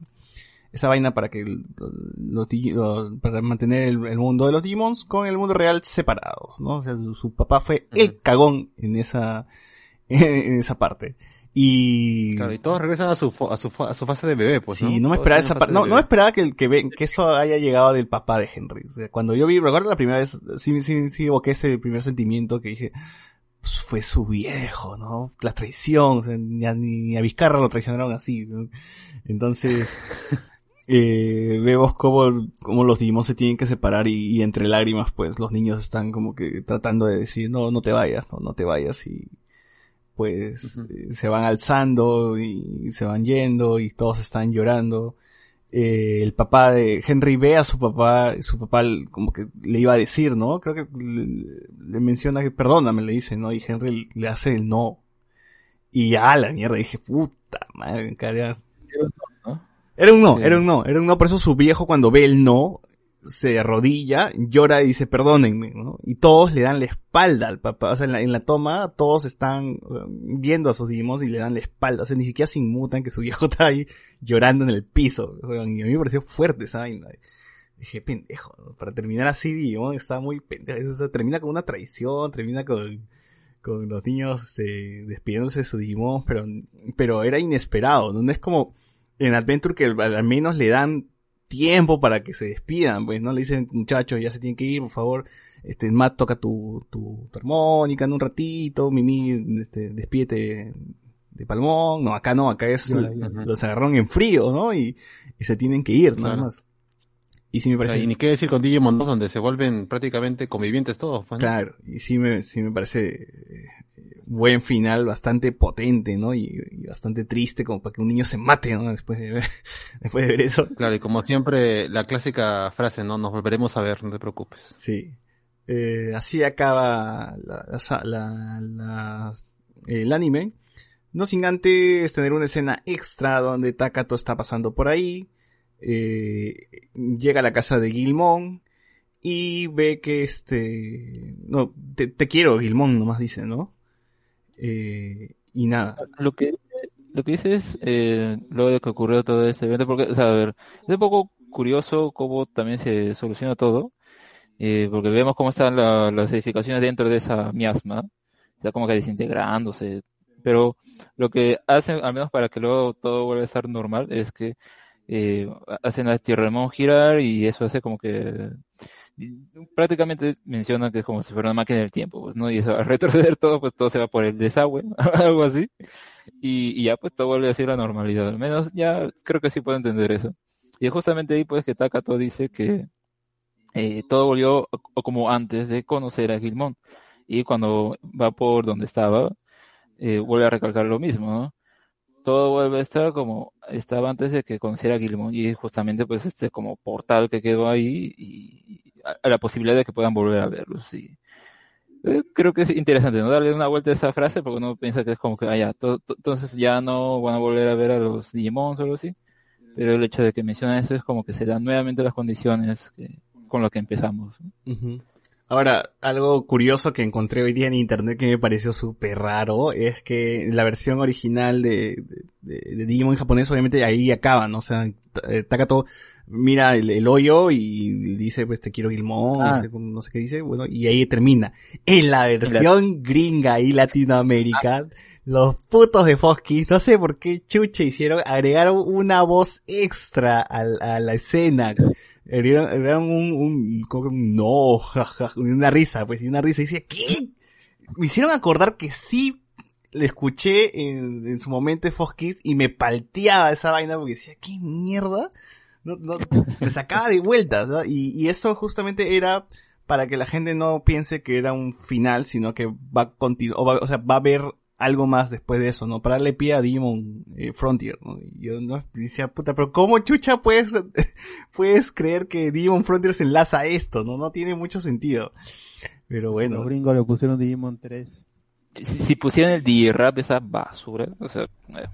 esa vaina para que los, los- para mantener el, el mundo de los Digimons con el mundo real separados, ¿no? O sea, su, su papá fue el cagón en esa en esa parte. Y Claro, y todos regresan a su, a su, a su fase de bebé, pues, sí, ¿no? no me esperaba esa parte. No, me esperaba que, que, eso haya llegado del papá de Henry. O sea, cuando yo vi, recuerdo la primera vez, sí, sí, sí evoqué ese primer sentimiento que dije, pues, fue su viejo, ¿no? La traición, o sea, ni a, ni a Vizcarra lo traicionaron así, ¿no? Entonces, eh, vemos cómo, cómo los Digimon se tienen que separar y, y entre lágrimas, pues, los niños están como que tratando de decir, no, no te vayas, no, no te vayas y, pues eh, se van alzando y se van yendo y todos están llorando. Eh, el papá de Henry ve a su papá, su papá como que le iba a decir, ¿no? Creo que le, le menciona que perdóname, le dice, ¿no? Y Henry le hace el no. Y a la mierda, dije, puta madre. Era un no, Sí. era un no, era un no, por eso su viejo cuando ve el no, se arrodilla, llora y dice perdónenme, ¿no? Y todos le dan la espalda al papá, o sea, en la, toma todos están viendo a sus Digimons y le dan la espalda, o sea, ni siquiera se inmutan que su viejo está ahí llorando en el piso, y a mí me pareció fuerte esa vaina. Dije, pendejo, ¿no? para terminar así Digimon está muy pendejo, o termina con una traición, termina con, con los niños este, despidiéndose de su Digimon, pero, pero era inesperado, ¿no? Es como en Adventure que al menos le dan tiempo para que se despidan, pues, ¿no? Le dicen, muchachos, ya se tienen que ir, por favor, este, Matt toca tu, tu, tu armónica en un ratito, Mimi, este, despídete de Palmón, no, acá no, acá es, los agarraron en frío, ¿no? Y, y se tienen que ir, nada Claro. más. Y sí me parece... Y ni qué decir con Digimon 2, donde se vuelven prácticamente convivientes todos. pues, ¿no? Claro, y sí me, sí me parece eh, buen final, bastante potente, ¿no? Y, y bastante triste como para que un niño se mate, ¿no? Después de ver, después de ver eso. Claro, y como siempre, la clásica frase, ¿no? Nos volveremos a ver, no te preocupes. Sí. Eh, así acaba la, la- la- la- el anime. No sin antes tener una escena extra donde Takato está pasando por ahí. eh, llega a la casa de Gilmón y ve que este... No, te, te quiero, Gilmón, nomás dice, ¿no? Eh, y nada. Lo que, lo que dice es, eh, luego de que ocurrió todo este evento, porque, o sea, a ver, es un poco curioso cómo también se soluciona todo, eh, porque vemos cómo están la- las edificaciones dentro de esa miasma, está como que desintegrándose, pero lo que hacen, al menos para que luego todo vuelva a estar normal, es que eh, hacen a Tierremón girar y eso hace como que prácticamente menciona que es como si fuera una máquina del tiempo, pues, ¿no? Y eso, al retroceder todo, pues todo se va por el desagüe, algo así. Y, ya pues todo vuelve a ser la normalidad. Al menos ya creo que sí puedo entender eso. Y es justamente ahí pues que Takato dice que eh, todo volvió como antes de conocer a Gilmón. Y cuando va por donde estaba, eh, vuelve a recalcar lo mismo, ¿no? Todo vuelve a estar como estaba antes de que conociera a Gilmón y justamente pues este como portal que quedó ahí y a, la posibilidad de que puedan volver a verlos. Y, eh, creo que es interesante, ¿no? Darle una vuelta a esa frase porque uno piensa que es como que, ah, ya, to- to- entonces ya no van a volver a ver a los Digimon o algo así. Pero el hecho de que menciona eso es como que se dan nuevamente las condiciones que- con las que empezamos. ¿no? Ujú. Ahora, algo curioso que encontré hoy día en internet que me pareció súper raro es que la versión original de, de, de Digimon en japonés obviamente ahí acaba, ¿no? O sea, eh, Takato mira el, el hoyo y dice, pues te quiero Gilmon, no, Ah. sé, no sé qué dice, bueno, y ahí termina. En la versión gringa y Latinoamérica, los putos de Fox Kids, no sé por qué chucha hicieron, agregaron una voz extra al- a, la escena. Agregaron, un, un, como que un no, jaja, una risa, pues, y una risa, y decía, ¿qué? Me hicieron acordar que sí le escuché en, en su momento de Fox Kids y me palteaba esa vaina porque decía, ¿qué mierda? No, no, me sacaba de vueltas, ¿no? Y, y eso justamente era para que la gente no piense que era un final, sino que va a continuar, o, va- o sea, va a haber algo más después de eso, ¿no? Para darle pie a Digimon eh, Frontier, ¿no? Y yo no decía, puta, pero ¿cómo chucha puedes, puedes creer que Digimon Frontier se enlaza a esto, ¿no? No tiene mucho sentido. Pero bueno. Los gringos le pusieron Digimon 3. Si, si pusieran el D-Rap, esa basura, o sea, eh,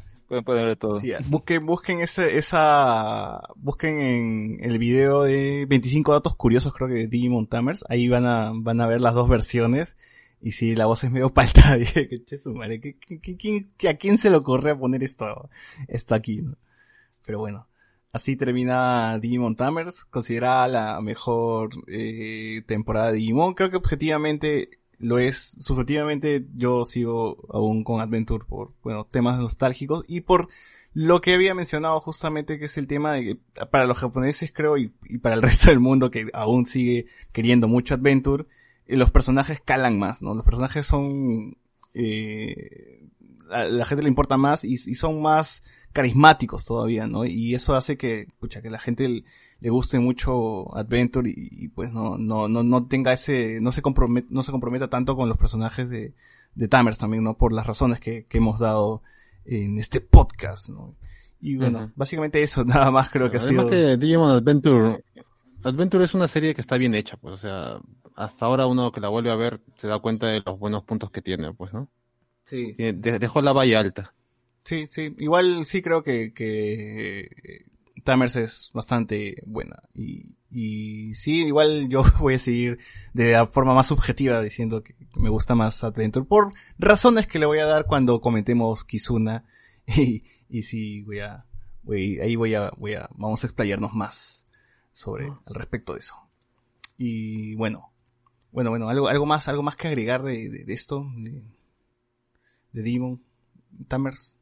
busquen, busquen esa, busquen en el video de 25 datos curiosos, creo que de Digimon Tamers, ahí van a, van a ver las dos versiones, y si la voz es medio palta, dije, que su madre, ¿qué- qué- qué- ¿a quién se le ocurre poner esto, esto aquí, no? Pero bueno, así termina Digimon Tamers, considerada la mejor, eh, temporada de Digimon, creo que objetivamente lo es, subjetivamente yo sigo aún con Adventure por, bueno, temas nostálgicos y por lo que había mencionado justamente que es el tema de que para los japoneses creo y, y para el resto del mundo que aún sigue queriendo mucho Adventure, eh, los personajes calan más, ¿no? Los personajes son, eh, la gente le importa más y, y son más carismáticos todavía, ¿no? Y eso hace que, pucha, que la gente le, guste mucho Adventure y, y, pues no, no, no, no tenga ese, no se comprometa, no se comprometa tanto con los personajes de, de Tamers también, ¿no? Por las razones que, que hemos dado en este podcast, ¿no? Y bueno, básicamente eso, nada más creo que ha Además sido. que Digimon Adventure, Adventure es una serie que está bien hecha, pues, o sea, hasta ahora uno que la vuelve a ver se da cuenta de los buenos puntos que tiene, pues, ¿no? Sí, de- dejó la valla alta. sí, sí. Igual sí creo que, que Tamers es bastante buena. Y, y sí, igual yo voy a seguir de la forma más subjetiva diciendo que me gusta más Adventure por razones que le voy a dar cuando comentemos Kizuna. Y, y sí, voy a, voy, ahí voy a, voy a, vamos a explayarnos más sobre, al respecto de eso. Y bueno, bueno, bueno, algo, algo más, algo más que agregar de, de, de esto, de, de Demon, Tamers.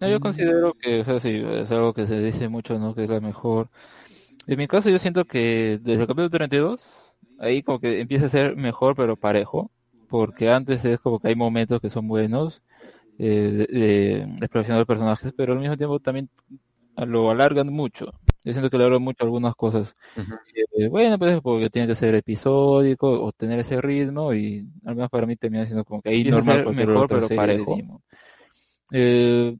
No, yo considero que, o sea, sí, es algo que se dice mucho, ¿no? Que es la mejor. En mi caso, yo siento que desde el capítulo 32, ahí como que empieza a ser mejor, pero parejo. Porque antes es como que hay momentos que son buenos, eh, de, de- exploración de los personajes, pero al mismo tiempo también lo alargan mucho. Yo siento que logró mucho algunas cosas. Eh, bueno, pues porque tiene que ser episódico o tener ese ritmo y al menos para mí termina siendo como que ahí normal ser mejor, pero parejo. Eh,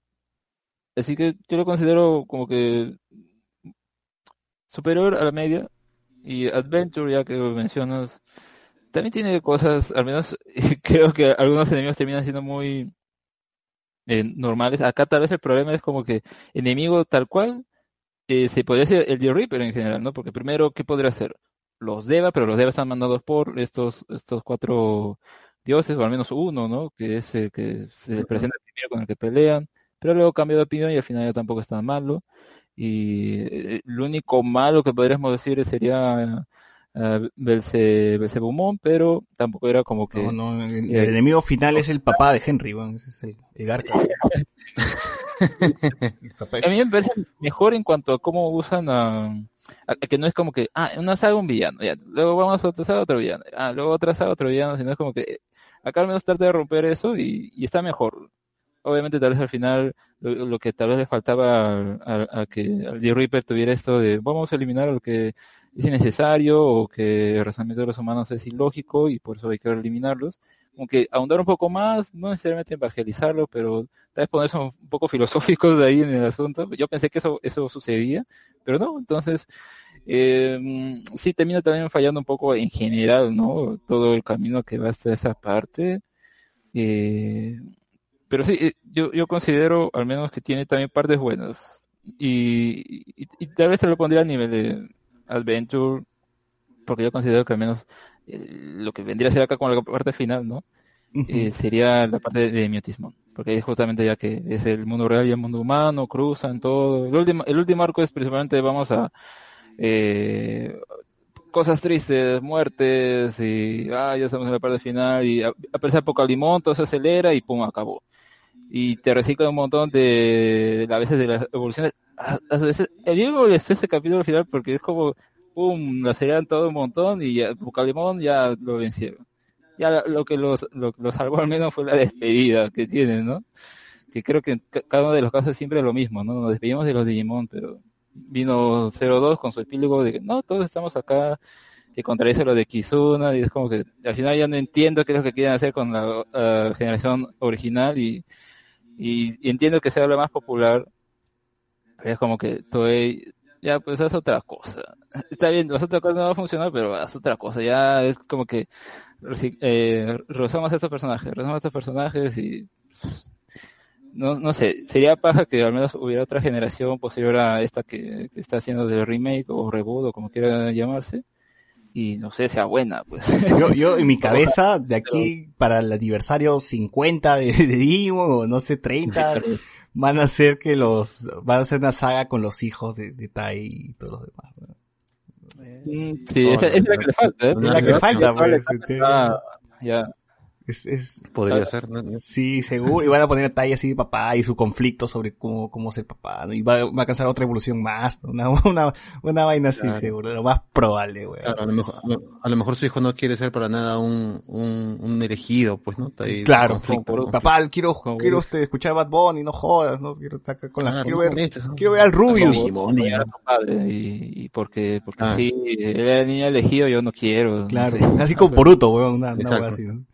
así que yo lo considero como que superior a la media y Adventure, ya que lo mencionas, también tiene cosas, al menos creo que algunos enemigos terminan siendo muy eh, normales. Acá tal vez el problema es como que enemigo tal cual eh, se podría ser el The Reaper en general, ¿no? Porque primero, ¿qué podría ser? Los Deva, pero los Deva están mandados por estos, estos cuatro dioses, o al menos uno, ¿no? Que es el que se presenta primero con el que pelean, pero luego cambia de opinión y al final ya tampoco es tan malo. Y eh, lo único malo que podríamos decir sería uh, Belzebumón, pero tampoco era como que... No, no, el, el Eh, enemigo final es el papá de Henry, weón. Ese es el, el Garca. A mí me parece mejor en cuanto a cómo usan a, a- que no es como que, ah, una saga un villano, ya, luego vamos a otra saga otro villano, ah, luego otra saga otro villano, sino es como que eh, acá al menos trata de romper eso y, y está mejor. Obviamente tal vez al final lo, que tal vez le faltaba al- a, que al The Reaper tuviera esto de vamos a eliminar lo que es innecesario o que el razonamiento de los humanos es ilógico y por eso hay que eliminarlos. Como que ahondar un poco más, no necesariamente evangelizarlo, pero tal vez ponerse un poco filosóficos ahí en el asunto. Yo pensé que eso, eso sucedía, pero no, entonces eh, sí termina también fallando un poco en general, ¿no? Todo el camino que va hasta esa parte. Eh, pero sí, eh, yo, yo considero al menos que tiene también partes buenas. Y, y, y tal vez se lo pondría a nivel de Adventure, porque yo considero que al menos eh, lo que vendría a ser acá con la parte final, ¿no? Eh, sería la parte de, de miotismo. Porque ahí justamente ya que es el mundo real y el mundo humano, cruzan todo. El último, el último arco es principalmente vamos a eh, cosas tristes, muertes y ah, ya estamos en la parte final y a- aparece Apocalimón, todo se acelera y pum, acabó. Y te recicla un montón de, de a veces de las evoluciones. A, a veces, a mí me molestó ese capítulo final porque es como pum, lo aceleran todo un montón y ya, Apocalimón ya lo vencieron. Ya lo que los, lo, lo salvó al menos fue la despedida que tienen, ¿no? Que creo que en ca- cada uno de los casos es siempre lo mismo, ¿no? Nos despedimos de los Digimon, pero vino 02 con su epílogo de que no, todos estamos acá, que contradice lo de Kizuna, y es como que al final ya no entiendo qué es lo que quieren hacer con la eh, generación original y, y, entiendo que sea lo más popular, pero es como que Toei, ya pues haz otra cosa. Está bien, las otras cosas no va a funcionar, pero haz otra cosa, ya es como que eh, rozamos a estos personajes, rozamos a estos personajes y no, no sé, sería paja que al menos hubiera otra generación posterior a esta que, que está haciendo de remake o reboot o como quiera llamarse y no sé, sea buena, pues. Yo, yo en mi cabeza, de aquí para el aniversario 50 de, de Digimon, o no sé, 30, van a ser que los, van a hacer una saga con los hijos de, de Tai y todos los demás. ¿no? Mm, Sí, es la que le falta, ¿eh? Es la que falta, pues. Ah, ya. Es, es, Podría ah, ser, ¿no? Sí, seguro. Y van a poner a Tai así de papá y su conflicto sobre cómo, cómo ser papá. ¿no? Y va, va a alcanzar otra evolución más. ¿no? Una, una, una vaina así, Claro. seguro. Lo más probable, güey. Claro, a lo mejor, a lo- mejor su hijo no quiere ser para nada un, un, un elegido, pues, ¿no? Claro, conflicto, por- conflicto. papá, quiero, Como quiero este, escuchar Bad Bunny, no jodas, no quiero sacar con la, Claro, quiero no ver, quiero ver al Rubius. Padre y, y porque, porque Ah. sí, él era el niño elegido, yo no quiero. no Claro, sé. así como Boruto, weón, una, una así, ¿no?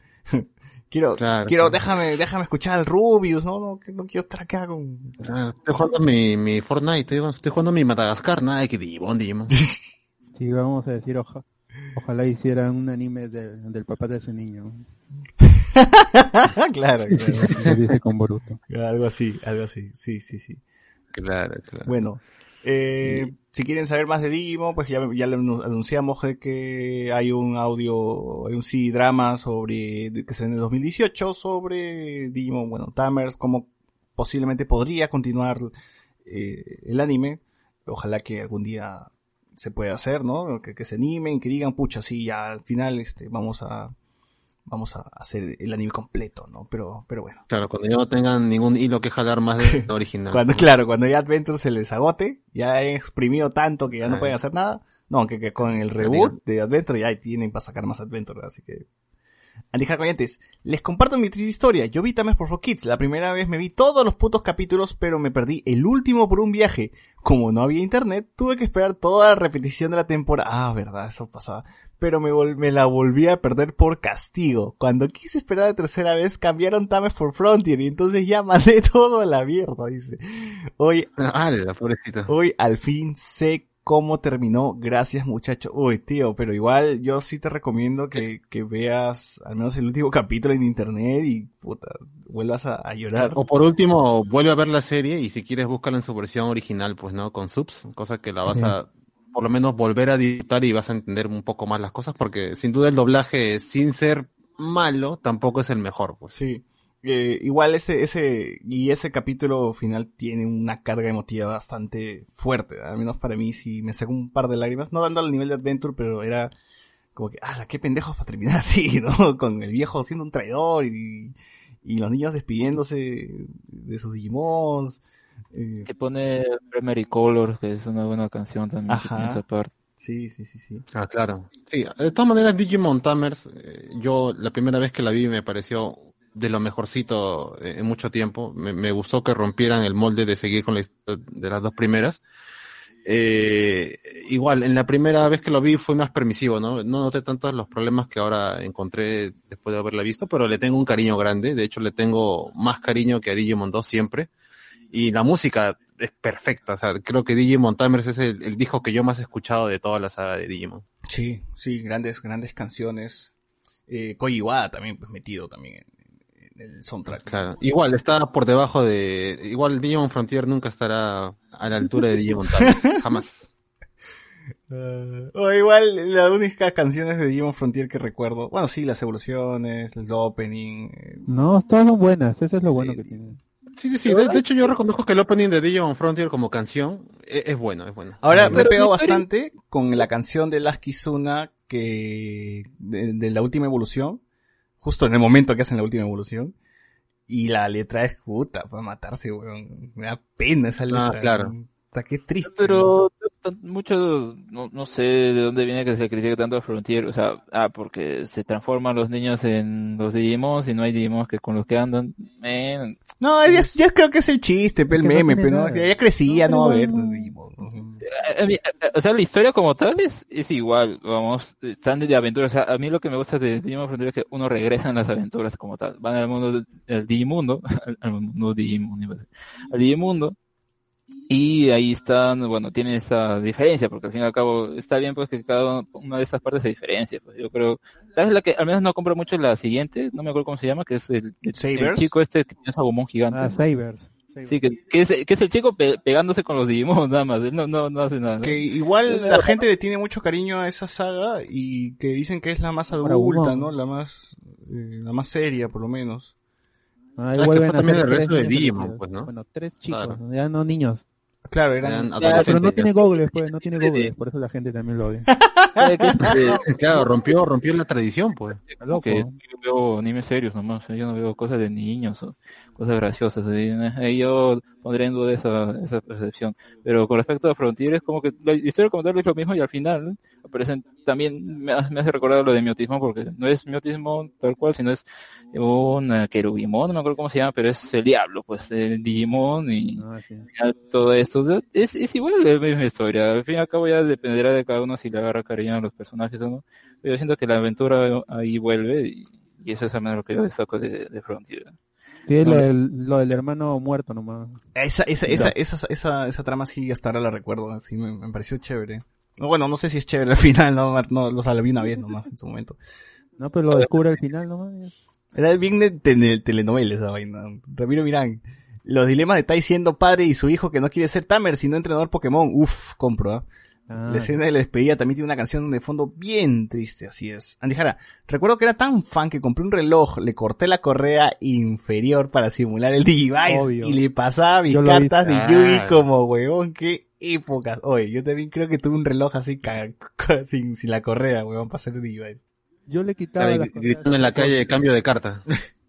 Quiero, Claro, quiero, claro. déjame, déjame escuchar al Rubius, no, no, no quiero estar acá con... Estoy jugando mi, mi Fortnite, estoy, estoy jugando mi Madagascar, nada, que Digimon, Digimon. Sí, vamos a decir, oja, ojalá hicieran un anime de- del papá de ese niño. claro, claro. Con Boruto. Algo así, algo así, sí, sí, sí. Claro, claro. Bueno, eh, si quieren saber más de Digimon, pues ya, ya le anu- anunciamos que hay un audio, hay un CD drama sobre, que se en el 2018 sobre Digimon, bueno, Tamers, como posiblemente podría continuar eh, el anime. Ojalá que algún día se pueda hacer, ¿no? Que, que se animen, que digan, pucha, sí, ya al final este, vamos a, vamos a hacer el anime completo, ¿no? Pero, pero bueno. Claro, cuando ya no tengan ningún hilo que jalar más de lo original. Cuando, claro, cuando ya Adventure se les agote, ya han exprimido tanto que ya no Ah. pueden hacer nada. No, que, que con el reboot de Adventure ya tienen para sacar más Adventure, así que Andy Corrientes, les comparto mi triste historia. Yo vi Tamers por For Kids. La primera vez me vi todos los putos capítulos, pero me perdí el último por un viaje. Como no había internet, tuve que esperar toda la repetición de la temporada. Ah, verdad, eso pasaba. Pero me, vol- me la volví a perder por castigo. Cuando quise esperar la tercera vez, cambiaron Tamers por Frontier y entonces ya mandé todo a la mierda, dice. Hoy Ah, la pobrecita. Hoy al fin sé cómo terminó. Gracias muchacho. Uy, tío, pero igual yo sí te recomiendo que, que veas al menos el último capítulo en internet y puta, vuelvas a, a llorar. O por último, vuelve a ver la serie y si quieres búscala en su versión original, pues no, con subs, cosa que la vas Sí. a por lo menos volver a disfrutar y vas a entender un poco más las cosas, porque sin duda el doblaje, sin ser malo, tampoco es el mejor, pues. Sí. Eh, igual ese, ese, y ese capítulo final tiene una carga emotiva bastante fuerte. Al menos para mí sí me sacó un par de lágrimas. No dando al nivel de Adventure, pero era como que, ah, qué pendejos para terminar así, ¿no? Con el viejo siendo un traidor y, y los niños despidiéndose de sus Digimons. Eh, Que pone Primary Color, que es una buena canción también. tiene esa parte. sí, sí, sí, sí. Ah, claro. Sí, de todas maneras, Digimon Tamers, eh, yo la primera vez que la vi me pareció de lo mejorcito eh, en mucho tiempo. Me, me gustó que rompieran el molde de seguir con la de las dos primeras. Eh, igual, en la primera vez que lo vi fue más permisivo, ¿no? No noté tantos los problemas que ahora encontré después de haberla visto, pero le tengo un cariño grande. De hecho, le tengo más cariño que a Digimon 2 siempre. Y la música es perfecta. O sea, creo que Digimon Tamers es el, disco que yo más he escuchado de toda la saga de Digimon. Sí, sí, grandes, grandes canciones. Eh, también, pues metido también el soundtrack. Claro. Igual está por debajo de. Igual Digimon Frontier nunca estará a la altura de Digimon Tamers. Jamás. Eh, o igual, las únicas canciones de Digimon Frontier que recuerdo, bueno, sí, las evoluciones, el opening. eh, No, todas son buenas, eso es lo bueno que tiene. Sí, sí, sí. De, de hecho, yo reconozco que el opening de Digimon Frontier como canción es, es bueno, es bueno. Ahora me historia- bastante con la canción de Las Kizuna que de, de la última evolución, justo en el momento que hacen la última evolución. Y la letra es puta, para matarse, weón. Me da pena esa letra. Ah, claro. Puta, qué triste. Pero muchos, no, no sé de dónde viene que se critique tanto a Frontier, o sea, ah, porque se transforman los niños en los Digimons y no hay Digimons que con los que andan. Men, No, ya, ya creo que es el chiste, pe, el no meme, pero no, nada. ya, ya crecía, No, no, a pero ver. igual no. Digimon, ¿no? a- a mí- a- o sea, la historia como tal es, es igual, vamos, están de aventuras, o sea, a mí lo que me gusta de Digimon Frontier es que uno regresa en las aventuras como tal, van al mundo del, Digimundo, al, al mundo decir, al Digimundo, y ahí están, bueno, tienen esa diferencia, porque al fin y al cabo está bien pues que cada una de esas partes se diferencia, pues yo creo, tal vez la que al menos no compro mucho es la siguiente, no me acuerdo cómo se llama, que es el, el, chico este que tiene su agumón gigante. Ah, Sabers. Sí, que, que, es, que es el chico pe- pegándose con los Digimon nada más, él no, no, no hace nada. ¿no? Que igual la gente le tiene mucho cariño a esa saga y que dicen que es la más adulta. ¿no? La más, eh, la más seria, por lo menos. Ahí Ah, que vuelven fue a también ser el resto de niños Digimon, pues, ¿no? Bueno, tres chicos, Claro. ya no niños. Claro, eran... Eran Ah, pero no ya. tiene goggles, pues, no tiene goggles, por eso la gente también lo odia. Eh, Claro, rompió, rompió la tradición, pues. Loco. que yo veo animes serios nomás, yo no veo cosas de niños o cosas graciosas. Ahí yo pondré en duda esa, esa percepción. Pero con respecto a Frontier, es como que la historia como tal es lo mismo y al final aparecen también me, me hace recordar lo de miotismo porque no es miotismo tal cual, sino es un eh, querubimón, no me acuerdo cómo se llama, pero es el diablo, pues, el Digimon y Ah, sí. todo esto. O sea, es, es igual la misma historia. Al fin y al cabo ya dependerá de cada uno si le agarra cariño a los personajes o no. Pero yo siento que la aventura ahí vuelve y, y eso es al menos lo que yo destaco de, de Frontier. Sí, lo No, del, lo del hermano muerto nomás. Esa, esa, esa, esa, esa, esa trama sí hasta ahora la recuerdo, así me, me pareció chévere. No, Bueno, no sé si es chévere al final, no, no lo salí una vez nomás en su momento. No, pero lo descubre al final nomás. Era bien de tele- telenovela esa vaina. Ramiro Mirán. Los dilemas de Tai siendo padre y su hijo que no quiere ser Tamer sino entrenador Pokémon. Uf, compro, ¿ah? Ah, La escena de la despedida también tiene una canción de fondo bien triste, así es. Andy Jara, recuerdo que era tan fan que compré un reloj, le corté la correa inferior para simular el Digivice Obvio. y le pasaba mis cartas de Ah. como huevón, qué épocas. Oye, yo también creo que tuve un reloj así sin, sin la correa, huevón, para hacer Digivice. Yo le quitaba Claro, gritando en la calle cambio de carta.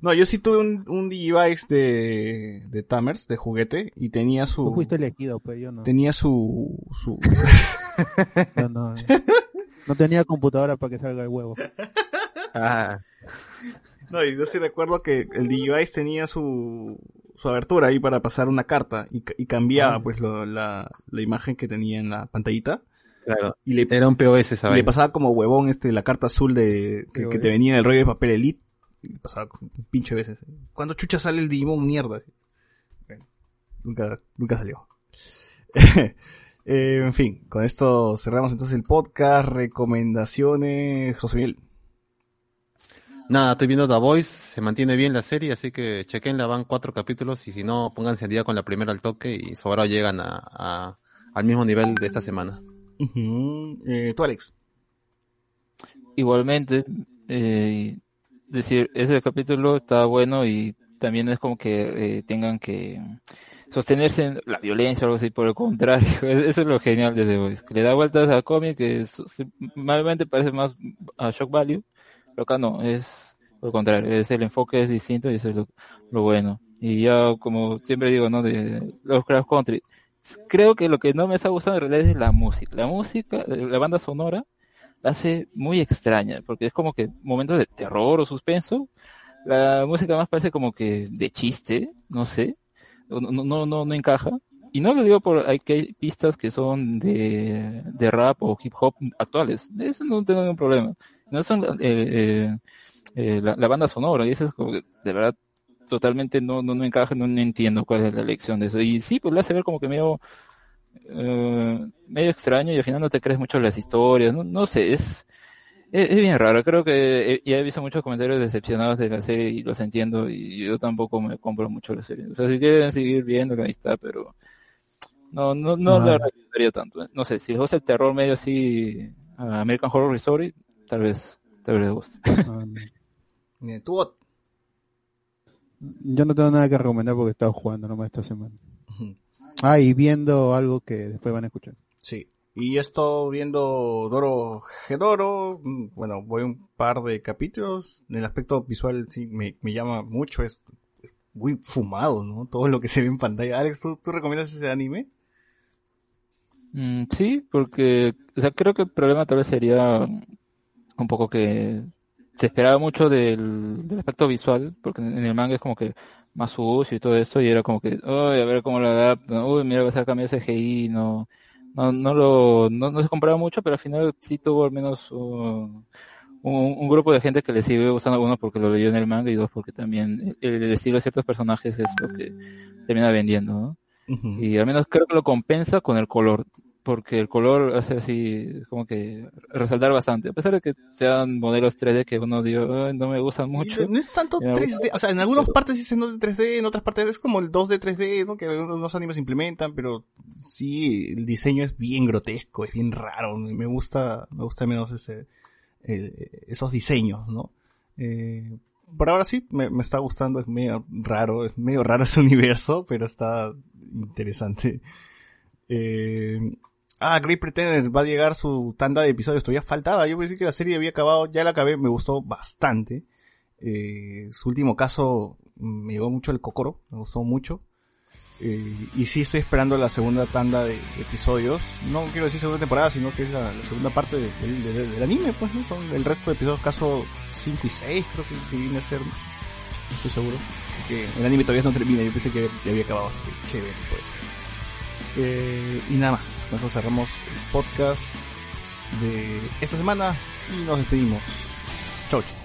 No, yo sí tuve un, un Digivice de, de Tamers, de juguete, y tenía Tú su, fuiste elegido, pues yo no. tenía su, su, no, no tenía computadora para que salga el huevo. Ah, No, y yo sí recuerdo que el Digivice tenía su, su abertura ahí para pasar una carta y, ca- y cambiaba Ah. pues lo- la, la imagen que tenía en la pantallita claro. y le, Era un POS esa y le pasaba como huevón este la carta azul de que, que te venía en el rollo de papel elite pasaba un pinche veces. ¿Cuándo chucha sale el Digimon mierda? Bueno, nunca, nunca salió. Eh, en fin, con esto cerramos entonces el podcast. Recomendaciones, José Miguel. Nada, estoy viendo The Voice, se mantiene bien la serie, así que chequenla, van cuatro capítulos y si no, pónganse al día con la primera al toque y sobrado llegan a, a- al mismo nivel de esta semana. Ujú. Eh, tú, Alex. Igualmente, eh, decir, ese capítulo está bueno y también es como que eh, tengan que sostenerse en la violencia o algo así, por el contrario, eso es lo genial de The Voice, que le da vueltas al cómic que normalmente parece más a shock value, pero acá no, es por el contrario, es el enfoque es distinto y eso es lo, lo bueno. Y ya como siempre digo, ¿no? De los Crash Country, creo que lo que no me está gustando en realidad es la música, la música, la banda sonora, la hace muy extraña, porque es como que momentos de terror o suspenso, la música más parece como que de chiste, no sé, no, no, no, no, encaja. Y no lo digo por hay que hay pistas que son de, de rap o hip hop actuales, eso no tengo ningún problema. No son eh, eh, eh, la, la banda sonora, y eso es como que de verdad totalmente no, no, no encaja, no, entiendo cuál es la lección de eso. Y sí, pues lo hace ver como que medio eh, medio extraño y al final no te crees mucho las historias, no, no sé, es, es, es bien raro, creo que he- ya he visto muchos comentarios decepcionados de la serie y los entiendo y yo tampoco me compro mucho la serie. O sea, si quieren seguir viendo ahí está, pero no, no, no Ah. la recomendaría tanto. ¿eh? No sé, si les gusta el terror medio así, a American Horror Story, tal vez, tal vez les guste. Ah, no. Tú. Yo no tengo nada que recomendar porque he estado jugando nomás esta semana. Ah, y viendo algo que después van a escuchar. Sí. Y he estado viendo Doro Gedoro. mm, Bueno, voy un par de capítulos. En el aspecto visual sí me, me llama mucho. Es muy fumado, ¿no? Todo lo que se ve en pantalla. Alex, ¿tú, tú recomiendas ese anime? Mm, sí, porque, o sea, creo que el problema tal vez sería un poco que se esperaba mucho del, del aspecto visual, porque en el manga es como que más sucio y todo eso, y era como que, uy, a ver cómo lo adaptan, uy, mira, va a de CGI, no, no, no lo, no, no se compraba mucho, pero al final sí tuvo al menos uh, un, un grupo de gente que le sigue gustando, uno porque lo leyó en el manga y dos porque también el, el estilo de ciertos personajes es lo que termina vendiendo, ¿no? Y al menos creo que lo compensa con el color, porque el color hace así como que resaltar bastante, a pesar de que sean modelos 3D que uno digo, "Ay, no me gustan mucho. No es tanto Ya, 3D, o sea, en algunas partes sí se nota 3D, en otras partes es como el 2D 3D, ¿no? Que algunos animes implementan, pero sí, el diseño es bien grotesco, es bien raro, me gusta, me gusta menos ese, eh, esos diseños, ¿no? Eh, por ahora sí, me, me está gustando, es medio raro, es medio raro ese universo, pero está interesante. Eh, ah, Great Pretender va a llegar su tanda de episodios, todavía faltaba, yo pensé que la serie había acabado, ya la acabé, me gustó bastante. Eh, su último caso mm, me llegó mucho el Kokoro, me gustó mucho. Eh, y sí estoy esperando la segunda tanda de episodios. No quiero decir segunda temporada, sino que es la, segunda parte de- del- anime, pues, ¿no? Son el resto de episodios, caso 5 y 6, creo que, que viene a ser. No estoy seguro. Así que el anime todavía no termina, yo pensé que ya había acabado, así que chévere por eso. Eh, y nada más, con eso cerramos el podcast de esta semana y nos despedimos. Chau, chau.